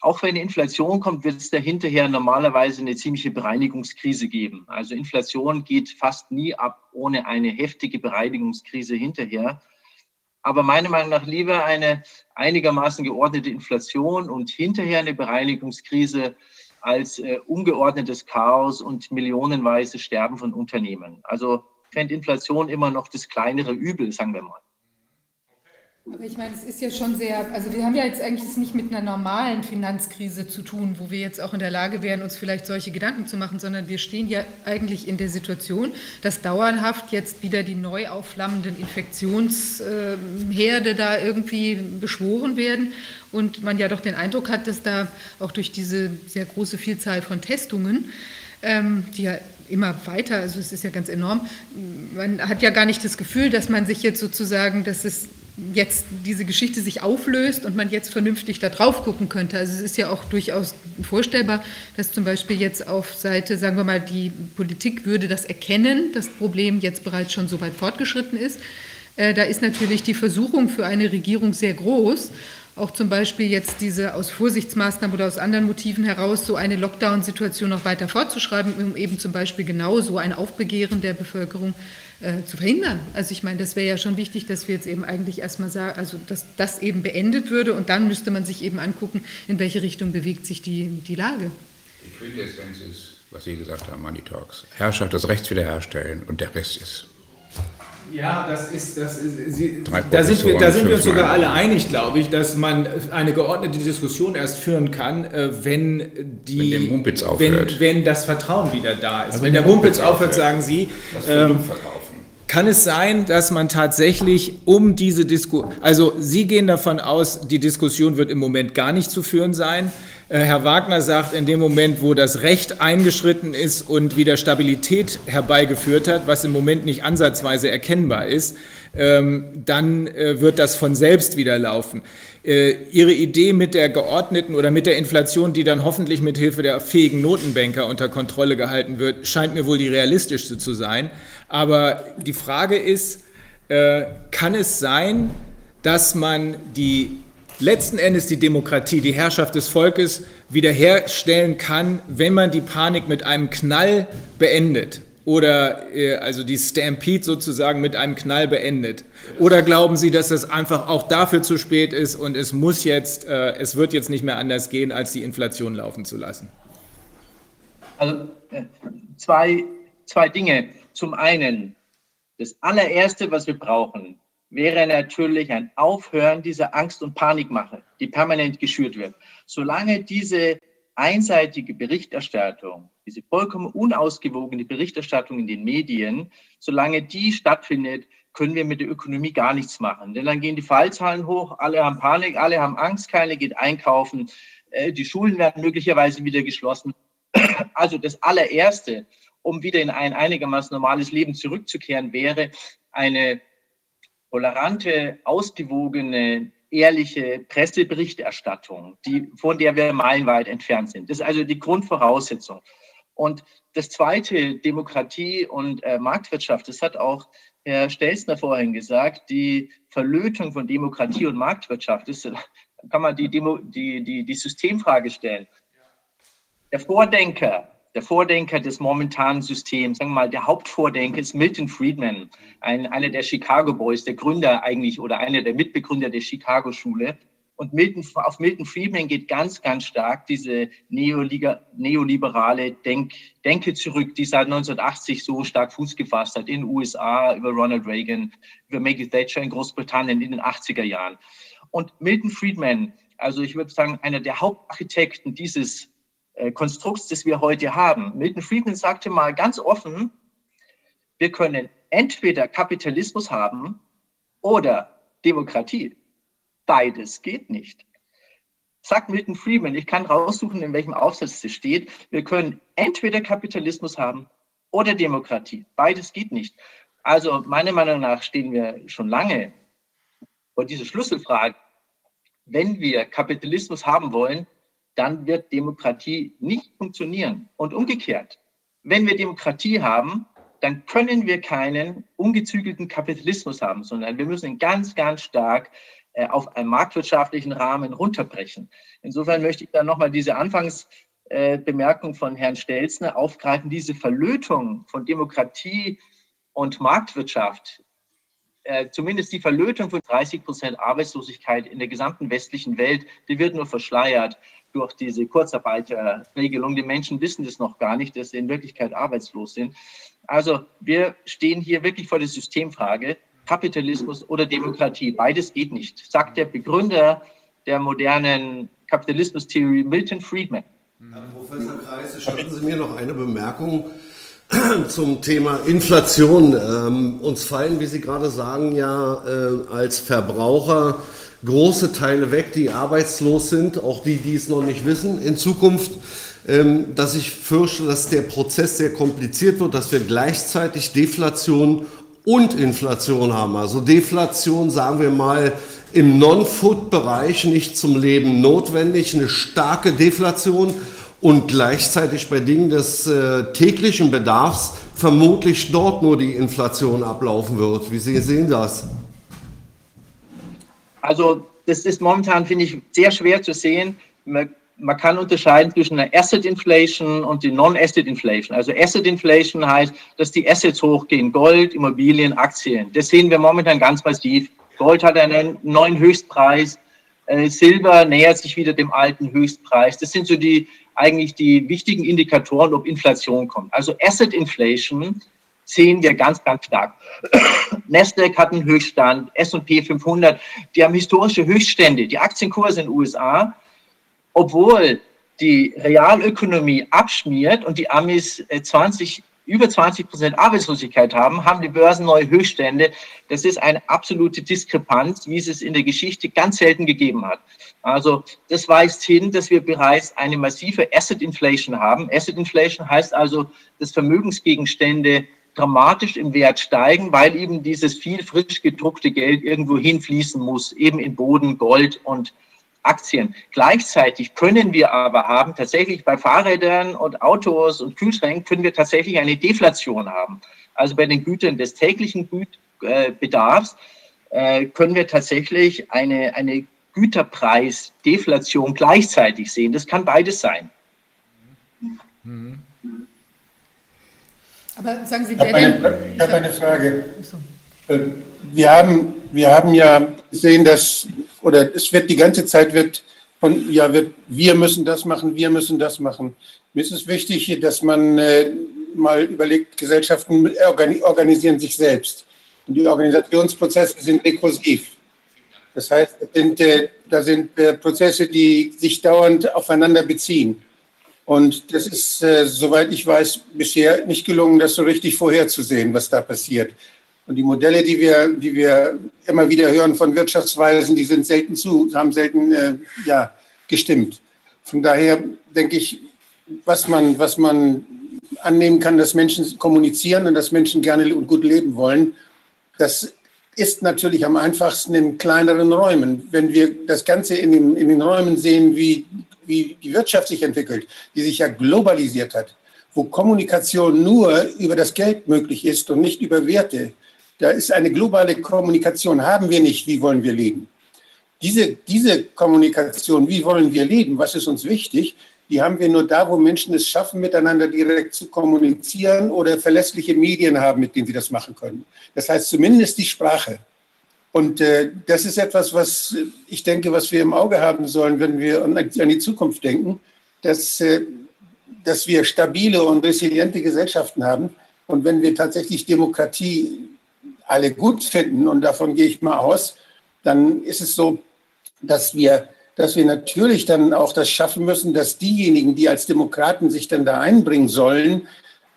auch wenn die Inflation kommt, wird es dahinterher normalerweise eine ziemliche Bereinigungskrise geben. Also Inflation geht fast nie ab ohne eine heftige Bereinigungskrise hinterher aber meiner Meinung nach lieber eine einigermaßen geordnete Inflation und hinterher eine Bereinigungskrise als äh, ungeordnetes Chaos und millionenweise Sterben von Unternehmen. Also fände Inflation immer noch das kleinere Übel, sagen wir mal. Aber ich meine, es ist ja schon sehr, also wir haben ja jetzt eigentlich nicht mit einer normalen Finanzkrise zu tun, wo wir jetzt auch in der Lage wären, uns vielleicht solche Gedanken zu machen, sondern wir stehen ja eigentlich in der Situation, dass dauerhaft jetzt wieder die neu aufflammenden Infektionsherde da irgendwie beschworen werden und man ja doch den Eindruck hat, dass da auch durch diese sehr große Vielzahl von Testungen, ähm, die ja immer weiter, also es ist ja ganz enorm, man hat ja gar nicht das Gefühl, dass man sich jetzt sozusagen, dass es jetzt diese Geschichte sich auflöst und man jetzt vernünftig da drauf gucken könnte. Also es ist ja auch durchaus vorstellbar, dass zum Beispiel jetzt auf Seite, sagen wir mal, die Politik würde das erkennen, das Problem jetzt bereits schon so weit fortgeschritten ist. Äh, da ist natürlich die Versuchung für eine Regierung sehr groß, auch zum Beispiel jetzt diese aus Vorsichtsmaßnahmen oder aus anderen Motiven heraus so eine Lockdown-Situation noch weiter fortzuschreiben, um eben zum Beispiel genau so ein Aufbegehren der Bevölkerung äh, zu verhindern. Also ich meine, das wäre ja schon wichtig, dass wir jetzt eben eigentlich erstmal sagen, also dass das eben beendet würde und dann müsste man sich eben angucken, in welche Richtung bewegt sich die, die Lage. Die Quintessenz ist, was Sie gesagt haben, Money Talks. Herrschaft des Rechts wiederherstellen und der Rest ist ja, das ist, das ist Sie, da sind wir, da sind wir uns sogar alle einig, glaube ich, dass man eine geordnete Diskussion erst führen kann, äh, wenn die, wenn, Mumpitz aufhört. wenn, wenn das Vertrauen wieder da ist. Also wenn der Mumpitz aufhört, sagen Sie, ähm, kann es sein, dass man tatsächlich um diese Diskussion, also Sie gehen davon aus, die Diskussion wird im Moment gar nicht zu führen sein. Äh, Herr Wagner sagt, in dem Moment, wo das Recht eingeschritten ist und wieder Stabilität herbeigeführt hat, was im Moment nicht ansatzweise erkennbar ist, ähm, dann äh, wird das von selbst wieder laufen. Äh, Ihre Idee mit der geordneten oder mit der Inflation, die dann hoffentlich mit Hilfe der fähigen Notenbanker unter Kontrolle gehalten wird, scheint mir wohl die realistischste zu sein. Aber die Frage ist, kann es sein, dass man die letzten Endes die Demokratie, die Herrschaft des Volkes wiederherstellen kann, wenn man die Panik mit einem Knall beendet oder äh, also die Stampede sozusagen mit einem Knall beendet? Oder glauben Sie, dass das einfach auch dafür zu spät ist und es muss jetzt, äh, es wird jetzt nicht mehr anders gehen, als die Inflation laufen zu lassen? Also äh, zwei, zwei Dinge. Zum einen, das allererste, was wir brauchen, wäre natürlich ein Aufhören dieser Angst- und Panikmache, die permanent geschürt wird. Solange diese einseitige Berichterstattung, diese vollkommen unausgewogene Berichterstattung in den Medien, solange die stattfindet, können wir mit der Ökonomie gar nichts machen. Denn dann gehen die Fallzahlen hoch, alle haben Panik, alle haben Angst, keiner geht einkaufen, äh, die Schulen werden möglicherweise wieder geschlossen. Also das allererste, um wieder in ein einigermaßen normales Leben zurückzukehren, wäre eine tolerante, ausgewogene, ehrliche Presseberichterstattung, die, von der wir meilenweit entfernt sind. Das ist also die Grundvoraussetzung. Und das Zweite, Demokratie und äh, Marktwirtschaft, das hat auch Herr Stelzner vorhin gesagt, die Verlötung von Demokratie und Marktwirtschaft, das kann man die, Demo, die, die, die Systemfrage stellen. Der Vordenker der Vordenker des momentanen Systems, sagen wir mal, der Hauptvordenker ist Milton Friedman, ein, einer der Chicago Boys, der Gründer eigentlich oder einer der Mitbegründer der Chicago Schule. Und Milton, auf Milton Friedman geht ganz, ganz stark diese neoliberale Denk, Denke zurück, die seit 1980 so stark Fuß gefasst hat in den USA, über Ronald Reagan, über Maggie Thatcher in Großbritannien in den 80er Jahren. Und Milton Friedman, also ich würde sagen, einer der Hauptarchitekten dieses äh, Konstrukts, das wir heute haben. Milton Friedman sagte mal ganz offen, wir können entweder Kapitalismus haben oder Demokratie. Beides geht nicht. Sagt Milton Friedman, ich kann raussuchen, in welchem Aufsatz es steht, wir können entweder Kapitalismus haben oder Demokratie. Beides geht nicht. Also meiner Meinung nach stehen wir schon lange vor dieser Schlüsselfrage. Wenn wir Kapitalismus haben wollen, dann wird Demokratie nicht funktionieren. Und umgekehrt, wenn wir Demokratie haben, dann können wir keinen ungezügelten Kapitalismus haben, sondern wir müssen ihn ganz, ganz stark äh, auf einen marktwirtschaftlichen Rahmen runterbrechen. Insofern möchte ich dann nochmal diese Anfangsbemerkung äh, von Herrn Stelzner aufgreifen, diese Verlötung von Demokratie und Marktwirtschaft, äh, zumindest die Verlötung von 30 Prozent Arbeitslosigkeit in der gesamten westlichen Welt, die wird nur verschleiert durch diese Kurzarbeiterregelung. Die Menschen wissen das noch gar nicht, dass sie in Wirklichkeit arbeitslos sind. Also wir stehen hier wirklich vor der Systemfrage, Kapitalismus oder Demokratie. Beides geht nicht, sagt der Begründer der modernen Kapitalismustheorie Milton Friedman. Herr Professor Kreis, statten Sie mir noch eine Bemerkung zum Thema Inflation. Ähm, uns fallen, wie Sie gerade sagen, ja äh, als Verbraucher große Teile weg, die arbeitslos sind, auch die, die es noch nicht wissen. In Zukunft ähm, dass ich fürchte, dass der Prozess sehr kompliziert wird, dass wir gleichzeitig Deflation und Inflation haben. Also Deflation, sagen wir mal, im Non-Food-Bereich nicht zum Leben notwendig, eine starke Deflation und gleichzeitig bei Dingen des äh, täglichen Bedarfs vermutlich dort nur die Inflation ablaufen wird. Wie Sie sehen das? Also das ist momentan, finde ich, sehr schwer zu sehen man kann unterscheiden zwischen einer Asset Inflation und die Non-Asset Inflation. Also Asset Inflation heißt, dass die Assets hochgehen, Gold, Immobilien, Aktien. Das sehen wir momentan ganz massiv. Gold hat einen neuen Höchstpreis, äh, Silber nähert sich wieder dem alten Höchstpreis. Das sind so die eigentlich die wichtigen Indikatoren, ob Inflation kommt. Also Asset Inflation sehen wir ganz, ganz stark. Nasdaq hat einen Höchststand, S&P 500, die haben historische Höchststände. Die Aktienkurse in den USA obwohl die Realökonomie abschmiert und die Amis 20, äh, über 20 Prozent Arbeitslosigkeit haben, haben die Börsen neue Höchststände. Das ist eine absolute Diskrepanz, wie es es in der Geschichte ganz selten gegeben hat. Also das weist hin, dass wir bereits eine massive Asset Inflation haben. Asset Inflation heißt also, dass Vermögensgegenstände dramatisch im Wert steigen, weil eben dieses viel frisch gedruckte Geld irgendwo hinfließen muss, eben in Boden, Gold und Aktien. Gleichzeitig können wir aber haben, tatsächlich bei Fahrrädern und Autos und Kühlschränken können wir tatsächlich eine Deflation haben. Also bei den Gütern des täglichen Bedarfs äh, können wir tatsächlich eine, eine Güterpreisdeflation gleichzeitig sehen. Das kann beides sein. Aber sagen Sie, ich habe eine, ich habe eine Frage. Äh, wir haben, wir haben ja gesehen, dass oder es wird die ganze Zeit wird von, ja, wird, wir müssen das machen, wir müssen das machen. Mir ist es wichtig, dass man äh, mal überlegt, Gesellschaften organisieren sich selbst. Und die Organisationsprozesse sind rekursiv. Das heißt, sind, äh, da sind äh, Prozesse, die sich dauernd aufeinander beziehen. Und das ist, äh, soweit ich weiß, bisher nicht gelungen, das so richtig vorherzusehen, was da passiert. Und die Modelle, die wir, die wir immer wieder hören von Wirtschaftsweisen, die sind selten zu, haben selten äh, ja, gestimmt. Von daher denke ich, was man, was man annehmen kann, dass Menschen kommunizieren und dass Menschen gerne und gut leben wollen, das ist natürlich am einfachsten in kleineren Räumen. Wenn wir das Ganze in den, in den Räumen sehen, wie, wie die Wirtschaft sich entwickelt, die sich ja globalisiert hat, wo Kommunikation nur über das Geld möglich ist und nicht über Werte, da ist eine globale Kommunikation, haben wir nicht, wie wollen wir leben? Diese, diese Kommunikation, wie wollen wir leben, was ist uns wichtig, die haben wir nur da, wo Menschen es schaffen, miteinander direkt zu kommunizieren oder verlässliche Medien haben, mit denen sie das machen können. Das heißt zumindest die Sprache. Und äh, das ist etwas, was ich denke, was wir im Auge haben sollen, wenn wir an, an die Zukunft denken, dass, äh, dass wir stabile und resiliente Gesellschaften haben. Und wenn wir tatsächlich Demokratie alle gut finden, und davon gehe ich mal aus, dann ist es so, dass wir, dass wir natürlich dann auch das schaffen müssen, dass diejenigen, die als Demokraten sich dann da einbringen sollen,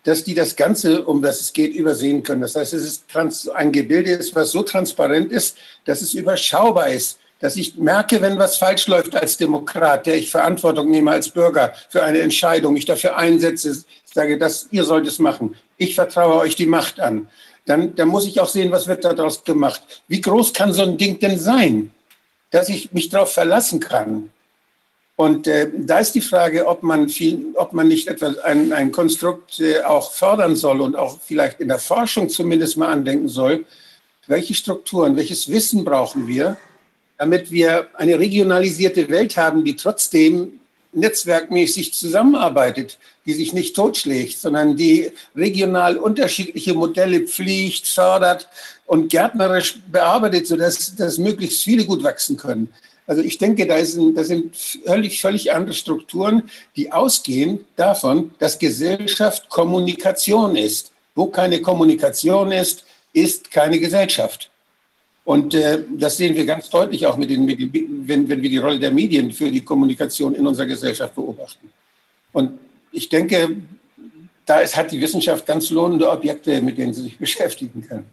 dass die das Ganze, um das es geht, übersehen können. Das heißt, es ist trans, ein Gebilde ist, was so transparent ist, dass es überschaubar ist, dass ich merke, wenn was falsch läuft als Demokrat, der ich Verantwortung nehme als Bürger für eine Entscheidung, ich dafür einsetze, sage, dass ihr sollt es machen. Ich vertraue euch die Macht an dann, dann muss ich auch sehen, was wird daraus gemacht. Wie groß kann so ein Ding denn sein, dass ich mich darauf verlassen kann? Und äh, da ist die Frage, ob man, viel, ob man nicht etwas, ein, ein Konstrukt äh, auch fördern soll und auch vielleicht in der Forschung zumindest mal andenken soll, welche Strukturen, welches Wissen brauchen wir, damit wir eine regionalisierte Welt haben, die trotzdem netzwerkmäßig zusammenarbeitet, die sich nicht totschlägt, sondern die regional unterschiedliche Modelle pflegt, fördert und gärtnerisch bearbeitet, sodass dass möglichst viele gut wachsen können. Also ich denke, da, ein, da sind völlig, völlig andere Strukturen, die ausgehen davon, dass Gesellschaft Kommunikation ist. Wo keine Kommunikation ist, ist keine Gesellschaft. Und äh, das sehen wir ganz deutlich auch mit den Medien, wenn, wenn wir die Rolle der Medien für die Kommunikation in unserer Gesellschaft beobachten. Und ich denke, da ist, hat die Wissenschaft ganz lohnende Objekte, mit denen sie sich beschäftigen kann.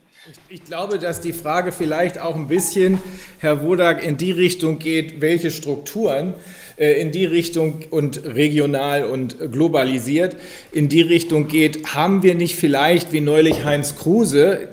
Ich glaube, dass die Frage vielleicht auch ein bisschen, Herr Wodak, in die Richtung geht, welche Strukturen äh, in die Richtung und regional und globalisiert in die Richtung geht, haben wir nicht vielleicht, wie neulich Heinz Kruse,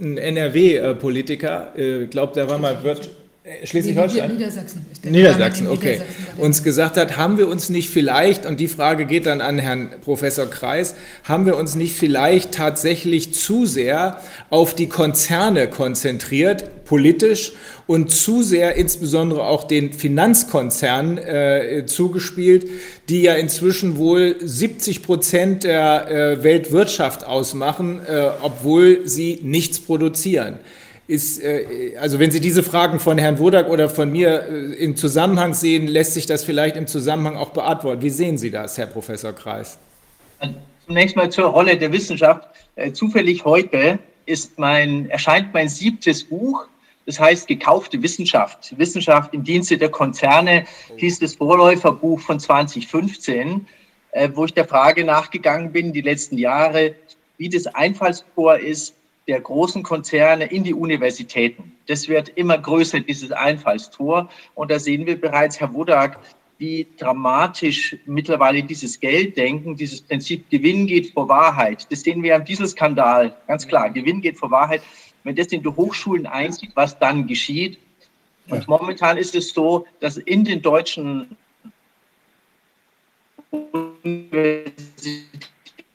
ein NRW-Politiker, äh, ich glaube, der war mal Wirt äh, Schleswig-Holstein? Niedersachsen. Niedersachsen, okay. Uns gesagt hat, haben wir uns nicht vielleicht, und die Frage geht dann an Herrn Professor Kreis, haben wir uns nicht vielleicht tatsächlich zu sehr auf die Konzerne konzentriert, politisch, und zu sehr insbesondere auch den Finanzkonzernen äh, zugespielt, die ja inzwischen wohl 70 Prozent der äh, Weltwirtschaft ausmachen, äh, obwohl sie nichts produzieren ist, äh, also wenn Sie diese Fragen von Herrn Wodak oder von mir äh, im Zusammenhang sehen, lässt sich das vielleicht im Zusammenhang auch beantworten. Wie sehen Sie das, Herr Professor Kreis? Zunächst mal zur Rolle der Wissenschaft. Äh, zufällig heute ist mein, erscheint mein siebtes Buch. Das heißt gekaufte Wissenschaft. Wissenschaft im Dienste der Konzerne hieß das Vorläuferbuch von 2015, wo ich der Frage nachgegangen bin, die letzten Jahre, wie das Einfallstor ist, der großen Konzerne in die Universitäten. Das wird immer größer, dieses Einfallstor. Und da sehen wir bereits, Herr Wodak, wie dramatisch mittlerweile dieses Gelddenken, dieses Prinzip Gewinn geht vor Wahrheit. Das sehen wir am Dieselskandal, ganz klar. Gewinn geht vor Wahrheit. Wenn das in die Hochschulen einzieht, was dann geschieht. Und momentan ist es so, dass in den deutschen Universitäten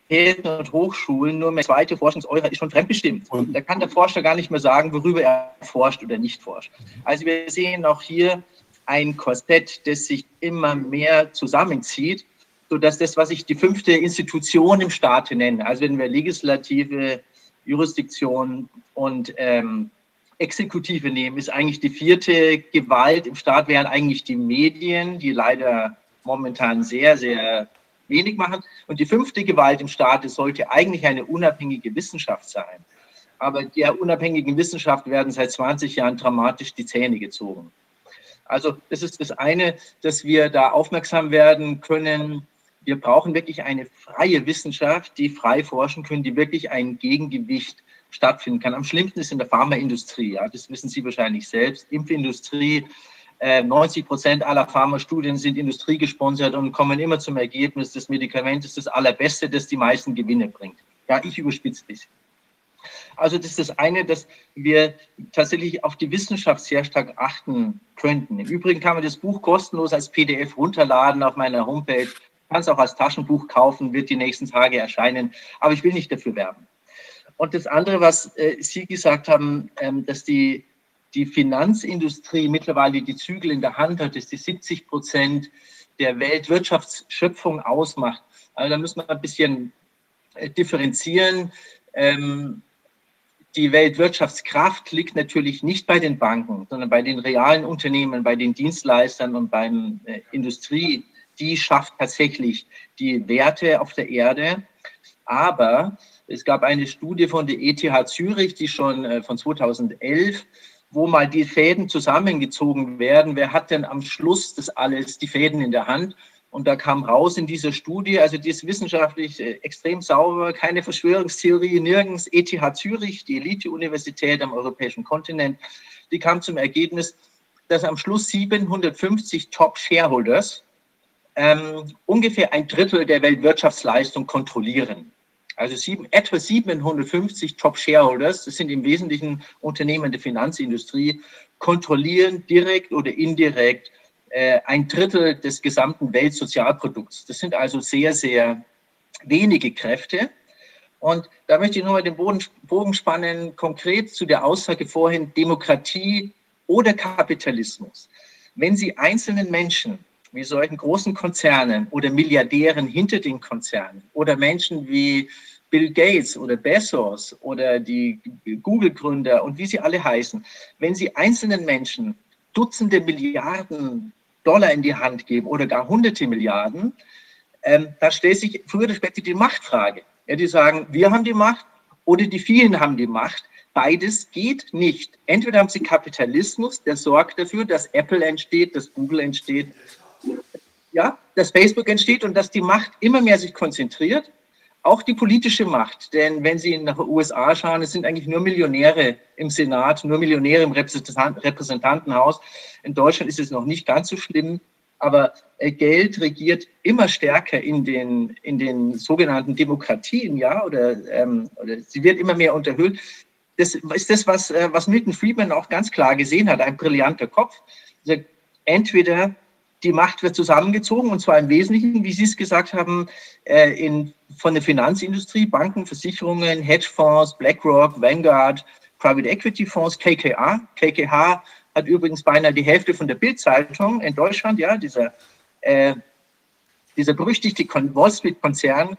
Universitäten und Hochschulen nur mehr zweite Forschungseure ist schon fremdbestimmt. Da kann der Forscher gar nicht mehr sagen, worüber er forscht oder nicht forscht. Also wir sehen auch hier ein Korsett, das sich immer mehr zusammenzieht, sodass das, was ich die fünfte Institution im Staate nenne, also wenn wir Legislative, Jurisdiktion und ähm, Exekutive nehmen, ist eigentlich die vierte Gewalt im Staat, wären eigentlich die Medien, die leider momentan sehr, sehr wenig machen. Und die fünfte Gewalt im Staat sollte eigentlich eine unabhängige Wissenschaft sein. Aber der unabhängigen Wissenschaft werden seit 20 Jahren dramatisch die Zähne gezogen. Also das ist das eine, dass wir da aufmerksam werden können. Wir brauchen wirklich eine freie Wissenschaft, die frei forschen können, die wirklich ein Gegengewicht stattfinden kann. Am schlimmsten ist in der Pharmaindustrie, ja, das wissen Sie wahrscheinlich selbst. Impfindustrie, 90 äh, Prozent aller Pharmastudien sind industriegesponsert und kommen immer zum Ergebnis, das Medikament ist das allerbeste, das die meisten Gewinne bringt. Ja, ich überspitze das. Also das ist das eine, dass wir tatsächlich auf die Wissenschaft sehr stark achten könnten. Im Übrigen kann man das Buch kostenlos als PDF runterladen auf meiner Homepage. Kann es auch als Taschenbuch kaufen, wird die nächsten Tage erscheinen. Aber ich will nicht dafür werben. Und das andere, was äh, Sie gesagt haben, ähm, dass die die Finanzindustrie mittlerweile die Zügel in der Hand hat, dass die 70 Prozent der Weltwirtschaftsschöpfung ausmacht. Also da müssen wir ein bisschen äh, differenzieren. Ähm, die Weltwirtschaftskraft liegt natürlich nicht bei den Banken, sondern bei den realen Unternehmen, bei den Dienstleistern und beim äh, Industrie. Die schafft tatsächlich die Werte auf der Erde. Aber es gab eine Studie von der ETH Zürich, die schon äh, von 2011 wo mal die Fäden zusammengezogen werden. Wer hat denn am Schluss das alles die Fäden in der Hand? Und da kam raus in dieser Studie, also die ist wissenschaftlich äh, extrem sauber, keine Verschwörungstheorie, nirgends. ETH Zürich, die Elite-Universität am europäischen Kontinent, die kam zum Ergebnis, dass am Schluss 750 Top-Shareholders ähm, ungefähr ein Drittel der Weltwirtschaftsleistung kontrollieren. Also sieben, etwa 750 Top-Shareholders, das sind im Wesentlichen Unternehmen der Finanzindustrie, kontrollieren direkt oder indirekt äh, ein Drittel des gesamten Weltsozialprodukts. Das sind also sehr, sehr wenige Kräfte. Und da möchte ich nochmal den Boden, Bogen spannen, konkret zu der Aussage vorhin, Demokratie oder Kapitalismus. Wenn Sie einzelnen Menschen wie solchen großen Konzernen oder Milliardären hinter den Konzernen oder Menschen wie Bill Gates oder Bezos oder die Google-Gründer und wie sie alle heißen, wenn sie einzelnen Menschen Dutzende Milliarden Dollar in die Hand geben oder gar hunderte Milliarden, ähm, da stellt sich früher oder später die Machtfrage. Ja, die sagen, wir haben die Macht oder die vielen haben die Macht. Beides geht nicht. Entweder haben sie Kapitalismus, der sorgt dafür, dass Apple entsteht, dass Google entsteht, ja, dass Facebook entsteht und dass die Macht immer mehr sich konzentriert. Auch die politische Macht, denn wenn Sie nach den USA schauen, es sind eigentlich nur Millionäre im Senat, nur Millionäre im Repräsentantenhaus. In Deutschland ist es noch nicht ganz so schlimm, aber äh, Geld regiert immer stärker in den, in den sogenannten Demokratien, ja, oder, ähm, oder sie wird immer mehr unterhöhlt. Das ist das, was, äh, was Milton Friedman auch ganz klar gesehen hat, ein brillanter Kopf. Entweder die Macht wird zusammengezogen und zwar im Wesentlichen, wie Sie es gesagt haben, äh, in, von der Finanzindustrie, Banken, Versicherungen, Hedgefonds, BlackRock, Vanguard, Private Equity Fonds, KKA. KKH hat übrigens beinahe die Hälfte von der Bildzeitung in Deutschland, ja, dieser, äh, dieser berüchtigte Wall Street-Konzern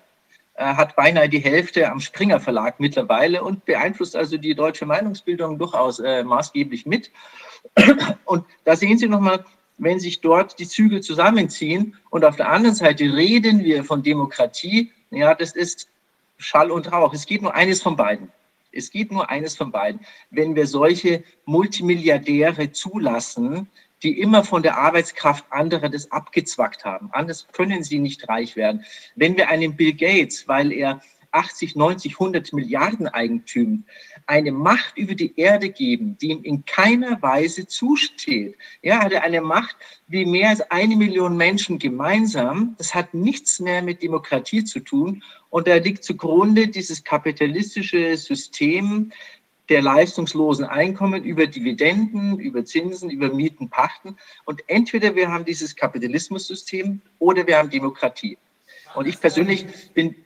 äh, hat beinahe die Hälfte am Springer Verlag mittlerweile und beeinflusst also die deutsche Meinungsbildung durchaus äh, maßgeblich mit. Und da sehen Sie nochmal, wenn sich dort die Zügel zusammenziehen. Und auf der anderen Seite reden wir von Demokratie. Ja, das ist Schall und Rauch. Es geht nur eines von beiden. Es geht nur eines von beiden. Wenn wir solche Multimilliardäre zulassen, die immer von der Arbeitskraft anderer das abgezwackt haben. Anders können sie nicht reich werden. Wenn wir einen Bill Gates, weil er 80, 90, 100 Milliarden Eigentümer eine Macht über die Erde geben, die ihm in keiner Weise zusteht. Er hatte eine Macht wie mehr als eine Million Menschen gemeinsam. Das hat nichts mehr mit Demokratie zu tun. Und da liegt zugrunde dieses kapitalistische System der leistungslosen Einkommen über Dividenden, über Zinsen, über Mieten, Pachten. Und entweder wir haben dieses Kapitalismussystem oder wir haben Demokratie. Und ich persönlich bin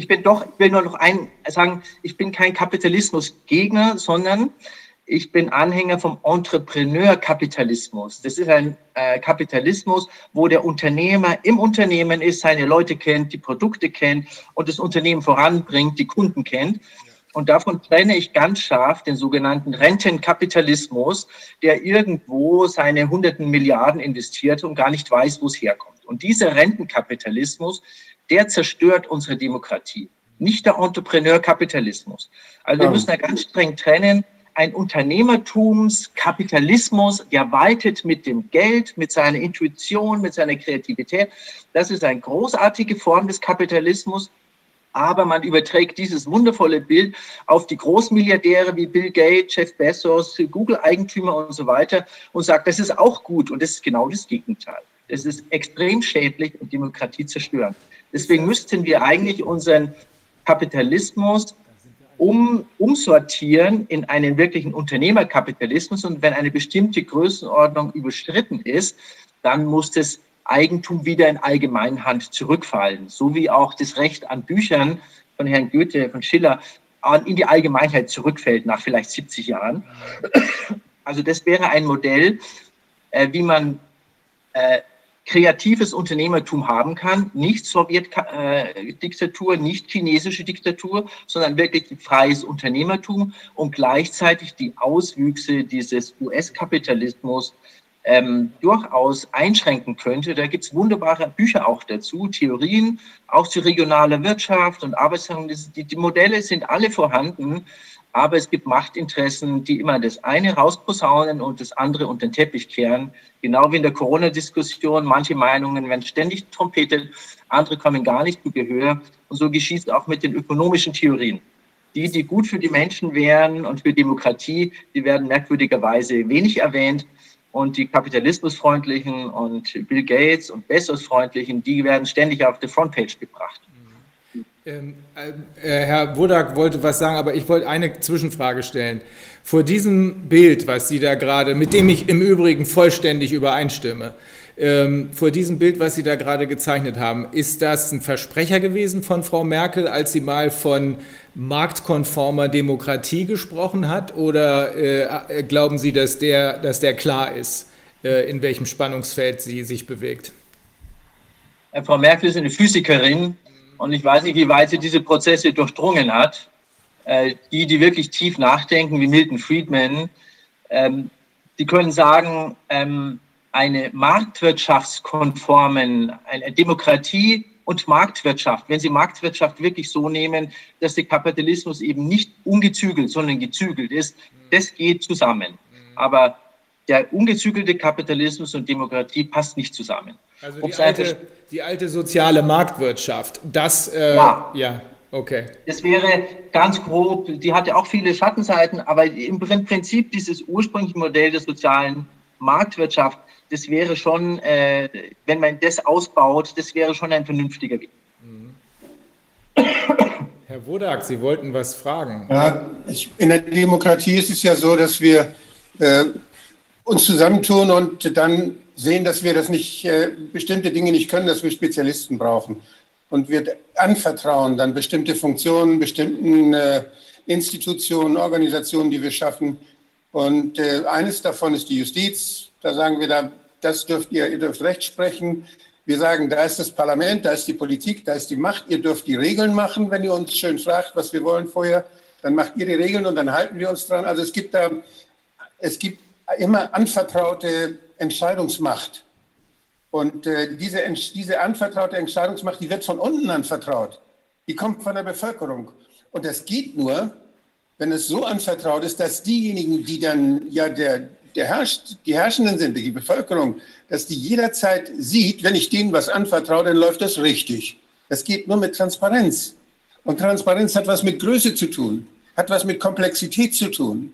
ich bin doch, ich will nur noch ein, sagen, ich bin kein Kapitalismusgegner, sondern ich bin Anhänger vom Entrepreneur-Kapitalismus. Das ist ein äh, Kapitalismus, wo der Unternehmer im Unternehmen ist, seine Leute kennt, die Produkte kennt und das Unternehmen voranbringt, die Kunden kennt. Und davon trenne ich ganz scharf den sogenannten Rentenkapitalismus, der irgendwo seine hunderten Milliarden investiert und gar nicht weiß, wo es herkommt. Und dieser Rentenkapitalismus der zerstört unsere Demokratie, nicht der Entrepreneur-Kapitalismus. Also wir müssen da ganz streng trennen. Ein Unternehmertumskapitalismus, der waltet mit dem Geld, mit seiner Intuition, mit seiner Kreativität. Das ist eine großartige Form des Kapitalismus. Aber man überträgt dieses wundervolle Bild auf die Großmilliardäre wie Bill Gates, Jeff Bezos, Google-Eigentümer und so weiter und sagt, das ist auch gut. Und das ist genau das Gegenteil. Das ist extrem schädlich und Demokratie zerstören. Deswegen müssten wir eigentlich unseren Kapitalismus um, umsortieren in einen wirklichen Unternehmerkapitalismus. Und wenn eine bestimmte Größenordnung überschritten ist, dann muss das Eigentum wieder in Allgemeinhand zurückfallen, so wie auch das Recht an Büchern von Herrn Goethe, von Schiller in die Allgemeinheit zurückfällt nach vielleicht 70 Jahren. Also das wäre ein Modell, äh, wie man äh, kreatives Unternehmertum haben kann, nicht Sowjetdiktatur, nicht chinesische Diktatur, sondern wirklich freies Unternehmertum und gleichzeitig die Auswüchse dieses US-Kapitalismus ähm, durchaus einschränken könnte. Da gibt es wunderbare Bücher auch dazu, Theorien, auch zu regionaler Wirtschaft und Arbeitsteilung. Die, die Modelle sind alle vorhanden. Aber es gibt Machtinteressen, die immer das eine rausposaunen und das andere unter den Teppich kehren. Genau wie in der Corona-Diskussion. Manche Meinungen werden ständig trompetet, andere kommen gar nicht zu Gehör. Und so geschieht es auch mit den ökonomischen Theorien. Die, die gut für die Menschen wären und für Demokratie, die werden merkwürdigerweise wenig erwähnt. Und die kapitalismusfreundlichen und Bill Gates und Bezos-freundlichen, die werden ständig auf die Frontpage gebracht. Ähm, äh, Herr Wodak wollte was sagen, aber ich wollte eine Zwischenfrage stellen. Vor diesem Bild, was Sie da gerade, mit dem ich im Übrigen vollständig übereinstimme, ähm, vor diesem Bild, was Sie da gerade gezeichnet haben, ist das ein Versprecher gewesen von Frau Merkel, als sie mal von marktkonformer Demokratie gesprochen hat? Oder äh, glauben Sie, dass der, dass der klar ist, äh, in welchem Spannungsfeld sie sich bewegt? Frau Merkel ist eine Physikerin und ich weiß nicht, wie weit sie diese Prozesse durchdrungen hat. Äh, die, die wirklich tief nachdenken, wie Milton Friedman, ähm, die können sagen, ähm, eine marktwirtschaftskonformen, eine Demokratie und Marktwirtschaft, wenn Sie Marktwirtschaft wirklich so nehmen, dass der Kapitalismus eben nicht ungezügelt, sondern gezügelt ist, das geht zusammen. Aber der ungezügelte Kapitalismus und Demokratie passt nicht zusammen. Also die alte, die alte, soziale Marktwirtschaft, das, äh, ja. ja, okay. Das wäre ganz grob, die hatte auch viele Schattenseiten, aber im Prinzip dieses ursprüngliche Modell der sozialen Marktwirtschaft, das wäre schon, äh, wenn man das ausbaut, das wäre schon ein vernünftiger Weg. Mhm. Herr Wodak, Sie wollten was fragen. Ja, ich, in der Demokratie ist es ja so, dass wir äh, uns zusammentun und dann sehen, dass wir das nicht, äh, bestimmte Dinge nicht können, dass wir Spezialisten brauchen. Und wir anvertrauen dann bestimmte Funktionen, bestimmten äh, Institutionen, Organisationen, die wir schaffen. Und äh, eines davon ist die Justiz. Da sagen wir, da, das dürft ihr, ihr dürft Recht sprechen. Wir sagen, da ist das Parlament, da ist die Politik, da ist die Macht. Ihr dürft die Regeln machen, wenn ihr uns schön fragt, was wir wollen vorher. Dann macht ihr die Regeln und dann halten wir uns dran. Also es gibt da, es gibt immer anvertraute Entscheidungsmacht. Und äh, diese, diese anvertraute Entscheidungsmacht, die wird von unten anvertraut. Die kommt von der Bevölkerung. Und das geht nur, wenn es so anvertraut ist, dass diejenigen, die dann ja der, der herrscht, die Herrschenden sind, die Bevölkerung, dass die jederzeit sieht, wenn ich denen was anvertraue, dann läuft das richtig. Das geht nur mit Transparenz. Und Transparenz hat was mit Größe zu tun, hat was mit Komplexität zu tun.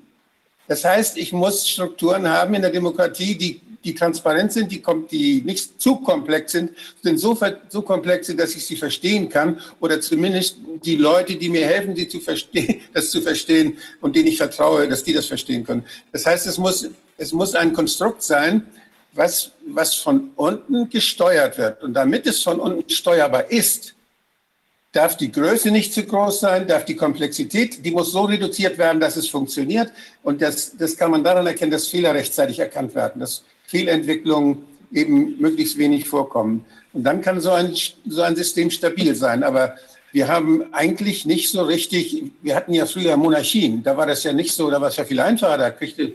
Das heißt, ich muss Strukturen haben in der Demokratie, die, die transparent sind, die, die nicht zu komplex sind, sind so, so komplex sind, dass ich sie verstehen kann oder zumindest die Leute, die mir helfen, sie zu verstehen, das zu verstehen und denen ich vertraue, dass die das verstehen können. Das heißt, es muss, es muss ein Konstrukt sein, was, was von unten gesteuert wird. Und damit es von unten steuerbar ist, darf die Größe nicht zu groß sein, darf die Komplexität, die muss so reduziert werden, dass es funktioniert. Und das, das kann man daran erkennen, dass Fehler rechtzeitig erkannt werden, dass Fehlentwicklungen eben möglichst wenig vorkommen. Und dann kann so ein, so ein System stabil sein. Aber wir haben eigentlich nicht so richtig, wir hatten ja früher Monarchien, da war das ja nicht so, da war es ja viel einfacher, da kriegte,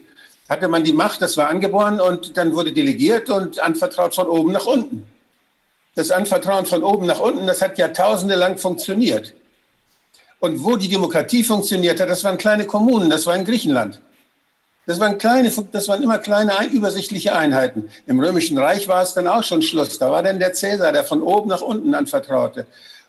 hatte man die Macht, das war angeboren und dann wurde delegiert und anvertraut von oben nach unten das Anvertrauen von oben nach unten, das hat jahrtausende lang funktioniert. Und wo die Demokratie funktioniert hat, das waren kleine Kommunen, das war in Griechenland. Das waren, kleine, das waren immer kleine, übersichtliche Einheiten. Im Römischen Reich war es dann auch schon Schluss. Da war dann der Cäsar, der von oben nach unten anvertraute.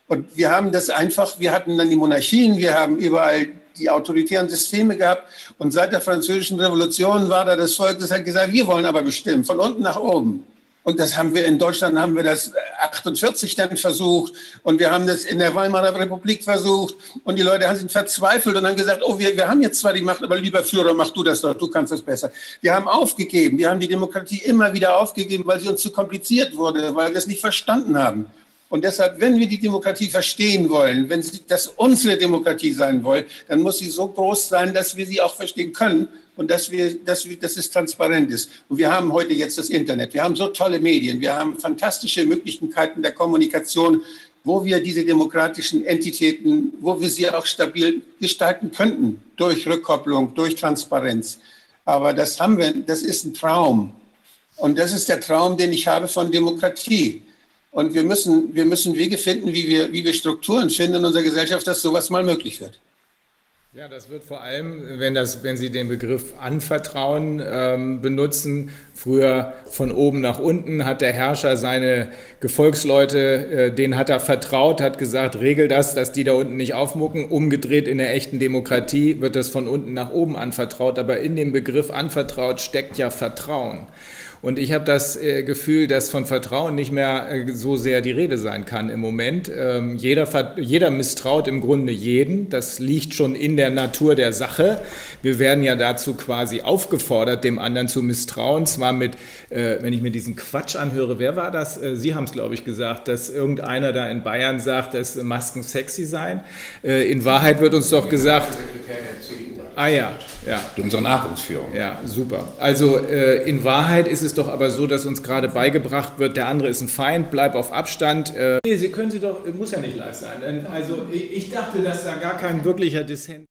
Und wir haben das einfach, wir hatten dann die Monarchien, wir haben überall die autoritären Systeme gehabt. Und seit der Französischen Revolution war da das Volk, das hat gesagt, wir wollen aber bestimmen, von unten nach oben. Und das haben wir in Deutschland haben wir das 48 dann versucht und wir haben das in der Weimarer Republik versucht und die Leute sind verzweifelt und haben gesagt, oh, wir, wir haben jetzt zwar die Macht, aber lieber Führer, mach du das doch, du kannst das besser. Wir haben aufgegeben, wir haben die Demokratie immer wieder aufgegeben, weil sie uns zu kompliziert wurde, weil wir es nicht verstanden haben. Und deshalb, wenn wir die Demokratie verstehen wollen, wenn das unsere Demokratie sein soll, dann muss sie so groß sein, dass wir sie auch verstehen können und dass, wir, dass, wir, dass es transparent ist. Und wir haben heute jetzt das Internet. Wir haben so tolle Medien. Wir haben fantastische Möglichkeiten der Kommunikation, wo wir diese demokratischen Entitäten, wo wir sie auch stabil gestalten könnten, durch Rückkopplung, durch Transparenz. Aber das haben wir, das ist ein Traum. Und das ist der Traum, den ich habe von Demokratie. Und wir müssen, wir müssen Wege finden, wie wir, wie wir Strukturen finden in unserer Gesellschaft, dass sowas mal möglich wird. Ja, das wird vor allem, wenn, das, wenn Sie den Begriff Anvertrauen ähm, benutzen, früher von oben nach unten hat der Herrscher seine Gefolgsleute, äh, denen hat er vertraut, hat gesagt, regel das, dass die da unten nicht aufmucken. Umgedreht in der echten Demokratie wird das von unten nach oben anvertraut, aber in dem Begriff anvertraut steckt ja Vertrauen. Und ich habe das äh, Gefühl, dass von Vertrauen nicht mehr äh, so sehr die Rede sein kann im Moment. Ähm, jeder, jeder misstraut im Grunde jeden. Das liegt schon in der Natur der Sache. Wir werden ja dazu quasi aufgefordert, dem anderen zu misstrauen. Zwar mit, äh, wenn ich mir diesen Quatsch anhöre, wer war das? Äh, Sie haben es, glaube ich, gesagt, dass irgendeiner da in Bayern sagt, dass Masken sexy seien. Äh, in Wahrheit wird uns doch gesagt. Ah ja, ja. Unsere Nachwuchsführung. Ja, super. Also äh, in Wahrheit ist es doch aber so, dass uns gerade beigebracht wird, der andere ist ein Feind, bleib auf Abstand. Äh, nee, Sie können Sie doch, muss ja nicht live sein. Also ich, ich dachte, dass da gar kein wirklicher Dissens.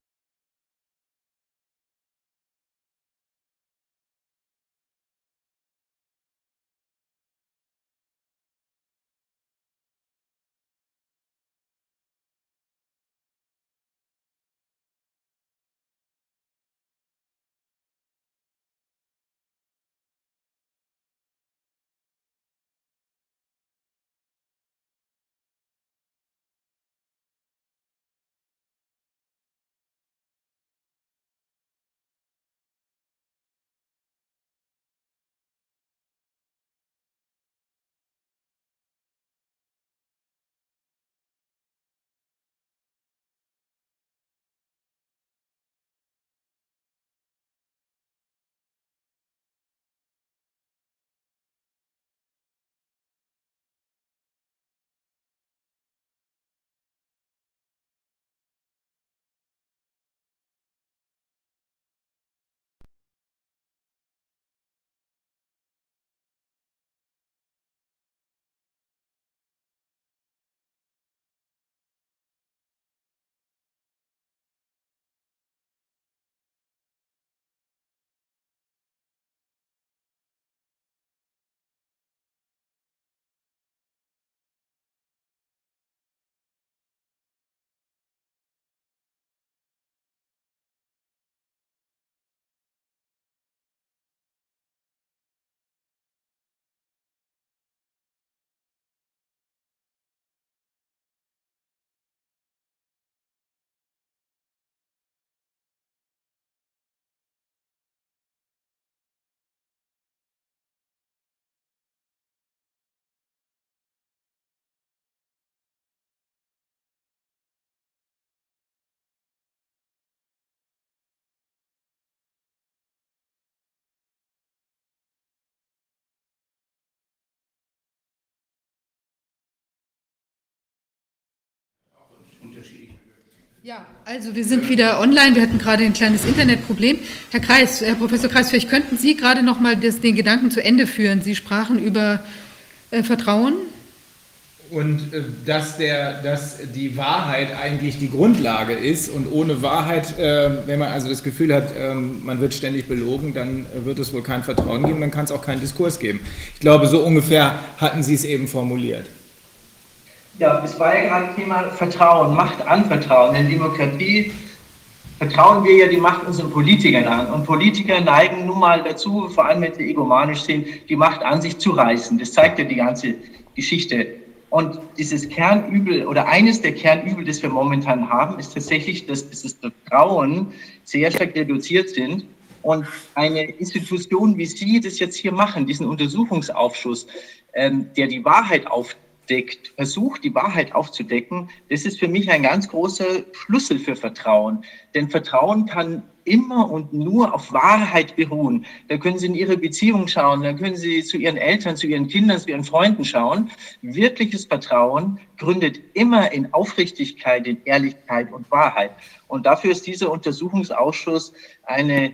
Ja, also wir sind wieder online. Wir hatten gerade ein kleines Internetproblem. Herr Kreis, Herr Professor Kreis, vielleicht könnten Sie gerade noch mal das, den Gedanken zu Ende führen. Sie sprachen über äh, Vertrauen. Und äh, dass, der, dass die Wahrheit eigentlich die Grundlage ist und ohne Wahrheit, äh, wenn man also das Gefühl hat, äh, man wird ständig belogen, dann wird es wohl kein Vertrauen geben, dann kann es auch keinen Diskurs geben. Ich glaube, so ungefähr hatten Sie es eben formuliert. Ja, es war ja gerade Thema Vertrauen, Macht anvertrauen. In Demokratie vertrauen wir ja die Macht unseren Politikern an. Und Politiker neigen nun mal dazu, vor allem wenn sie egomanisch sind, die Macht an sich zu reißen. Das zeigt ja die ganze Geschichte. Und dieses Kernübel oder eines der Kernübel, das wir momentan haben, ist tatsächlich, dass dieses Vertrauen sehr stark reduziert sind. Und eine Institution, wie Sie das jetzt hier machen, diesen Untersuchungsausschuss, ähm, der die Wahrheit auf aufdeckt, versucht, die Wahrheit aufzudecken, das ist für mich ein ganz großer Schlüssel für Vertrauen. Denn Vertrauen kann immer und nur auf Wahrheit beruhen. Da können Sie in Ihre Beziehung schauen, da können Sie zu Ihren Eltern, zu Ihren Kindern, zu Ihren Freunden schauen. Wirkliches Vertrauen gründet immer in Aufrichtigkeit, in Ehrlichkeit und Wahrheit. Und dafür ist dieser Untersuchungsausschuss eine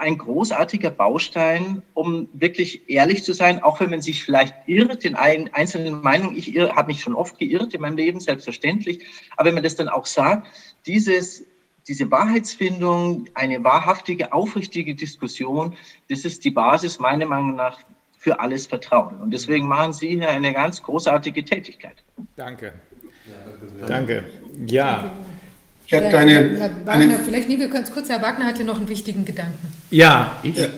ein großartiger Baustein, um wirklich ehrlich zu sein, auch wenn man sich vielleicht irrt in einzelnen Meinungen. Ich habe mich schon oft geirrt in meinem Leben, selbstverständlich. Aber wenn man das dann auch sagt, dieses, diese Wahrheitsfindung, eine wahrhaftige, aufrichtige Diskussion, das ist die Basis meiner Meinung nach für alles Vertrauen. Und deswegen machen Sie hier eine ganz großartige Tätigkeit. Danke. Danke. Ja. Ich habe deine, Herr Wagner, eine, vielleicht nehmen wir ganz kurz, Herr Wagner hatte noch einen wichtigen Gedanken. Ja, ich, äh,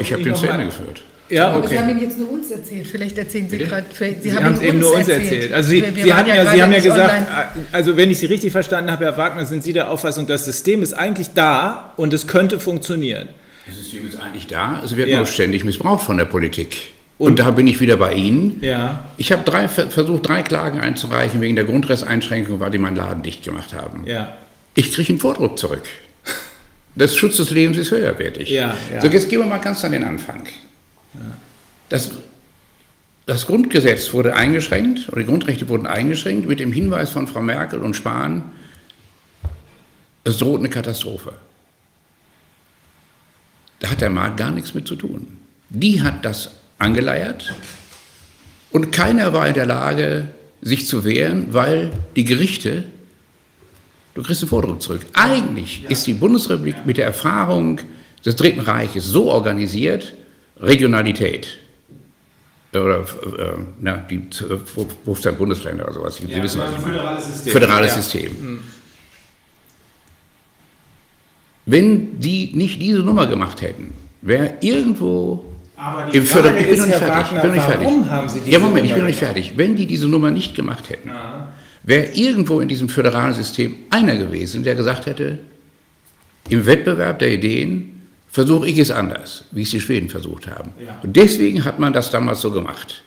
ich habe den zu Ende geführt. Ja, okay. Aber Sie haben ihn jetzt nur uns erzählt. Vielleicht erzählen Sie gerade. Sie, Sie haben es eben nur uns erzählt. erzählt. Also Sie, Sie, haben ja, Sie haben ja gesagt, online. also wenn ich Sie richtig verstanden habe, Herr Wagner, sind Sie der Auffassung, das System ist eigentlich da und es könnte funktionieren. Das System ist eigentlich da, es wird ja. nur ständig missbraucht von der Politik. Und, und, da bin ich wieder bei Ihnen. Ja. Ich habe drei, versucht, drei Klagen einzureichen wegen der Grundresteinschränkung, weil die meinen Laden dicht gemacht haben. Ja. Ich kriege einen Vordruck zurück. Das Schutz des Lebens ist höherwertig. Ja, ja. So, jetzt gehen wir mal ganz an den Anfang. Das, das Grundgesetz wurde eingeschränkt, oder die Grundrechte wurden eingeschränkt mit dem Hinweis von Frau Merkel und Spahn, es droht eine Katastrophe. Da hat der Markt gar nichts mit zu tun. Die hat das angeleiert und keiner war in der Lage, sich zu wehren, weil die Gerichte, du kriegst einen Vordruck zurück. Eigentlich ist die Bundesrepublik mit der Erfahrung des Dritten Reiches so organisiert, Regionalität, oder äh, na, die 15 Bundesländer oder sowas. Sie ja, wissen, was ich Föderales System. Föderales ja. System. Hm. Wenn die nicht diese Nummer gemacht hätten, wäre irgendwo aber die Frage ich bin noch nicht fertig. Wagner, bin noch nicht warum fertig. haben Sie diese Ja, Moment, ich bin noch nicht fertig. Wenn die diese Nummer nicht gemacht hätten, wäre irgendwo in diesem föderalen System einer gewesen, der gesagt hätte, im Wettbewerb der Ideen versuche ich es anders, wie es die Schweden versucht haben. Ja. Und deswegen hat man das damals so gemacht.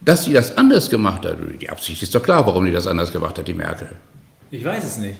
Dass sie das anders gemacht hat, die Absicht ist doch klar, warum die das anders gemacht hat, die Merkel. Ich weiß es nicht.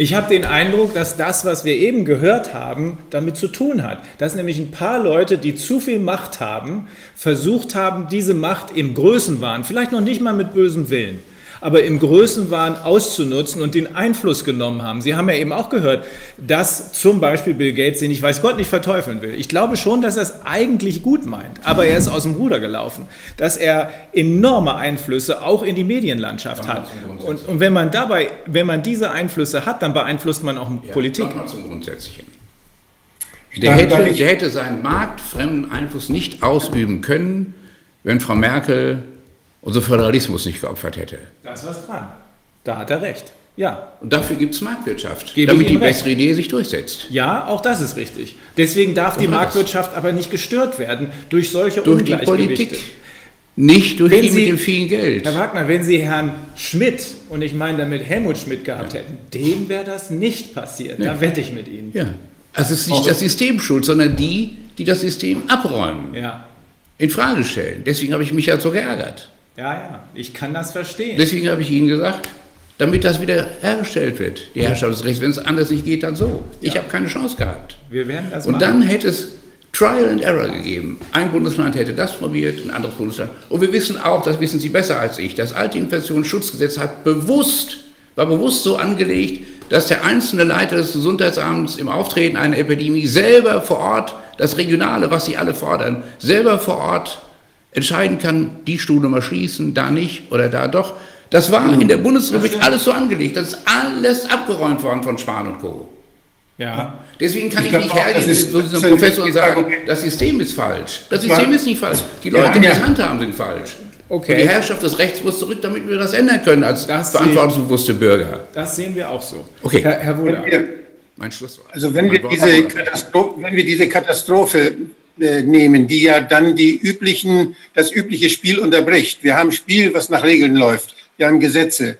Ich habe den Eindruck, dass das, was wir eben gehört haben, damit zu tun hat. Dass nämlich ein paar Leute, die zu viel Macht haben, versucht haben, diese Macht im Größenwahn, vielleicht noch nicht mal mit bösem Willen, aber im Größenwahn auszunutzen und den Einfluss genommen haben. Sie haben ja eben auch gehört, dass zum Beispiel Bill Gates, den ich weiß Gott nicht verteufeln will. Ich glaube schon, dass er es eigentlich gut meint, aber er ist aus dem Ruder gelaufen, dass er enorme Einflüsse auch in die Medienlandschaft hat. Und, und wenn man dabei, wenn man diese Einflüsse hat, dann beeinflusst man auch ja, Politik. Zum Grundsätzlichen. Der hätte, der hätte seinen marktfremden Einfluss nicht ausüben können, wenn Frau Merkel unser Föderalismus nicht geopfert hätte. Da ist was dran. Da hat er recht. Ja. Und dafür gibt es Marktwirtschaft, Gebe damit die recht. bessere Idee sich durchsetzt. Ja, auch das ist richtig. Deswegen darf die Marktwirtschaft aber nicht gestört werden durch solche durch die Politik. Nicht durch wenn die Sie, mit dem vielen Geld. Herr Wagner, wenn Sie Herrn Schmidt, und ich meine damit Helmut Schmidt gehabt ja. hätten, dem wäre das nicht passiert. Ja. Da wette ich mit Ihnen. Ja. Also es ist nicht auch das System schuld, sondern die, die das System abräumen, ja. in Frage stellen. Deswegen habe ich mich ja so geärgert. Ja, ja, ich kann das verstehen. Deswegen habe ich Ihnen gesagt, damit das wieder hergestellt wird, die Herrschaft des Rechts. Wenn es anders nicht geht, dann so. Ich ja. habe keine Chance gehabt. Wir werden das Und machen. dann hätte es Trial and Error gegeben. Ein Bundesland hätte das probiert, ein anderes Bundesland. Und wir wissen auch, das wissen Sie besser als ich, das alte Infektionsschutzgesetz hat bewusst, war bewusst so angelegt, dass der einzelne Leiter des Gesundheitsamts im Auftreten einer Epidemie selber vor Ort, das Regionale, was sie alle fordern, selber vor Ort entscheiden kann, die Stuhle mal schließen, da nicht oder da doch. Das war in der Bundesrepublik alles so angelegt. Das ist alles abgeräumt worden von Spahn und Co. Ja. Deswegen kann ich, ich nicht hergehen zu diesem Professor und sagen, das System ist falsch. Das System ist nicht falsch. Die Leute, die das handhaben, sind falsch. Okay. Und die Herrschaft des Rechts muss zurück, damit wir das ändern können als das verantwortungsbewusste Bürger. Das sehen wir auch so. Okay. Herr, Herr Wohler. Mein Schlusswort. Also wenn wir, diese Katastrophe, wenn wir diese Katastrophe nehmen, die ja dann die üblichen, das übliche Spiel unterbricht. Wir haben Spiel, was nach Regeln läuft. Wir haben Gesetze.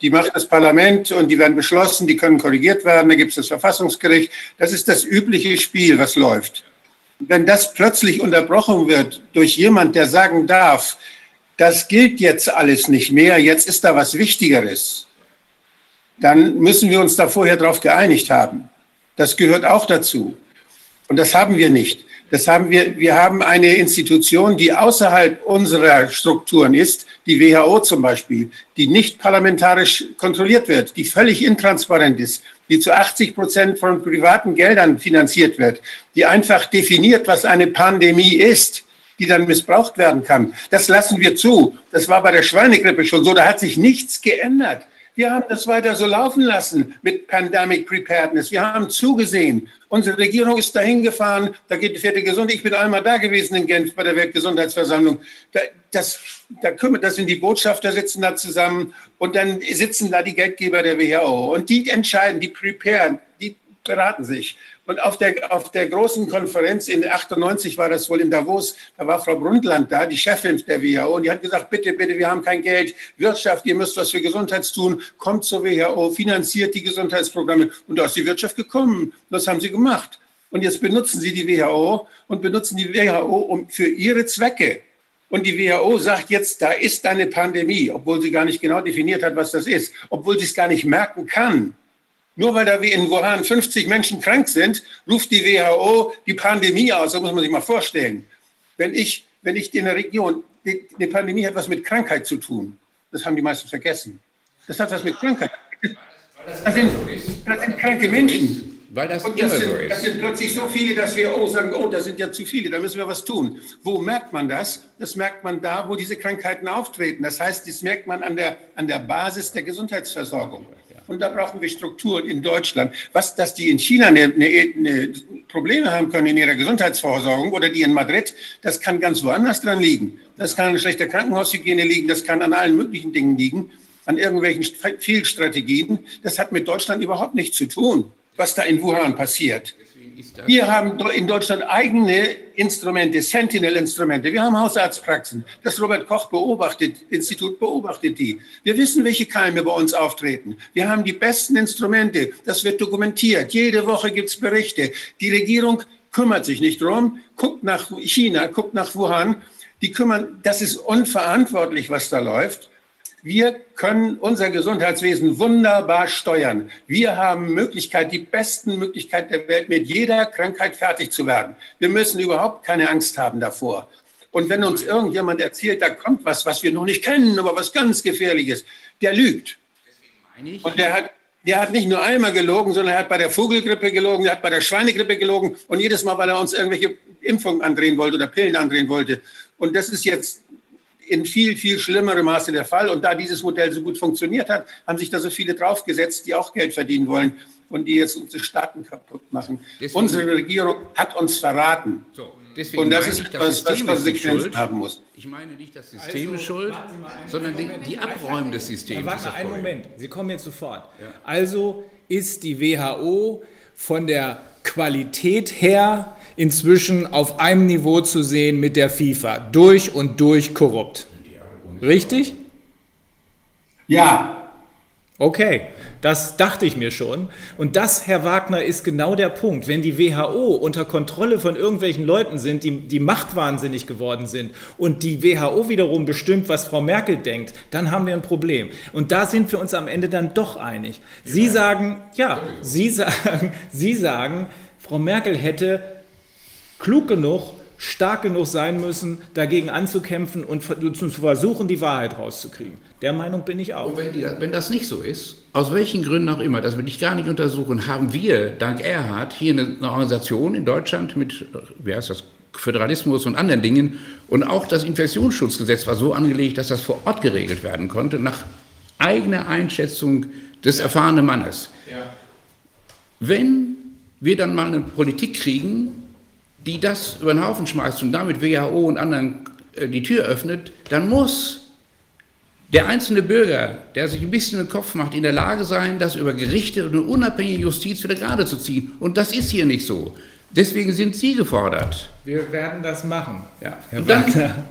Die macht das Parlament und die werden beschlossen, die können korrigiert werden, da gibt es das Verfassungsgericht. Das ist das übliche Spiel, was läuft. Wenn das plötzlich unterbrochen wird durch jemand, der sagen darf, das gilt jetzt alles nicht mehr, jetzt ist da was Wichtigeres, dann müssen wir uns da vorher darauf geeinigt haben. Das gehört auch dazu. Und das haben wir nicht. Das haben wir, wir haben eine Institution, die außerhalb unserer Strukturen ist, die WHO zum Beispiel, die nicht parlamentarisch kontrolliert wird, die völlig intransparent ist, die zu 80 Prozent von privaten Geldern finanziert wird, die einfach definiert, was eine Pandemie ist, die dann missbraucht werden kann. Das lassen wir zu. Das war bei der Schweinegrippe schon so. Da hat sich nichts geändert. Wir haben das weiter so laufen lassen mit Pandemic Preparedness. Wir haben zugesehen. Unsere Regierung ist dahin gefahren. Da geht die vierte Gesundheit. Ich bin einmal da gewesen in Genf bei der Weltgesundheitsversammlung. Da, das, da kümmert, das sind die Botschafter sitzen da zusammen und dann sitzen da die Geldgeber der WHO und die entscheiden, die preparen, die beraten sich. Und auf der, auf der großen Konferenz in 98 war das wohl in Davos, da war Frau Brundtland da, die Chefin der WHO, und die hat gesagt, bitte, bitte, wir haben kein Geld, Wirtschaft, ihr müsst was für Gesundheit tun, kommt zur WHO, finanziert die Gesundheitsprogramme. Und da ist die Wirtschaft gekommen. Das haben sie gemacht. Und jetzt benutzen sie die WHO und benutzen die WHO um, für ihre Zwecke. Und die WHO sagt jetzt, da ist eine Pandemie, obwohl sie gar nicht genau definiert hat, was das ist, obwohl sie es gar nicht merken kann. Nur weil da wie in Wuhan 50 Menschen krank sind, ruft die WHO die Pandemie aus. Das muss man sich mal vorstellen. Wenn ich, wenn ich in der Region, die, die Pandemie hat was mit Krankheit zu tun. Das haben die meisten vergessen. Das hat was mit Krankheit. Das sind, das sind kranke Menschen. Weil das, und das, sind, das sind plötzlich so viele, dass wir oh, sagen, oh, das sind ja zu viele, da müssen wir was tun. Wo merkt man das? Das merkt man da, wo diese Krankheiten auftreten. Das heißt, das merkt man an der, an der Basis der Gesundheitsversorgung. Und da brauchen wir Strukturen in Deutschland. Was, dass die in China eine, eine, Probleme haben können in ihrer Gesundheitsversorgung oder die in Madrid, das kann ganz woanders dran liegen. Das kann an schlechter Krankenhaushygiene liegen, das kann an allen möglichen Dingen liegen, an irgendwelchen Fehlstrategien. Das hat mit Deutschland überhaupt nichts zu tun was da in Wuhan passiert. Wir haben in Deutschland eigene Instrumente, Sentinel-Instrumente. Wir haben Hausarztpraxen. Das Robert Koch beobachtet, Institut beobachtet die. Wir wissen, welche Keime bei uns auftreten. Wir haben die besten Instrumente. Das wird dokumentiert. Jede Woche gibt es Berichte. Die Regierung kümmert sich nicht drum, guckt nach China, guckt nach Wuhan. Die kümmern, das ist unverantwortlich, was da läuft. Wir können unser Gesundheitswesen wunderbar steuern. Wir haben Möglichkeit, die besten Möglichkeiten der Welt, mit jeder Krankheit fertig zu werden. Wir müssen überhaupt keine Angst haben davor. Und wenn uns irgendjemand erzählt, da kommt was, was wir noch nicht kennen, aber was ganz Gefährliches, der lügt. Und der hat, der hat nicht nur einmal gelogen, sondern er hat bei der Vogelgrippe gelogen, er hat bei der Schweinegrippe gelogen und jedes Mal, weil er uns irgendwelche Impfungen andrehen wollte oder Pillen andrehen wollte. Und das ist jetzt in viel, viel schlimmerem Maße der Fall. Und da dieses Modell so gut funktioniert hat, haben sich da so viele draufgesetzt, die auch Geld verdienen wollen und die jetzt unsere Staaten kaputt machen. Deswegen, unsere Regierung hat uns verraten. So, und das ist etwas, was Konsequenzen haben muss. Ich meine nicht das System also, ist schuld, sondern die, die Abräumen des Systems. Warte einen Moment, Sie kommen jetzt sofort. Ja. Also ist die WHO von der Qualität her inzwischen auf einem Niveau zu sehen mit der FIFA. Durch und durch korrupt. Richtig? Ja. Okay, das dachte ich mir schon. Und das, Herr Wagner, ist genau der Punkt. Wenn die WHO unter Kontrolle von irgendwelchen Leuten sind, die, die machtwahnsinnig geworden sind und die WHO wiederum bestimmt, was Frau Merkel denkt, dann haben wir ein Problem. Und da sind wir uns am Ende dann doch einig. Sie sagen, ja, Sie sagen, Sie sagen, Frau Merkel hätte klug genug, stark genug sein müssen, dagegen anzukämpfen und zu versuchen, die Wahrheit rauszukriegen. Der Meinung bin ich auch. Und wenn, die, wenn, das nicht so ist, aus welchen Gründen auch immer, das will ich gar nicht untersuchen, haben wir, dank Erhard, hier eine, eine Organisation in Deutschland mit, wie heißt das, Föderalismus und anderen Dingen. Und auch das Infektionsschutzgesetz war so angelegt, dass das vor Ort geregelt werden konnte, nach eigener Einschätzung des erfahrenen Mannes. Ja. Wenn wir dann mal eine Politik kriegen, die das über den Haufen schmeißt und damit WHO und anderen äh, die Tür öffnet, dann muss der einzelne Bürger, der sich ein bisschen den Kopf macht, in der Lage sein, das über Gerichte und eine unabhängige Justiz wieder gerade zu ziehen. Und das ist hier nicht so. Deswegen sind Sie gefordert. Wir werden das machen. Ja. Herr und dann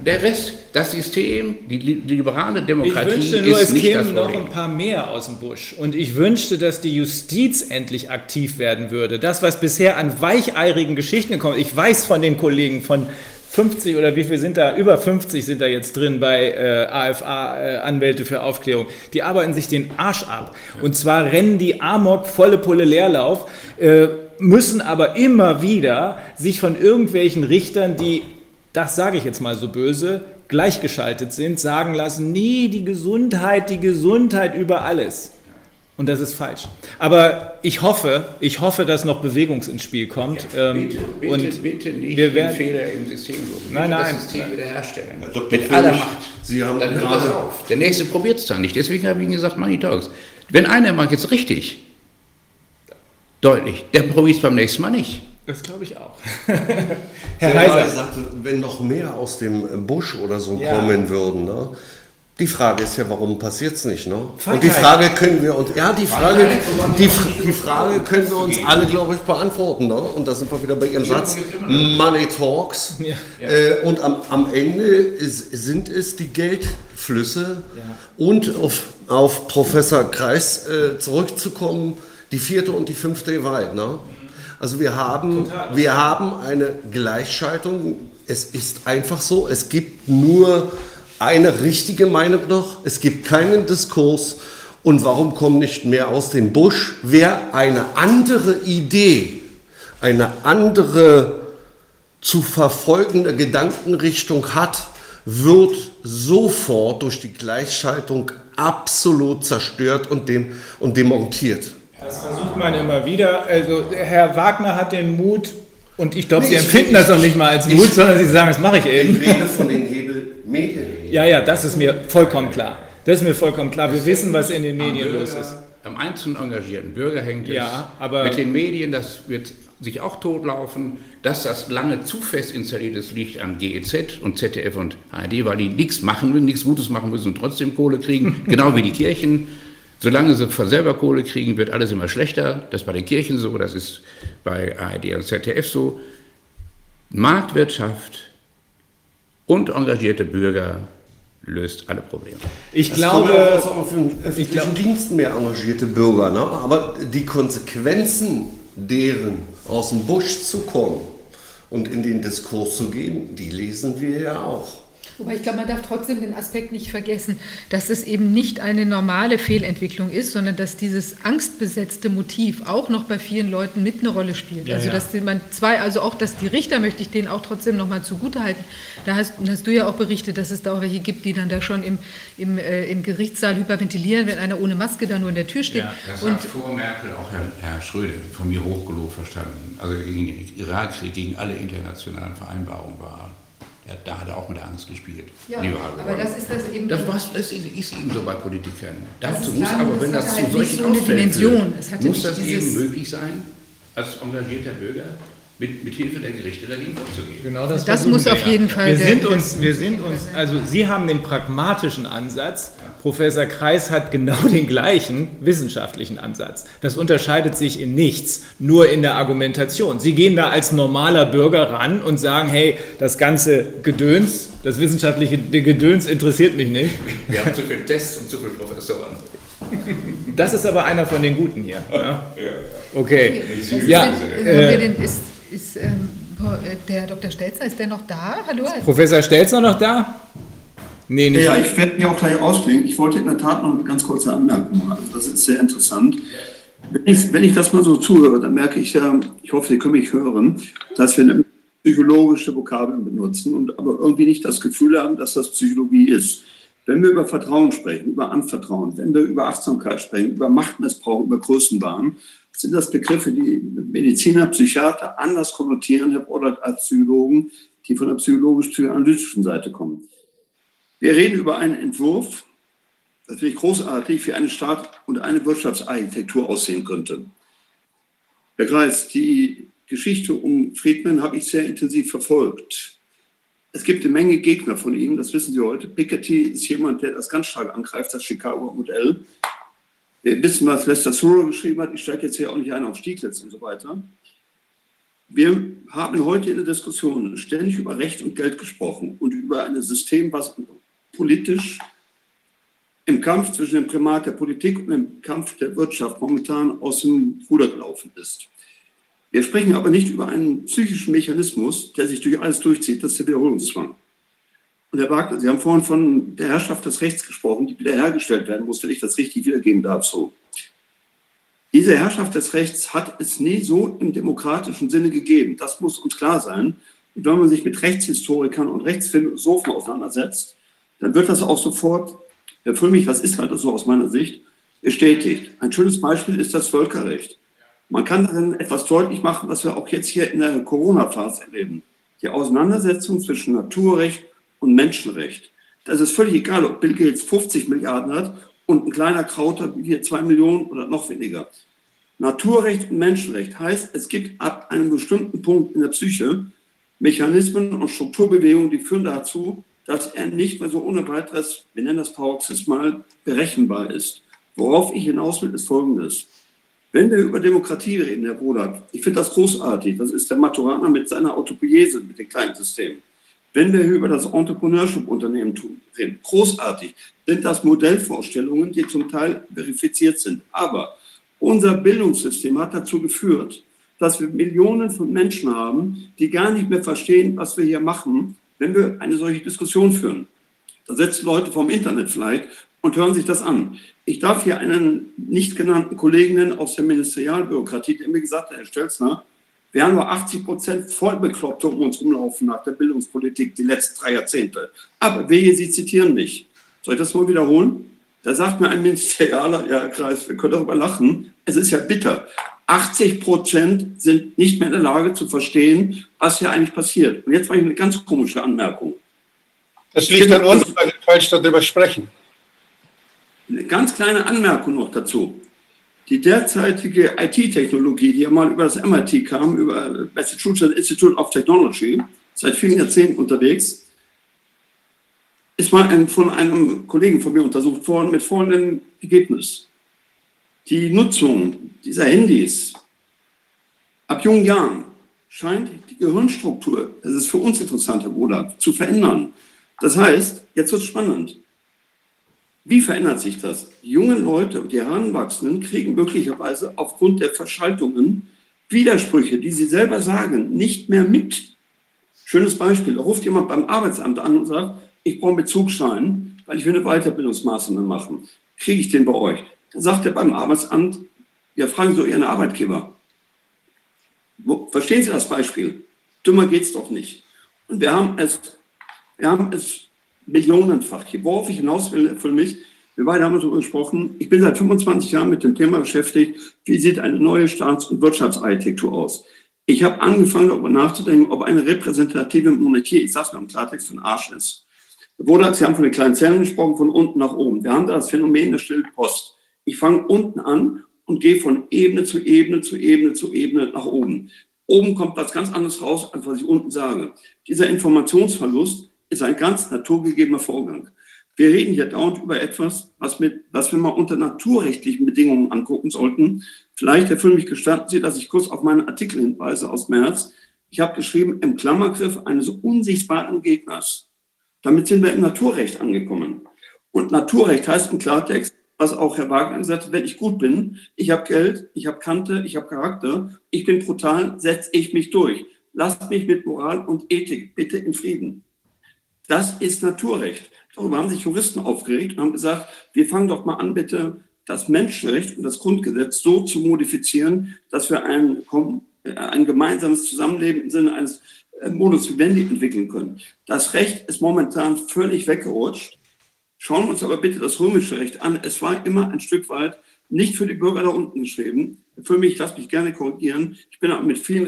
der Rest, das System, die, die liberale Demokratie. Ich wünschte nur, es kämen noch ein paar mehr aus dem Busch. Und ich wünschte, dass die Justiz endlich aktiv werden würde. Das, was bisher an weicheirigen Geschichten kommt. Ich weiß von den Kollegen von 50 oder wie viel sind da? Über 50 sind da jetzt drin bei äh, AFA-Anwälte äh, für Aufklärung. Die arbeiten sich den Arsch ab. Und zwar rennen die Amok volle Pulle Leerlauf. Äh, müssen aber immer wieder sich von irgendwelchen Richtern, die, das sage ich jetzt mal so böse, gleichgeschaltet sind, sagen lassen, nie die Gesundheit, die Gesundheit über alles. Und das ist falsch. Aber ich hoffe, ich hoffe, dass noch Bewegung ins Spiel kommt. Ja, bitte, ähm, bitte, und bitte nicht wir werden, Fehler im System suchen. Nein, nein. Das System wiederherstellen. Mit aller Macht. Sie haben dann gerade auf. Der Nächste probiert es dann nicht. Deswegen habe ich Ihnen gesagt, Money Talks. Wenn einer macht jetzt richtig, Deutlich. Der probiert es beim nächsten Mal nicht. Das glaube ich auch. Herr Heiser sagte, wenn noch mehr aus dem Busch oder so ja. kommen würden. Ne? Die Frage ist ja, warum passiert es nicht? Ne? Und die Frage können wir uns, ja, die Frage, die, die Frage können wir uns alle, glaube ich, beantworten. Ne? Und da sind wir wieder bei Ihrem Satz, Money Talks. Ja. Äh, und am, am Ende ist, sind es die Geldflüsse. Ja. Und auf, auf Professor Kreis äh, zurückzukommen, die vierte und die fünfte Gewalt. Ne? Also wir haben, wir haben eine Gleichschaltung. Es ist einfach so, es gibt nur eine richtige Meinung noch, es gibt keinen Diskurs. Und warum kommt nicht mehr aus dem Busch? Wer eine andere Idee, eine andere zu verfolgende Gedankenrichtung hat, wird sofort durch die Gleichschaltung absolut zerstört und, dem, und demontiert. Das versucht man immer wieder. Also Herr Wagner hat den Mut, und ich glaube, Sie empfinden das noch nicht mal als Mut, sondern Sie sagen, das mache ich eben. Ich rede von den Hebelmedien. Ja, ja, das ist mir vollkommen klar. Das ist mir vollkommen klar. Wir wissen, was in den Medien los ist. Am einzelnen engagierten Bürger hängt es. Ja, aber mit den Medien, das wird sich auch totlaufen, dass das lange zu fest installiert ist, liegt an GEZ und ZDF und ARD, weil die nichts machen müssen, nichts Gutes machen müssen und trotzdem Kohle kriegen, genau wie die Kirchen. Solange sie von selber Kohle kriegen, wird alles immer schlechter. Das ist bei den Kirchen so, das ist bei ARD und ZDF so. Marktwirtschaft und engagierte Bürger löst alle Probleme. Ich glaube, das auch für den öffentlichen Dienst mehr engagierte Bürger, ne? aber die Konsequenzen deren aus dem Busch zu kommen und in den Diskurs zu gehen, die lesen wir ja auch. Wobei ich glaube, man darf trotzdem den Aspekt nicht vergessen, dass es eben nicht eine normale Fehlentwicklung ist, sondern dass dieses angstbesetzte Motiv auch noch bei vielen Leuten mit eine Rolle spielt. Ja, also ja. dass man zwei, also auch, dass die Richter möchte ich denen auch trotzdem noch mal zugutehalten. Da hast, hast du ja auch berichtet, dass es da auch welche gibt, die dann da schon im, im, äh, im Gerichtssaal hyperventilieren, wenn einer ohne Maske da nur in der Tür steht. Ja, Das Und hat vor Merkel auch Herr, Herr Schröder von mir hochgelobt verstanden. Also gegen den Irakkrieg, gegen alle internationalen Vereinbarungen war. Ja, da hat er auch mit der Angst gespielt. Ja, aber das ist das eben. Das, war's, das ist, eben so bei Politikern. Dazu muss klar, aber, das wenn das halt zu nicht solchen so Ausfällen Dimension. führt, muss das eben möglich sein, als engagierter Bürger mit, mit Hilfe der Gerichte dagegen vorzugehen. Genau das, Das muss wir auf jeden Fall Wir sind uns, wir sind uns, also Sie haben den pragmatischen Ansatz. Professor Kreis hat genau den gleichen wissenschaftlichen Ansatz. Das unterscheidet sich in nichts, nur in der Argumentation. Sie gehen da als normaler Bürger ran und sagen, hey, das ganze Gedöns, das wissenschaftliche Gedöns interessiert mich nicht. Wir haben zu viele Tests und zu viele Professoren. Das ist aber einer von den Guten hier. Ja? Okay. ja, Ja, äh, ist, ist ähm, der Dr. Stelzer, ist der noch da? Hallo? Professor Stelzner noch da? Nee, nicht. Ja, ich werde mich auch gleich ausklingen. Ich wollte in der Tat noch eine ganz kurze Anmerkung machen. Also das ist sehr interessant. Wenn ich, wenn ich das mal so zuhöre, dann merke ich ja, ich hoffe, Sie können mich hören, dass wir eine psychologische Vokabeln benutzen und aber irgendwie nicht das Gefühl haben, dass das Psychologie ist. Wenn wir über Vertrauen sprechen, über Anvertrauen, wenn wir über Achtsamkeit sprechen, über Machtmissbrauch, über Größenwahn, sind das Begriffe, die Mediziner, Psychiater anders konnotieren, Herr Brodert, als Psychologen, die von der psychologisch-psychoanalytischen Seite kommen. Wir reden über einen Entwurf, das finde ich großartig, wie eine Staat- und eine Wirtschaftsarchitektur aussehen könnte. Herr Kreis, die Geschichte um Friedman habe ich sehr intensiv verfolgt. Es gibt eine Menge Gegner von ihm, das wissen Sie heute. Piketty ist jemand, der das ganz stark angreift, das Chicago Modell. Wir wissen, was Lester Suro geschrieben hat. Ich steige jetzt hier auch nicht ein auf Stieglitz und so weiter. Wir haben heute in der Diskussion ständig über Recht und Geld gesprochen und über ein System, was politisch im Kampf zwischen dem Primat der Politik und dem Kampf der Wirtschaft momentan aus dem Ruder gelaufen ist. Wir sprechen aber nicht über einen psychischen Mechanismus, der sich durch alles durchzieht, das ist der Wiederholungszwang. Und Herr Wagner, Sie haben vorhin von der Herrschaft des Rechts gesprochen, die wiederhergestellt werden muss, wenn ich das richtig wiedergeben darf. So. Diese Herrschaft des Rechts hat es nie so im demokratischen Sinne gegeben. Das muss uns klar sein. Und wenn man sich mit Rechtshistorikern und Rechtsphilosophen auseinandersetzt, dann wird das auch sofort, Herr Frömmig, was ist halt so aus meiner Sicht, bestätigt. Ein schönes Beispiel ist das Völkerrecht. Man kann darin etwas deutlich machen, was wir auch jetzt hier in der Corona-Phase erleben. Die Auseinandersetzung zwischen Naturrecht und Menschenrecht. Das ist völlig egal, ob Bill Gates 50 Milliarden hat und ein kleiner Krauter hier zwei Millionen oder noch weniger. Naturrecht und Menschenrecht heißt, es gibt ab einem bestimmten Punkt in der Psyche Mechanismen und Strukturbewegungen, die führen dazu, dass er nicht mehr so ohne weiteres, wir nennen das paroxysmal, berechenbar ist. Worauf ich hinaus will, ist Folgendes. Wenn wir über Demokratie reden, Herr Bruder, ich finde das großartig. Das ist der Maturaner mit seiner Autopoiese, mit dem kleinen System. Wenn wir über das Entrepreneurship-Unternehmen reden, großartig, sind das Modellvorstellungen, die zum Teil verifiziert sind. Aber unser Bildungssystem hat dazu geführt, dass wir Millionen von Menschen haben, die gar nicht mehr verstehen, was wir hier machen, wenn wir eine solche Diskussion führen. Da sitzen Leute vom Internet vielleicht und hören sich das an. Ich darf hier einen nicht genannten Kollegen aus der Ministerialbürokratie, der mir gesagt hat, Herr Stelzner, wir haben nur 80 Prozent Vollbekloppte um uns rumlaufen nach der Bildungspolitik die letzten drei Jahrzehnte. Aber wehe, Sie zitieren mich. Soll ich das mal wiederholen? Da sagt mir ein Ministerialer, ja, Kreis, wir können darüber lachen. Es ist ja bitter. 80 Prozent sind nicht mehr in der Lage zu verstehen, was hier eigentlich passiert. Und jetzt mache ich eine ganz komische Anmerkung. Das liegt an uns, weil wir falsch darüber sprechen. Eine ganz kleine Anmerkung noch dazu. Die derzeitige IT-Technologie, die ja mal über das MIT kam, über Massachusetts Institute of Technology, seit vielen Jahrzehnten unterwegs, ist mal von einem Kollegen von mir untersucht worden mit folgendem Ergebnis. Die Nutzung dieser Handys ab jungen Jahren scheint die Gehirnstruktur, das ist für uns interessant, Herr Bruder, zu verändern. Das heißt, jetzt wird es spannend. Wie verändert sich das? Die jungen Leute und die Heranwachsenden kriegen möglicherweise aufgrund der Verschaltungen Widersprüche, die sie selber sagen, nicht mehr mit. Schönes Beispiel, da ruft jemand beim Arbeitsamt an und sagt, ich brauche einen Bezugsschein, weil ich will eine Weiterbildungsmaßnahme machen. Kriege ich den bei euch? Dann sagt er beim Arbeitsamt, ja, fragen Sie Ihren Arbeitgeber. Wo, verstehen Sie das Beispiel? Dümmer geht es doch nicht. Und wir haben es, wir haben es millionenfach. Worauf ich hinaus will für mich, wir beide haben darüber gesprochen, ich bin seit 25 Jahren mit dem Thema beschäftigt, wie sieht eine neue Staats- und Wirtschaftsarchitektur aus. Ich habe angefangen, darüber nachzudenken, ob eine repräsentative Monarchie, ich sage mal im Klartext, von Arsch ist. Wurde, Sie haben von den kleinen Zellen gesprochen, von unten nach oben. Wir haben da das Phänomen der Stillpost. Ich fange unten an und gehe von Ebene zu Ebene zu Ebene zu Ebene nach oben. Oben kommt was ganz anderes raus, als was ich unten sage. Dieser Informationsverlust ist ein ganz naturgegebener Vorgang. Wir reden hier dauernd über etwas, was, mit, was wir mal unter naturrechtlichen Bedingungen angucken sollten. Vielleicht, Herr mich gestatten Sie, dass ich kurz auf meinen Artikel hinweise aus März. Ich habe geschrieben, im Klammergriff eines unsichtbaren Gegners. Damit sind wir im Naturrecht angekommen. Und Naturrecht heißt im Klartext, was auch Herr Wagner gesagt hat, wenn ich gut bin, ich habe Geld, ich habe Kante, ich habe Charakter, ich bin brutal, setze ich mich durch. Lasst mich mit Moral und Ethik bitte in Frieden. Das ist Naturrecht. Darüber haben sich Juristen aufgeregt und haben gesagt, wir fangen doch mal an, bitte das Menschenrecht und das Grundgesetz so zu modifizieren, dass wir ein, ein gemeinsames Zusammenleben im Sinne eines äh, Modus vivendi entwickeln können. Das Recht ist momentan völlig weggerutscht. Schauen wir uns aber bitte das römische Recht an. Es war immer ein Stück weit nicht für die Bürger da unten geschrieben. Für mich, lass mich gerne korrigieren. Ich bin auch mit vielen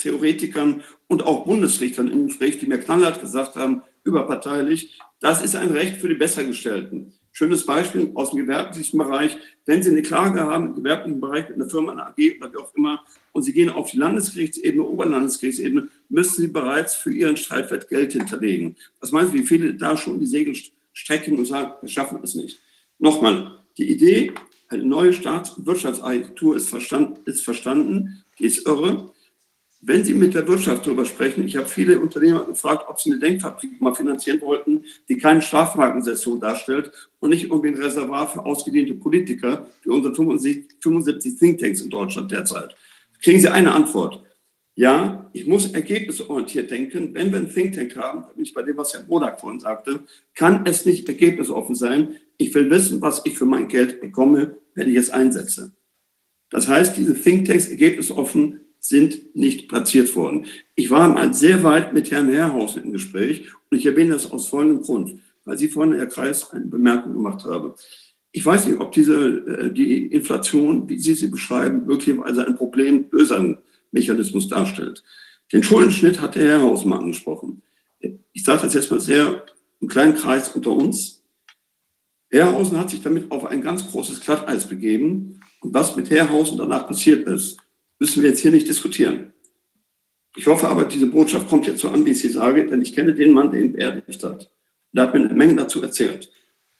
Rechtstheoretikern und auch Bundesrichtern im Gespräch, die mir knallhart gesagt haben, überparteilich, das ist ein Recht für die Bessergestellten. Schönes Beispiel aus dem gewerblichen Bereich. Wenn Sie eine Klage haben im gewerblichen Bereich mit einer Firma, einer AG oder wie auch immer, und Sie gehen auf die Landesgerichtsebene, Oberlandesgerichtsebene, müssen Sie bereits für Ihren Streitwert Geld hinterlegen. Was meinen Sie, wie viele da schon die Segel strecken und sagen, wir schaffen es nicht? Nochmal, die Idee, eine neue Staats- und Wirtschaftsagentur ist verstanden, ist verstanden, die ist irre. Wenn Sie mit der Wirtschaft darüber sprechen, ich habe viele Unternehmer gefragt, ob sie eine Denkfabrik mal finanzieren wollten, die keine Strafmarkensession darstellt und nicht irgendwie ein Reservoir für ausgedehnte Politiker, wie unsere 75 Thinktanks in Deutschland derzeit. Kriegen Sie eine Antwort. Ja, ich muss ergebnisorientiert denken. Wenn wir einen Think Tank haben, bin ich bei dem, was Herr Bodak vorhin sagte, kann es nicht ergebnisoffen sein. Ich will wissen, was ich für mein Geld bekomme, wenn ich es einsetze. Das heißt, diese Think Tanks ergebnisoffen sind nicht platziert worden. Ich war mal sehr weit mit Herrn Herrhausen im Gespräch und ich erwähne das aus folgendem Grund, weil Sie vorhin, Herr Kreis, eine Bemerkung gemacht haben. Ich weiß nicht, ob diese, äh, die Inflation, wie Sie sie beschreiben, möglicherweise ein Problemlösermechanismus darstellt. Den Schuldenschnitt hat der Herr Hausmann angesprochen. Ich sage das jetzt mal sehr im kleinen Kreis unter uns. Herrhausen hat sich damit auf ein ganz großes Glatteis begeben. Und was mit Herrhausen danach passiert ist, müssen wir jetzt hier nicht diskutieren. Ich hoffe aber, diese Botschaft kommt jetzt so an, wie ich sie sage, denn ich kenne den Mann, der ihn beerdigt hat. Der hat mir eine Menge dazu erzählt.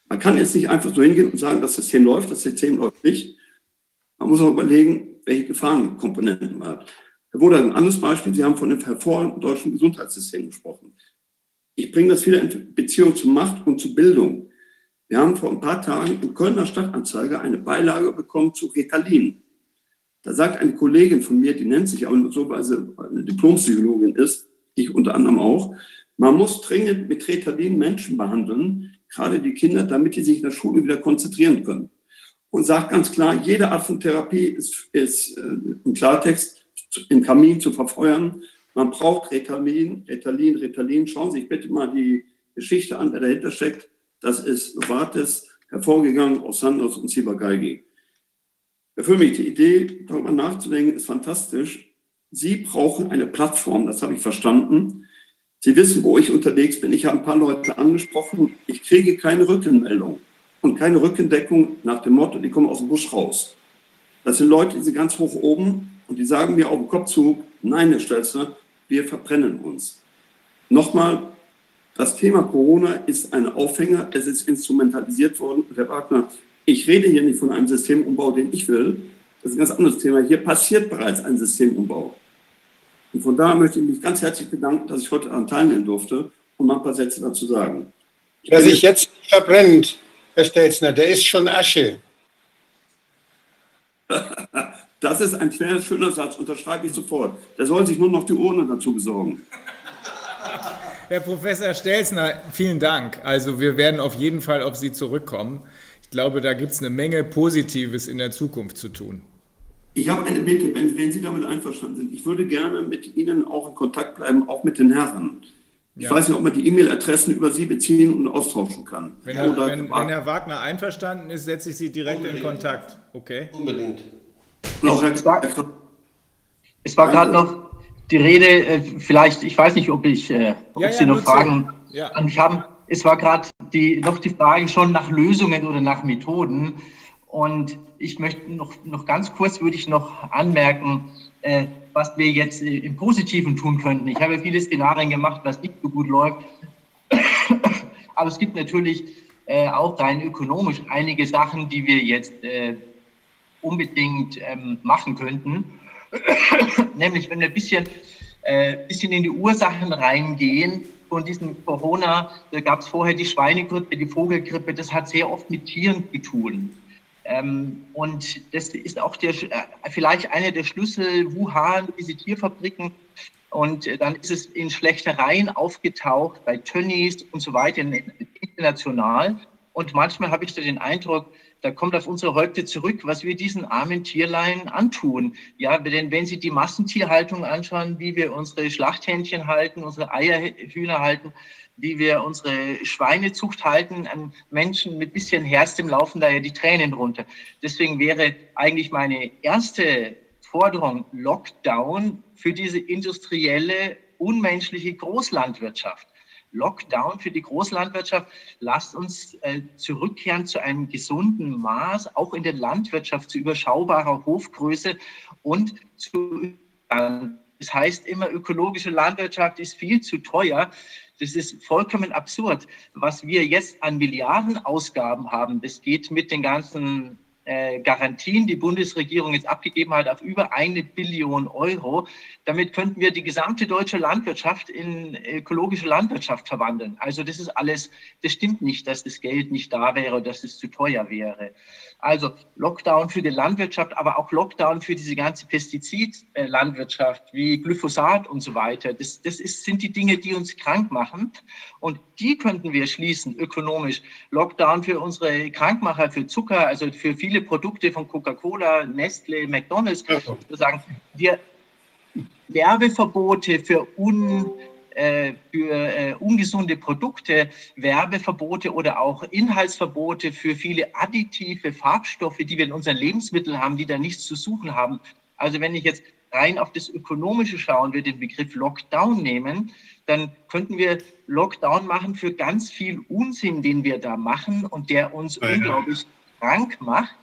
Man kann jetzt nicht einfach so hingehen und sagen, das System läuft, das System läuft nicht. Man muss auch überlegen, welche Gefahrenkomponenten man hat. Da wurde ein anderes Beispiel, Sie haben von dem hervorragenden deutschen Gesundheitssystem gesprochen. Ich bringe das wieder in Beziehung zu Macht und zu Bildung. Wir haben vor ein paar Tagen im Kölner Stadtanzeiger eine Beilage bekommen zu Ritalin. Da sagt eine Kollegin von mir, die nennt sich nur so, weil sie eine Diplompsychologin ist, ich unter anderem auch, man muss dringend mit Retalin Menschen behandeln, gerade die Kinder, damit die sich in der Schule wieder konzentrieren können. Und sagt ganz klar, jede Art von Therapie ist, ist äh, im Klartext im Kamin zu verfeuern. Man braucht Retalin, Retalin, Retalin. Schauen Sie sich bitte mal die Geschichte an, wer dahinter steckt. Das ist Novartis, hervorgegangen aus Sanders und Ciba-Geigy. Für mich die Idee, darüber nachzudenken, ist fantastisch. Sie brauchen eine Plattform, das habe ich verstanden. Sie wissen, wo ich unterwegs bin. Ich habe ein paar Leute angesprochen. Ich kriege keine Rückenmeldung und keine Rückendeckung nach dem Motto, die kommen aus dem Busch raus. Das sind Leute, die sind ganz hoch oben und die sagen mir auf dem Kopfzug, nein, Herr Stelzner, wir verbrennen uns. Nochmal, das Thema Corona ist ein Aufhänger, es ist instrumentalisiert worden. Herr Wagner, ich rede hier nicht von einem Systemumbau, den ich will. Das ist ein ganz anderes Thema. Hier passiert bereits ein Systemumbau. Und von daher möchte ich mich ganz herzlich bedanken, dass ich heute daran teilnehmen durfte und mal ein paar Sätze dazu sagen. Wer sich jetzt verbrennt, Herr Stelzner, der ist schon Asche. Das ist ein schöner, schöner Satz, unterschreibe ich sofort. Der soll sich nur noch die Urne dazu besorgen. Herr Professor Stelzner, vielen Dank. Also wir werden auf jeden Fall auf Sie zurückkommen. Ich glaube, da gibt es eine Menge Positives in der Zukunft zu tun. Ich habe eine Bitte, wenn, wenn, Sie damit einverstanden sind. Ich würde gerne mit Ihnen auch in Kontakt bleiben, auch mit den Herren. Ich ja. weiß nicht, ob man die E-Mail-Adressen über Sie beziehen und austauschen kann. Wenn, Herr, wenn, wenn Herr Wagner einverstanden ist, setze ich Sie direkt Unbedingt. in Kontakt. Okay? Unbedingt. Noch, Herr, es war gerade noch die Rede, äh, vielleicht, ich weiß nicht, ob ich, äh, ob ja, Sie noch Fragen ja. an mich haben es war gerade die, noch die Frage schon nach Lösungen oder nach Methoden. Und ich möchte noch, noch ganz kurz würde ich noch anmerken, äh, was wir jetzt äh, im Positiven tun könnten. Ich habe viele Szenarien gemacht, was nicht so gut läuft. Aber es gibt natürlich äh, auch rein ökonomisch einige Sachen, die wir jetzt äh, unbedingt ähm, machen könnten. Nämlich, wenn wir ein bisschen, äh, bisschen in die Ursachen reingehen, von diesem Corona, da gab es vorher die Schweinegrippe, die Vogelgrippe, das hat sehr oft mit Tieren zu tun. Ähm, und das ist auch der, äh, vielleicht einer der Schlüssel, Wuhan, diese Tierfabriken. Und äh, dann ist es in Schlechtereien aufgetaucht, bei Tönnies und so weiter, international. Und manchmal habe ich so den Eindruck, da kommt auf unsere Häupte zurück, was wir diesen armen Tierlein antun. Ja, denn wenn Sie die Massentierhaltung anschauen, wie wir unsere Schlachthähnchen halten, unsere Eierhühner halten, wie wir unsere Schweinezucht halten, an Menschen mit bisschen Herz, dem laufen da ja die Tränen runter. Deswegen wäre eigentlich meine erste Forderung Lockdown für diese industrielle, unmenschliche Großlandwirtschaft. Lockdown für die Großlandwirtschaft. Lasst uns äh, zurückkehren zu einem gesunden Maß, auch in der Landwirtschaft zu überschaubarer Hofgröße und zu. das heißt immer, ökologische Landwirtschaft ist viel zu teuer. Das ist vollkommen absurd. Was wir jetzt an Milliardenausgaben haben, das geht mit den ganzen äh, Garantien die Bundesregierung jetzt abgegeben hat auf über eine Billion Euro. Damit könnten wir die gesamte deutsche Landwirtschaft in ökologische Landwirtschaft verwandeln. Also das ist alles, das stimmt nicht, dass das Geld nicht da wäre, dass es zu teuer wäre. Also Lockdown für die Landwirtschaft, aber auch Lockdown für diese ganze Pestizidlandwirtschaft wie Glyphosat und so weiter. Das, das ist, sind die Dinge, die uns krank machen. Und die könnten wir schließen ökonomisch. Lockdown für unsere Krankmacher, für Zucker, also für viele Produkte von Coca-Cola, Nestle, McDonalds. Wir sagen, wir Werbeverbote für un für äh, ungesunde Produkte Werbeverbote oder auch Inhaltsverbote für viele additive Farbstoffe, die wir in unseren Lebensmitteln haben, die da nichts zu suchen haben. Also wenn ich jetzt rein auf das Ökonomische schauen, wir den Begriff Lockdown nehmen, dann könnten wir Lockdown machen für ganz viel Unsinn, den wir da machen und der uns ja. unglaublich krank macht.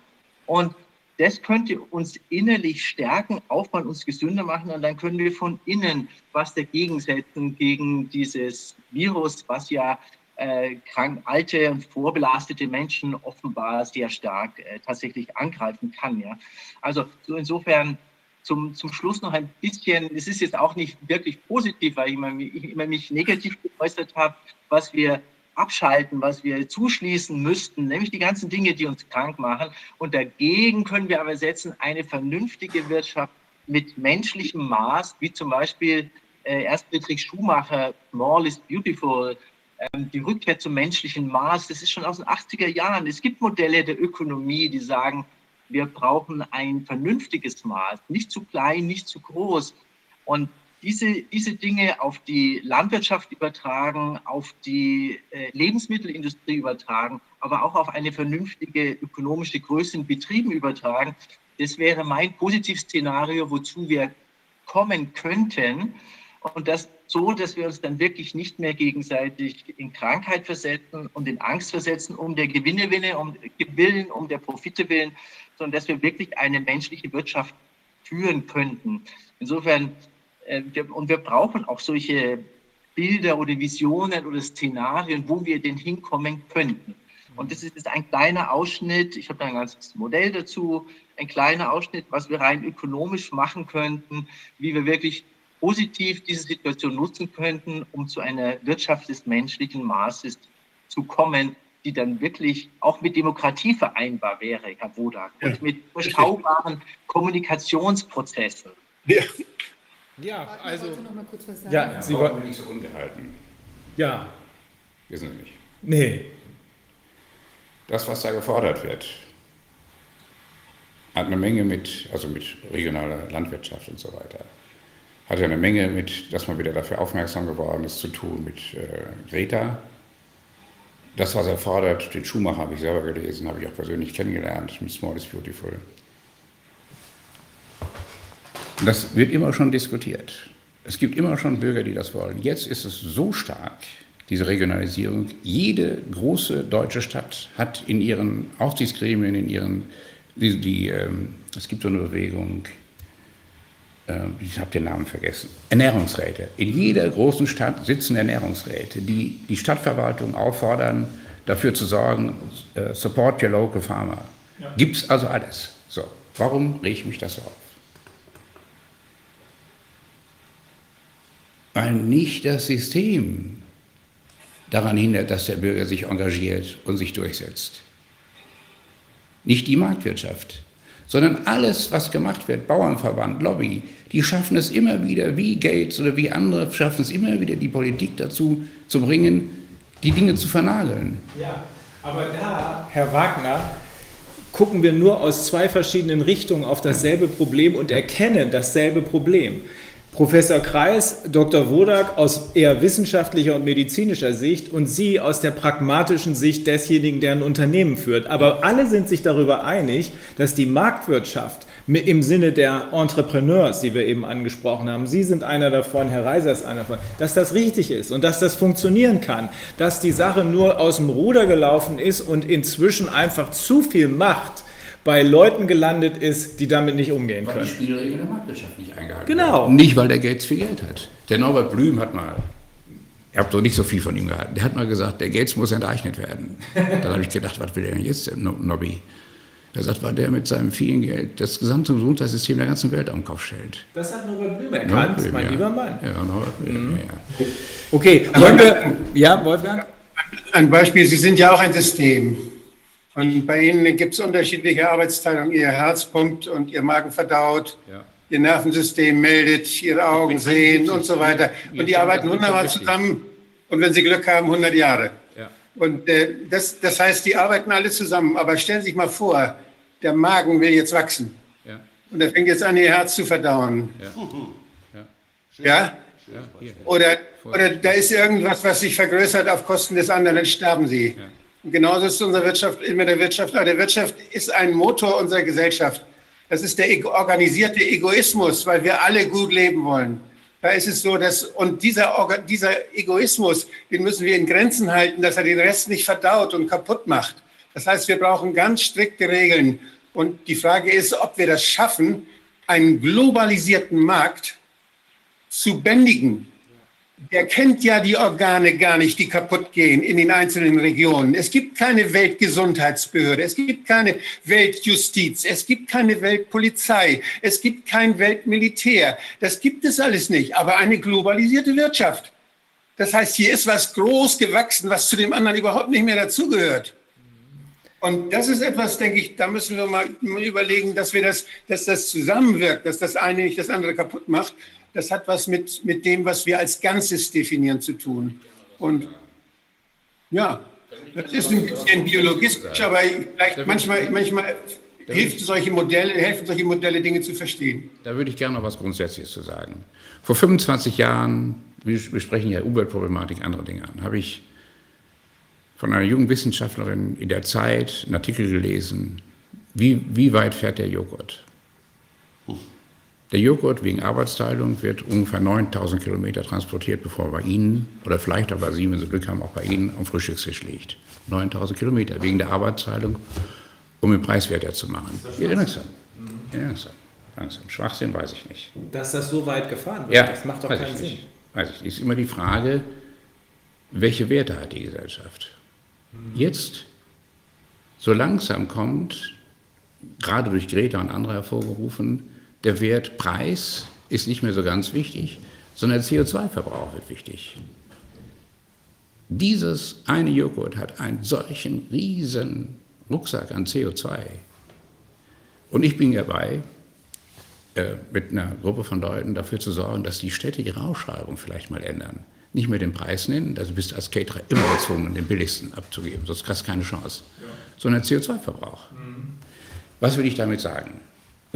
Und das könnte uns innerlich stärken, aufbauen, uns gesünder machen und dann können wir von innen was dagegen setzen gegen dieses Virus, was ja äh, krank, alte und vorbelastete Menschen offenbar sehr stark äh, tatsächlich angreifen kann. Ja? Also so insofern zum, zum Schluss noch ein bisschen, es ist jetzt auch nicht wirklich positiv, weil ich immer, ich immer mich negativ geäußert habe, was wir abschalten, was wir zuschließen müssten, nämlich die ganzen Dinge, die uns krank machen. Und dagegen können wir aber setzen eine vernünftige Wirtschaft mit menschlichem Maß, wie zum Beispiel äh, erst Friedrich Schumacher, Small is Beautiful, ähm, die Rückkehr zum menschlichen Maß, das ist schon aus den 80er Jahren. Es gibt Modelle der Ökonomie, die sagen, wir brauchen ein vernünftiges Maß, nicht zu klein, nicht zu groß. Und diese, diese Dinge auf die Landwirtschaft übertragen, auf die äh, Lebensmittelindustrie übertragen, aber auch auf eine vernünftige ökonomische Größe in Betrieben übertragen, das wäre mein Positivszenario, wozu wir kommen könnten. Und das so, dass wir uns dann wirklich nicht mehr gegenseitig in Krankheit versetzen und in Angst versetzen, um der Gewinne willen, um Willen, um der Profite willen, sondern dass wir wirklich eine menschliche Wirtschaft führen könnten. Insofern, wir, und wir brauchen auch solche Bilder oder Visionen oder Szenarien, wo wir denn hinkommen könnten. Und das ist jetzt ein kleiner Ausschnitt, ich habe da ein ganzes Modell dazu, ein kleiner Ausschnitt, was wir rein ökonomisch machen könnten, wie wir wirklich positiv diese Situation nutzen könnten, um zu einer Wirtschaft des menschlichen Maßes zu kommen, die dann wirklich auch mit Demokratie vereinbar wäre, Herr Wodak, ja. und mit überschaubaren Kommunikationsprozessen. Ja, ja also. noch mal kurz was sagen. Ja, Sie wollen nicht so ungehalten. Ja. Wissen Sie nicht. Nee. Das, was da gefordert wird, hat eine Menge mit, also mit regionaler Landwirtschaft und so weiter hat ja eine Menge mit, dass man wieder dafür aufmerksam geworden ist, zu tun mit äh, Greta. Das, was er fordert, den Schumacher habe ich selber gelesen, habe ich auch persönlich kennengelernt, mit Small is Beautiful. Und das wird immer schon diskutiert. Es gibt immer schon Bürger, die das wollen. Jetzt ist es so stark, diese Regionalisierung. Jede große deutsche Stadt hat in ihren Aufsichtsgremien, in ihren, die, die ähm, es gibt so eine Bewegung, ähm, ich habe den Namen vergessen, Ernährungsräte. In jeder großen Stadt sitzen Ernährungsräte, die die Stadtverwaltung auffordern, dafür zu sorgen, uh, support your local farmer. Ja. Gibt es also alles. So, warum rege ich mich das so auf? Weil nicht das System daran hindert, dass der Bürger sich engagiert und sich durchsetzt. Nicht die Marktwirtschaft, sondern alles, was gemacht wird, Bauernverband, Lobby, die schaffen es immer wieder, wie Gates oder wie andere, schaffen es immer wieder, die Politik dazu zu bringen, die Dinge zu vernageln. Ja, aber da, Herr Wagner, gucken wir nur aus zwei verschiedenen Richtungen auf dasselbe Problem und erkennen dasselbe Problem. Professor Kreis, Dr. Wodak aus eher wissenschaftlicher und medizinischer Sicht und Sie aus der pragmatischen Sicht desjenigen, der ein Unternehmen führt. Aber alle sind sich darüber einig, dass die Marktwirtschaft im Sinne der Entrepreneurs, die wir eben angesprochen haben, Sie sind einer davon, Herr Reiser ist einer davon, dass das richtig ist und dass das funktionieren kann, dass die Sache nur aus dem Ruder gelaufen ist und inzwischen einfach zu viel Macht bei Leuten gelandet ist, die damit nicht umgehen weil können. Weil die Spielregeln der Marktwirtschaft nicht eingehalten Genau. Werden. Nicht, weil der Gates viel Geld hat. Der Norbert Blüm hat mal, ich habe so nicht so viel von ihm gehalten, der hat mal gesagt, der Gates muss enteignet werden. Dann habe ich gedacht, was will der denn jetzt, der Nobby? Er sagt, weil der mit seinem vielen Geld das gesamte Gesundheitssystem der ganzen Welt am Kopf stellt. Das hat Norbert Blüm erkannt, Blüm, mein ja. lieber Mann. Ja, Norbert Blüm, mhm. ja. Okay, wollen wir, ja, Wolfgang? Ein Beispiel, Sie sind ja auch ein System. Und bei Ihnen gibt es unterschiedliche Arbeitsteilungen. Ihr Herz pumpt und Ihr Magen verdaut. Ja. Ihr Nervensystem meldet, Ihre Augen sehen und so weiter. Und die arbeiten wunderbar zusammen. Und wenn Sie Glück haben, 100 Jahre. Ja. Und äh, das, das heißt, die arbeiten alle zusammen. Aber stellen Sie sich mal vor, der Magen will jetzt wachsen. Ja. Und er fängt jetzt an, Ihr Herz zu verdauen. Ja? ja? Oder, oder da ist irgendwas, was sich vergrößert auf Kosten des anderen, dann sterben Sie. Und genauso ist unsere Wirtschaft mit der Wirtschaft. Aber der Wirtschaft ist ein Motor unserer Gesellschaft. Das ist der organisierte Egoismus, weil wir alle gut leben wollen. Da ist es so, dass, und dieser, dieser Egoismus, den müssen wir in Grenzen halten, dass er den Rest nicht verdaut und kaputt macht. Das heißt, wir brauchen ganz strikte Regeln. Und die Frage ist, ob wir das schaffen, einen globalisierten Markt zu bändigen der kennt ja die Organe gar nicht, die kaputt gehen in den einzelnen Regionen. Es gibt keine Weltgesundheitsbehörde, es gibt keine Weltjustiz, es gibt keine Weltpolizei, es gibt kein Weltmilitär. Das gibt es alles nicht, aber eine globalisierte Wirtschaft. Das heißt, hier ist was groß gewachsen, was zu dem anderen überhaupt nicht mehr dazugehört. Und das ist etwas, denke ich, da müssen wir mal überlegen, dass wir das, dass das zusammenwirkt, dass das eine nicht das andere kaputt macht. Das hat was mit, mit dem, was wir als Ganzes definieren, zu tun. Und ja, das ist ein bisschen biologistisch, aber vielleicht manchmal, manchmal hilft solche Modelle, helfen solche Modelle, Dinge zu verstehen. Da würde ich gerne noch was Grundsätzliches zu sagen. Vor 25 Jahren, wir sprechen ja Umweltproblematik, andere Dinge an, habe ich von einer jungen Wissenschaftlerin in der Zeit einen Artikel gelesen, wie, wie weit fährt der Joghurt? Der Joghurt wegen Arbeitsteilung wird ungefähr 9000 Kilometer transportiert, bevor er bei Ihnen oder vielleicht auch bei Sie, wenn Sie Glück haben, auch bei Ihnen am Frühstückstisch liegt. 9000 Kilometer wegen der Arbeitsteilung, um den Preis werter zu machen. Ja, langsam. Ja, langsam. langsam. Schwachsinn weiß ich nicht. Dass das so weit gefahren wird, ja, das macht doch keinen Sinn. Nicht. Weiß ich nicht. Ist immer die Frage, welche Werte hat die Gesellschaft? Jetzt so langsam kommt, gerade durch Greta und andere hervorgerufen, der Wert Preis ist nicht mehr so ganz wichtig, sondern der CO2-Verbrauch wird wichtig. Dieses eine Joghurt hat einen solchen riesen Rucksack an CO2. Und ich bin dabei, äh, mit einer Gruppe von Leuten dafür zu sorgen, dass die Städte ihre Ausschreibung vielleicht mal ändern. Nicht mehr den Preis nennen, also bist du als Caterer immer gezwungen, den billigsten abzugeben, sonst hast du keine Chance, ja. sondern CO2-Verbrauch. Mhm. Was will ich damit sagen?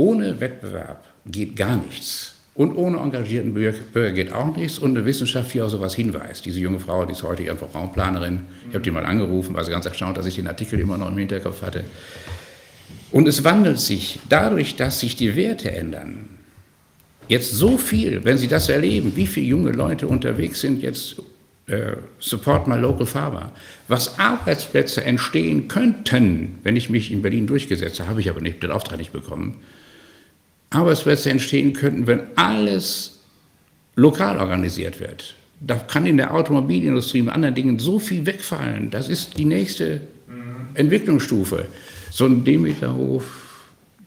Ohne Wettbewerb geht gar nichts. Und ohne engagierten Bürger geht auch nichts und eine Wissenschaft, die auf sowas hinweist. Diese junge Frau, die ist heute einfach Raumplanerin, ich habe die mal angerufen, war sie ganz erstaunt, dass ich den Artikel immer noch im Hinterkopf hatte. Und es wandelt sich dadurch, dass sich die Werte ändern. Jetzt so viel, wenn Sie das erleben, wie viele junge Leute unterwegs sind, jetzt äh, Support My Local Farmer, was Arbeitsplätze entstehen könnten, wenn ich mich in Berlin durchgesetzt habe, habe ich aber nicht, den Auftrag nicht bekommen, Arbeitsplätze entstehen könnten, wenn alles lokal organisiert wird. Da kann in der Automobilindustrie und anderen Dingen so viel wegfallen. Das ist die nächste Entwicklungsstufe. So ein Demeterhof,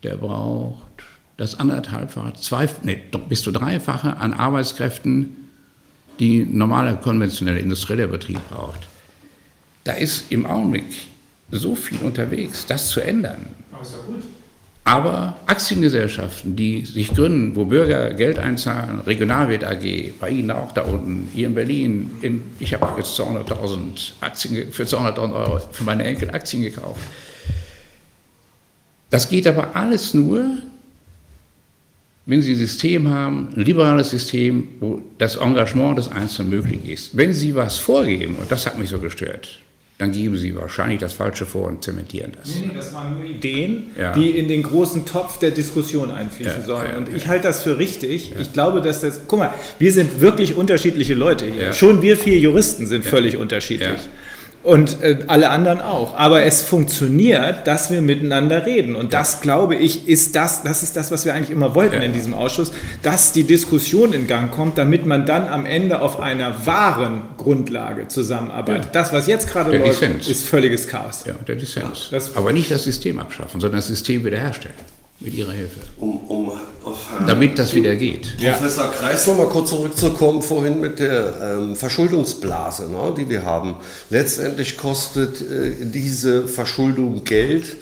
der braucht das anderthalbfache, zwei, nee, bis zu dreifache an Arbeitskräften, die normaler konventioneller industrieller Betrieb braucht. Da ist im Augenblick so viel unterwegs, das zu ändern. Aber ist ja gut. Aber Aktiengesellschaften, die sich gründen, wo Bürger Geld einzahlen, Regionalwert AG, bei Ihnen auch da unten, hier in Berlin, in, ich habe jetzt 200.000 Aktien, für 200.000 Euro für meine Enkel Aktien gekauft. Das geht aber alles nur, wenn Sie ein System haben, ein liberales System, wo das Engagement des Einzelnen möglich ist. Wenn Sie was vorgeben, und das hat mich so gestört, dann geben Sie wahrscheinlich das Falsche vor und zementieren das. Nee, nee, das waren nur Ideen, ja. die in den großen Topf der Diskussion einfließen ja, sollen. Und ich halte das für richtig. Ich glaube, dass das, guck mal, wir sind wirklich unterschiedliche Leute hier. Schon wir vier Juristen sind völlig unterschiedlich und äh, alle anderen auch. Aber es funktioniert, dass wir miteinander reden. Und das, glaube ich, ist das, das ist das, was wir eigentlich immer wollten ja. in diesem Ausschuss, dass die Diskussion in Gang kommt, damit man dann am Ende auf einer wahren Grundlage zusammenarbeitet. Ja. Das, was jetzt gerade läuft, Dissens. ist völliges Chaos. Ja, der Dissens. Aber nicht das System abschaffen, sondern das System wiederherstellen mit Ihrer Hilfe. Um, um auf, Damit das wieder geht. Professor Kreis, noch mal kurz zurückzukommen, vorhin mit der ähm, Verschuldungsblase, ne, die wir haben. Letztendlich kostet äh, diese Verschuldung Geld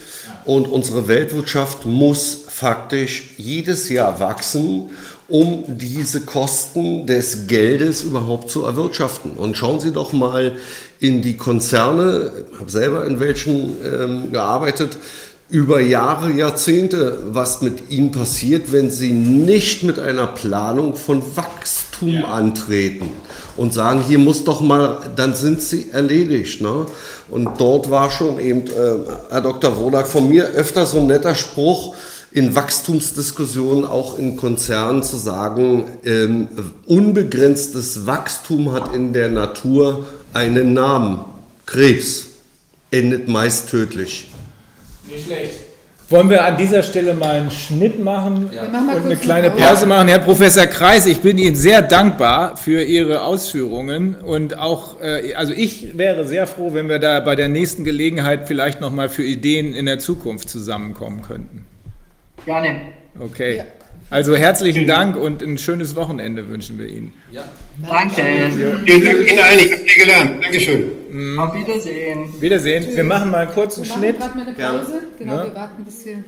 und unsere Weltwirtschaft muss faktisch jedes Jahr wachsen, um diese Kosten des Geldes überhaupt zu erwirtschaften. Und schauen Sie doch mal in die Konzerne, ich habe selber in welchen ähm, gearbeitet, über Jahre, Jahrzehnte, was mit ihnen passiert, wenn sie nicht mit einer Planung von Wachstum ja. antreten und sagen, hier muss doch mal, dann sind sie erledigt. Ne? Und dort war schon eben, äh, Herr Dr. Wodak, von mir öfter so ein netter Spruch, in Wachstumsdiskussionen auch in Konzernen zu sagen, ähm, unbegrenztes Wachstum hat in der Natur einen Namen. Krebs endet meist tödlich. Nicht schlecht. Wollen wir an dieser Stelle mal einen Schnitt machen ja. und eine kleine Pause machen? Herr Professor Kreis, ich bin Ihnen sehr dankbar für Ihre Ausführungen und auch, äh, also ich wäre sehr froh, wenn wir da bei der nächsten Gelegenheit vielleicht nochmal für Ideen in der Zukunft zusammenkommen könnten. Gerne. Okay. Ja. Also herzlichen Dank und ein schönes Wochenende wünschen wir Ihnen. Ja. Danke. Vielen Dank Ihnen allen, ich habe viel gelernt. Dankeschön. Auf Wiedersehen. Wiedersehen. Wir machen mal einen kurzen Wir machen Schnitt. gerade mal eine Pause. Genau, Ja. wir warten, bis wir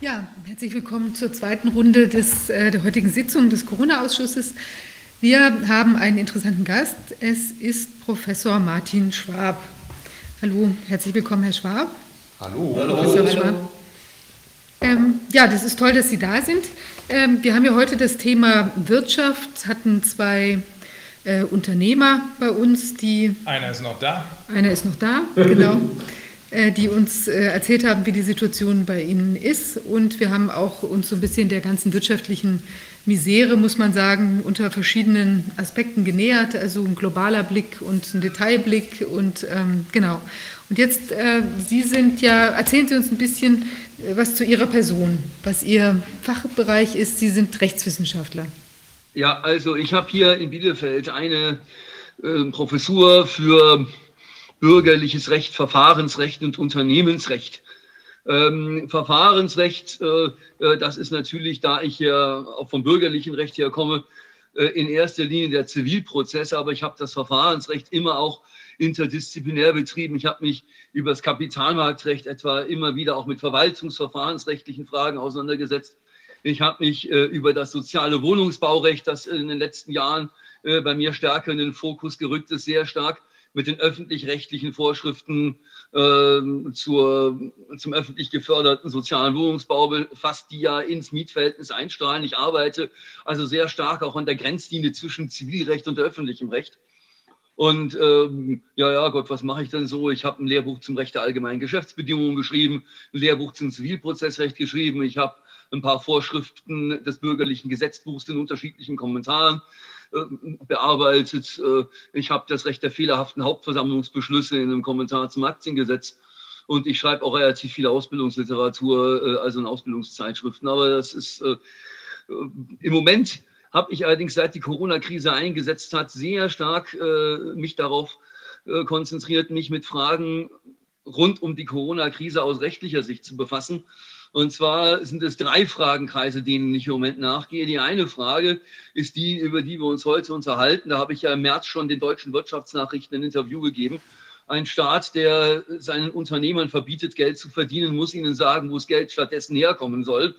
Ja, herzlich willkommen zur zweiten Runde des, äh, der heutigen Sitzung des Corona-Ausschusses. Wir haben einen interessanten Gast. Es ist Professor Martin Schwab. Hallo, herzlich willkommen, Herr Schwab. Hallo. Hallo. Professor Schwab. Ähm, ja, das ist toll, dass Sie da sind. Ähm, wir haben ja heute das Thema Wirtschaft, hatten zwei äh, Unternehmer bei uns, die. Einer ist noch da. Einer ist noch da, genau. Äh, die uns äh, erzählt haben, wie die Situation bei ihnen ist. Und wir haben auch uns so ein bisschen der ganzen wirtschaftlichen Misere, muss man sagen, unter verschiedenen Aspekten genähert. Also ein globaler Blick und ein Detailblick und ähm, genau. Und jetzt, äh, Sie sind ja, erzählen Sie uns ein bisschen äh, was zu Ihrer Person, was Ihr Fachbereich ist. Sie sind Rechtswissenschaftler. Ja, also ich habe hier in Bielefeld eine äh, Professur für bürgerliches Recht, Verfahrensrecht und Unternehmensrecht. Ähm, Verfahrensrecht, äh, äh, das ist natürlich, da ich ja auch vom bürgerlichen Recht her komme, äh, in erster Linie der Zivilprozess, aber ich habe das Verfahrensrecht immer auch interdisziplinär betrieben. Ich habe mich über das Kapitalmarktrecht etwa immer wieder auch mit verwaltungsverfahrensrechtlichen Fragen auseinandergesetzt. Ich habe mich äh, über das soziale Wohnungsbaurecht, das in den letzten Jahren äh, bei mir stärker in den Fokus gerückt ist, sehr stark mit den öffentlich-rechtlichen Vorschriften äh, zur, zum öffentlich geförderten sozialen Wohnungsbau befasst, die ja ins Mietverhältnis einstrahlen. Ich arbeite also sehr stark auch an der Grenzlinie zwischen Zivilrecht und öffentlichem Recht. Und ähm, ja, ja, Gott, was mache ich denn so? Ich habe ein Lehrbuch zum Recht der allgemeinen Geschäftsbedingungen geschrieben, ein Lehrbuch zum Zivilprozessrecht geschrieben. Ich habe ein paar Vorschriften des bürgerlichen Gesetzbuchs in unterschiedlichen Kommentaren bearbeitet. Äh, ich habe das Recht der fehlerhaften Hauptversammlungsbeschlüsse in einem Kommentar zum Aktiengesetz. Und ich schreibe auch relativ viel Ausbildungsliteratur, äh, also in Ausbildungszeitschriften. Aber das ist im Moment habe ich allerdings seit die Corona-Krise eingesetzt hat, sehr stark mich darauf konzentriert, mich mit Fragen rund um die Corona-Krise aus rechtlicher Sicht zu befassen. Und zwar sind es drei Fragenkreise, denen ich im Moment nachgehe. Die eine Frage ist die, über die wir uns heute unterhalten. Da habe ich ja im März schon den deutschen Wirtschaftsnachrichten ein Interview gegeben. Ein Staat, der seinen Unternehmern verbietet, Geld zu verdienen, muss ihnen sagen, wo das Geld stattdessen herkommen soll.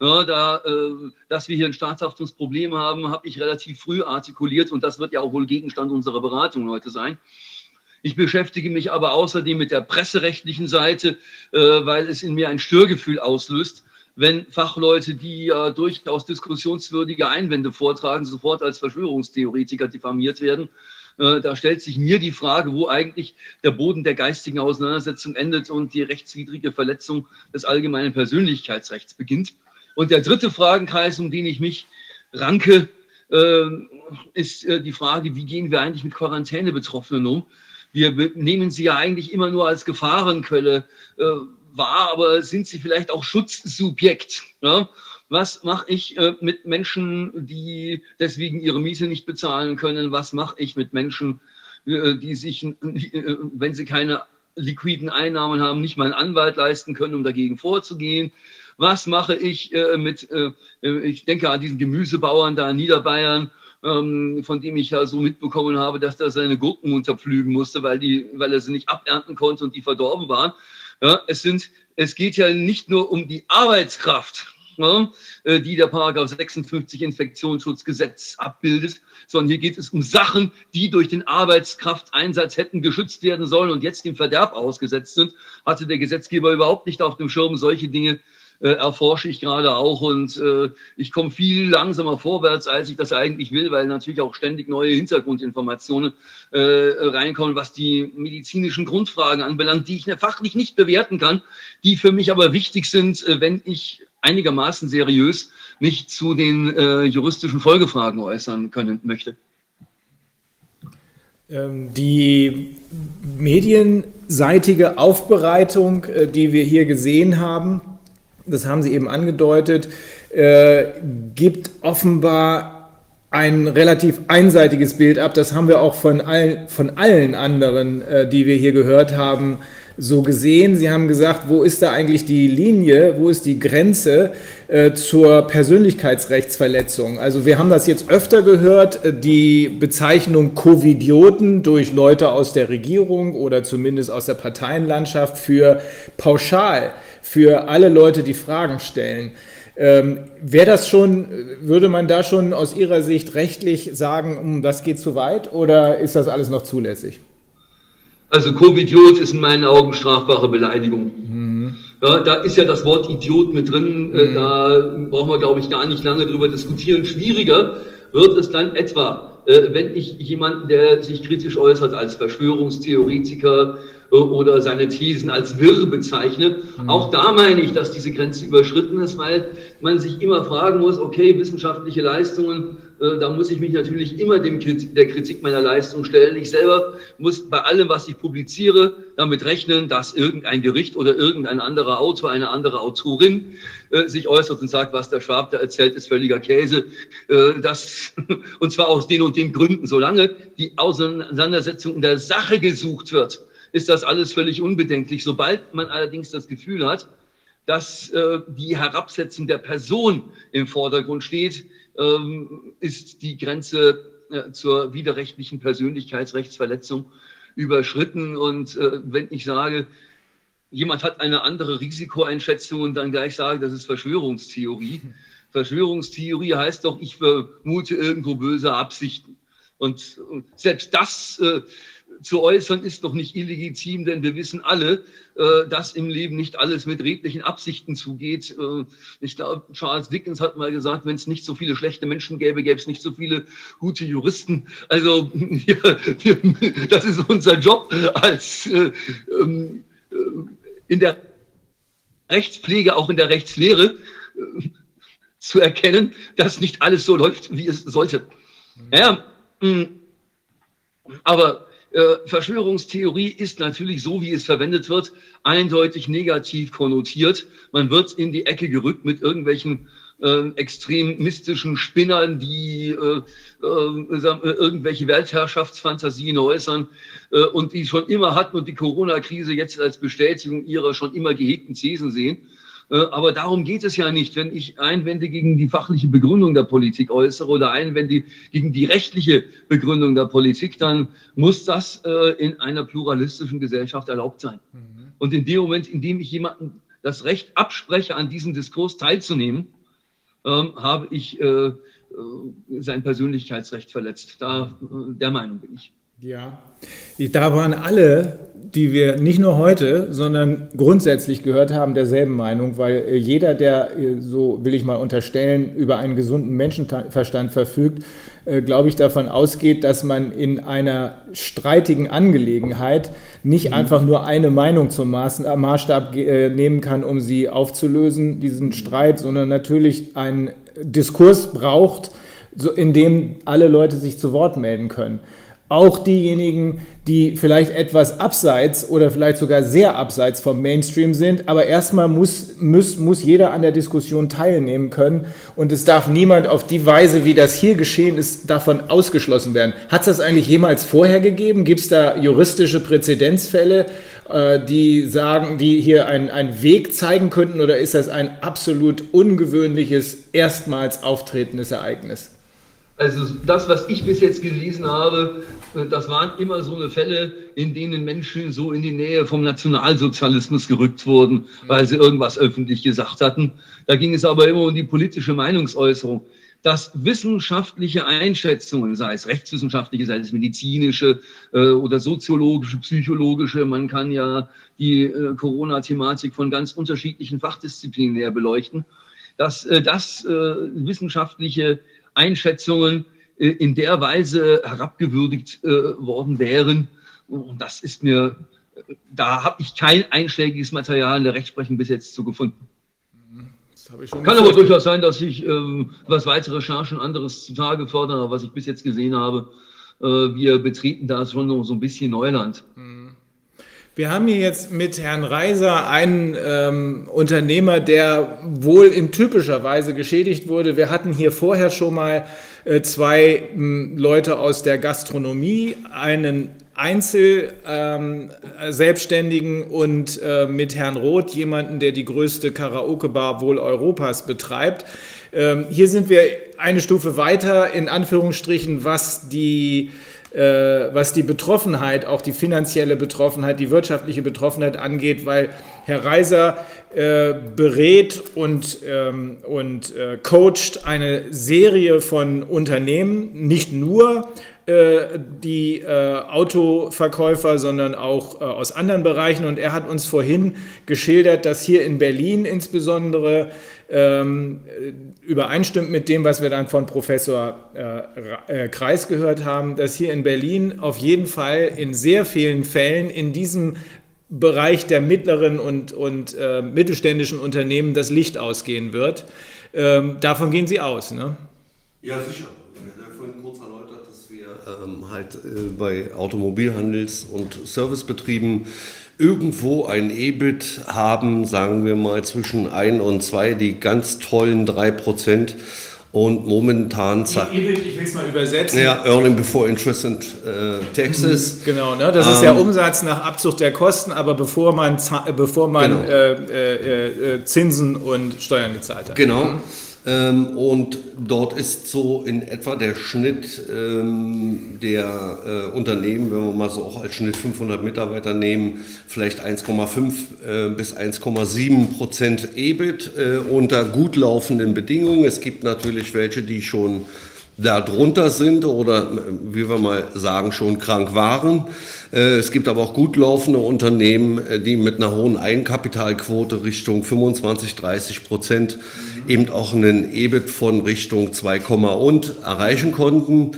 Ja, da, äh, dass wir hier ein Staatshaftungsproblem haben, habe ich relativ früh artikuliert und das wird ja auch wohl Gegenstand unserer Beratung heute sein. Ich beschäftige mich aber außerdem mit der presserechtlichen Seite, äh, weil es in mir ein Störgefühl auslöst, wenn Fachleute, die ja durchaus diskussionswürdige Einwände vortragen, sofort als Verschwörungstheoretiker diffamiert werden. Äh, da stellt sich mir die Frage, wo eigentlich der Boden der geistigen Auseinandersetzung endet und die rechtswidrige Verletzung des allgemeinen Persönlichkeitsrechts beginnt. Und der dritte Fragenkreis, um den ich mich ranke, äh, ist die Frage, wie gehen wir eigentlich mit Quarantänebetroffenen um? Wir nehmen sie ja eigentlich immer nur als Gefahrenquelle äh, wahr, aber sind sie vielleicht auch Schutzsubjekt? Ja? Was mache ich äh, mit Menschen, die deswegen ihre Miete nicht bezahlen können? Was mache ich mit Menschen, äh, die sich, äh, wenn sie keine liquiden Einnahmen haben, nicht mal einen Anwalt leisten können, um dagegen vorzugehen? Was mache ich äh, mit, äh, ich denke an diesen Gemüsebauern da in Niederbayern, ähm, von dem ich ja so mitbekommen habe, dass er seine Gurken unterpflügen musste, weil, die, weil er sie nicht abernten konnte und die verdorben waren. Ja, es, sind, es geht ja nicht nur um die Arbeitskraft, ja, äh, die der Paragraph 56 Infektionsschutzgesetz abbildet, sondern hier geht es um Sachen, die durch den Arbeitskrafteinsatz hätten geschützt werden sollen und jetzt dem Verderb ausgesetzt sind. Hatte der Gesetzgeber überhaupt nicht auf dem Schirm, solche Dinge äh, erforsche ich gerade auch und äh, ich komme viel langsamer vorwärts, als ich das eigentlich will, weil natürlich auch ständig neue Hintergrundinformationen äh, reinkommen, was die medizinischen Grundfragen anbelangt, die ich fachlich nicht bewerten kann, die für mich aber wichtig sind, äh, wenn ich einigermaßen seriös mich zu den äh, juristischen Folgefragen äußern können möchte. Ähm, die medienseitige Aufbereitung, äh, die wir hier gesehen haben, das haben Sie eben angedeutet, äh, gibt offenbar ein relativ einseitiges Bild ab. Das haben wir auch von, all, von allen anderen, äh, die wir hier gehört haben, so gesehen? Sie haben gesagt, wo ist da eigentlich die Linie, wo ist die Grenze äh, zur Persönlichkeitsrechtsverletzung? Also wir haben das jetzt öfter gehört, äh, die Bezeichnung Covidioten durch Leute aus der Regierung oder zumindest aus der Parteienlandschaft für pauschal, für alle Leute, die Fragen stellen. Ähm, Wäre das schon, würde man da schon aus Ihrer Sicht rechtlich sagen, hm, das geht zu weit oder ist das alles noch zulässig? Also Covidiot ist in meinen Augen strafbare Beleidigung. Mhm. Ja, da ist ja das Wort Idiot mit drin. Äh, mhm. Da brauchen wir, glaube ich, gar nicht lange drüber diskutieren. Schwieriger wird es dann etwa, äh, wenn ich jemanden, der sich kritisch äußert als Verschwörungstheoretiker oder seine Thesen als wirr bezeichne. Mhm. Auch da meine ich, dass diese Grenze überschritten ist, weil man sich immer fragen muss, okay, wissenschaftliche Leistungen äh, da muss ich mich natürlich immer dem, der Kritik meiner Leistung stellen. Ich selber muss bei allem, was ich publiziere, damit rechnen, dass irgendein Gericht oder irgendein anderer Autor, eine andere Autorin äh, sich äußert und sagt, was der Schwab da erzählt, ist völliger Käse. Äh, das, und zwar aus den und den Gründen. Solange die Auseinandersetzung in der Sache gesucht wird, ist das alles völlig unbedenklich. Sobald man allerdings das Gefühl hat, dass äh, die Herabsetzung der Person im Vordergrund steht, ähm, ist die Grenze äh, zur widerrechtlichen Persönlichkeitsrechtsverletzung überschritten. Und äh, wenn ich sage, jemand hat eine andere Risikoeinschätzung und dann gleich sage, das ist Verschwörungstheorie. Verschwörungstheorie heißt doch, ich vermute irgendwo böse Absichten. Und selbst das äh, zu äußern ist doch nicht illegitim, denn wir wissen alle, äh, dass im Leben nicht alles mit redlichen Absichten zugeht. Äh, ich glaube, Charles Dickens hat mal gesagt, wenn es nicht so viele schlechte Menschen gäbe, gäbe es nicht so viele gute Juristen. Also ja, das ist unser Job als äh, ähm, äh, in der Rechtspflege, auch in der Rechtslehre, äh, zu erkennen, dass nicht alles so läuft, wie es sollte. Ja, mm, aber Verschwörungstheorie ist natürlich so, wie es verwendet wird, eindeutig negativ konnotiert. Man wird in die Ecke gerückt mit irgendwelchen äh, extrem mystischen Spinnern, die äh, äh, irgendwelche Weltherrschaftsfantasien äußern äh, und die schon immer hatten und die Corona-Krise jetzt als Bestätigung ihrer schon immer gehegten Thesen sehen. Äh, aber darum geht es ja nicht. Wenn ich Einwände gegen die fachliche Begründung der Politik äußere oder Einwände gegen die rechtliche Begründung der Politik, dann muss das äh, in einer pluralistischen Gesellschaft erlaubt sein. Mhm. Und in dem Moment, in dem ich jemandem das Recht abspreche, an diesem Diskurs teilzunehmen, ähm, habe ich äh, sein Persönlichkeitsrecht verletzt. Da, der Meinung bin ich. Ja, da waren alle, die wir nicht nur heute, sondern grundsätzlich gehört haben, derselben Meinung, weil äh, jeder, der, äh, so will ich mal unterstellen, über einen gesunden Menschenverstand verfügt, äh, glaube ich, davon ausgeht, dass man in einer streitigen Angelegenheit nicht mhm. einfach nur eine Meinung zum Maßstab nehmen kann, um sie aufzulösen, diesen Streit, sondern natürlich einen Diskurs braucht, in dem alle Leute sich zu Wort melden können auch diejenigen, die vielleicht etwas abseits oder vielleicht sogar sehr abseits vom Mainstream sind. Aber erstmal muss, muss, muss jeder an der Diskussion teilnehmen können und es darf niemand auf die Weise, wie das hier geschehen ist, davon ausgeschlossen werden. Hat es das eigentlich jemals vorher gegeben? Gibt es da juristische Präzedenzfälle, äh, die sagen, die hier einen Weg zeigen könnten oder ist das ein absolut ungewöhnliches, erstmals auftretendes Ereignis? Also das, was ich bis jetzt gelesen habe, das waren immer so eine Fälle, in denen Menschen so in die Nähe vom Nationalsozialismus gerückt wurden, weil sie irgendwas öffentlich gesagt hatten. Da ging es aber immer um die politische Meinungsäußerung. Dass wissenschaftliche Einschätzungen, sei es rechtswissenschaftliche, sei es medizinische äh, oder soziologische, psychologische, man kann ja die äh, Corona-Thematik von ganz unterschiedlichen Fachdisziplinen her beleuchten, dass äh, das äh, wissenschaftliche Einschätzungen äh, in der Weise herabgewürdigt äh, worden wären. Und das ist mir, da habe ich kein einschlägiges Material in der Rechtsprechung bis jetzt zu gefunden. Kann aber durchaus sein, dass ich, ähm, was weitere Recherchen anderes zutage fördere, was ich bis jetzt gesehen habe. Äh, wir betreten da schon noch so ein bisschen Neuland. Mhm. Wir haben hier jetzt mit Herrn Reiser einen ähm, Unternehmer, der wohl in typischer Weise geschädigt wurde. Wir hatten hier vorher schon mal äh, zwei m, Leute aus der Gastronomie, einen Einzel-Selbstständigen ähm, und äh, mit Herrn Roth, jemanden, der die größte Karaoke-Bar wohl Europas betreibt. Ähm, hier sind wir eine Stufe weiter, in Anführungsstrichen, was die äh, was die Betroffenheit, auch die finanzielle Betroffenheit, die wirtschaftliche Betroffenheit angeht, weil Herr Reiser äh, berät und, ähm, und äh, coacht eine Serie von Unternehmen, nicht nur äh, die äh, Autoverkäufer, sondern auch äh, aus anderen Bereichen. Und er hat uns vorhin geschildert, dass hier in Berlin insbesondere ähm, übereinstimmt mit dem, was wir dann von Professor äh, äh, Kreis gehört haben, dass hier in Berlin auf jeden Fall in sehr vielen Fällen in diesem Bereich der mittleren und, und äh, mittelständischen Unternehmen das Licht ausgehen wird. Ähm, davon gehen Sie aus, ne? Ja, sicher. Ich habe vorhin kurz erläutert, dass wir ähm, halt äh, bei Automobilhandels- und Servicebetrieben irgendwo ein EBIT haben, sagen wir mal zwischen 1 und 2, die ganz tollen 3 Prozent. Und momentan EBIT, ich will es mal übersetzen. Ja, Earning Before Interest and äh, Taxes. Mhm, genau, ne? das ist ähm, der Umsatz nach Abzug der Kosten, aber bevor man, bevor man genau. äh, äh, äh, Zinsen und Steuern gezahlt hat. Genau. Ähm, und dort ist so in etwa der Schnitt ähm, der äh, Unternehmen, wenn wir mal so auch als Schnitt 500 Mitarbeiter nehmen, vielleicht 1,5 äh, bis 1,7 Prozent EBIT äh, unter gut laufenden Bedingungen. Es gibt natürlich welche, die schon darunter sind oder wie wir mal sagen, schon krank waren. Äh, es gibt aber auch gut laufende Unternehmen, äh, die mit einer hohen Eigenkapitalquote Richtung 25, 30 Prozent eben auch einen EBIT von Richtung 2, und erreichen konnten.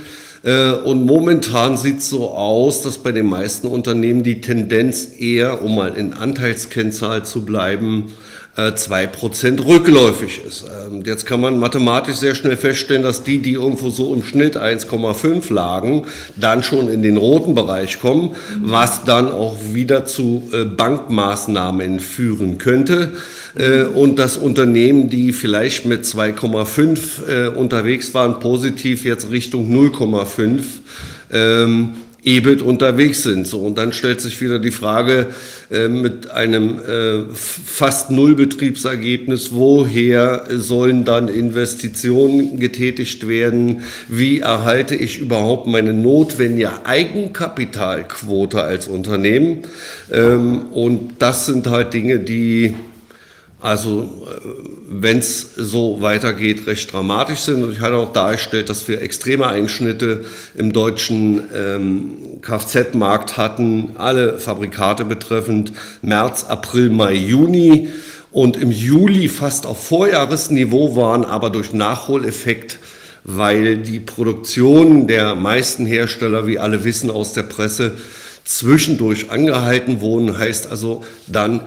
Äh, und momentan sieht es so aus, dass bei den meisten Unternehmen die Tendenz eher, um mal in Anteilskennzahl zu bleiben, 2% äh, rückläufig ist. Ähm, jetzt kann man mathematisch sehr schnell feststellen, dass die, die irgendwo so im Schnitt 1,5 lagen, dann schon in den roten Bereich kommen, was dann auch wieder zu äh, Bankmaßnahmen führen könnte. Äh, und das Unternehmen, die vielleicht mit 2,5 unterwegs waren, positiv jetzt Richtung 0,5 EBIT unterwegs sind. So, und dann stellt sich wieder die Frage äh, mit einem äh, fast Nullbetriebsergebnis, woher sollen dann Investitionen getätigt werden? Wie erhalte ich überhaupt meine notwendige Eigenkapitalquote als Unternehmen? Ähm, und das sind halt Dinge, die also äh, wenn es so weitergeht, recht dramatisch sind. Und ich hatte auch dargestellt, dass wir extreme Einschnitte im deutschen ähm, Kfz-Markt hatten, alle Fabrikate betreffend, März, April, Mai, Juni und im Juli fast auf Vorjahresniveau waren, aber durch Nachholeffekt, weil die Produktion der meisten Hersteller, wie alle wissen aus der Presse, zwischendurch angehalten wurden, heißt also dann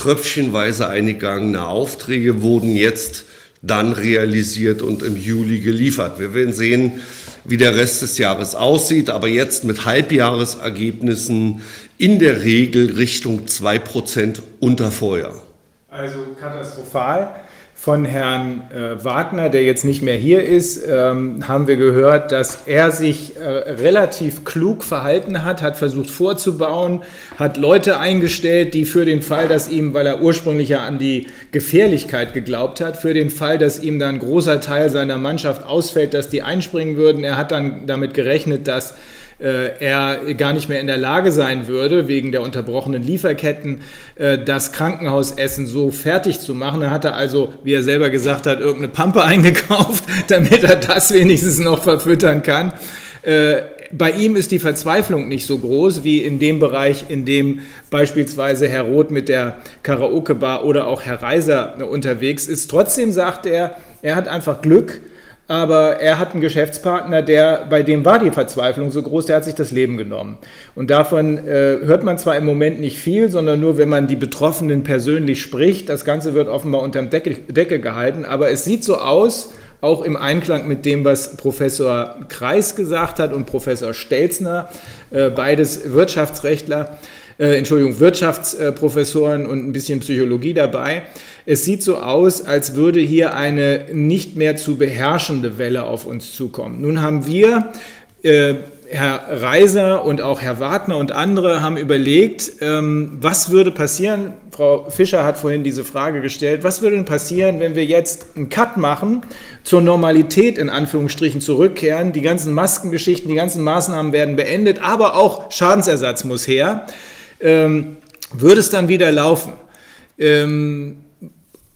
tröpfchenweise eingegangene Aufträge wurden jetzt dann realisiert und im Juli geliefert. Wir werden sehen, wie der Rest des Jahres aussieht, aber jetzt mit Halbjahresergebnissen in der Regel Richtung 2% unter Vorjahr. Also katastrophal. Von Herrn äh, Wagner, der jetzt nicht mehr hier ist, ähm, haben wir gehört, dass er sich äh, relativ klug verhalten hat, hat versucht vorzubauen, hat Leute eingestellt, die für den Fall, dass ihm, weil er ursprünglich ja an die Gefährlichkeit geglaubt hat, für den Fall, dass ihm dann ein großer Teil seiner Mannschaft ausfällt, dass die einspringen würden. Er hat dann damit gerechnet, dass er gar nicht mehr in der Lage sein würde, wegen der unterbrochenen Lieferketten, äh, das Krankenhausessen so fertig zu machen. Er hatte also, wie er selber gesagt hat, irgendeine Pampe eingekauft, damit er das wenigstens noch verfüttern kann. Äh, bei ihm ist die Verzweiflung nicht so groß wie in dem Bereich, in dem beispielsweise Herr Roth mit der Karaoke-Bar oder auch Herr Reiser unterwegs ist. Trotzdem sagt er, er hat einfach Glück, aber er hat einen Geschäftspartner, der, bei dem war die Verzweiflung so groß, der hat sich das Leben genommen. Und davon äh, hört man zwar im Moment nicht viel, sondern nur, wenn man die Betroffenen persönlich spricht. Das Ganze wird offenbar unterm Deckel, Deckel gehalten, aber es sieht so aus, auch im Einklang mit dem, was Professor Kreis gesagt hat und Professor Stelzner, äh, beides Wirtschaftsrechtler, äh, Entschuldigung, Wirtschaftsprofessoren und ein bisschen Psychologie dabei. Es sieht so aus, als würde hier eine nicht mehr zu beherrschende Welle auf uns zukommen. Nun haben wir äh, Herr Reiser und auch Herr Wagner und andere haben überlegt, ähm, was würde passieren, Frau Fischer hat vorhin diese Frage gestellt, was würde denn passieren, wenn wir jetzt einen Cut machen, zur Normalität in Anführungsstrichen zurückkehren, die ganzen Maskengeschichten, die ganzen Maßnahmen werden beendet, aber auch Schadensersatz muss her, ähm, würde es dann wieder laufen? Ähm,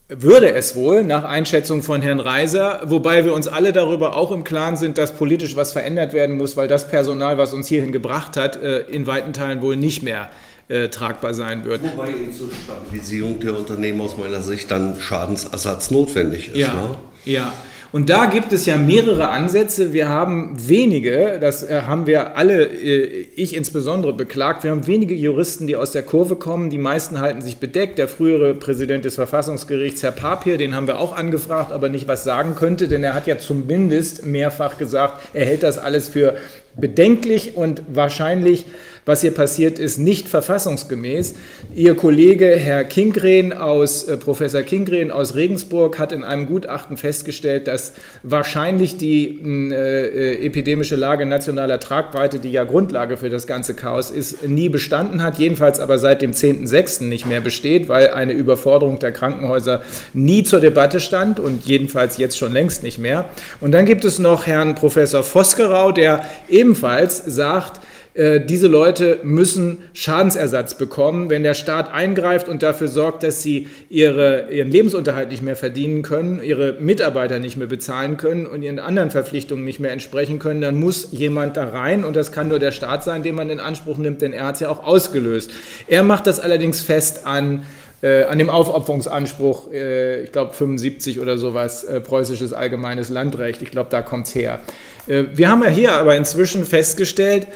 würde es wohl, nach Einschätzung von Herrn Reiser, wobei wir uns alle darüber auch im Klaren sind, dass politisch was verändert werden muss, weil das Personal, was uns hierhin gebracht hat, äh, in weiten Teilen wohl nicht mehr äh, tragbar sein wird. Wobei zur Stabilisierung der Unternehmen aus meiner Sicht dann Schadensersatz notwendig ist. Ja, ne? ja. Und da gibt es ja mehrere Ansätze. Wir haben wenige, das äh, haben wir alle, äh, ich insbesondere beklagt, wir haben wenige Juristen, die aus der Kurve kommen. Die meisten halten sich bedeckt. Der frühere Präsident des Verfassungsgerichts, Herr Papier, den haben wir auch angefragt, aber nicht was sagen könnte, denn er hat ja zumindest mehrfach gesagt, er hält das alles für bedenklich und wahrscheinlich was hier passiert ist, nicht verfassungsgemäß. Ihr Kollege Herr Kingren aus, äh, Professor Kingren aus Regensburg hat in einem Gutachten festgestellt, dass wahrscheinlich die äh, äh, epidemische Lage nationaler Tragweite, die ja Grundlage für das ganze Chaos ist, nie bestanden hat, jedenfalls aber seit dem 10.06. nicht mehr besteht, weil eine Überforderung der Krankenhäuser nie zur Debatte stand und jedenfalls jetzt schon längst nicht mehr. Und dann gibt es noch Herrn Professor Vosgerau, der ebenfalls sagt, diese Leute müssen Schadensersatz bekommen, wenn der Staat eingreift und dafür sorgt, dass sie ihre, ihren Lebensunterhalt nicht mehr verdienen können, ihre Mitarbeiter nicht mehr bezahlen können und ihren anderen Verpflichtungen nicht mehr entsprechen können, dann muss jemand da rein und das kann nur der Staat sein, den man in Anspruch nimmt, denn er hat es ja auch ausgelöst. Er macht das allerdings fest an äh, an dem Aufopferungsanspruch, äh, ich glaube 75 oder sowas, äh, preußisches allgemeines Landrecht. Ich glaube, da kommt es her. Äh, wir haben ja hier aber inzwischen festgestellt,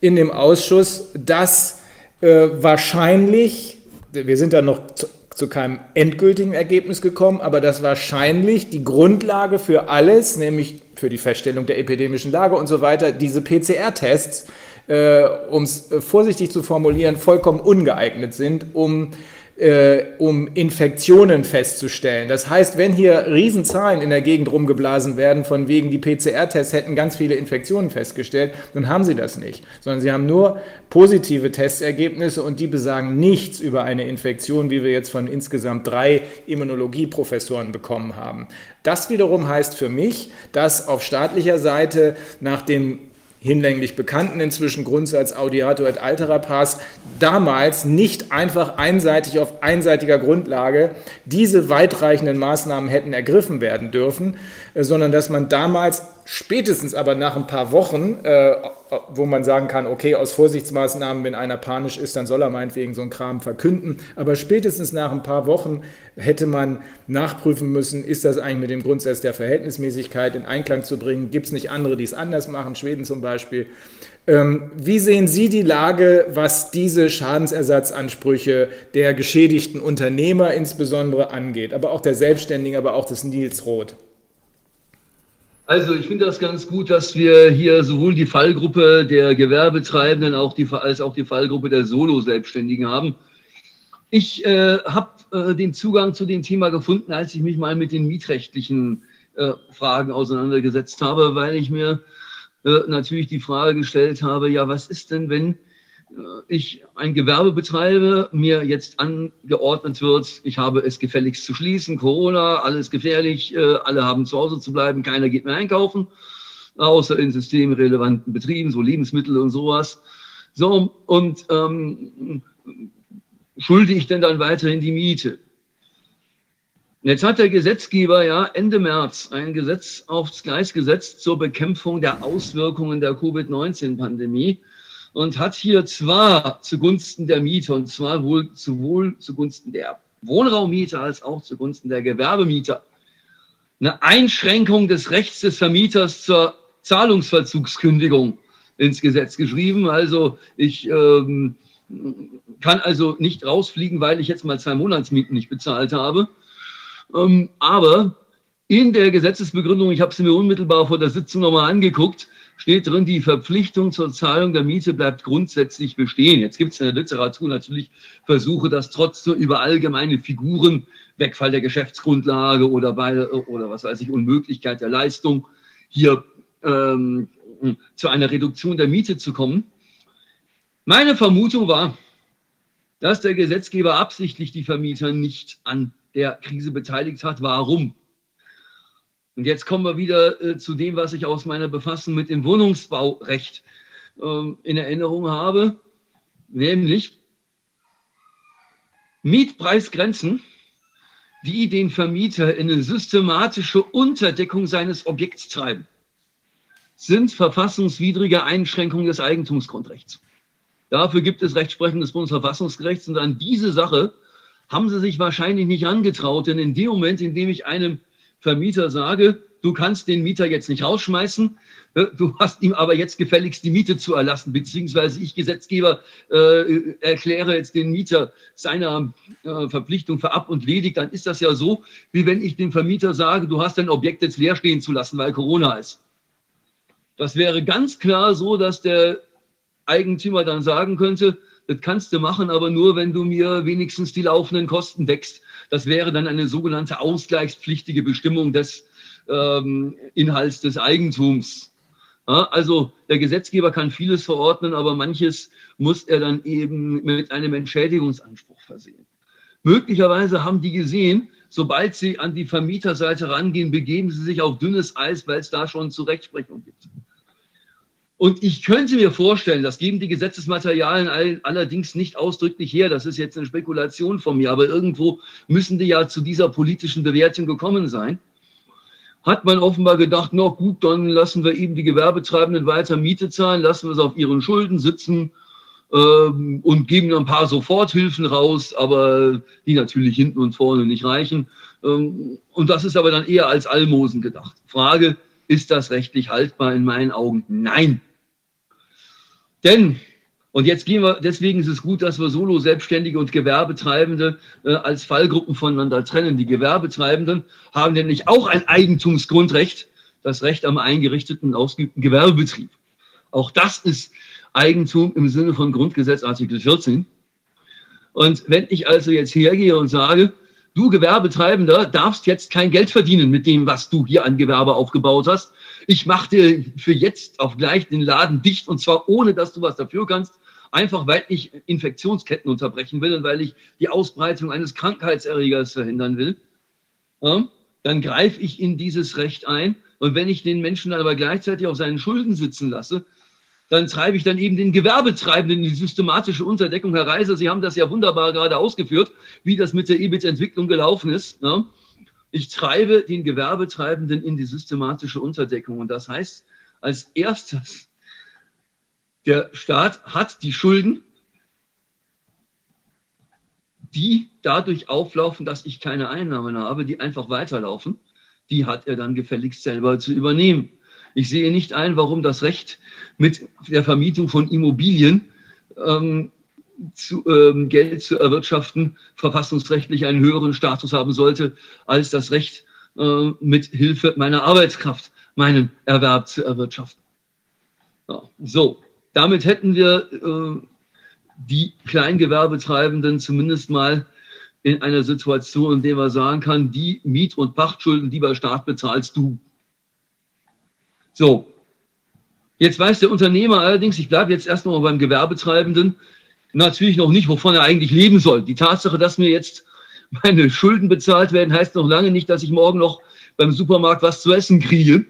in dem Ausschuss, dass äh, wahrscheinlich, wir sind da noch zu, zu keinem endgültigen Ergebnis gekommen, aber dass wahrscheinlich die Grundlage für alles, nämlich für die Feststellung der epidemischen Lage und so weiter, diese PCR-Tests, äh, um es vorsichtig zu formulieren, vollkommen ungeeignet sind, um äh, um Infektionen festzustellen. Das heißt, wenn hier Riesenzahlen in der Gegend rumgeblasen werden, von wegen die PCR-Tests hätten ganz viele Infektionen festgestellt, dann haben sie das nicht, sondern sie haben nur positive Testergebnisse und die besagen nichts über eine Infektion, wie wir jetzt von insgesamt drei Immunologieprofessoren bekommen haben. Das wiederum heißt für mich, dass auf staatlicher Seite nach dem hinlänglich bekannten inzwischen Grundsatz Audiato et altera pars damals nicht einfach einseitig auf einseitiger Grundlage diese weitreichenden Maßnahmen hätten ergriffen werden dürfen, äh, sondern dass man damals spätestens aber nach ein paar Wochen, äh, wo man sagen kann, okay, aus Vorsichtsmaßnahmen, wenn einer panisch ist, dann soll er meinetwegen so einen Kram verkünden, aber spätestens nach ein paar Wochen hätte man nachprüfen müssen, ist das eigentlich mit dem Grundsatz der Verhältnismäßigkeit in Einklang zu bringen? Gibt es nicht andere, die es anders machen, Schweden zum Beispiel? Ähm, wie sehen Sie die Lage, was diese Schadensersatzansprüche der geschädigten Unternehmer insbesondere angeht, aber auch der Selbstständigen, aber auch des Nils Roth? Also ich finde das ganz gut, dass wir hier sowohl die Fallgruppe der Gewerbetreibenden auch die, als auch die Fallgruppe der Solo-Selbstständigen haben. Ich äh, habe äh, den Zugang zu dem Thema gefunden, als ich mich mal mit den mietrechtlichen äh, Fragen auseinandergesetzt habe, weil ich mir äh, natürlich die Frage gestellt habe, ja, was ist denn, wenn ich ein Gewerbe betreibe, mir jetzt angeordnet wird, ich habe es gefälligst zu schließen, Corona, alles gefährlich, äh, alle haben zu Hause zu bleiben, keiner geht mehr einkaufen, außer in systemrelevanten Betrieben, so Lebensmittel und sowas. So, und ähm, schulde ich denn dann weiterhin die Miete? Jetzt hat der Gesetzgeber ja Ende März ein Gesetz aufs Gleis gesetzt zur Bekämpfung der Auswirkungen der Covid-19-Pandemie und hat hier zwar zugunsten der Mieter und zwar wohl sowohl zugunsten der Wohnraummieter als auch zugunsten der Gewerbemieter eine Einschränkung des Rechts des Vermieters zur Zahlungsverzugskündigung ins Gesetz geschrieben. Also ich ähm, kann also nicht rausfliegen, weil ich jetzt mal zwei Monatsmieten nicht bezahlt habe. Ähm, aber in der Gesetzesbegründung, ich habe sie mir unmittelbar vor der Sitzung nochmal angeguckt, steht drin, die Verpflichtung zur Zahlung der Miete bleibt grundsätzlich bestehen. Jetzt gibt es in der Literatur natürlich Versuche, das trotzdem über allgemeine Figuren, Wegfall der Geschäftsgrundlage oder, bei, oder was weiß ich, Unmöglichkeit der Leistung hier ähm, zu einer Reduktion der Miete zu kommen. Meine Vermutung war, dass der Gesetzgeber absichtlich die Vermieter nicht an der Krise beteiligt hat. Warum? Und jetzt kommen wir wieder äh, zu dem, was ich aus meiner Befassung mit dem Wohnungsbaurecht äh, in Erinnerung habe, nämlich Mietpreisgrenzen, die den Vermieter in eine systematische Unterdeckung seines Objekts treiben, sind verfassungswidrige Einschränkungen des Eigentumsgrundrechts. Dafür gibt es Rechtsprechung des Bundesverfassungsgerichts und an diese Sache haben sie sich wahrscheinlich nicht angetraut, denn in dem Moment, in dem ich einem Vermieter sage, du kannst den Mieter jetzt nicht rausschmeißen, äh, du hast ihm aber jetzt gefälligst die Miete zu erlassen, beziehungsweise ich Gesetzgeber äh, erkläre jetzt den Mieter seiner äh, Verpflichtung für ab und ledig, dann ist das ja so, wie wenn ich dem Vermieter sage, du hast dein Objekt jetzt leer stehen zu lassen, weil Corona ist. Das wäre ganz klar so, dass der Eigentümer dann sagen könnte, das kannst du machen, aber nur, wenn du mir wenigstens die laufenden Kosten deckst. Das wäre dann eine sogenannte ausgleichspflichtige Bestimmung des ähm, Inhalts des Eigentums. Ja, also der Gesetzgeber kann vieles verordnen, aber manches muss er dann eben mit einem Entschädigungsanspruch versehen. Möglicherweise haben die gesehen, sobald sie an die Vermieterseite rangehen, begeben sie sich auf dünnes Eis, weil es da schon zu Rechtsprechung gibt. Und ich könnte mir vorstellen, das geben die Gesetzesmaterialien allerdings nicht ausdrücklich her, das ist jetzt eine Spekulation von mir, aber irgendwo müssen die ja zu dieser politischen Bewertung gekommen sein. Hat man offenbar gedacht, na gut, dann lassen wir eben die Gewerbetreibenden weiter Miete zahlen, lassen wir es auf ihren Schulden sitzen ähm, und geben ein paar Soforthilfen raus, aber die natürlich hinten und vorne nicht reichen. Ähm, und das ist aber dann eher als Almosen gedacht. Frage, ist das rechtlich haltbar? In meinen Augen nein. Denn, und jetzt gehen wir, deswegen ist es gut, dass wir Solo-Selbstständige und Gewerbetreibende äh, als Fallgruppen voneinander trennen. Die Gewerbetreibenden haben nämlich auch ein Eigentumsgrundrecht, das Recht am eingerichteten und ausgeübten Gewerbebetrieb. Auch das ist Eigentum im Sinne von Grundgesetz Artikel 14. Und wenn ich also jetzt hergehe und sage, du Gewerbetreibender darfst jetzt kein Geld verdienen mit dem, was du hier an Gewerbe aufgebaut hast, ich mache dir für jetzt auf gleich den Laden dicht und zwar ohne, dass du was dafür kannst, einfach weil ich Infektionsketten unterbrechen will und weil ich die Ausbreitung eines Krankheitserregers verhindern will. Ja, dann greife ich in dieses Recht ein und wenn ich den Menschen dann aber gleichzeitig auf seinen Schulden sitzen lasse, dann treibe ich dann eben den Gewerbetreibenden in die systematische Unterdeckung. Herr Reiser, Sie haben das ja wunderbar gerade ausgeführt, wie das mit der EBIT-Entwicklung gelaufen ist. Ja. Ich treibe den Gewerbetreibenden in die systematische Unterdeckung. Und das heißt, als erstes, der Staat hat die Schulden, die dadurch auflaufen, dass ich keine Einnahmen habe, die einfach weiterlaufen, die hat er dann gefälligst selber zu übernehmen. Ich sehe nicht ein, warum das Recht mit der Vermietung von Immobilien ähm, zu, ähm, Geld zu erwirtschaften, verfassungsrechtlich einen höheren Status haben sollte als das Recht, äh, mit Hilfe meiner Arbeitskraft meinen Erwerb zu erwirtschaften. Ja, so, damit hätten wir äh, die Kleingewerbetreibenden zumindest mal in einer Situation, in der man sagen kann, die Miet- und Pachtschulden, die bei Staat bezahlst du. So, jetzt weiß der Unternehmer allerdings, ich bleibe jetzt erstmal beim Gewerbetreibenden, natürlich noch nicht, wovon er eigentlich leben soll. Die Tatsache, dass mir jetzt meine Schulden bezahlt werden, heißt noch lange nicht, dass ich morgen noch beim Supermarkt was zu essen kriege.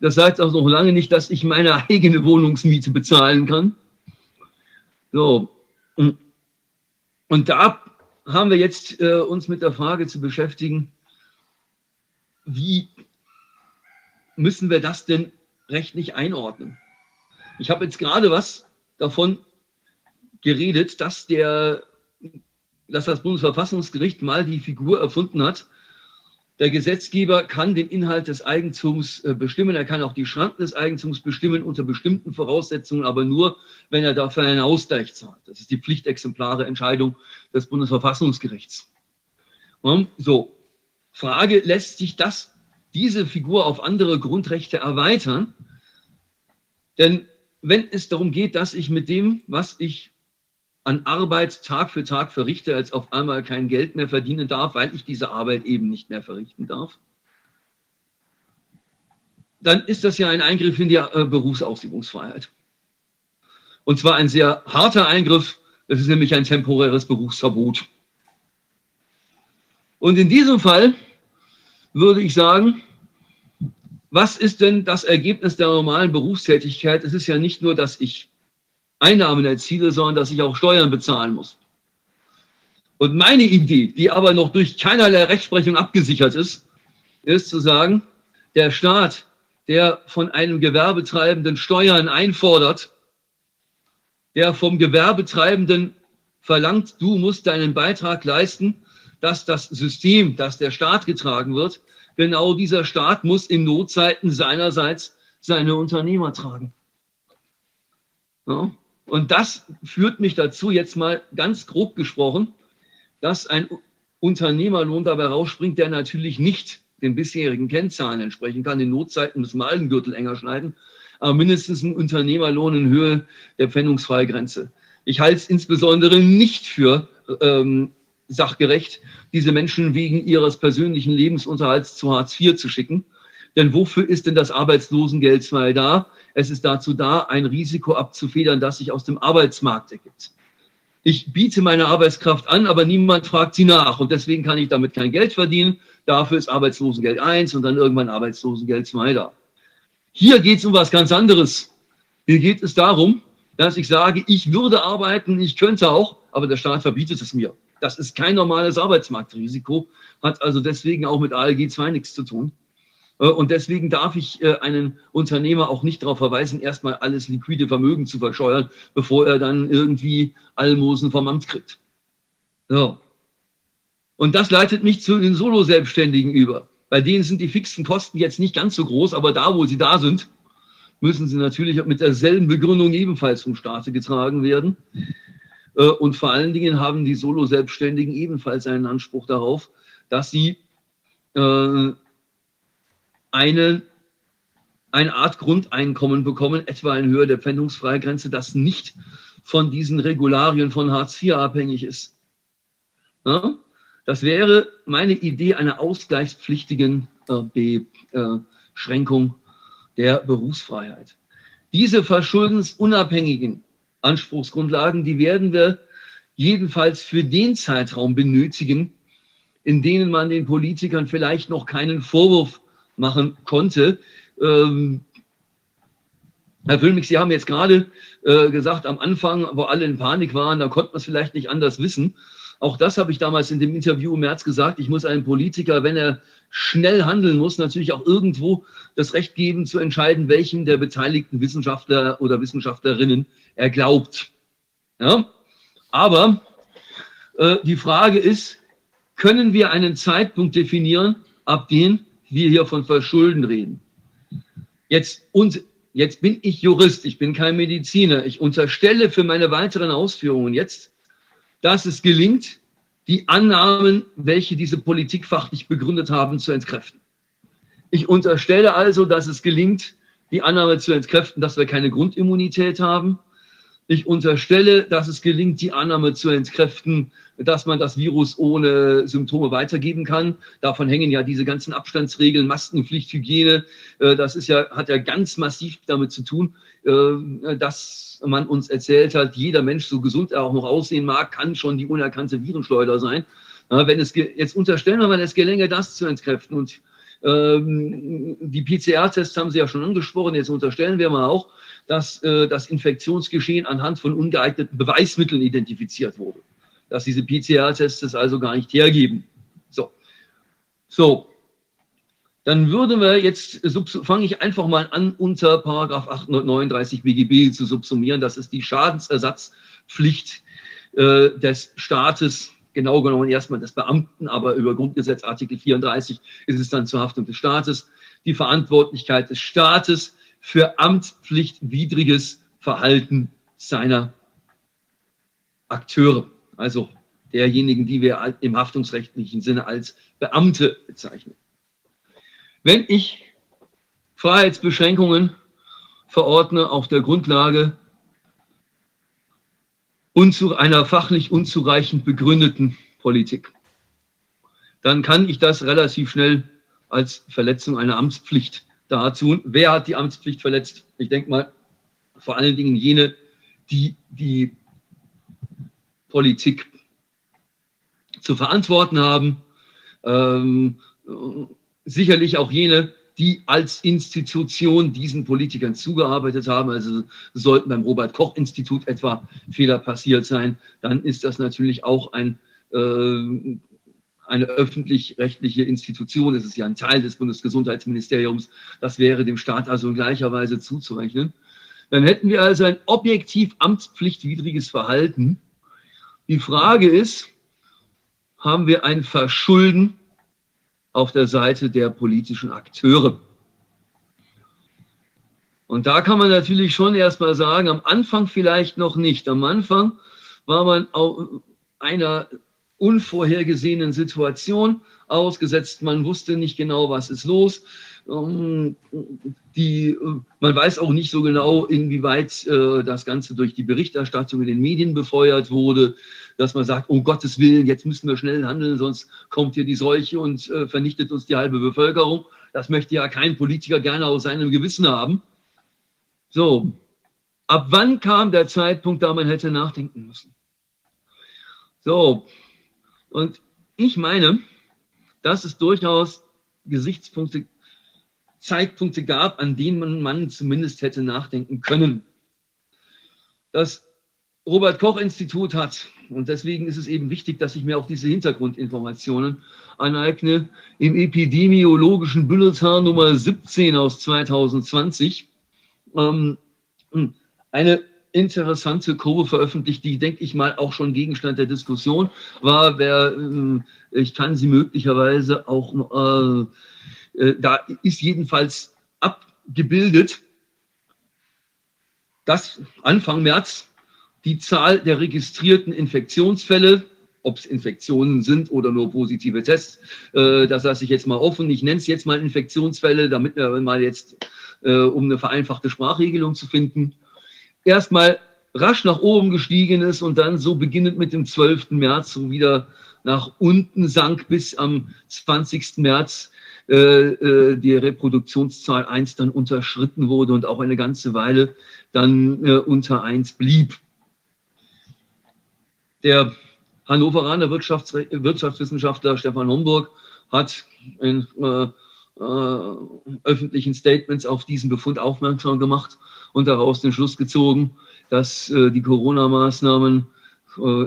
Das heißt auch noch lange nicht, dass ich meine eigene Wohnungsmiete bezahlen kann. So. Und da haben wir jetzt äh, uns mit der Frage zu beschäftigen, wie müssen wir das denn rechtlich einordnen? Ich habe jetzt gerade was davon geredet, dass, der, dass das Bundesverfassungsgericht mal die Figur erfunden hat. Der Gesetzgeber kann den Inhalt des Eigentums äh, bestimmen, er kann auch die Schranken des Eigentums bestimmen unter bestimmten Voraussetzungen, aber nur, wenn er dafür einen Ausgleich zahlt. Das ist die pflichtexemplare Entscheidung des Bundesverfassungsgerichts. So, Frage, lässt sich das, diese Figur auf andere Grundrechte erweitern? Denn wenn es darum geht, dass ich mit dem, was ich an Arbeit Tag für Tag verrichte, als auf einmal kein Geld mehr verdienen darf, weil ich diese Arbeit eben nicht mehr verrichten darf. dann ist das ja ein Eingriff in die äh, Berufsausübungsfreiheit. Und zwar ein sehr harter Eingriff, das ist nämlich ein temporäres Berufsverbot. Und in diesem Fall würde ich sagen, was ist denn das Ergebnis der normalen Berufstätigkeit? Es ist ja nicht nur, dass ich Einnahmen erziele, sondern dass ich auch Steuern bezahlen muss. Und meine Idee, die aber noch durch keinerlei Rechtsprechung abgesichert ist, ist zu sagen, der Staat, der von einem Gewerbetreibenden Steuern einfordert, der vom Gewerbetreibenden verlangt, du musst deinen Beitrag leisten, dass das System, dass der Staat getragen wird, genau dieser Staat muss in Notzeiten seinerseits seine Unternehmer tragen. Ja? Und das führt mich dazu, jetzt mal ganz grob gesprochen, dass ein Unternehmerlohn dabei rausspringt, der natürlich nicht den bisherigen Kennzahlen entsprechen kann. In Notzeiten müssen wir allen Gürtel enger schneiden, aber mindestens ein Unternehmerlohn in Höhe der Pfändungsfreigrenze. Ich halte es insbesondere nicht für ähm, sachgerecht, diese Menschen wegen ihres persönlichen Lebensunterhalts zu Hartz IV zu schicken. Denn wofür ist denn das Arbeitslosengeld 2 da? Es ist dazu da, ein Risiko abzufedern, das sich aus dem Arbeitsmarkt ergibt. Ich biete meine Arbeitskraft an, aber niemand fragt sie nach. Und deswegen kann ich damit kein Geld verdienen. Dafür ist Arbeitslosengeld 1 und dann irgendwann Arbeitslosengeld 2 da. Hier geht es um was ganz anderes. Hier geht es darum, dass ich sage, ich würde arbeiten, ich könnte auch, aber der Staat verbietet es mir. Das ist kein normales Arbeitsmarktrisiko, hat also deswegen auch mit ALG 2 nichts zu tun. Äh, und deswegen darf ich äh, einen Unternehmer auch nicht darauf verweisen, erstmal alles liquide Vermögen zu verscheuern, bevor er dann irgendwie Almosen vom Amt kriegt. So. Und das leitet mich zu den Solo-Selbstständigen über. Bei denen sind die fixen Kosten jetzt nicht ganz so groß, aber da, wo sie da sind, müssen sie natürlich mit derselben Begründung ebenfalls vom Staate getragen werden. Äh, und vor allen Dingen haben die Solo-Selbstständigen ebenfalls einen Anspruch darauf, dass sie äh, eine, eine Art Grundeinkommen bekommen, etwa in Höhe der Pfändungsfreigrenze, das nicht von diesen Regularien von Hartz IV abhängig ist. Ja? Das wäre meine Idee einer ausgleichspflichtigen äh, Beschränkung der Berufsfreiheit. Diese verschuldensunabhängigen Anspruchsgrundlagen, die werden wir jedenfalls für den Zeitraum benötigen, in denen man den Politikern vielleicht noch keinen Vorwurf machen konnte. Ähm, Herr Füllmich, Sie haben jetzt gerade äh, gesagt, am Anfang, wo alle in Panik waren, da konnte man es vielleicht nicht anders wissen. Auch das habe ich damals in dem Interview im März gesagt. Ich muss einem Politiker, wenn er schnell handeln muss, natürlich auch irgendwo das Recht geben, zu entscheiden, welchen der beteiligten Wissenschaftler oder Wissenschaftlerinnen er glaubt. Ja? Aber äh, die Frage ist, können wir einen Zeitpunkt definieren, ab dem wir hier von Verschulden reden? Jetzt, und jetzt bin ich Jurist, ich bin kein Mediziner. Ich unterstelle für meine weiteren Ausführungen jetzt, dass es gelingt, die Annahmen, welche diese Politik fachlich begründet haben, zu entkräften. Ich unterstelle also, dass es gelingt, die Annahme zu entkräften, dass wir keine Grundimmunität haben. Ich unterstelle, dass es gelingt, die Annahme zu entkräften, dass man das Virus ohne Symptome weitergeben kann. Davon hängen ja diese ganzen Abstandsregeln, Maskenpflicht, Hygiene. Äh, das ist ja, hat ja ganz massiv damit zu tun, äh, dass man uns erzählt hat, jeder Mensch, so gesund er auch noch aussehen mag, kann schon die unerkannte Virenschleuder sein. Wenn es jetzt unterstellen wir mal, es gelänge, das zu entkräften und ähm, die PCR-Tests haben Sie ja schon angesprochen. Jetzt unterstellen wir mal auch, dass äh, das Infektionsgeschehen anhand von ungeeigneten Beweismitteln identifiziert wurde. Dass diese PCR-Tests es also gar nicht hergeben. So. So. Dann würden wir jetzt, fange ich einfach mal an, unter Paragraph 839 BGB zu subsumieren. Das ist die Schadensersatzpflicht äh, des Staates genau genommen erstmal des Beamten, aber über Grundgesetz Artikel 34 ist es dann zur Haftung des Staates. Die Verantwortlichkeit des Staates für amtspflichtwidriges Verhalten seiner Akteure, also derjenigen, die wir im haftungsrechtlichen Sinne als Beamte bezeichnen. Wenn ich Freiheitsbeschränkungen verordne auf der Grundlage einer fachlich unzureichend begründeten Politik. Dann kann ich das relativ schnell als Verletzung einer Amtspflicht dazu. Wer hat die Amtspflicht verletzt? Ich denke mal, vor allen Dingen jene, die die Politik zu verantworten haben. Ähm, sicherlich auch jene, die als Institution diesen Politikern zugearbeitet haben. Also sollten beim Robert Koch Institut etwa Fehler passiert sein, dann ist das natürlich auch ein, äh, eine öffentlich-rechtliche Institution. Es ist ja ein Teil des Bundesgesundheitsministeriums. Das wäre dem Staat also in gleicher Weise zuzurechnen. Dann hätten wir also ein objektiv amtspflichtwidriges Verhalten. Die Frage ist, haben wir ein Verschulden auf der Seite der politischen Akteure? Und da kann man natürlich schon erstmal sagen, am Anfang vielleicht noch nicht. Am Anfang war man einer unvorhergesehenen Situation ausgesetzt. Man wusste nicht genau, was ist los. Ähm, die, man weiß auch nicht so genau, inwieweit äh, das Ganze durch die Berichterstattung in den Medien befeuert wurde, dass man sagt, um Gottes Willen, jetzt müssen wir schnell handeln, sonst kommt hier die Seuche und äh, vernichtet uns die halbe Bevölkerung. Das möchte ja kein Politiker gerne aus seinem Gewissen haben. So, ab wann kam der Zeitpunkt, da man hätte nachdenken müssen? So, und ich meine, dass es durchaus Gesichtspunkte Zeitpunkte gab, an denen man, man zumindest hätte nachdenken können. Das Robert Koch Institut hat, und deswegen ist es eben wichtig, dass ich mir auch diese Hintergrundinformationen aneigne, im epidemiologischen Bulletin Nummer 17 aus 2020 ähm, eine interessante Kurve veröffentlicht, die, denke ich mal, auch schon Gegenstand der Diskussion war. Wer, äh, ich kann sie möglicherweise auch äh, äh, da ist jedenfalls abgebildet, dass Anfang März die Zahl der registrierten Infektionsfälle, ob es Infektionen sind oder nur positive Tests, äh, das lasse ich jetzt mal offen. Ich nenne es jetzt mal Infektionsfälle, damit wir mal jetzt, äh, um eine vereinfachte Sprachregelung zu finden, erstmal rasch nach oben gestiegen ist und dann so beginnend mit dem 12. März so wieder nach unten sank bis am 20. März äh, äh, die Reproduktionszahl 1 dann unterschritten wurde und auch eine ganze Weile dann äh, unter 1 blieb. Der Hannoveraner Wirtschafts Wirtschaftswissenschaftler Stefan Homburg hat in äh, äh, öffentlichen Statements auf diesen Befund aufmerksam gemacht und daraus den Schluss gezogen, dass äh, die Corona-Maßnahmen,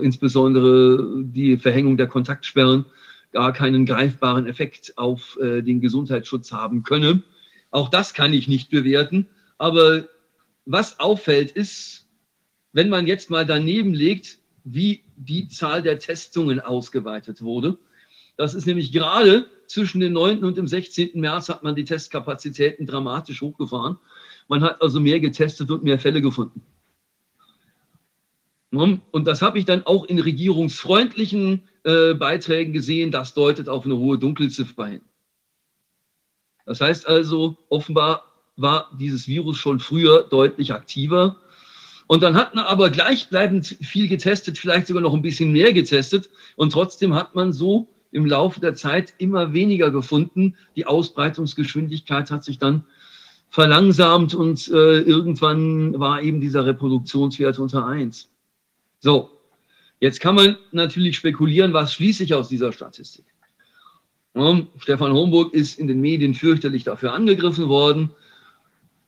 insbesondere die Verhängung der Kontaktsperren, gar keinen greifbaren Effekt auf äh, den Gesundheitsschutz haben könne. Auch das kann ich nicht bewerten. Aber was auffällt, ist, wenn man jetzt mal daneben legt, wie die Zahl der Testungen ausgeweitet wurde. Das ist nämlich gerade zwischen dem 9. und dem 16. März hat man die Testkapazitäten dramatisch hochgefahren. Man hat also mehr getestet und mehr Fälle gefunden. Und das habe ich dann auch in regierungsfreundlichen äh, Beiträgen gesehen. Das deutet auf eine hohe Dunkelziffer hin. Das heißt also, offenbar war dieses Virus schon früher deutlich aktiver. Und dann hat man aber gleichbleibend viel getestet, vielleicht sogar noch ein bisschen mehr getestet. Und trotzdem hat man so im Laufe der Zeit immer weniger gefunden. Die Ausbreitungsgeschwindigkeit hat sich dann verlangsamt und äh, irgendwann war eben dieser Reproduktionswert unter 1. So, jetzt kann man natürlich spekulieren, was schließe ich aus dieser Statistik. Ja, Stefan Homburg ist in den Medien fürchterlich dafür angegriffen worden.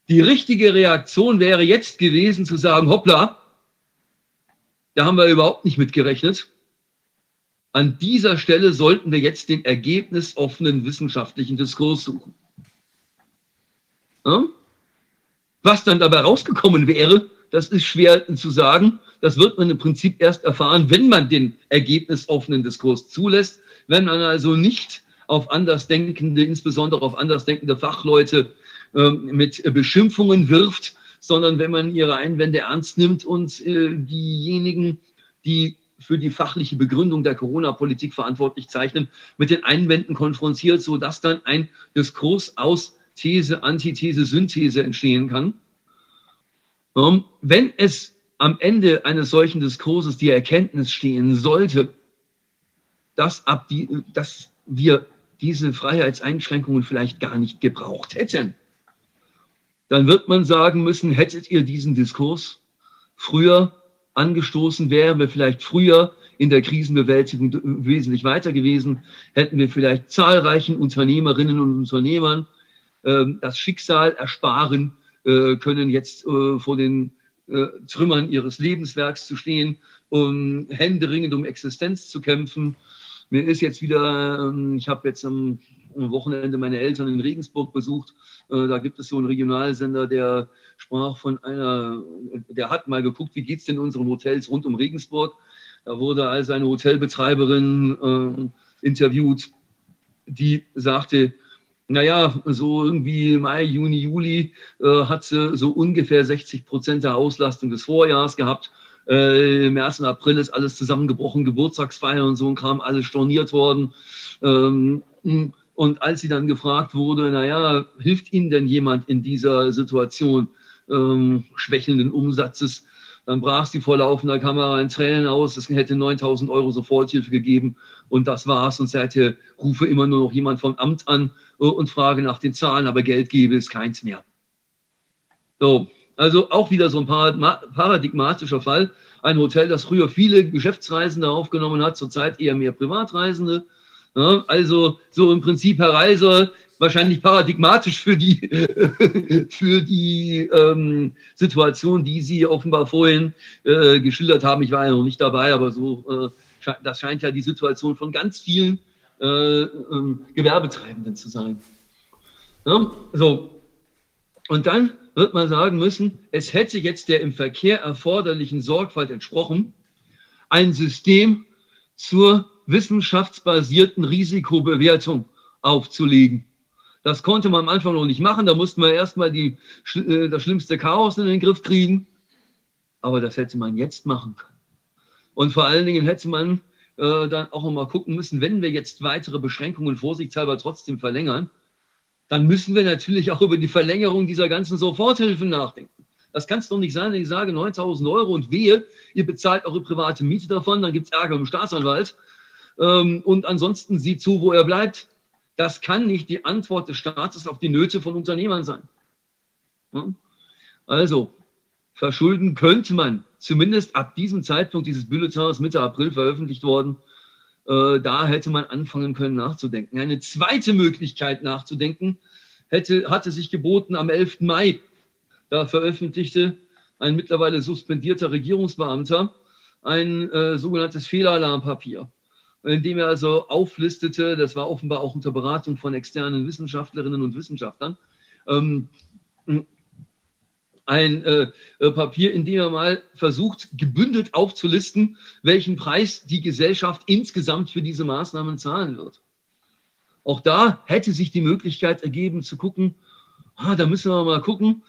Die richtige Reaktion wäre jetzt gewesen zu sagen, hoppla, da haben wir überhaupt nicht mitgerechnet. An dieser Stelle sollten wir jetzt den ergebnisoffenen wissenschaftlichen Diskurs suchen. Ja? Was dann dabei rausgekommen wäre, das ist schwer zu sagen. Das wird man im Prinzip erst erfahren, wenn man den ergebnisoffenen Diskurs zulässt, wenn man also nicht auf Andersdenkende, insbesondere auf andersdenkende Fachleute mit Beschimpfungen wirft, sondern wenn man ihre Einwände ernst nimmt und äh, diejenigen, die für die fachliche Begründung der Corona-Politik verantwortlich zeichnen, mit den Einwänden konfrontiert, sodass dann ein Diskurs aus These, Antithese, Synthese entstehen kann. Ähm, wenn es am Ende eines solchen Diskurses die Erkenntnis stehen sollte, dass, ab die, dass wir diese Freiheitseinschränkungen vielleicht gar nicht gebraucht hätten, dann wird man sagen müssen, hättet ihr diesen Diskurs früher angestoßen, wären wir vielleicht früher in der Krisenbewältigung wesentlich weiter gewesen, hätten wir vielleicht zahlreichen Unternehmerinnen und Unternehmern äh, das Schicksal ersparen äh, können, jetzt äh, vor den äh, Trümmern ihres Lebenswerks zu stehen, um händeringend um Existenz zu kämpfen. Mir ist jetzt wieder, ähm, ich habe jetzt am Wochenende meine Eltern in Regensburg besucht. Äh, da gibt es so einen Regionalsender, der sprach von einer, der hat mal geguckt, wie geht es denn unseren Hotels rund um Regensburg. Da wurde also eine Hotelbetreiberin äh, interviewt, die sagte, naja, so irgendwie Mai, Juni, Juli äh, hat sie so ungefähr 60 Prozent der Auslastung des Vorjahres gehabt. Äh, Im 1. April ist alles zusammengebrochen, Geburtstagsfeiern und so ein Kram, alles storniert worden. Ähm, und als sie dann gefragt wurde, naja, hilft Ihnen denn jemand in dieser Situation ähm, schwächelnden Umsatzes? Dann brach sie vor laufender Kamera in Tränen aus. Es hätte 9000 Euro Soforthilfe gegeben und das war's. Und seither rufe immer nur noch jemand vom Amt an äh, und frage nach den Zahlen, aber Geld gebe es keins mehr. So, also auch wieder so ein paradigmatischer Fall. Ein Hotel, das früher viele Geschäftsreisende aufgenommen hat, zurzeit eher mehr Privatreisende. Ja, also so im Prinzip, Herr Reiser, wahrscheinlich paradigmatisch für die, für die ähm, Situation, die Sie offenbar vorhin äh, geschildert haben. Ich war ja noch nicht dabei, aber so, äh, das scheint ja die Situation von ganz vielen äh, ähm, Gewerbetreibenden zu sein. Ja, so. Und dann wird man sagen müssen, es hätte jetzt der im Verkehr erforderlichen Sorgfalt entsprochen, ein System zur wissenschaftsbasierten Risikobewertung aufzulegen. Das konnte man am Anfang noch nicht machen. Da mussten wir erstmal die, äh, das schlimmste Chaos in den Griff kriegen. Aber das hätte man jetzt machen können. Und vor allen Dingen hätte man äh, dann auch mal gucken müssen, wenn wir jetzt weitere Beschränkungen vorsichtshalber trotzdem verlängern, dann müssen wir natürlich auch über die Verlängerung dieser ganzen Soforthilfen nachdenken. Das kann es doch nicht sein, wenn ich sage 9000 Euro und wehe, ihr bezahlt eure private Miete davon, dann gibt es Ärger dem Staatsanwalt. Ähm, und ansonsten sieht zu, wo er bleibt. Das kann nicht die Antwort des Staates auf die Nöte von Unternehmern sein. Also, verschulden könnte man, zumindest ab diesem Zeitpunkt dieses Bulletins Mitte April veröffentlicht worden, äh, da hätte man anfangen können nachzudenken. Eine zweite Möglichkeit nachzudenken hätte, hatte sich geboten am 11. Mai. Da veröffentlichte ein mittlerweile suspendierter Regierungsbeamter ein äh, sogenanntes Fehlalarmpapier in dem er also auflistete, das war offenbar auch unter Beratung von externen Wissenschaftlerinnen und Wissenschaftlern, ähm, ein äh, äh, Papier, in dem er mal versucht, gebündelt aufzulisten, welchen Preis die Gesellschaft insgesamt für diese Maßnahmen zahlen wird. Auch da hätte sich die Möglichkeit ergeben zu gucken, ah, da müssen wir mal gucken,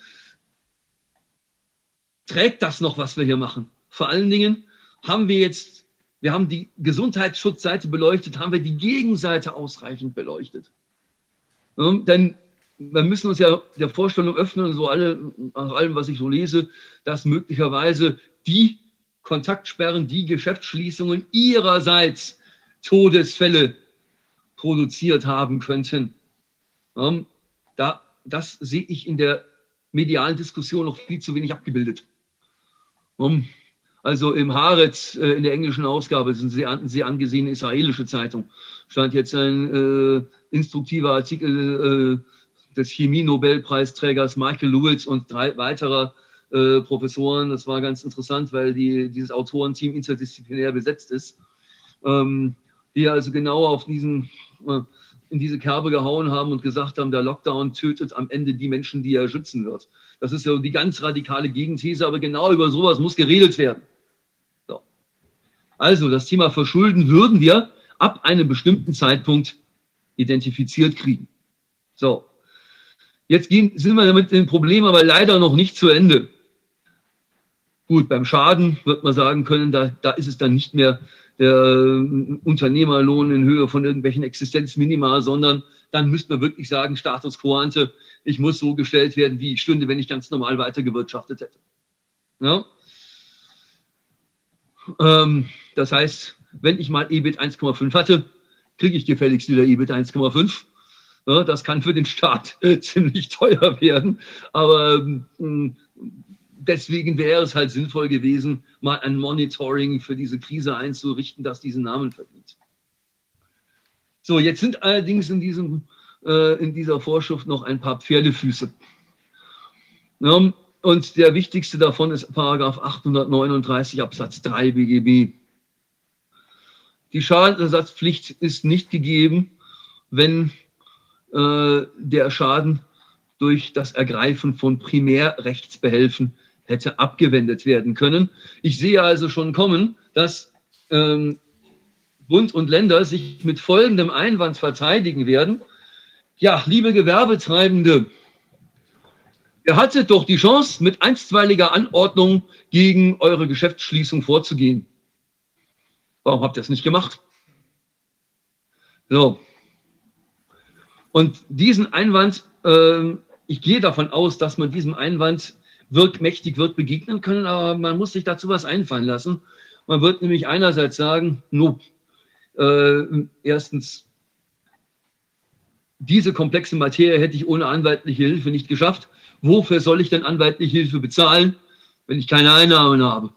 trägt das noch, was wir hier machen? Vor allen Dingen haben wir jetzt wir haben die Gesundheitsschutzseite beleuchtet, haben wir die Gegenseite ausreichend beleuchtet. Ja, denn wir müssen uns ja der Vorstellung öffnen, so alle, nach allem, was ich so lese, dass möglicherweise die Kontaktsperren, die Geschäftsschließungen ihrerseits Todesfälle produziert haben könnten. Ja, da, das sehe ich in der medialen Diskussion noch viel zu wenig abgebildet. Also im Haaretz, äh, in der englischen Ausgabe, das ist eine sehr, angesehene israelische Zeitung, stand jetzt ein äh, instruktiver Artikel äh, des Chemie-Nobelpreisträgers Michael Lewis und drei weiterer äh, Professoren. Das war ganz interessant, weil die, dieses Autorenteam interdisziplinär besetzt ist, ähm, die also genau auf diesen, äh, in diese Kerbe gehauen haben und gesagt haben, der Lockdown tötet am Ende die Menschen, die er schützen wird. Das ist ja die ganz radikale Gegenthese, aber genau über sowas muss geredet werden. So. Also das Thema Verschulden würden wir ab einem bestimmten Zeitpunkt identifiziert kriegen. So. Jetzt gehen, sind wir damit dem Problem aber leider noch nicht zu Ende. Gut, beim Schaden wird man sagen können, da, da ist es dann nicht mehr der Unternehmerlohn in Höhe von irgendwelchen Existenzminima, sondern dann müsste man wirklich sagen, Status quo ante, ich muss so gestellt werden, wie ich stünde, wenn ich ganz normal weitergewirtschaftet hätte. Ja? Ähm, das heißt, wenn ich mal EBIT 1,5 hatte, kriege ich gefälligst wieder EBIT 1,5. Ja, das kann für den Staat ziemlich teuer werden, aber äh, deswegen wäre es halt sinnvoll gewesen, mal ein Monitoring für diese Krise einzurichten, das diesen Namen verdient. So, jetzt sind allerdings in, diesem, äh, in dieser Vorschrift noch ein paar Pferdefüße. Ja, und der wichtigste davon ist Paragraph 839 Absatz 3 BGB. Die Schadenersatzpflicht ist nicht gegeben, wenn äh, der Schaden durch das Ergreifen von Primärrechtsbehelfen hätte abgewendet werden können. Ich sehe also schon kommen, dass ähm, Bund und Länder sich mit folgendem Einwand verteidigen werden. Ja, liebe Gewerbetreibende, ihr hattet doch die Chance, mit einstweiliger Anordnung gegen eure Geschäftsschließung vorzugehen. Warum habt ihr das nicht gemacht? So, und diesen Einwand, äh, ich gehe davon aus, dass man diesem Einwand wirkmächtig wird begegnen können, aber man muss sich dazu was einfallen lassen. Man wird nämlich einerseits sagen, no, äh, erstens, diese komplexe Materie hätte ich ohne anwaltliche Hilfe nicht geschafft. Wofür soll ich denn anwaltliche Hilfe bezahlen, wenn ich keine Einnahmen habe?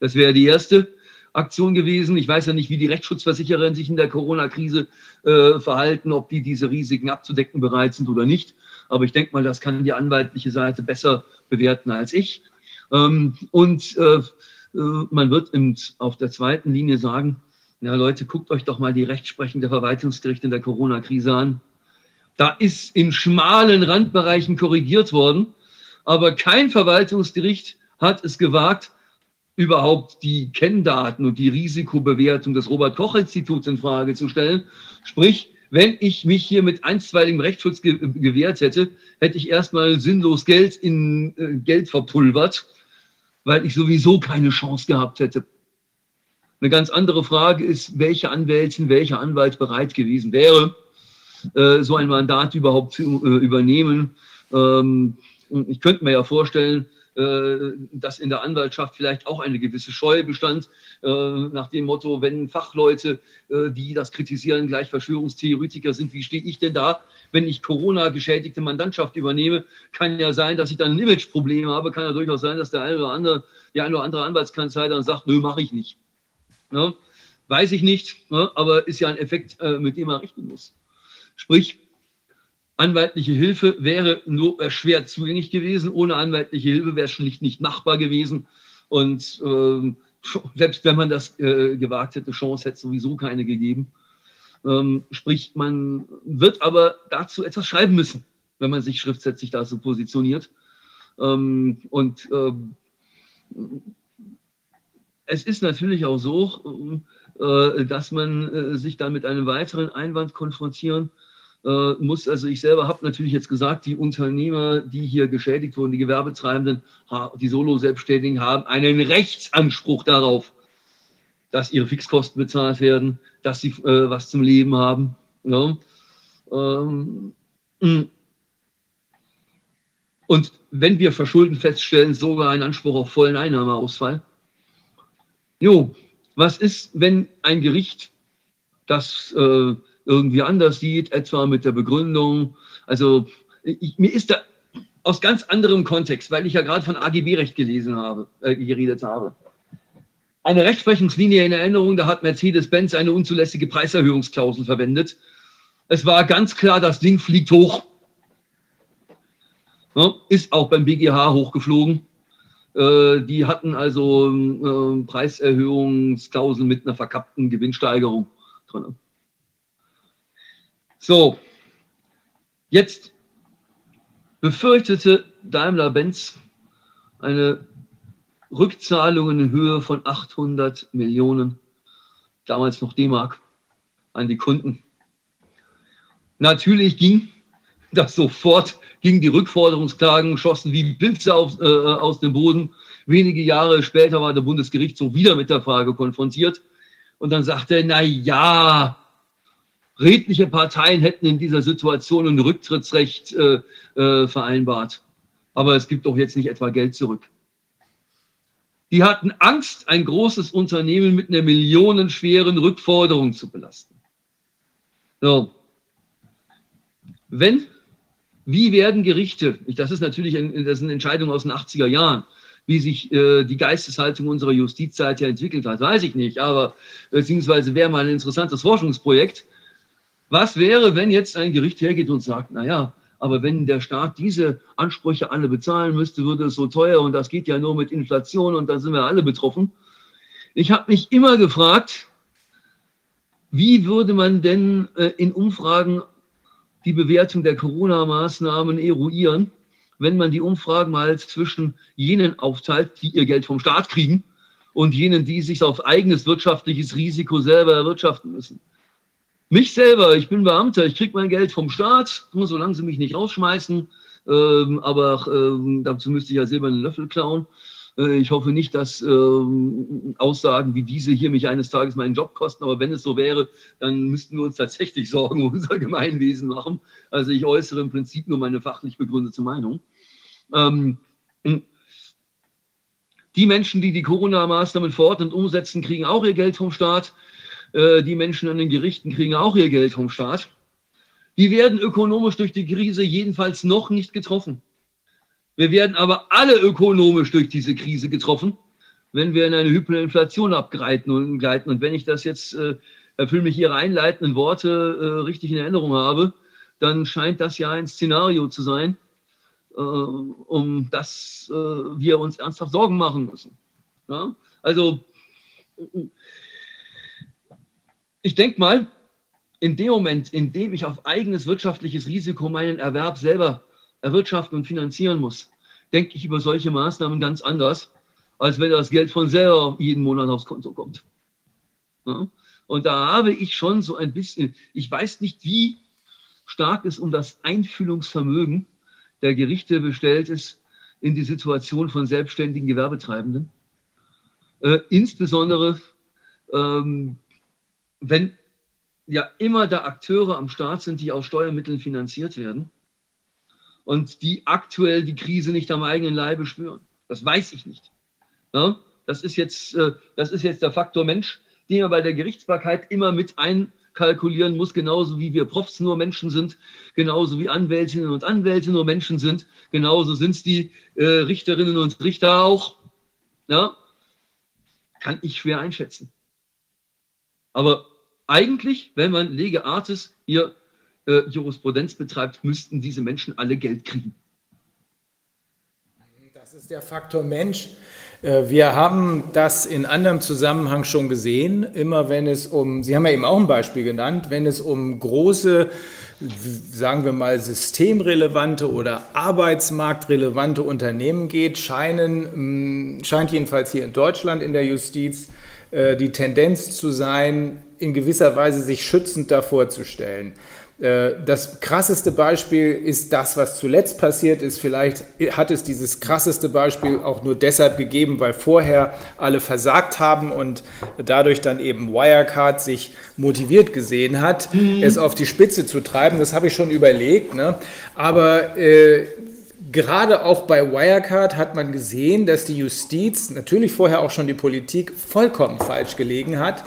Das wäre die erste. Aktion gewesen. Ich weiß ja nicht, wie die Rechtsschutzversicherer sich in der Corona-Krise äh, verhalten, ob die diese Risiken abzudecken bereit sind oder nicht. Aber ich denke mal, das kann die anwaltliche Seite besser bewerten als ich. Ähm, und äh, äh, man wird im, auf der zweiten Linie sagen, ja Leute, guckt euch doch mal die Rechtsprechung der Verwaltungsgerichte in der Corona-Krise an. Da ist in schmalen Randbereichen korrigiert worden, aber kein Verwaltungsgericht hat es gewagt, überhaupt die Kenndaten und die Risikobewertung des Robert-Koch-Instituts in Frage zu stellen. Sprich, wenn ich mich hier mit einstweiligem Rechtsschutz ge gewehrt hätte, hätte ich erstmal sinnlos Geld in äh, Geld verpulvert, weil ich sowieso keine Chance gehabt hätte. Eine ganz andere Frage ist, welche Anwältin, welcher Anwalt bereit gewesen wäre, äh, so ein Mandat überhaupt zu äh, übernehmen. Ähm, ich könnte mir ja vorstellen, äh, dass in der Anwaltschaft vielleicht auch eine gewisse Scheu bestand, nach dem Motto, wenn Fachleute, die das kritisieren, gleich Verschwörungstheoretiker sind, wie stehe ich denn da, wenn ich Corona-geschädigte Mandantschaft übernehme? Kann ja sein, dass ich dann ein Imageproblem habe, kann ja durchaus sein, dass der eine oder andere, die eine oder andere Anwaltskanzlei dann sagt, nö, mache ich nicht. Ne? Weiß ich nicht, ne? aber ist ja ein Effekt, mit dem man rechnen muss. Sprich, Anwaltliche Hilfe wäre nur äh, schwer zugänglich gewesen. Ohne anwaltliche Hilfe wäre es schlicht nicht machbar gewesen. Und äh, selbst wenn man das äh, gewagt hätte, Chance hätte es sowieso keine gegeben. Ähm, sprich, man wird aber dazu etwas schreiben müssen, wenn man sich schriftsätzlich dazu positioniert. Ähm, und ähm, es ist natürlich auch so, äh, dass man äh, sich dann mit einem weiteren Einwand konfrontieren äh, muss, also ich selber habe natürlich jetzt gesagt, die Unternehmer, die hier geschädigt wurden, die Gewerbetreibenden, die Solo-Selbstständigen haben einen Rechtsanspruch darauf, dass ihre Fixkosten bezahlt werden, dass sie äh, was zum Leben haben. Ja. Ähm, mm. und wenn wir verschulden feststellen, sogar einen Anspruch auf vollen Einnahmeausfall. Jo, was ist, wenn ein Gericht das äh, irgendwie anders sieht, etwa mit der Begründung. Also ich, mir ist da aus ganz anderem Kontext, weil ich ja gerade von AGB-Recht gelesen habe, äh, geredet habe. Eine Rechtsprechungslinie in Erinnerung, da hat Mercedes-Benz eine unzulässige Preiserhöhungsklausel verwendet. Es war ganz klar, das Ding fliegt hoch. Ja, ist auch beim BGH hochgeflogen. Äh, die hatten also äh, Preiserhöhungsklauseln mit einer verkappten Gewinnsteigerung drin. So, jetzt befürchtete Daimler-Benz eine Rückzahlung in Höhe von 800 Millionen, damals noch D-Mark, an die Kunden. Natürlich ging das sofort, gingen die Rückforderungsklagen, schossen wie Pilze auf, äh, aus dem Boden. Wenige Jahre später war der Bundesgerichtshof wieder mit der Frage konfrontiert und dann sagte er, na ja, redliche Parteien hätten in dieser Situation ein Rücktrittsrecht äh, äh, vereinbart. Aber es gibt doch jetzt nicht etwa Geld zurück. Die hatten Angst, ein großes Unternehmen mit einer millionenschweren Rückforderung zu belasten. So. wenn, wie werden Gerichte, das ist natürlich ein, das ist eine Entscheidung aus den 80er Jahren, wie sich äh, die Geisteshaltung unserer Justiz seither entwickelt hat, weiß ich nicht, aber beziehungsweise wäre mal ein interessantes Forschungsprojekt. Was wäre, wenn jetzt ein Gericht hergeht und sagt, naja, aber wenn der Staat diese Ansprüche alle bezahlen müsste, würde es so teuer und das geht ja nur mit Inflation und dann sind wir alle betroffen. Ich habe mich immer gefragt, wie würde man denn äh, in Umfragen die Bewertung der Corona-Maßnahmen eruieren, wenn man die Umfragen mal zwischen jenen aufteilt, die ihr Geld vom Staat kriegen, und jenen, die sich auf eigenes wirtschaftliches Risiko selber erwirtschaften müssen. Mich selber, ich bin Beamter, ich kriege mein Geld vom Staat, solange sie mich nicht rausschmeißen, ähm, aber ähm, dazu müsste ich ja silbernen Löffel klauen. Äh, ich hoffe nicht, dass ähm, Aussagen wie diese hier mich eines Tages meinen Job kosten, aber wenn es so wäre, dann müssten wir uns tatsächlich Sorgen um unser Gemeinwesen machen. Also ich äußere im Prinzip nur meine fachlich begründete Meinung. Ähm, die Menschen, die die Corona-Maßnahmen verordnen und umsetzen, kriegen auch ihr Geld vom Staat. Äh, die Menschen an den Gerichten kriegen auch ihr Geld vom Staat. Die werden ökonomisch durch die Krise jedenfalls noch nicht getroffen. Wir werden aber alle ökonomisch durch diese Krise getroffen, wenn wir in eine Hyperinflation abgleiten und gleiten. Und wenn ich das jetzt, äh, erfülle mich Ihre einleitenden Worte äh, richtig in Erinnerung habe, dann scheint das ja ein Szenario zu sein, äh, um das wir uns ernsthaft Sorgen machen müssen. Ja? Also, ich denke mal, in dem Moment, in dem ich auf eigenes wirtschaftliches Risiko meinen Erwerb selber erwirtschaften und finanzieren muss, denke ich über solche Maßnahmen ganz anders, als wenn das Geld von selber jeden Monat aufs Konto kommt. Ja? Und da habe ich schon so ein bisschen, ich weiß nicht, wie stark es um das Einfühlungsvermögen der Gerichte bestellt ist in die Situation von selbstständigen Gewerbetreibenden. Äh, insbesondere, ähm, wenn ja immer da Akteure am Staat sind, die aus Steuermitteln finanziert werden und die aktuell die Krise nicht am eigenen Leibe spüren. Das weiß ich nicht. Ja, das, ist jetzt, äh, das ist jetzt der Faktor Mensch, den man bei der Gerichtsbarkeit immer mit einkalkulieren muss, genauso wie wir Profs nur Menschen sind, genauso wie Anwältinnen und Anwälte nur Menschen sind, genauso sind es die äh, Richterinnen und Richter auch. Ja, kann ich schwer einschätzen. Aber eigentlich, wenn man Lege Artis hier äh, Jurisprudenz betreibt, müssten diese Menschen alle Geld kriegen. Das ist der Faktor Mensch. Äh, wir haben das in anderem Zusammenhang schon gesehen, immer wenn es um, Sie haben ja eben auch ein Beispiel genannt, wenn es um große, sagen wir mal, systemrelevante oder arbeitsmarktrelevante Unternehmen geht, scheinen, mm, scheint jedenfalls hier in Deutschland in der Justiz die Tendenz zu sein, in gewisser Weise sich schützend davor zu stellen. Äh, das krasseste Beispiel ist das, was zuletzt passiert ist. Vielleicht hat es dieses krasseste Beispiel auch nur deshalb gegeben, weil vorher alle versagt haben und dadurch dann eben Wirecard sich motiviert gesehen hat, mhm. es auf die Spitze zu treiben. Das habe ich schon überlegt. Ne? Aber äh, gerade auch bei Wirecard hat man gesehen, dass die Justiz, natürlich vorher auch schon die Politik, vollkommen falsch gelegen hat.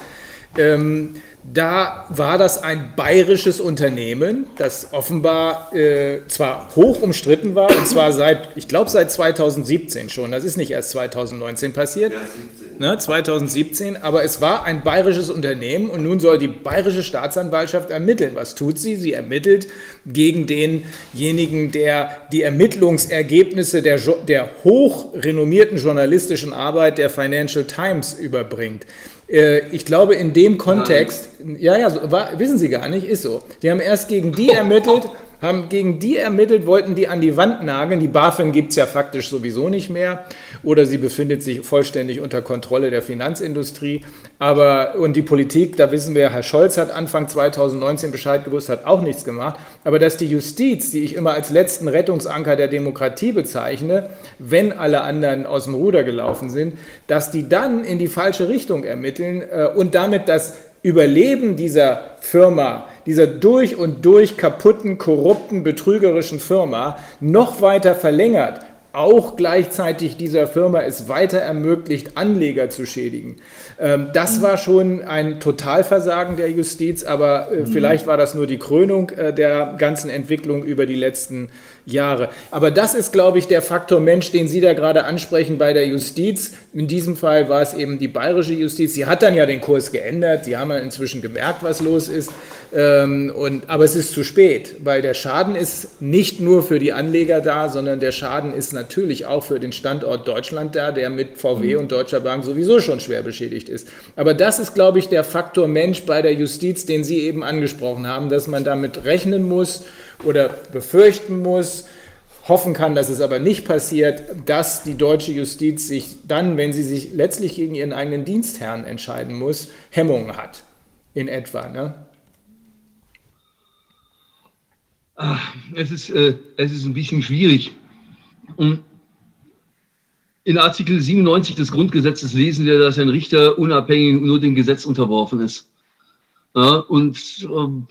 Ähm, da war das ein bayerisches Unternehmen, das offenbar äh, zwar hoch umstritten war, und zwar seit, ich glaube, seit 2017 schon. Das ist nicht erst 2019 passiert. Ja, 17. Ne, 2017, aber es war ein bayerisches Unternehmen und nun soll die bayerische Staatsanwaltschaft ermitteln. Was tut sie? Sie ermittelt gegen denjenigen, der die Ermittlungsergebnisse der, der hoch renommierten journalistischen Arbeit der Financial Times überbringt. Äh, ich glaube, in dem Kontext, ja, ja, so, war, wissen Sie gar nicht, ist so. Die haben erst gegen die ermittelt, haben gegen die ermittelt, wollten die an die Wand nageln. Die BaFin gibt es ja faktisch sowieso nicht mehr. Oder sie befindet sich vollständig unter Kontrolle der Finanzindustrie. Aber, und die Politik, da wissen wir, Herr Scholz hat Anfang 2019 Bescheid gewusst, hat auch nichts gemacht. Aber dass die Justiz, die ich immer als letzten Rettungsanker der Demokratie bezeichne, wenn alle anderen aus dem Ruder gelaufen sind, dass die dann in die falsche Richtung ermitteln äh, und damit das Überleben dieser Firma, dieser durch und durch kaputten, korrupten, betrügerischen Firma noch weiter verlängert, auch gleichzeitig dieser Firma es weiter ermöglicht, Anleger zu schädigen. Ähm, das war schon ein Totalversagen der Justiz, aber äh, vielleicht war das nur die Krönung äh, der ganzen Entwicklung über die letzten Jahre. Aber das ist, glaube ich, der Faktor Mensch, den Sie da gerade ansprechen bei der Justiz. In diesem Fall war es eben die bayerische Justiz. Sie hat dann ja den Kurs geändert. Sie haben ja inzwischen gemerkt, was los ist. Ähm, und, aber es ist zu spät, weil der Schaden ist nicht nur für die Anleger da, sondern der Schaden ist natürlich auch für den Standort Deutschland da, der mit VW mhm. und Deutscher Bank sowieso schon schwer beschädigt ist. Aber das ist, glaube ich, der Faktor Mensch bei der Justiz, den Sie eben angesprochen haben, dass man damit rechnen muss oder befürchten muss, hoffen kann, dass es aber nicht passiert, dass die deutsche Justiz sich dann, wenn sie sich letztlich gegen ihren eigenen Dienstherrn entscheiden muss, Hemmungen hat. In etwa. Ne? Ach, es, ist, äh, es ist ein bisschen schwierig. In Artikel 97 des Grundgesetzes lesen wir, dass ein Richter unabhängig nur dem Gesetz unterworfen ist. Ja, und ähm,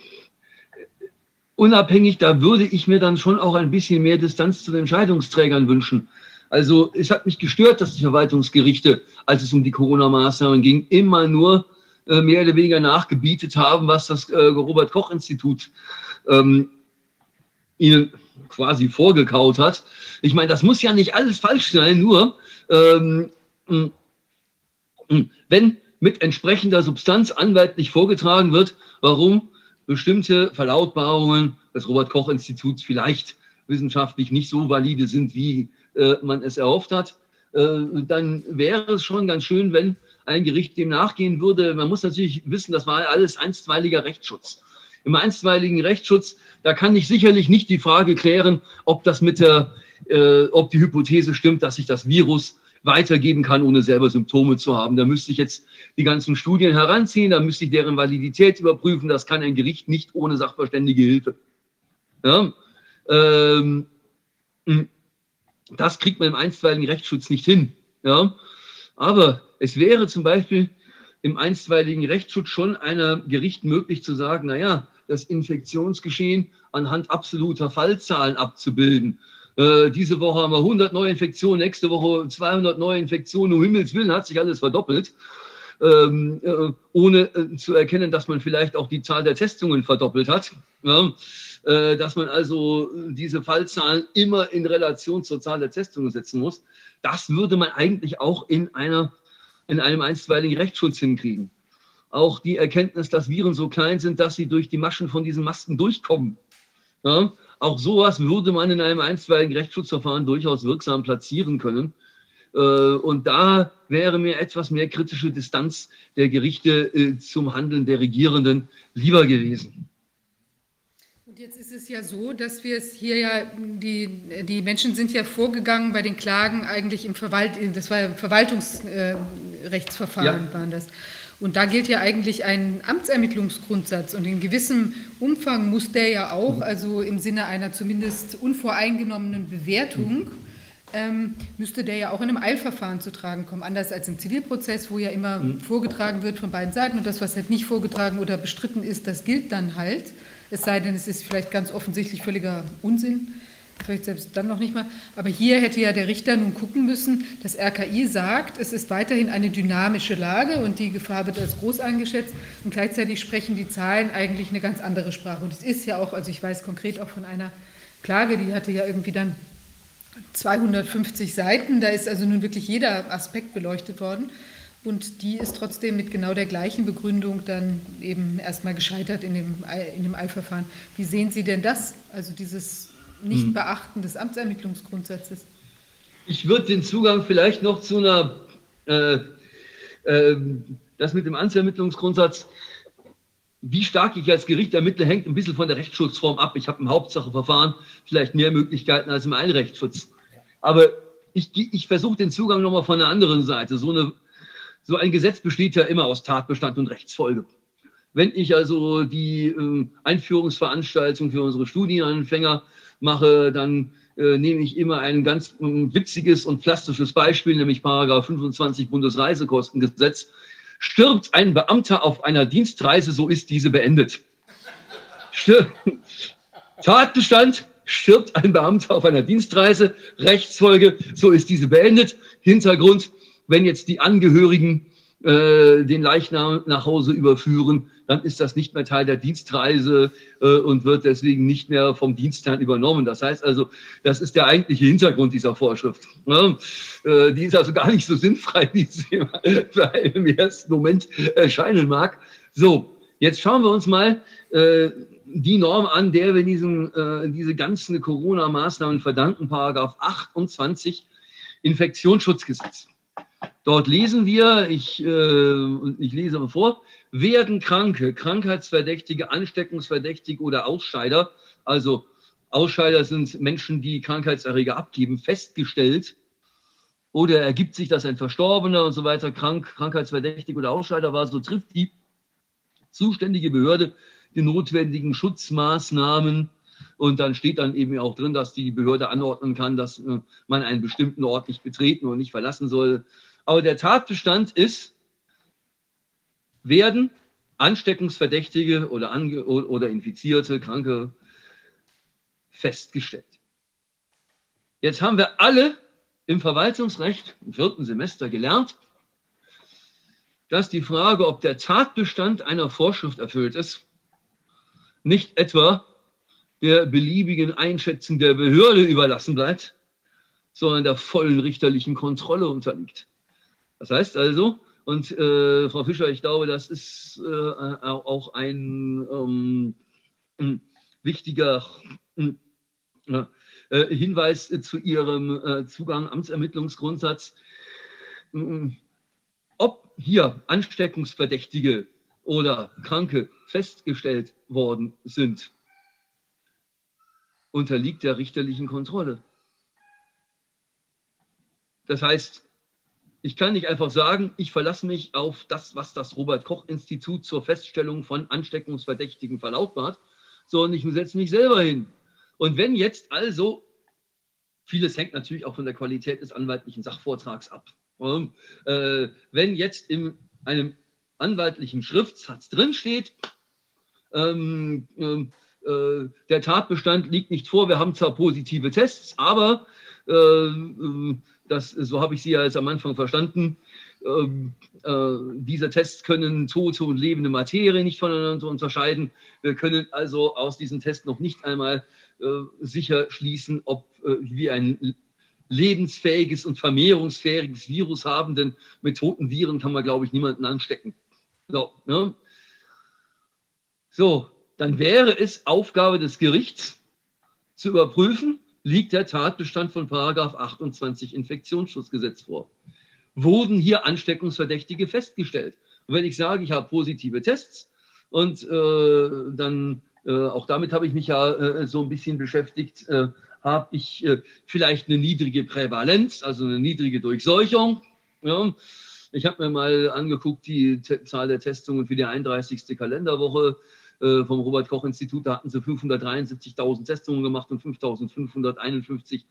unabhängig, da würde ich mir dann schon auch ein bisschen mehr Distanz zu den Entscheidungsträgern wünschen. Also es hat mich gestört, dass die Verwaltungsgerichte, als es um die Corona-Maßnahmen ging, immer nur äh, mehr oder weniger nachgebietet haben, was das äh, Robert-Koch-Institut ähm, ihnen quasi vorgekaut hat. Ich meine, das muss ja nicht alles falsch sein, nur ähm, wenn mit entsprechender Substanz anwaltlich vorgetragen wird, warum bestimmte Verlautbarungen des Robert Koch Instituts vielleicht wissenschaftlich nicht so valide sind, wie äh, man es erhofft hat, äh, dann wäre es schon ganz schön, wenn ein Gericht dem nachgehen würde. Man muss natürlich wissen, das war alles einstweiliger Rechtsschutz. Im einstweiligen Rechtsschutz, da kann ich sicherlich nicht die Frage klären, ob das mit der, äh, ob die Hypothese stimmt, dass sich das Virus weitergeben kann, ohne selber Symptome zu haben. Da müsste ich jetzt die ganzen Studien heranziehen, da müsste ich deren Validität überprüfen. Das kann ein Gericht nicht ohne sachverständige Hilfe. Ja? Ähm, hm, das kriegt man im einstweiligen Rechtsschutz nicht hin. Ja? Aber es wäre zum Beispiel im einstweiligen Rechtsschutz schon einer Gericht möglich zu sagen, naja, das Infektionsgeschehen anhand absoluter Fallzahlen abzubilden. Äh, diese Woche haben wir 100 Neuinfektionen, nächste Woche 200 Neuinfektionen. Um Himmels Willen hat sich alles verdoppelt. Ähm, äh, ohne äh, zu erkennen, dass man vielleicht auch die Zahl der Testungen verdoppelt hat. Ja, äh, dass man also diese Fallzahlen immer in Relation zur Zahl der Testungen setzen muss. Das würde man eigentlich auch in, einer, in einem einstweiligen Rechtsschutz hinkriegen. Auch die Erkenntnis, dass Viren so klein sind, dass sie durch die Maschen von diesen Masken durchkommen. Ja, auch sowas würde man in einem einstweiligen Rechtsschutzverfahren durchaus wirksam platzieren können. Äh, und da wäre mir etwas mehr kritische Distanz der Gerichte äh, zum Handeln der Regierenden lieber gewesen. Und jetzt ist es ja so, dass wir es hier ja, die, die Menschen sind ja vorgegangen bei den Klagen eigentlich im Verwalt, das war Verwaltungsrechtsverfahren, ja. waren das. Und da gilt ja eigentlich ein Amtsermittlungsgrundsatz. Und in gewissem Umfang muss der ja auch, also im Sinne einer zumindest unvoreingenommenen Bewertung, ähm, müsste der ja auch in einem Eilverfahren zu tragen kommen, anders als im Zivilprozess, wo ja immer mhm. vorgetragen wird von beiden Seiten. Und das, was halt nicht vorgetragen oder bestritten ist, das gilt dann halt, es sei denn, es ist vielleicht ganz offensichtlich völliger Unsinn vielleicht selbst dann noch nicht mal. Aber hier hätte ja der Richter nun gucken müssen, das RKI sagt, es ist weiterhin eine dynamische Lage und die Gefahr wird als groß eingeschätzt und gleichzeitig sprechen die Zahlen eigentlich eine ganz andere Sprache. Und es ist ja auch, also ich weiß konkret auch von einer Klage, die hatte ja irgendwie dann 250 Seiten, da ist also nun wirklich jeder Aspekt beleuchtet worden. Und die ist trotzdem mit genau der gleichen Begründung dann eben erstmal gescheitert in dem, in dem Eilverfahren. Wie sehen Sie denn das? Also dieses Nichtbeachten hm. des Amtsermittlungsgrundsatzes. Ich würde den Zugang vielleicht noch zu einer, äh, äh, das mit dem Amtsermittlungsgrundsatz, wie stark ich als Gericht ermittle, hängt ein bisschen von der Rechtsschutzform ab. Ich habe im Hauptsacheverfahren vielleicht mehr Möglichkeiten als im Einrechtsschutz. Aber ich, ich versuche den Zugang nochmal von der anderen Seite. So, eine, so ein Gesetz besteht ja immer aus Tatbestand und Rechtsfolge. Wenn ich also die äh, Einführungsveranstaltung für unsere Studienanfänger mache, dann äh, nehme ich immer ein ganz äh, witziges und plastisches Beispiel, nämlich Paragraph 25 Bundesreisekostengesetz. Stirbt ein Beamter auf einer Dienstreise, so ist diese beendet. Tatbestand, stirbt ein Beamter auf einer Dienstreise, Rechtsfolge, so ist diese beendet. Hintergrund, wenn jetzt die Angehörigen äh, den Leichnam nach Hause überführen, dann ist das nicht mehr Teil der Dienstreise äh, und wird deswegen nicht mehr vom Dienstherrn übernommen. Das heißt also, das ist der eigentliche Hintergrund dieser Vorschrift. Ne? Äh, die ist also gar nicht so sinnfrei, wie sie im ersten Moment erscheinen mag. So, jetzt schauen wir uns mal äh, die Norm an, der wir diesen, äh, diese ganzen Corona-Maßnahmen verdanken, Paragraph 28 Infektionsschutzgesetz. Dort lesen wir, ich, äh, ich lese vor, werden Kranke, Krankheitsverdächtige, Ansteckungsverdächtige oder Ausscheider, also Ausscheider sind Menschen, die Krankheitserreger abgeben, festgestellt oder ergibt sich, dass ein Verstorbener und so weiter krank, krankheitsverdächtig oder Ausscheider war, so trifft die zuständige Behörde die notwendigen Schutzmaßnahmen und dann steht dann eben auch drin, dass die Behörde anordnen kann, dass äh, man einen bestimmten Ort nicht betreten und nicht verlassen soll. Aber der Tatbestand ist, werden Ansteckungsverdächtige oder, Ange oder Infizierte, Kranke festgestellt. Jetzt haben wir alle im Verwaltungsrecht im vierten Semester gelernt, dass die Frage, ob der Tatbestand einer Vorschrift erfüllt ist, nicht etwa der beliebigen Einschätzung der Behörde überlassen bleibt, sondern der vollen richterlichen Kontrolle unterliegt. Das heißt also, und äh, Frau Fischer, ich glaube, das ist äh, auch ein ähm, wichtiger äh, Hinweis zu Ihrem äh, Zugang Amtsermittlungsgrundsatz. Ob hier Ansteckungsverdächtige oder Kranke festgestellt worden sind, unterliegt der richterlichen Kontrolle. Das heißt, ich kann nicht einfach sagen, ich verlasse mich auf das, was das Robert Koch Institut zur Feststellung von Ansteckungsverdächtigen verlautbart, sondern ich setze mich selber hin. Und wenn jetzt also, vieles hängt natürlich auch von der Qualität des anwaltlichen Sachvortrags ab. Äh, wenn jetzt in einem anwaltlichen Schriftsatz drinsteht, ähm, ähm, äh, der Tatbestand liegt nicht vor, wir haben zwar positive Tests, aber äh das, so habe ich Sie ja jetzt am Anfang verstanden, ähm, äh, diese Tests können tote und lebende Materie nicht voneinander unterscheiden. Wir können also aus diesem Test noch nicht einmal äh, sicher schließen, ob äh, wir ein lebensfähiges und vermehrungsfähiges Virus haben, denn mit toten Viren kann man, glaube ich, niemanden anstecken. So, ne? so, dann wäre es Aufgabe des Gerichts zu überprüfen, liegt der Tatbestand von Paragraph 28 Infektionsschutzgesetz vor. Wurden hier Ansteckungsverdächtige festgestellt? Und wenn ich sage, ich habe positive Tests und äh, dann, äh, auch damit habe ich mich ja äh, so ein bisschen beschäftigt, äh, habe ich äh, vielleicht eine niedrige Prävalenz, also eine niedrige Durchseuchung. Ja, ich habe mir mal angeguckt, die Zahl der Testungen für die 31. Kalenderwoche vom Robert-Koch-Institut. Da hatten sie 573.000 Testungen gemacht und 5.551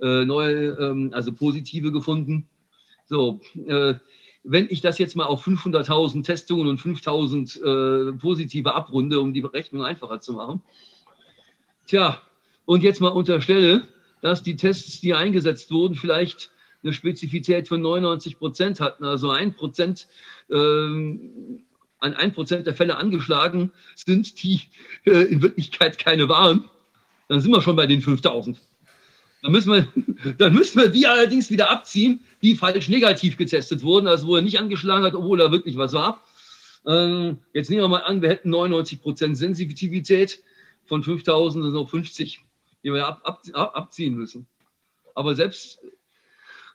äh, neue, ähm, also positive gefunden. So, äh, wenn ich das jetzt mal auf 500.000 Testungen und 5.000 äh, positive abrunde, um die Berechnung einfacher zu machen. Tja, und jetzt mal unterstelle, dass die Tests, die eingesetzt wurden, vielleicht eine Spezifität von 99 Prozent hatten, also ein Prozent, ähm, an ein Prozent der Fälle angeschlagen sind, die äh, in Wirklichkeit keine waren, dann sind wir schon bei den 5000. Dann müssen, wir, dann müssen wir die allerdings wieder abziehen, die falsch negativ getestet wurden, also wo er nicht angeschlagen hat, obwohl er wirklich was war. Ähm, jetzt nehmen wir mal an, wir hätten 99 Prozent Sensitivität von 5000 sind noch 50, die wir ab, ab, abziehen müssen. Aber selbst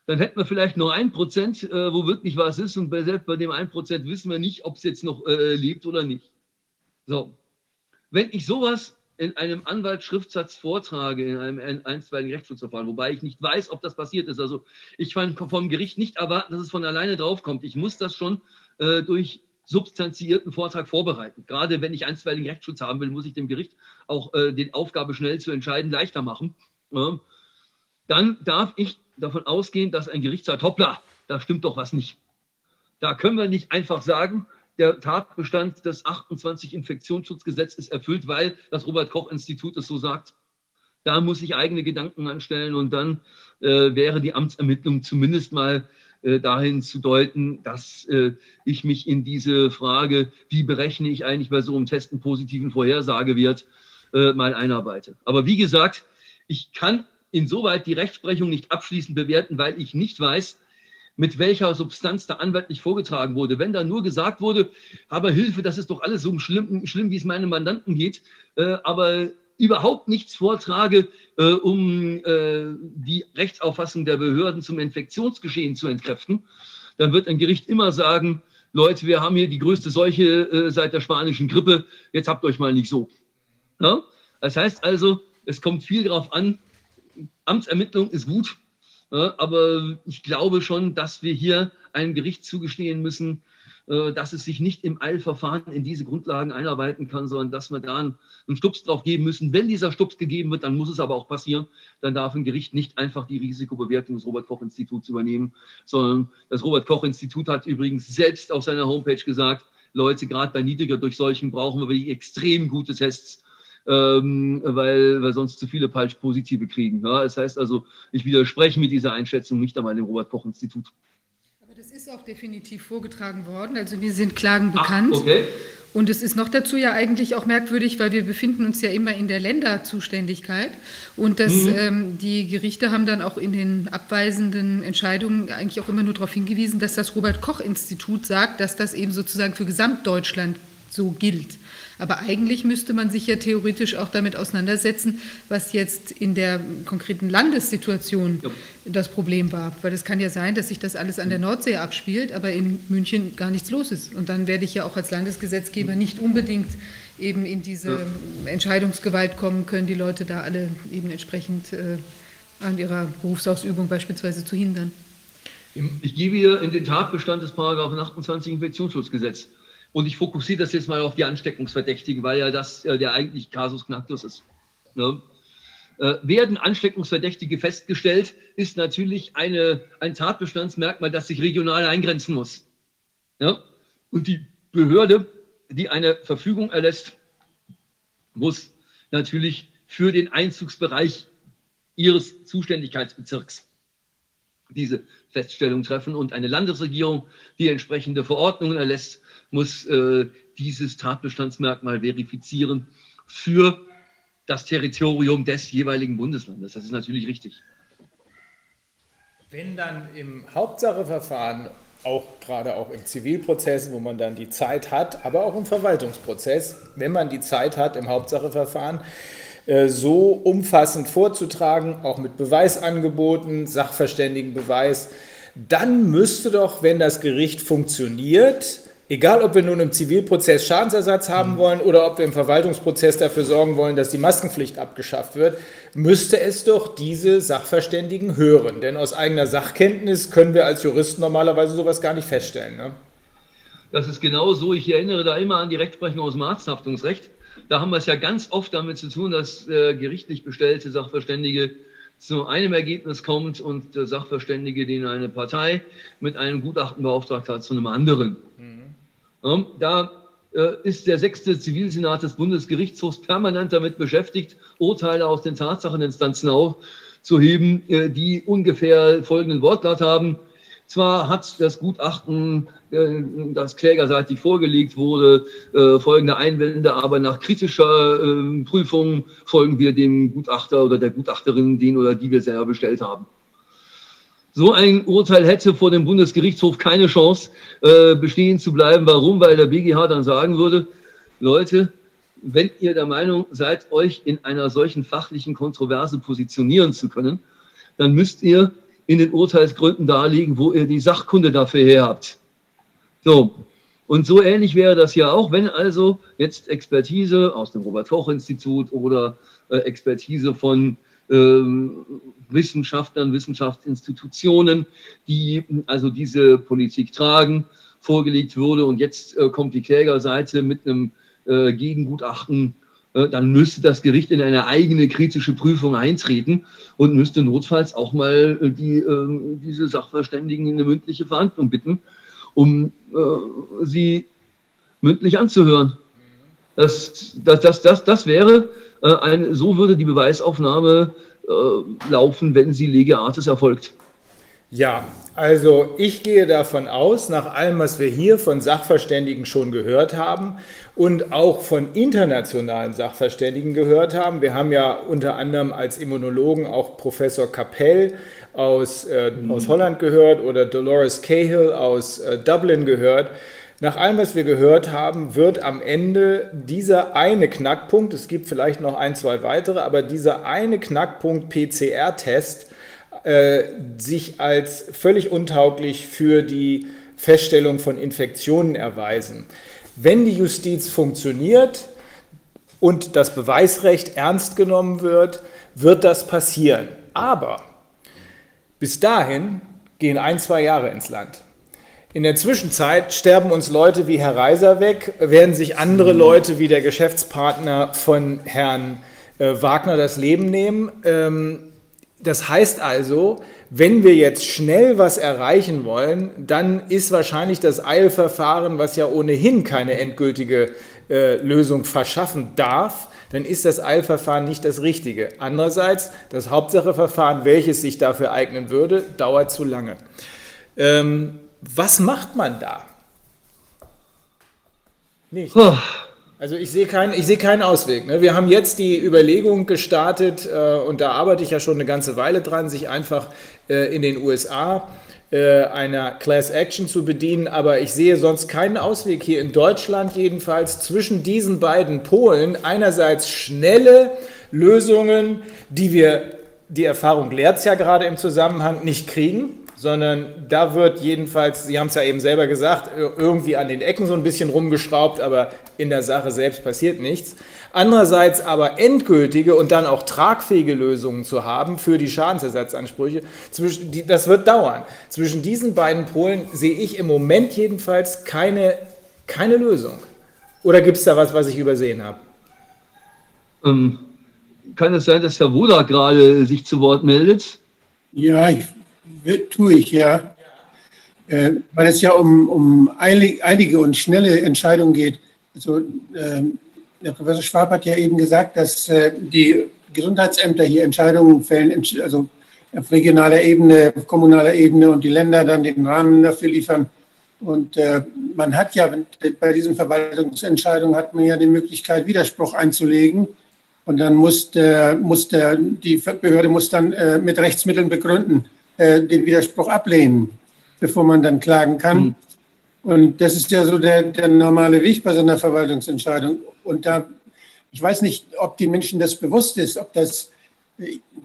dann hätten wir vielleicht nur ein Prozent, äh, wo wirklich was ist. Und bei, selbst bei dem ein Prozent wissen wir nicht, ob es jetzt noch äh, lebt oder nicht. So, wenn ich sowas in einem Anwaltsschriftsatz vortrage, in einem einstweiligen Rechtsschutzverfahren, wobei ich nicht weiß, ob das passiert ist. Also ich kann vom Gericht nicht erwarten, dass es von alleine draufkommt. Ich muss das schon äh, durch substanziierten Vortrag vorbereiten. Gerade wenn ich einstweiligen Rechtsschutz haben will, muss ich dem Gericht auch äh, die Aufgabe schnell zu entscheiden leichter machen. Ja. Dann darf ich davon ausgehen, dass ein Gericht sagt, hoppla, da stimmt doch was nicht. Da können wir nicht einfach sagen, der Tatbestand des 28 Infektionsschutzgesetzes ist erfüllt, weil das Robert-Koch-Institut es so sagt. Da muss ich eigene Gedanken anstellen und dann äh, wäre die Amtsermittlung zumindest mal äh, dahin zu deuten, dass äh, ich mich in diese Frage, wie berechne ich eigentlich bei so einem Test einen positiven Vorhersagewert, äh, mal einarbeite. Aber wie gesagt, ich kann insoweit die Rechtsprechung nicht abschließend bewerten, weil ich nicht weiß, mit welcher Substanz da anwaltlich vorgetragen wurde. Wenn da nur gesagt wurde, aber Hilfe, das ist doch alles so schlimm, schlimm wie es meinem Mandanten geht, äh, aber überhaupt nichts vortrage, äh, um äh, die Rechtsauffassung der Behörden zum Infektionsgeschehen zu entkräften, dann wird ein Gericht immer sagen, Leute, wir haben hier die größte Seuche äh, seit der spanischen Grippe, jetzt habt euch mal nicht so. Ja? Das heißt also, es kommt viel darauf an, Amtsermittlung ist gut, aber ich glaube schon, dass wir hier einem Gericht zugestehen müssen, äh, dass es sich nicht im Eilverfahren in diese Grundlagen einarbeiten kann, sondern dass wir da einen, Stups drauf geben müssen. Wenn dieser Stups gegeben wird, dann muss es aber auch passieren. Dann darf ein Gericht nicht einfach die Risikobewertung des Robert-Koch-Instituts übernehmen, sondern das Robert-Koch-Institut hat übrigens selbst auf seiner Homepage gesagt, Leute, gerade bei niedriger Durchseuchung brauchen wir wirklich extrem gute Tests ähm, weil wir sonst zu viele falsch positive kriegen. Ja, das heißt also, ich widerspreche mit dieser Einschätzung nicht einmal dem Robert-Koch-Institut. Aber das ist auch definitiv vorgetragen worden. Also mir sind Klagen bekannt. Ach, okay. Und es ist noch dazu ja eigentlich auch merkwürdig, weil wir befinden uns ja immer in der Länderzuständigkeit. Und das, mhm. ähm, die Gerichte haben dann auch in den abweisenden Entscheidungen eigentlich auch immer nur darauf hingewiesen, dass das Robert-Koch-Institut sagt, dass das eben sozusagen für Gesamtdeutschland so gilt. Aber eigentlich müsste man sich ja theoretisch auch damit auseinandersetzen, was jetzt in der konkreten Landessituation ja. das Problem war. Weil es kann ja sein, dass sich das alles an der Nordsee abspielt, aber in München gar nichts los ist. Und dann werde ich ja auch als Landesgesetzgeber nicht unbedingt eben in diese ja. Entscheidungsgewalt kommen können, die Leute da alle eben entsprechend äh, an ihrer Berufsausübung beispielsweise zu hindern. Ich gebe hier in den Tatbestand des Paragraphen 28 Infektionsschutzgesetz. Und ich fokussiere das jetzt mal auf die Ansteckungsverdächtigen, weil ja das äh, der eigentlich Kasus Knacktus ist. Ne? Äh, werden Ansteckungsverdächtige festgestellt, ist natürlich eine, ein Tatbestandsmerkmal, das sich regional eingrenzen muss. Ja? Und die Behörde, die eine Verfügung erlässt, muss natürlich für den Einzugsbereich ihres Zuständigkeitsbezirks diese Feststellung treffen und eine Landesregierung, die entsprechende Verordnungen erlässt, muss äh, dieses Tatbestandsmerkmal verifizieren für das Territorium des jeweiligen Bundeslandes. Das ist natürlich richtig. Wenn dann im Hauptsacheverfahren, auch gerade auch im Zivilprozess, wo man dann die Zeit hat, aber auch im Verwaltungsprozess, wenn man die Zeit hat im Hauptsacheverfahren, äh, so umfassend vorzutragen, auch mit Beweisangeboten, Sachverständigenbeweis, dann müsste doch, wenn das Gericht funktioniert, Egal, ob wir nun im Zivilprozess Schadensersatz haben mhm. wollen oder ob wir im Verwaltungsprozess dafür sorgen wollen, dass die Maskenpflicht abgeschafft wird, müsste es doch diese Sachverständigen hören. Denn aus eigener Sachkenntnis können wir als Juristen normalerweise sowas gar nicht feststellen. Ne? Das ist genau so. Ich erinnere da immer an die Rechtsprechung aus dem Arzthaftungsrecht. Da haben wir es ja ganz oft damit zu tun, dass äh, gerichtlich bestellte Sachverständige zu einem Ergebnis kommt und der Sachverständige, den eine Partei mit einem Gutachten beauftragt hat, zu einem anderen. Mhm. Da äh, ist der sechste Zivilsenat des Bundesgerichtshofs permanent damit beschäftigt, Urteile aus den Tatsacheninstanzen aufzuheben, äh, die ungefähr folgenden Wortlaut haben. Zwar hat das Gutachten, äh, das klägerseitig vorgelegt wurde, folgende Einwände, aber nach kritischer ähm, Prüfung folgen wir dem Gutachter oder der Gutachterin, den oder die wir selber bestellt haben. So ein Urteil hätte vor dem Bundesgerichtshof keine Chance, äh, bestehen zu bleiben. Warum? Weil der BGH dann sagen würde, Leute, wenn ihr der Meinung seid, euch in einer solchen fachlichen Kontroverse positionieren zu können, dann müsst ihr in den Urteilsgründen darlegen, wo ihr die Sachkunde dafür her habt. So. Und so ähnlich wäre das ja auch, wenn also jetzt Expertise aus dem Robert-Koch-Institut oder äh, Expertise von ähm, Wissenschaftlern, Wissenschaftsinstitutionen, die also diese Politik tragen, vorgelegt wurde und jetzt äh, kommt die Klägerseite mit einem äh, Gegengutachten, äh, dann müsste das Gericht in eine eigene kritische Prüfung eintreten und müsste notfalls auch mal äh, die, ähm, diese Sachverständigen in eine mündliche Verhandlung bitten, um äh, sie mündlich anzuhören. Das, das, das, das, das wäre ein, so würde die Beweisaufnahme äh, laufen, wenn sie lege artis erfolgt. Ja, also ich gehe davon aus, nach allem, was wir hier von Sachverständigen schon gehört haben und auch von internationalen Sachverständigen gehört haben. Wir haben ja unter anderem als Immunologen auch Professor Capell aus, äh, aus Holland gehört oder Dolores Cahill aus äh, Dublin gehört. Nach allem, was wir gehört haben, wird am Ende dieser eine Knackpunkt, es gibt vielleicht noch ein, zwei weitere, aber dieser eine Knackpunkt PCR-Test äh, sich als völlig untauglich für die Feststellung von Infektionen erweisen. Wenn die Justiz funktioniert und das Beweisrecht ernst genommen wird, wird das passieren. Aber bis dahin gehen ein, zwei Jahre ins Land. In der Zwischenzeit sterben uns Leute wie Herr Reiser weg, werden sich andere Leute wie der Geschäftspartner von Herrn äh, Wagner das Leben nehmen. Ähm, das heißt also, wenn wir jetzt schnell was erreichen wollen, dann ist wahrscheinlich das Eilverfahren, was ja ohnehin keine endgültige äh, Lösung verschaffen darf, dann ist das Eilverfahren nicht das Richtige. Andererseits, das Hauptsacheverfahren, welches sich dafür eignen würde, dauert zu lange. Ähm, was macht man da? Nicht. Also ich sehe keinen, ich sehe keinen Ausweg. Ne? Wir haben jetzt die Überlegung gestartet, äh, und da arbeite ich ja schon eine ganze Weile dran, sich einfach äh, in den USA äh, einer Class Action zu bedienen. Aber ich sehe sonst keinen Ausweg hier in Deutschland jedenfalls zwischen diesen beiden Polen. Einerseits schnelle Lösungen, die wir, die Erfahrung lehrt es ja gerade im Zusammenhang, nicht kriegen sondern da wird jedenfalls, Sie haben es ja eben selber gesagt, irgendwie an den Ecken so ein bisschen rumgeschraubt, aber in der Sache selbst passiert nichts. Andererseits aber endgültige und dann auch tragfähige Lösungen zu haben für die Schadensersatzansprüche, das wird dauern. Zwischen diesen beiden Polen sehe ich im Moment jedenfalls keine, keine Lösung. Oder gibt es da was, was ich übersehen habe? Ähm, kann es sein, dass Herr Woda gerade sich zu Wort meldet? Ja, ich tue ich ja, äh, weil es ja um, um einige und schnelle Entscheidungen geht. Also, äh, der Professor Schwab hat ja eben gesagt, dass äh, die Gesundheitsämter hier Entscheidungen fällen, also auf regionaler Ebene, auf kommunaler Ebene und die Länder dann den Rahmen dafür liefern. Und äh, man hat ja bei diesen Verwaltungsentscheidungen hat man ja die Möglichkeit, Widerspruch einzulegen. Und dann muss, der, muss der, die Behörde muss dann äh, mit Rechtsmitteln begründen, äh, den Widerspruch ablehnen, bevor man dann klagen kann. Mhm. Und das ist ja so der, der normale Weg bei so einer Verwaltungsentscheidung. Und da, ich weiß nicht, ob die Menschen das bewusst ist, ob das,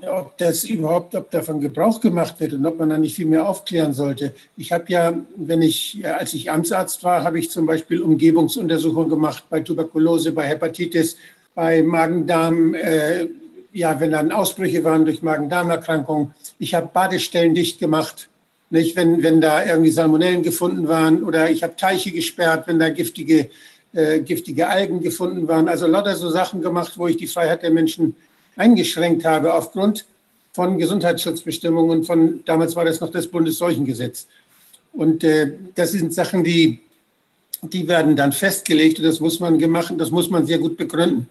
ob das überhaupt, ob davon Gebrauch gemacht wird und ob man da nicht viel mehr aufklären sollte. Ich habe ja, wenn ich, als ich Amtsarzt war, habe ich zum Beispiel Umgebungsuntersuchungen gemacht bei Tuberkulose, bei Hepatitis, bei Magen-Darm, äh, ja, wenn dann Ausbrüche waren durch Magen-Darm-Erkrankungen. Ich habe Badestellen dicht gemacht, nicht, wenn, wenn da irgendwie Salmonellen gefunden waren oder ich habe Teiche gesperrt, wenn da giftige, äh, giftige Algen gefunden waren. Also lauter so Sachen gemacht, wo ich die Freiheit der Menschen eingeschränkt habe aufgrund von Gesundheitsschutzbestimmungen von, damals war das noch das Bundesseuchengesetz. Und äh, das sind Sachen, die, die werden dann festgelegt und das muss man gemacht, das muss man sehr gut begründen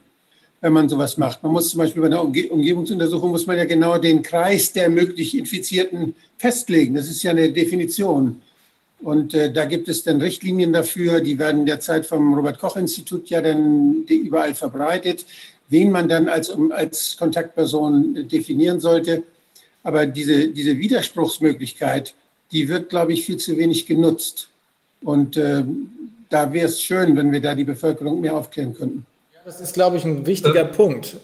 wenn man sowas macht. Man muss zum Beispiel bei einer Umge Umgebungsuntersuchung muss man ja genau den Kreis der möglich Infizierten festlegen. Das ist ja eine Definition. Und äh, da gibt es dann Richtlinien dafür, die werden derzeit vom Robert-Koch-Institut ja dann überall verbreitet, wen man dann als, als Kontaktperson definieren sollte. Aber diese, diese Widerspruchsmöglichkeit, die wird, glaube ich, viel zu wenig genutzt. Und äh, da wäre es schön, wenn wir da die Bevölkerung mehr aufklären könnten. Das ist, glaube ich, ein wichtiger äh, Punkt.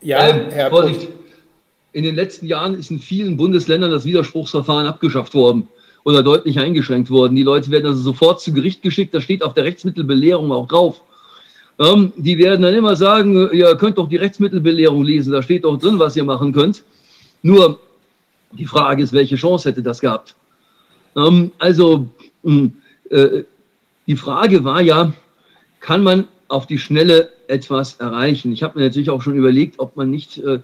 Ja, ähm, Herr Vorsicht. In den letzten Jahren ist in vielen Bundesländern das Widerspruchsverfahren abgeschafft worden oder deutlich eingeschränkt worden. Die Leute werden also sofort zu Gericht geschickt. Da steht auf der Rechtsmittelbelehrung auch drauf. Ähm, die werden dann immer sagen, ihr könnt doch die Rechtsmittelbelehrung lesen. Da steht doch drin, was ihr machen könnt. Nur die Frage ist, welche Chance hätte das gehabt? Ähm, also hm, äh, die Frage war ja, kann man auf die Schnelle etwas erreichen. Ich habe mir natürlich auch schon überlegt, ob man nicht, äh, äh,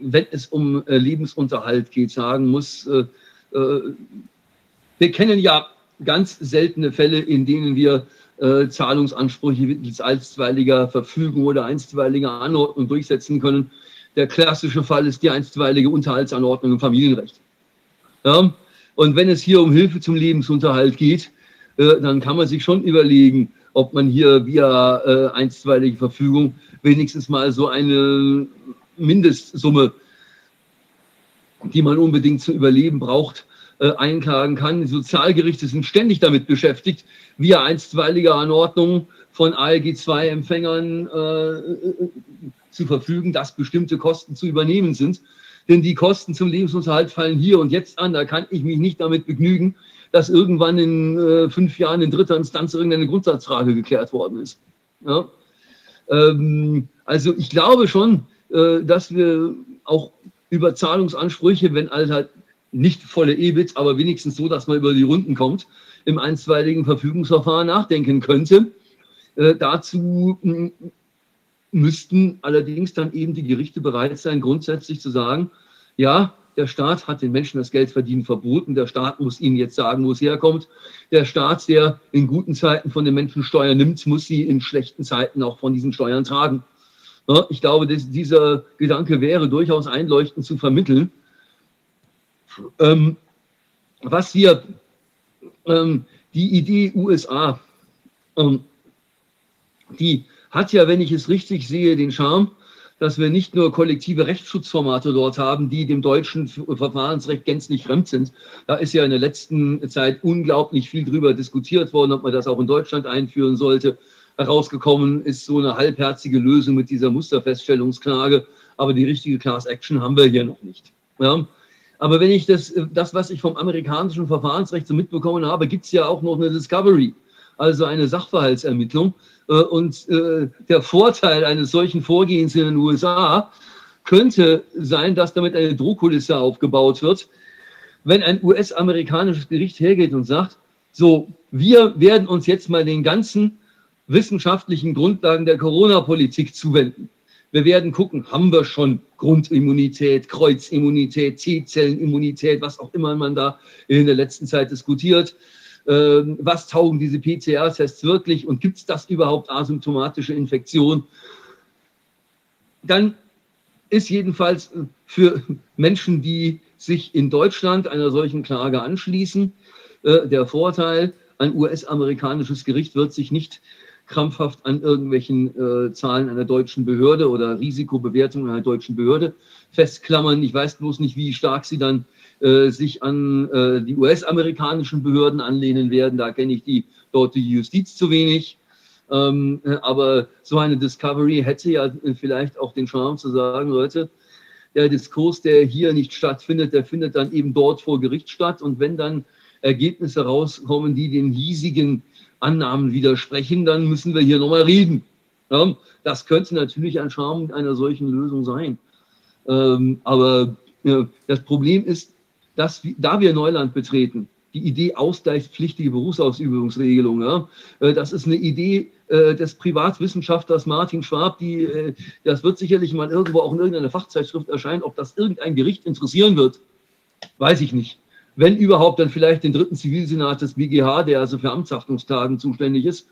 wenn es um äh, Lebensunterhalt geht, sagen muss, äh, äh, wir kennen ja ganz seltene Fälle, in denen wir äh, Zahlungsansprüche mittels einstweiliger Verfügung oder einstweiliger Anordnung durchsetzen können. Der klassische Fall ist die einstweilige Unterhaltsanordnung im Familienrecht. Ja? Und wenn es hier um Hilfe zum Lebensunterhalt geht, dann kann man sich schon überlegen, ob man hier via äh, einstweilige Verfügung wenigstens mal so eine Mindestsumme, die man unbedingt zu überleben braucht, äh, einklagen kann. Die Sozialgerichte sind ständig damit beschäftigt, via einstweiliger Anordnung von ALG-2-Empfängern äh, zu verfügen, dass bestimmte Kosten zu übernehmen sind. Denn die Kosten zum Lebensunterhalt fallen hier und jetzt an. Da kann ich mich nicht damit begnügen, dass irgendwann in äh, fünf Jahren in dritter Instanz irgendeine Grundsatzfrage geklärt worden ist. Ja? Ähm, also ich glaube schon, äh, dass wir auch über Zahlungsansprüche, wenn halt nicht volle EBIT, aber wenigstens so, dass man über die Runden kommt, im einstweiligen Verfügungsverfahren nachdenken könnte. Äh, dazu müssten allerdings dann eben die Gerichte bereit sein, grundsätzlich zu sagen, ja, der Staat hat den Menschen das Geldverdienen verboten. Der Staat muss ihnen jetzt sagen, wo es herkommt. Der Staat, der in guten Zeiten von den Menschen Steuern nimmt, muss sie in schlechten Zeiten auch von diesen Steuern tragen. Ich glaube, dieser Gedanke wäre durchaus einleuchtend zu vermitteln. Ähm, was wir, ähm, die Idee USA, ähm, die hat ja, wenn ich es richtig sehe, den Charme, dass wir nicht nur kollektive Rechtsschutzformate dort haben, die dem deutschen Verfahrensrecht gänzlich fremd sind. Da ist ja in der letzten Zeit unglaublich viel drüber diskutiert worden, ob man das auch in Deutschland einführen sollte. Herausgekommen ist so eine halbherzige Lösung mit dieser Musterfeststellungsklage, aber die richtige Class Action haben wir hier noch nicht. Ja? Aber wenn ich das, das, was ich vom amerikanischen Verfahrensrecht so mitbekommen habe, gibt es ja auch noch eine Discovery, also eine Sachverhaltsermittlung. Äh, und äh, der Vorteil eines solchen Vorgehens in den USA könnte sein, dass damit eine Drohkulisse aufgebaut wird, wenn ein US-amerikanisches Gericht hergeht und sagt, so, wir werden uns jetzt mal den ganzen wissenschaftlichen Grundlagen der Corona-Politik zuwenden. Wir werden gucken, haben wir schon Grundimmunität, Kreuzimmunität, T-Zellenimmunität, was auch immer man da in der letzten Zeit diskutiert. Ähm, was taugen diese PCR-Tests wirklich und gibt es das überhaupt asymptomatische Infektion? Dann ist jedenfalls für Menschen, die sich in Deutschland einer solchen Klage anschließen, äh, der Vorteil, ein US-amerikanisches Gericht wird sich nicht krampfhaft an irgendwelchen äh, Zahlen einer deutschen Behörde oder Risikobewertungen einer deutschen Behörde festklammern. Ich weiß bloß nicht, wie stark sie dann äh, sich an äh, die US-amerikanischen Behörden anlehnen werden. Da kenne ich die dortige Justiz zu wenig. Ähm, aber so eine Discovery hätte ja vielleicht auch den Charme zu sagen, Leute, der Diskurs, der hier nicht stattfindet, der findet dann eben dort vor Gericht statt. Und wenn dann Ergebnisse rauskommen, die den hiesigen Annahmen widersprechen, dann müssen wir hier nochmal reden. Ja, das könnte natürlich ein Charme einer solchen Lösung sein. Ähm, aber ja, das Problem ist, dass, da wir Neuland betreten, die Idee ausgleichspflichtige Berufsausübungsregelung, ja, äh, das ist eine Idee äh, des Privatwissenschaftlers Martin Schwab, die, äh, das wird sicherlich mal irgendwo auch in irgendeiner Fachzeitschrift erscheinen, ob das irgendein Gericht interessieren wird, weiß ich nicht. Wenn überhaupt, dann vielleicht den dritten Zivilsenat des BGH, der also für Amtshaftungsklagen zuständig ist.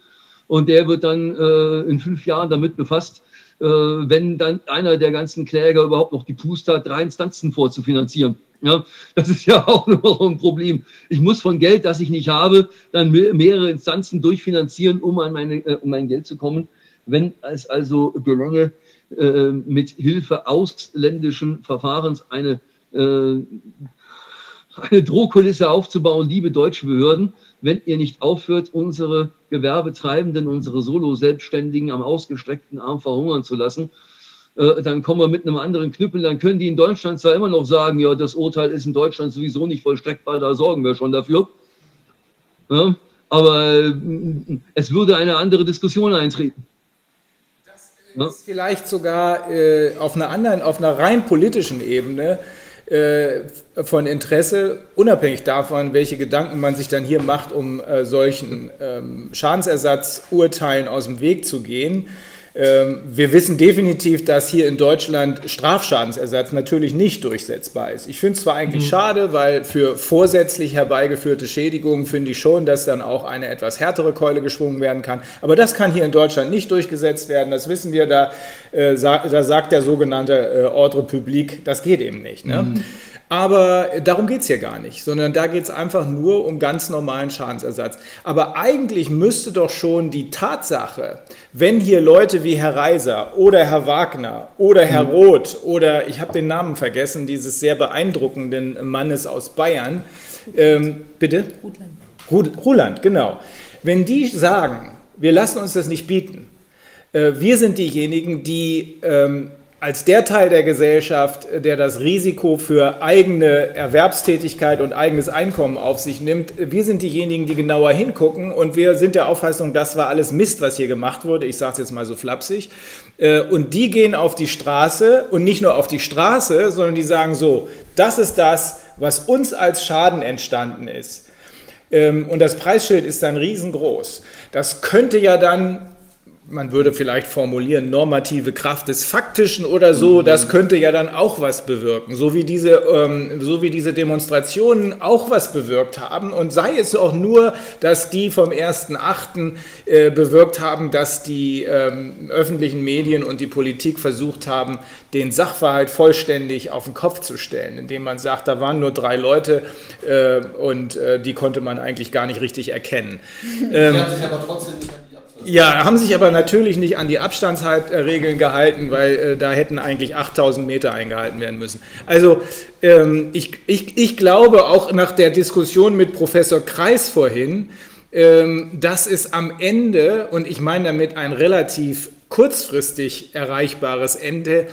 Und der wird dann äh, in fünf Jahren damit befasst, äh, wenn dann einer der ganzen Kläger überhaupt noch die Pust hat, drei Instanzen vorzufinanzieren. Ja, das ist ja auch noch ein Problem. Ich muss von Geld, das ich nicht habe, dann mehrere Instanzen durchfinanzieren, um an meine, äh, um mein Geld zu kommen. Wenn es also gelänge, äh, mit Hilfe ausländischen Verfahrens eine, äh, eine Drohkulisse aufzubauen, liebe deutsche Behörden, wenn ihr nicht aufhört, unsere Gewerbetreibenden, unsere Solo-Selbstständigen am ausgestreckten Arm verhungern zu lassen, äh, dann kommen wir mit einem anderen Knüppel, dann können die in Deutschland zwar immer noch sagen, ja, das Urteil ist in Deutschland sowieso nicht vollstreckbar, da sorgen wir schon dafür. Ja, aber äh, es würde eine andere Diskussion eintreten. Das ist vielleicht sogar äh, auf einer anderen, auf einer rein politischen Ebene äh, von Interesse, unabhängig davon, welche Gedanken man sich dann hier macht, um äh, solchen ähm, Schadensersatzurteilen aus dem Weg zu gehen. Ähm, wir wissen definitiv, dass hier in Deutschland Strafschadensersatz natürlich nicht durchsetzbar ist. Ich finde es zwar eigentlich mhm. schade, weil für vorsätzlich herbeigeführte Schädigungen finde ich schon, dass dann auch eine etwas härtere Keule geschwungen werden kann. Aber das kann hier in Deutschland nicht durchgesetzt werden. Das wissen wir. Da, äh, da sagt der sogenannte äh, Ordre Public, das geht eben nicht. Ne? Mhm. Aber darum geht es hier gar nicht, sondern da geht es einfach nur um ganz normalen Schadensersatz. Aber eigentlich müsste doch schon die Tatsache, wenn hier Leute wie Herr Reiser oder Herr Wagner oder Herr mhm. Roth oder ich habe den Namen vergessen, dieses sehr beeindruckenden Mannes aus Bayern, ähm, bitte? Rudland. Ruland, genau. Wenn die sagen, wir lassen uns das nicht bieten, äh, wir sind diejenigen, die ähm, als der Teil der Gesellschaft, der das Risiko für eigene Erwerbstätigkeit und eigenes Einkommen auf sich nimmt, wir sind diejenigen, die genauer hingucken und wir sind der Auffassung, das war alles Mist, was hier gemacht wurde. Ich sage es jetzt mal so flapsig. Äh, und die gehen auf die Straße und nicht nur auf die Straße, sondern die sagen so, das ist das, was uns als Schaden entstanden ist. Ähm, und das Preisschild ist dann riesengroß. Das könnte ja dann man würde vielleicht formulieren, normative Kraft des Faktischen oder so, mhm. das könnte ja dann auch was bewirken, so wie diese, ähm, so wie diese Demonstrationen auch was bewirkt haben und sei es auch nur, dass die vom 1.8. Äh, bewirkt haben, dass die ähm, öffentlichen Medien und die Politik versucht haben, den Sachverhalt vollständig auf den Kopf zu stellen, indem man sagt, da waren nur drei Leute äh, und äh, die konnte man eigentlich gar nicht richtig erkennen. Ähm, nicht ja, haben sich aber natürlich nicht an die Abstandsregeln gehalten, weil äh, da hätten eigentlich 8000 Meter eingehalten werden müssen. Also ähm, ich, ich, ich glaube auch nach der Diskussion mit Professor Kreis vorhin, ähm, dass es am Ende, und ich meine damit ein relativ kurzfristig erreichbares Ende,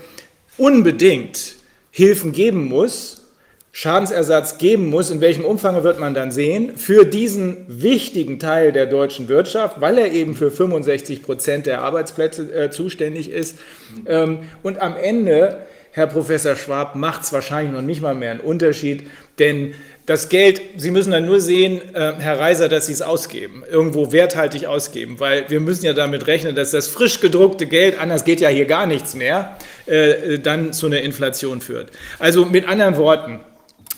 unbedingt Hilfen geben muss, Schadensersatz geben muss, in welchem Umfang wird man dann sehen, für diesen wichtigen Teil der deutschen Wirtschaft, weil er eben für 65 Prozent der Arbeitsplätze äh, zuständig ist. Ähm, und am Ende, Herr Professor Schwab, macht es wahrscheinlich noch nicht mal mehr einen Unterschied, denn das Geld, Sie müssen dann nur sehen, äh, Herr Reiser, dass Sie es ausgeben, irgendwo werthaltig ausgeben, weil wir müssen ja damit rechnen, dass das frisch gedruckte Geld, anders geht ja hier gar nichts mehr, äh, dann zu einer Inflation führt. Also mit anderen Worten,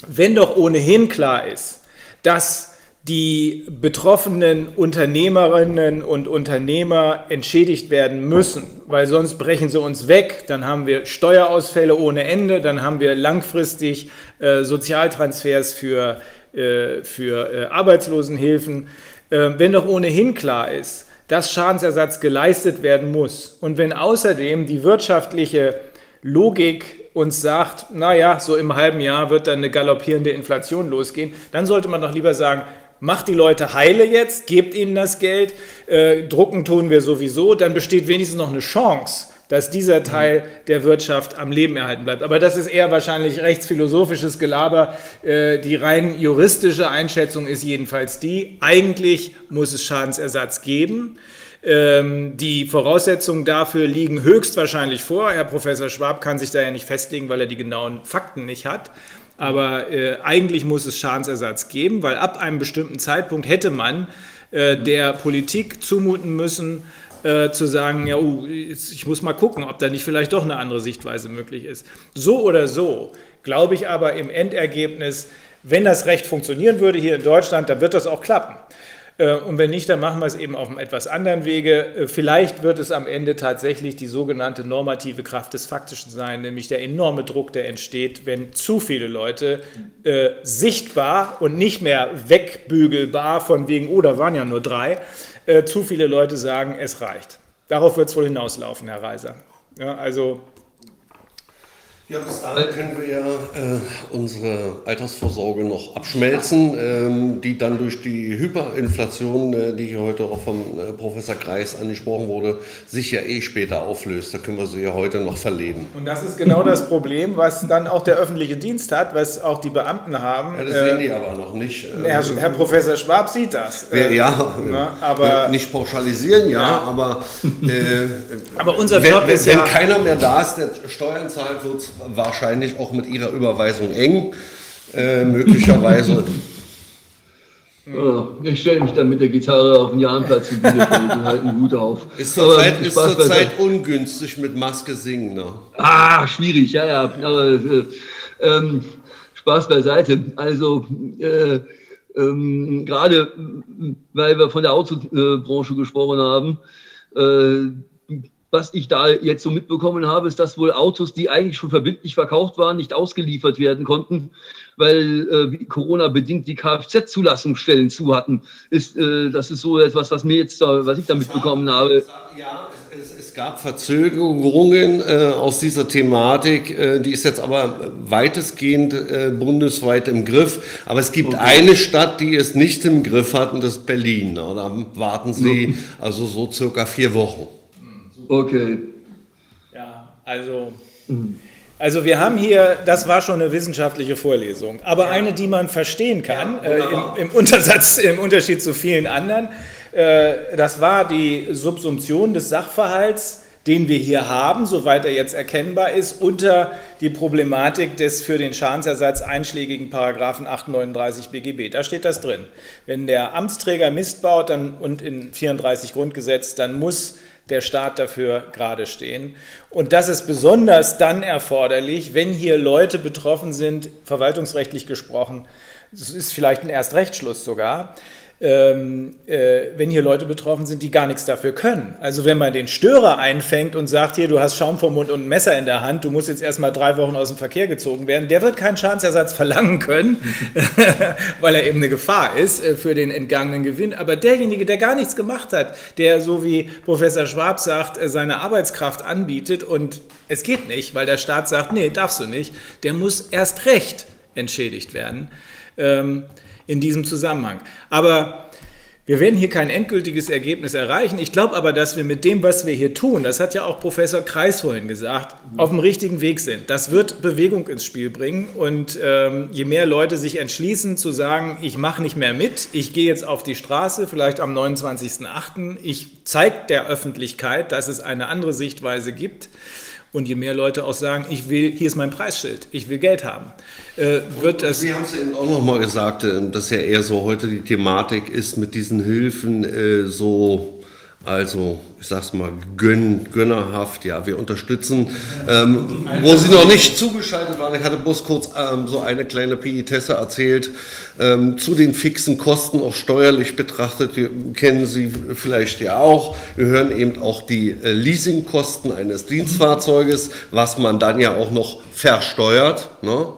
wenn doch ohnehin klar ist, dass die betroffenen Unternehmerinnen und Unternehmer entschädigt werden müssen, weil sonst brechen sie uns weg, dann haben wir Steuerausfälle ohne Ende, dann haben wir langfristig äh, Sozialtransfers für, äh, für äh, Arbeitslosenhilfen. Äh, wenn doch ohnehin klar ist, dass Schadensersatz geleistet werden muss und wenn außerdem die wirtschaftliche Logik uns sagt, naja, so im halben Jahr wird dann eine galoppierende Inflation losgehen, dann sollte man doch lieber sagen, macht die Leute heile jetzt, gebt ihnen das Geld, äh, drucken tun wir sowieso, dann besteht wenigstens noch eine Chance, dass dieser Teil der Wirtschaft am Leben erhalten bleibt. Aber das ist eher wahrscheinlich rechtsphilosophisches Gelaber. Äh, die rein juristische Einschätzung ist jedenfalls die, eigentlich muss es Schadensersatz geben. Ähm, die Voraussetzungen dafür liegen höchstwahrscheinlich vor. Herr Professor Schwab kann sich da ja nicht festlegen, weil er die genauen Fakten nicht hat. Aber äh, eigentlich muss es Schadensersatz geben, weil ab einem bestimmten Zeitpunkt hätte man äh, der Politik zumuten müssen, äh, zu sagen, ja, uh, ich muss mal gucken, ob da nicht vielleicht doch eine andere Sichtweise möglich ist. So oder so glaube ich aber im Endergebnis, wenn das Recht funktionieren würde hier in Deutschland, dann wird das auch klappen. Äh, und wenn nicht, dann machen wir es eben auf einem etwas anderen Wege. Äh, vielleicht wird es am Ende tatsächlich die sogenannte normative Kraft des Faktischen sein, nämlich der enorme Druck, der entsteht, wenn zu viele Leute äh, sichtbar und nicht mehr wegbügelbar von wegen, oh, da waren ja nur drei, äh, zu viele Leute sagen, es reicht. Darauf wird es wohl hinauslaufen, Herr Reiser. Ja, also ja, bis dahin können wir ja äh, unsere Altersvorsorge noch abschmelzen, ähm, die dann durch die Hyperinflation, äh, die hier heute auch vom äh, Professor Kreis angesprochen wurde, sich ja eh später auflöst. Da können wir sie ja heute noch verleben. Und das ist genau das Problem, was dann auch der öffentliche Dienst hat, was auch die Beamten haben. Ja, das sehen die aber noch nicht. Herr, Herr Professor Schwab sieht das. Ja, ja na, aber nicht pauschalisieren, ja, ja. aber, aber unser Job wenn, ist wenn ja, keiner mehr da ist, der Steuern zahlt, wird wahrscheinlich auch mit ihrer Überweisung eng. Äh, möglicherweise Ja, ich stelle mich dann mit der Gitarre auf den Jahrenplatz in Bielefeld und halte einen Hut auf. Ist zurzeit zur Zeit ungünstig mit Maske singen, ne? Ah, schwierig, ja, ja. Aber äh, ähm, Spaß beiseite. Also äh, ähm, gerade weil wir von der Autobranche gesprochen haben, äh, was ich da jetzt so mitbekommen habe, ist, dass wohl Autos, die eigentlich schon verbindlich verkauft waren, nicht ausgeliefert werden konnten, weil äh, Corona bedingt die Kfz-Zulassungsstellen zu hatten. Ist, äh, das ist so etwas, was mir jetzt was ich da mitbekommen habe. Ja, es, es gab Verzögerungen äh, aus dieser Thematik, äh, die ist jetzt aber weitestgehend äh, bundesweit im Griff. Aber es gibt okay. eine Stadt, die es nicht im Griff hat, und das ist Berlin. Da warten sie also so circa vier Wochen. Okay. Ja, also. Also wir haben hier, das war schon eine wissenschaftliche Vorlesung, aber ja. eine, die man verstehen kann, ja, äh, im, im, Untersatz, im Unterschied zu vielen anderen. Äh, das war die Subsumption des Sachverhalts, den wir hier haben, soweit er jetzt erkennbar ist, unter die Problematik des für den Schadensersatz einschlägigen Paragraphen 839 BGB. Da steht das drin. Wenn der Amtsträger Mist baut dann, und in 34 Grundgesetz, dann muss der Staat dafür gerade stehen. Und das ist besonders dann erforderlich, wenn hier Leute betroffen sind, verwaltungsrechtlich gesprochen, das ist vielleicht ein Erstrechtsschluss sogar, ähm, äh, wenn hier Leute betroffen sind, die gar nichts dafür können. Also wenn man den Störer einfängt und sagt, hier, du hast Schaum vom Mund und ein Messer in der Hand, du musst jetzt erstmal drei Wochen aus dem Verkehr gezogen werden, der wird keinen Schadensersatz verlangen können, weil er eben eine Gefahr ist äh, für den entgangenen Gewinn. Aber derjenige, der gar nichts gemacht hat, der, so wie Professor Schwab sagt, äh, seine Arbeitskraft anbietet und es geht nicht, weil der Staat sagt, nee, darfst du nicht, der muss erst recht entschädigt werden. Ähm, in diesem Zusammenhang. Aber wir werden hier kein endgültiges Ergebnis erreichen. Ich glaube aber, dass wir mit dem, was wir hier tun, das hat ja auch Professor Kreis vorhin gesagt, auf dem richtigen Weg sind. Das wird Bewegung ins Spiel bringen. Und ähm, je mehr Leute sich entschließen zu sagen, ich mache nicht mehr mit, ich gehe jetzt auf die Straße, vielleicht am 29.08., ich zeige der Öffentlichkeit, dass es eine andere Sichtweise gibt, und je mehr Leute auch sagen, ich will, hier ist mein Preisschild, ich will Geld haben, äh, wird das. Sie haben es eben auch nochmal gesagt, äh, dass ja eher so heute die Thematik ist mit diesen Hilfen äh, so also, ich sag's mal, gönn, gönnerhaft, ja, wir unterstützen. Ähm, wo Sie noch nicht zugeschaltet waren, ich hatte bloß kurz ähm, so eine kleine Petitesse erzählt, ähm, zu den fixen Kosten, auch steuerlich betrachtet, die kennen Sie vielleicht ja auch. Wir hören eben auch die äh, Leasingkosten eines Dienstfahrzeuges, was man dann ja auch noch versteuert, ne?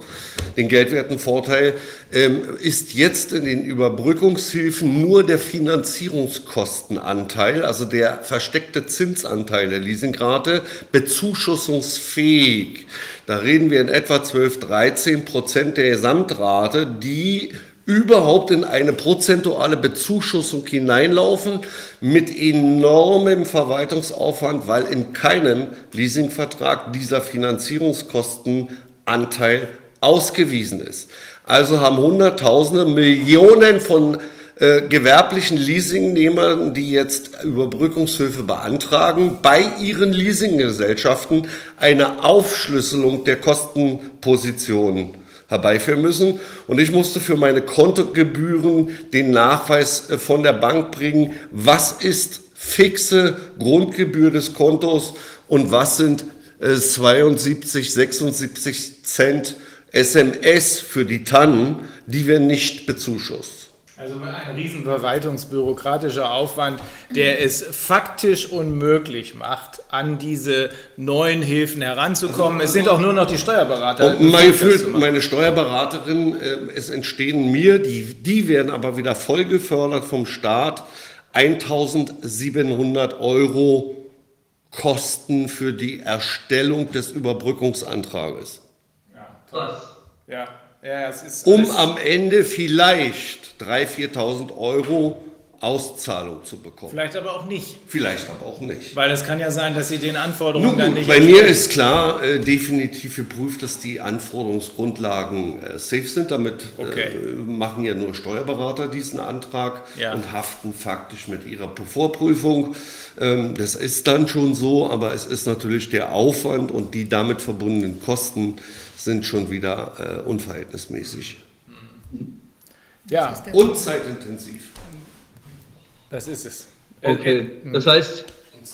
Den Geldwertenvorteil ähm, ist jetzt in den Überbrückungshilfen nur der Finanzierungskostenanteil, also der versteckte Zinsanteil der Leasingrate, bezuschussungsfähig. Da reden wir in etwa 12, 13 Prozent der Gesamtrate, die überhaupt in eine prozentuale Bezuschussung hineinlaufen mit enormem Verwaltungsaufwand, weil in keinem Leasingvertrag dieser Finanzierungskostenanteil ausgewiesen ist. Also haben Hunderttausende, Millionen von äh, gewerblichen Leasingnehmern, die jetzt Überbrückungshilfe beantragen, bei ihren Leasinggesellschaften eine Aufschlüsselung der Kostenpositionen herbeiführen müssen. Und ich musste für meine Kontogebühren den Nachweis äh, von der Bank bringen, was ist fixe Grundgebühr des Kontos und was sind äh, 72, 76 Cent SMS für die Tannen, die wir nicht bezuschusst. Also ein riesen verwaltungsbürokratischer Aufwand, der es faktisch unmöglich macht, an diese neuen Hilfen heranzukommen. es sind auch nur noch die Steuerberater. Und mein Gefühl, meine Steuerberaterin, äh, es entstehen mir, die, die werden aber wieder voll gefördert vom Staat, 1700 Euro Kosten für die Erstellung des Überbrückungsantrages. Was? Ja, ja, es ist. Um am Ende vielleicht 3.000, 4.000 Euro Auszahlung zu bekommen. Vielleicht aber auch nicht. Vielleicht aber auch nicht. Weil es kann ja sein, dass Sie den Anforderungen Nun, dann nicht. Bei mir ist klar, äh, definitiv geprüft, dass die Anforderungsgrundlagen äh, safe sind. Damit äh, okay. äh, machen ja nur Steuerberater diesen Antrag ja. und haften faktisch mit ihrer Vorprüfung. Ähm, das ist dann schon so, aber es ist natürlich der Aufwand und die damit verbundenen Kosten sind schon wieder äh, unverhältnismäßig. Ja. Und zeitintensiv. Das ist es. Okay, das heißt,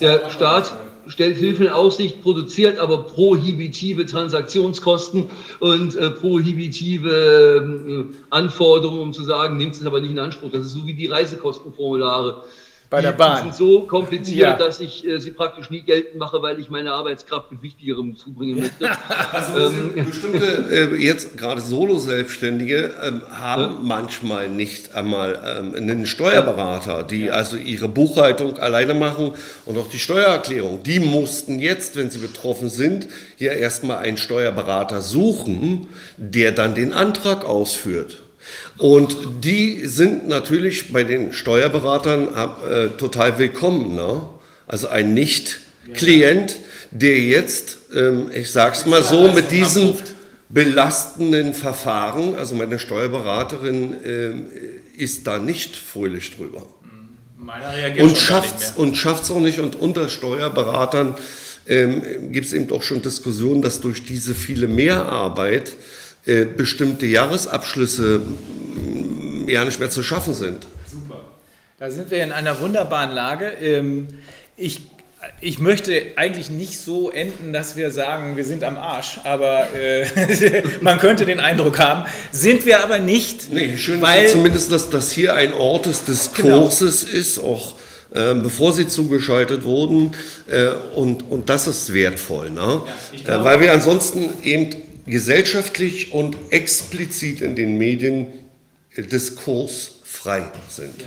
der Staat stellt Hilfe in Aussicht, produziert aber prohibitive Transaktionskosten und äh, prohibitive äh, Anforderungen, um zu sagen, nimmt es aber nicht in Anspruch. Das ist so wie die Reisekostenformulare. Bei der die, Bahn. Die sind so kompliziert, Ja. dass ich äh, sie praktisch nie geltend mache, weil ich meine Arbeitskraft mit Wichtigerem zubringen möchte. Also Ähm, bestimmte, äh, jetzt gerade Solo-Selbstständige ähm, haben manchmal nicht einmal ähm, einen Steuerberater, die also ihre Buchhaltung alleine machen und auch die Steuererklärung. Die mussten jetzt, wenn sie betroffen sind, hier erstmal einen Steuerberater suchen, der dann den Antrag ausführt. Und die sind natürlich bei den Steuerberatern äh, total willkommen. Ne? Also ein Nicht-Klient, der jetzt, ähm, ich sag's mal so, mit diesen belastenden Verfahren, also meine Steuerberaterin ähm, ist da nicht fröhlich drüber. Reagiert Und schafft's, und schafft's auch nicht. Und unter Steuerberatern ähm, gibt es eben doch schon Diskussionen, dass durch diese viele Mehrarbeit äh, bestimmte Jahresabschlüsse mm, ja nicht mehr zu schaffen sind. Da sind wir in einer wunderbaren Lage. Ähm, Ich, ich möchte eigentlich nicht so enden, dass wir sagen, wir sind am Arsch, aber äh, man könnte den Eindruck haben. Sind wir aber nicht. Nee, schön weil, ist ja zumindest, dass das hier ein Ort des Diskurses ist, auch ähm, bevor sie zugeschaltet wurden. Äh, und, und das ist wertvoll, ne? ich äh, glaube- weil wir ansonsten eben gesellschaftlich und explizit in den Medien äh, diskursfrei sind.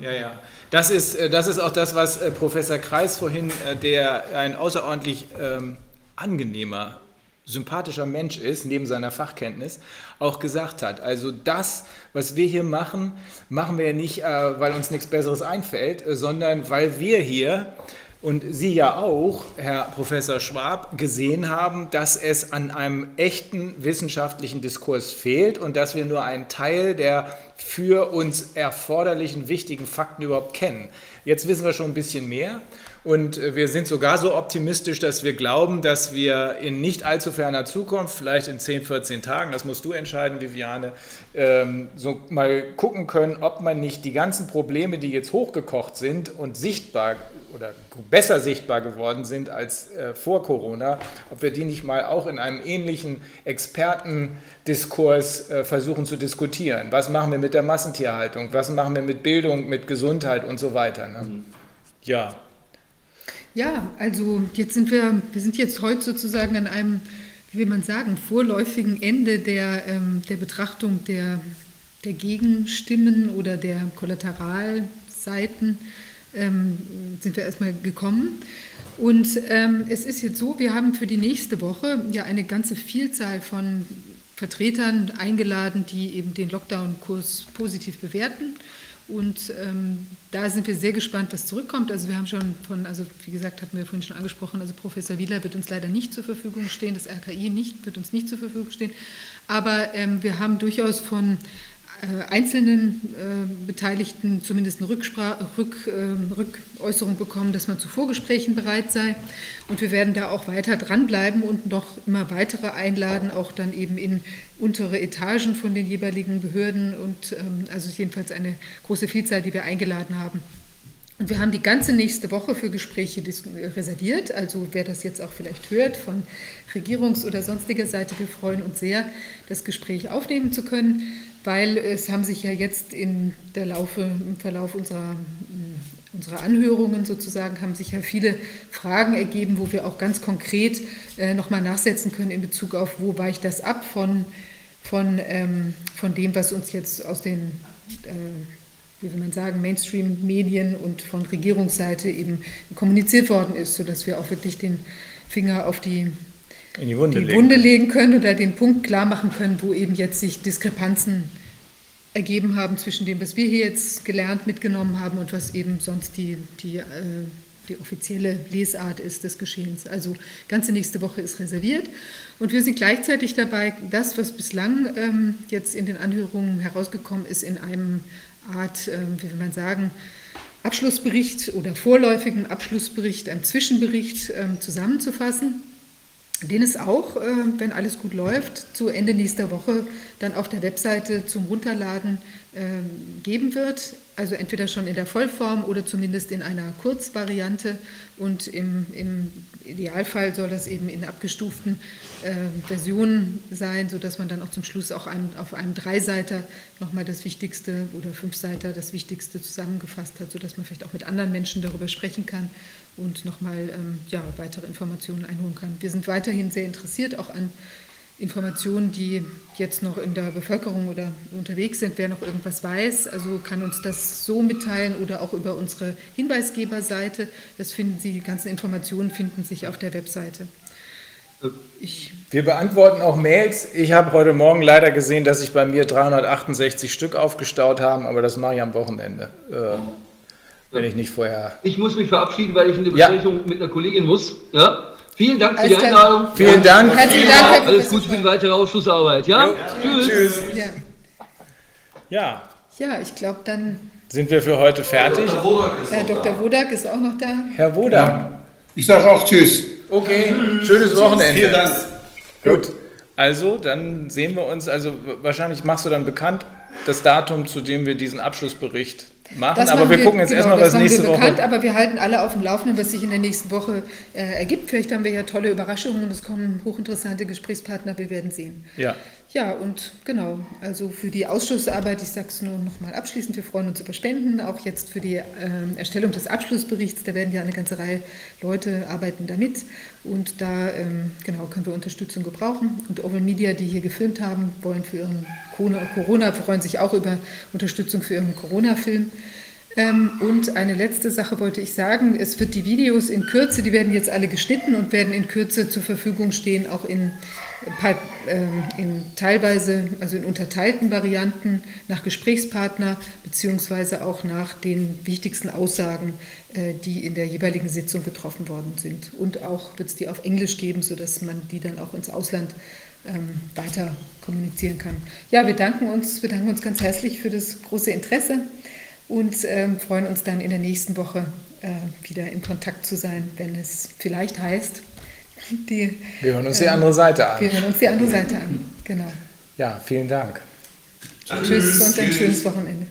Ja, ja. Das ist, äh, das ist auch das, was äh, Professor Kreis vorhin, der ein außerordentlich ähm, angenehmer, sympathischer Mensch ist, neben seiner Fachkenntnis, auch gesagt hat. Also das, was wir hier machen, machen wir nicht, äh, weil uns nichts Besseres einfällt, sondern weil wir hier und Sie ja auch, Herr Professor Schwab, gesehen haben, dass es an einem echten wissenschaftlichen Diskurs fehlt und dass wir nur einen Teil der für uns erforderlichen wichtigen Fakten überhaupt kennen. Jetzt wissen wir schon ein bisschen mehr und äh, wir sind sogar so optimistisch, dass wir glauben, dass wir in nicht allzu ferner Zukunft, vielleicht in 10, 14 Tagen, das musst du entscheiden, Viviane, ähm, so mal gucken können, ob man nicht die ganzen Probleme, die jetzt hochgekocht sind und sichtbar oder besser sichtbar geworden sind als äh, vor Corona, ob wir die nicht mal auch in einem ähnlichen Expertendiskurs äh, versuchen zu diskutieren. Was machen wir mit der Massentierhaltung? Was machen wir mit Bildung, mit Gesundheit und so weiter? Ne? Ja. Ja, also jetzt sind wir, wir sind jetzt heute sozusagen an einem, wie will man sagen, vorläufigen Ende der, ähm, der Betrachtung der, der Gegenstimmen oder der Kollateralseiten ähm, sind wir erstmal gekommen. Und ähm, es ist jetzt so, wir haben für die nächste Woche ja eine ganze Vielzahl von Vertretern eingeladen, die eben den Lockdown-Kurs positiv bewerten. Und ähm, da sind wir sehr gespannt, was zurückkommt. Also wir haben schon von, also wie gesagt, hatten wir vorhin schon angesprochen, also Professor Wieler wird uns leider nicht zur Verfügung stehen, das RKI nicht, wird uns nicht zur Verfügung stehen. Aber ähm, wir haben durchaus von einzelnen äh, Beteiligten zumindest eine Rückspra Rück, äh, Rückäußerung bekommen, dass man zu Vorgesprächen bereit sei. Und wir werden da auch weiter dranbleiben und noch immer weitere einladen, auch dann eben in untere Etagen von den jeweiligen Behörden und ähm, also jedenfalls eine große Vielzahl, die wir eingeladen haben. Und wir haben die ganze nächste Woche für Gespräche reserviert. Also wer das jetzt auch vielleicht hört von Regierungs- oder sonstiger Seite, wir freuen uns sehr, das Gespräch aufnehmen zu können, weil es haben sich ja jetzt in der Laufe, im Verlauf unserer, unserer Anhörungen sozusagen, haben sich ja viele Fragen ergeben, wo wir auch ganz konkret äh, nochmal nachsetzen können in Bezug auf, wo weicht das ab von, von, ähm, von dem, was uns jetzt aus den äh, wie will man sagen, Mainstream-Medien und von Regierungsseite eben kommuniziert worden ist, sodass wir auch wirklich den Finger auf die, In die Wunde die legen. Wunde legen können oder den Punkt klar machen können, wo eben jetzt sich Diskrepanzen ergeben haben zwischen dem, was wir hier jetzt gelernt mitgenommen haben und was eben sonst die, die, äh, die offizielle Lesart ist des Geschehens. Also ganze nächste Woche ist reserviert und wir sind gleichzeitig dabei, das, was bislang ähm, jetzt in den Anhörungen herausgekommen ist, in einem Art, ähm, wie will man sagen, Abschlussbericht oder vorläufigen Abschlussbericht, einem Zwischenbericht ähm, zusammenzufassen. Den es auch, äh, wenn alles gut läuft, zu Ende nächster Woche dann auf der Webseite zum Runterladen ähm, geben wird. Also entweder schon in der Vollform oder zumindest in einer Kurzvariante. Und im, im Idealfall soll das eben in abgestuften äh, Versionen sein, sodass man dann auch zum Schluss auch einem, auf einem Dreiseiter nochmal das Wichtigste oder Fünfseiter das Wichtigste zusammengefasst hat, sodass man vielleicht auch mit anderen Menschen darüber sprechen kann und nochmal ähm, ja, weitere Informationen einholen kann. Wir sind weiterhin sehr interessiert auch an Informationen, die jetzt noch in der Bevölkerung oder unterwegs sind, wer noch irgendwas weiß, also kann uns das so mitteilen oder auch über unsere Hinweisgeberseite. Das finden Sie, die ganzen Informationen finden sich auf der Webseite. Ich Wir beantworten auch Mails. Ich habe heute Morgen leider gesehen, dass sich bei mir 368 Stück aufgestaut haben, aber das mache ich am Wochenende, äh, wenn ich nicht vorher. Ich muss mich verabschieden, weil ich in eine Besprechung ja. mit einer Kollegin muss. Ja? Vielen Dank für die Einladung. Vielen Dank. Herzlichen Dank. Alles Gute für die weitere Ausschussarbeit. Ja? Jo. Tschüss. Tschüss. Ja. Ja. Ja, ich glaube, dann sind wir für heute fertig. Herr Dr. Wodak ist auch noch da. Herr Wodak. Ja. Ich sage auch Tschüss. Okay, schönes Wochenende. Vielen Dank. Gut. Also, dann sehen wir uns. Also, wahrscheinlich machst du dann bekannt das Datum, zu dem wir diesen Abschlussbericht machen. Das aber wir, wir gucken jetzt genau, erstmal, was nächste wir bekannt, Woche. Aber wir halten alle auf dem Laufenden, was sich in der nächsten Woche äh, ergibt. Vielleicht haben wir ja tolle Überraschungen und es kommen hochinteressante Gesprächspartner. Wir werden sehen. Ja. Ja, und genau, also für die Ausschussarbeit, ich sage es nur noch mal abschließend, wir freuen uns über Spenden, auch jetzt für die äh, Erstellung des Abschlussberichts, da werden ja eine ganze Reihe Leute arbeiten damit. Und da ähm, genau können wir Unterstützung gebrauchen. Und Oval Media, die hier gefilmt haben, wollen für ihren Corona, freuen sich auch über Unterstützung für ihren Corona-Film. Ähm, und eine letzte Sache wollte ich sagen, es wird die Videos in Kürze, die werden jetzt alle geschnitten und werden in Kürze zur Verfügung stehen, auch in in teilweise, also in unterteilten Varianten nach Gesprächspartner beziehungsweise auch nach den wichtigsten Aussagen, äh, die in der jeweiligen Sitzung getroffen worden sind. Und auch wird es die auf Englisch geben, sodass man die dann auch ins Ausland ähm, weiter kommunizieren kann. Ja, wir danken uns, wir danken uns ganz herzlich für das große Interesse und ähm, freuen uns dann in der nächsten Woche äh, wieder in Kontakt zu sein, wenn es vielleicht heißt, die, wir hören uns die andere Seite an. Wir hören uns die andere Seite an, genau. Ja, vielen Dank. Tschüss und ein schönes Wochenende.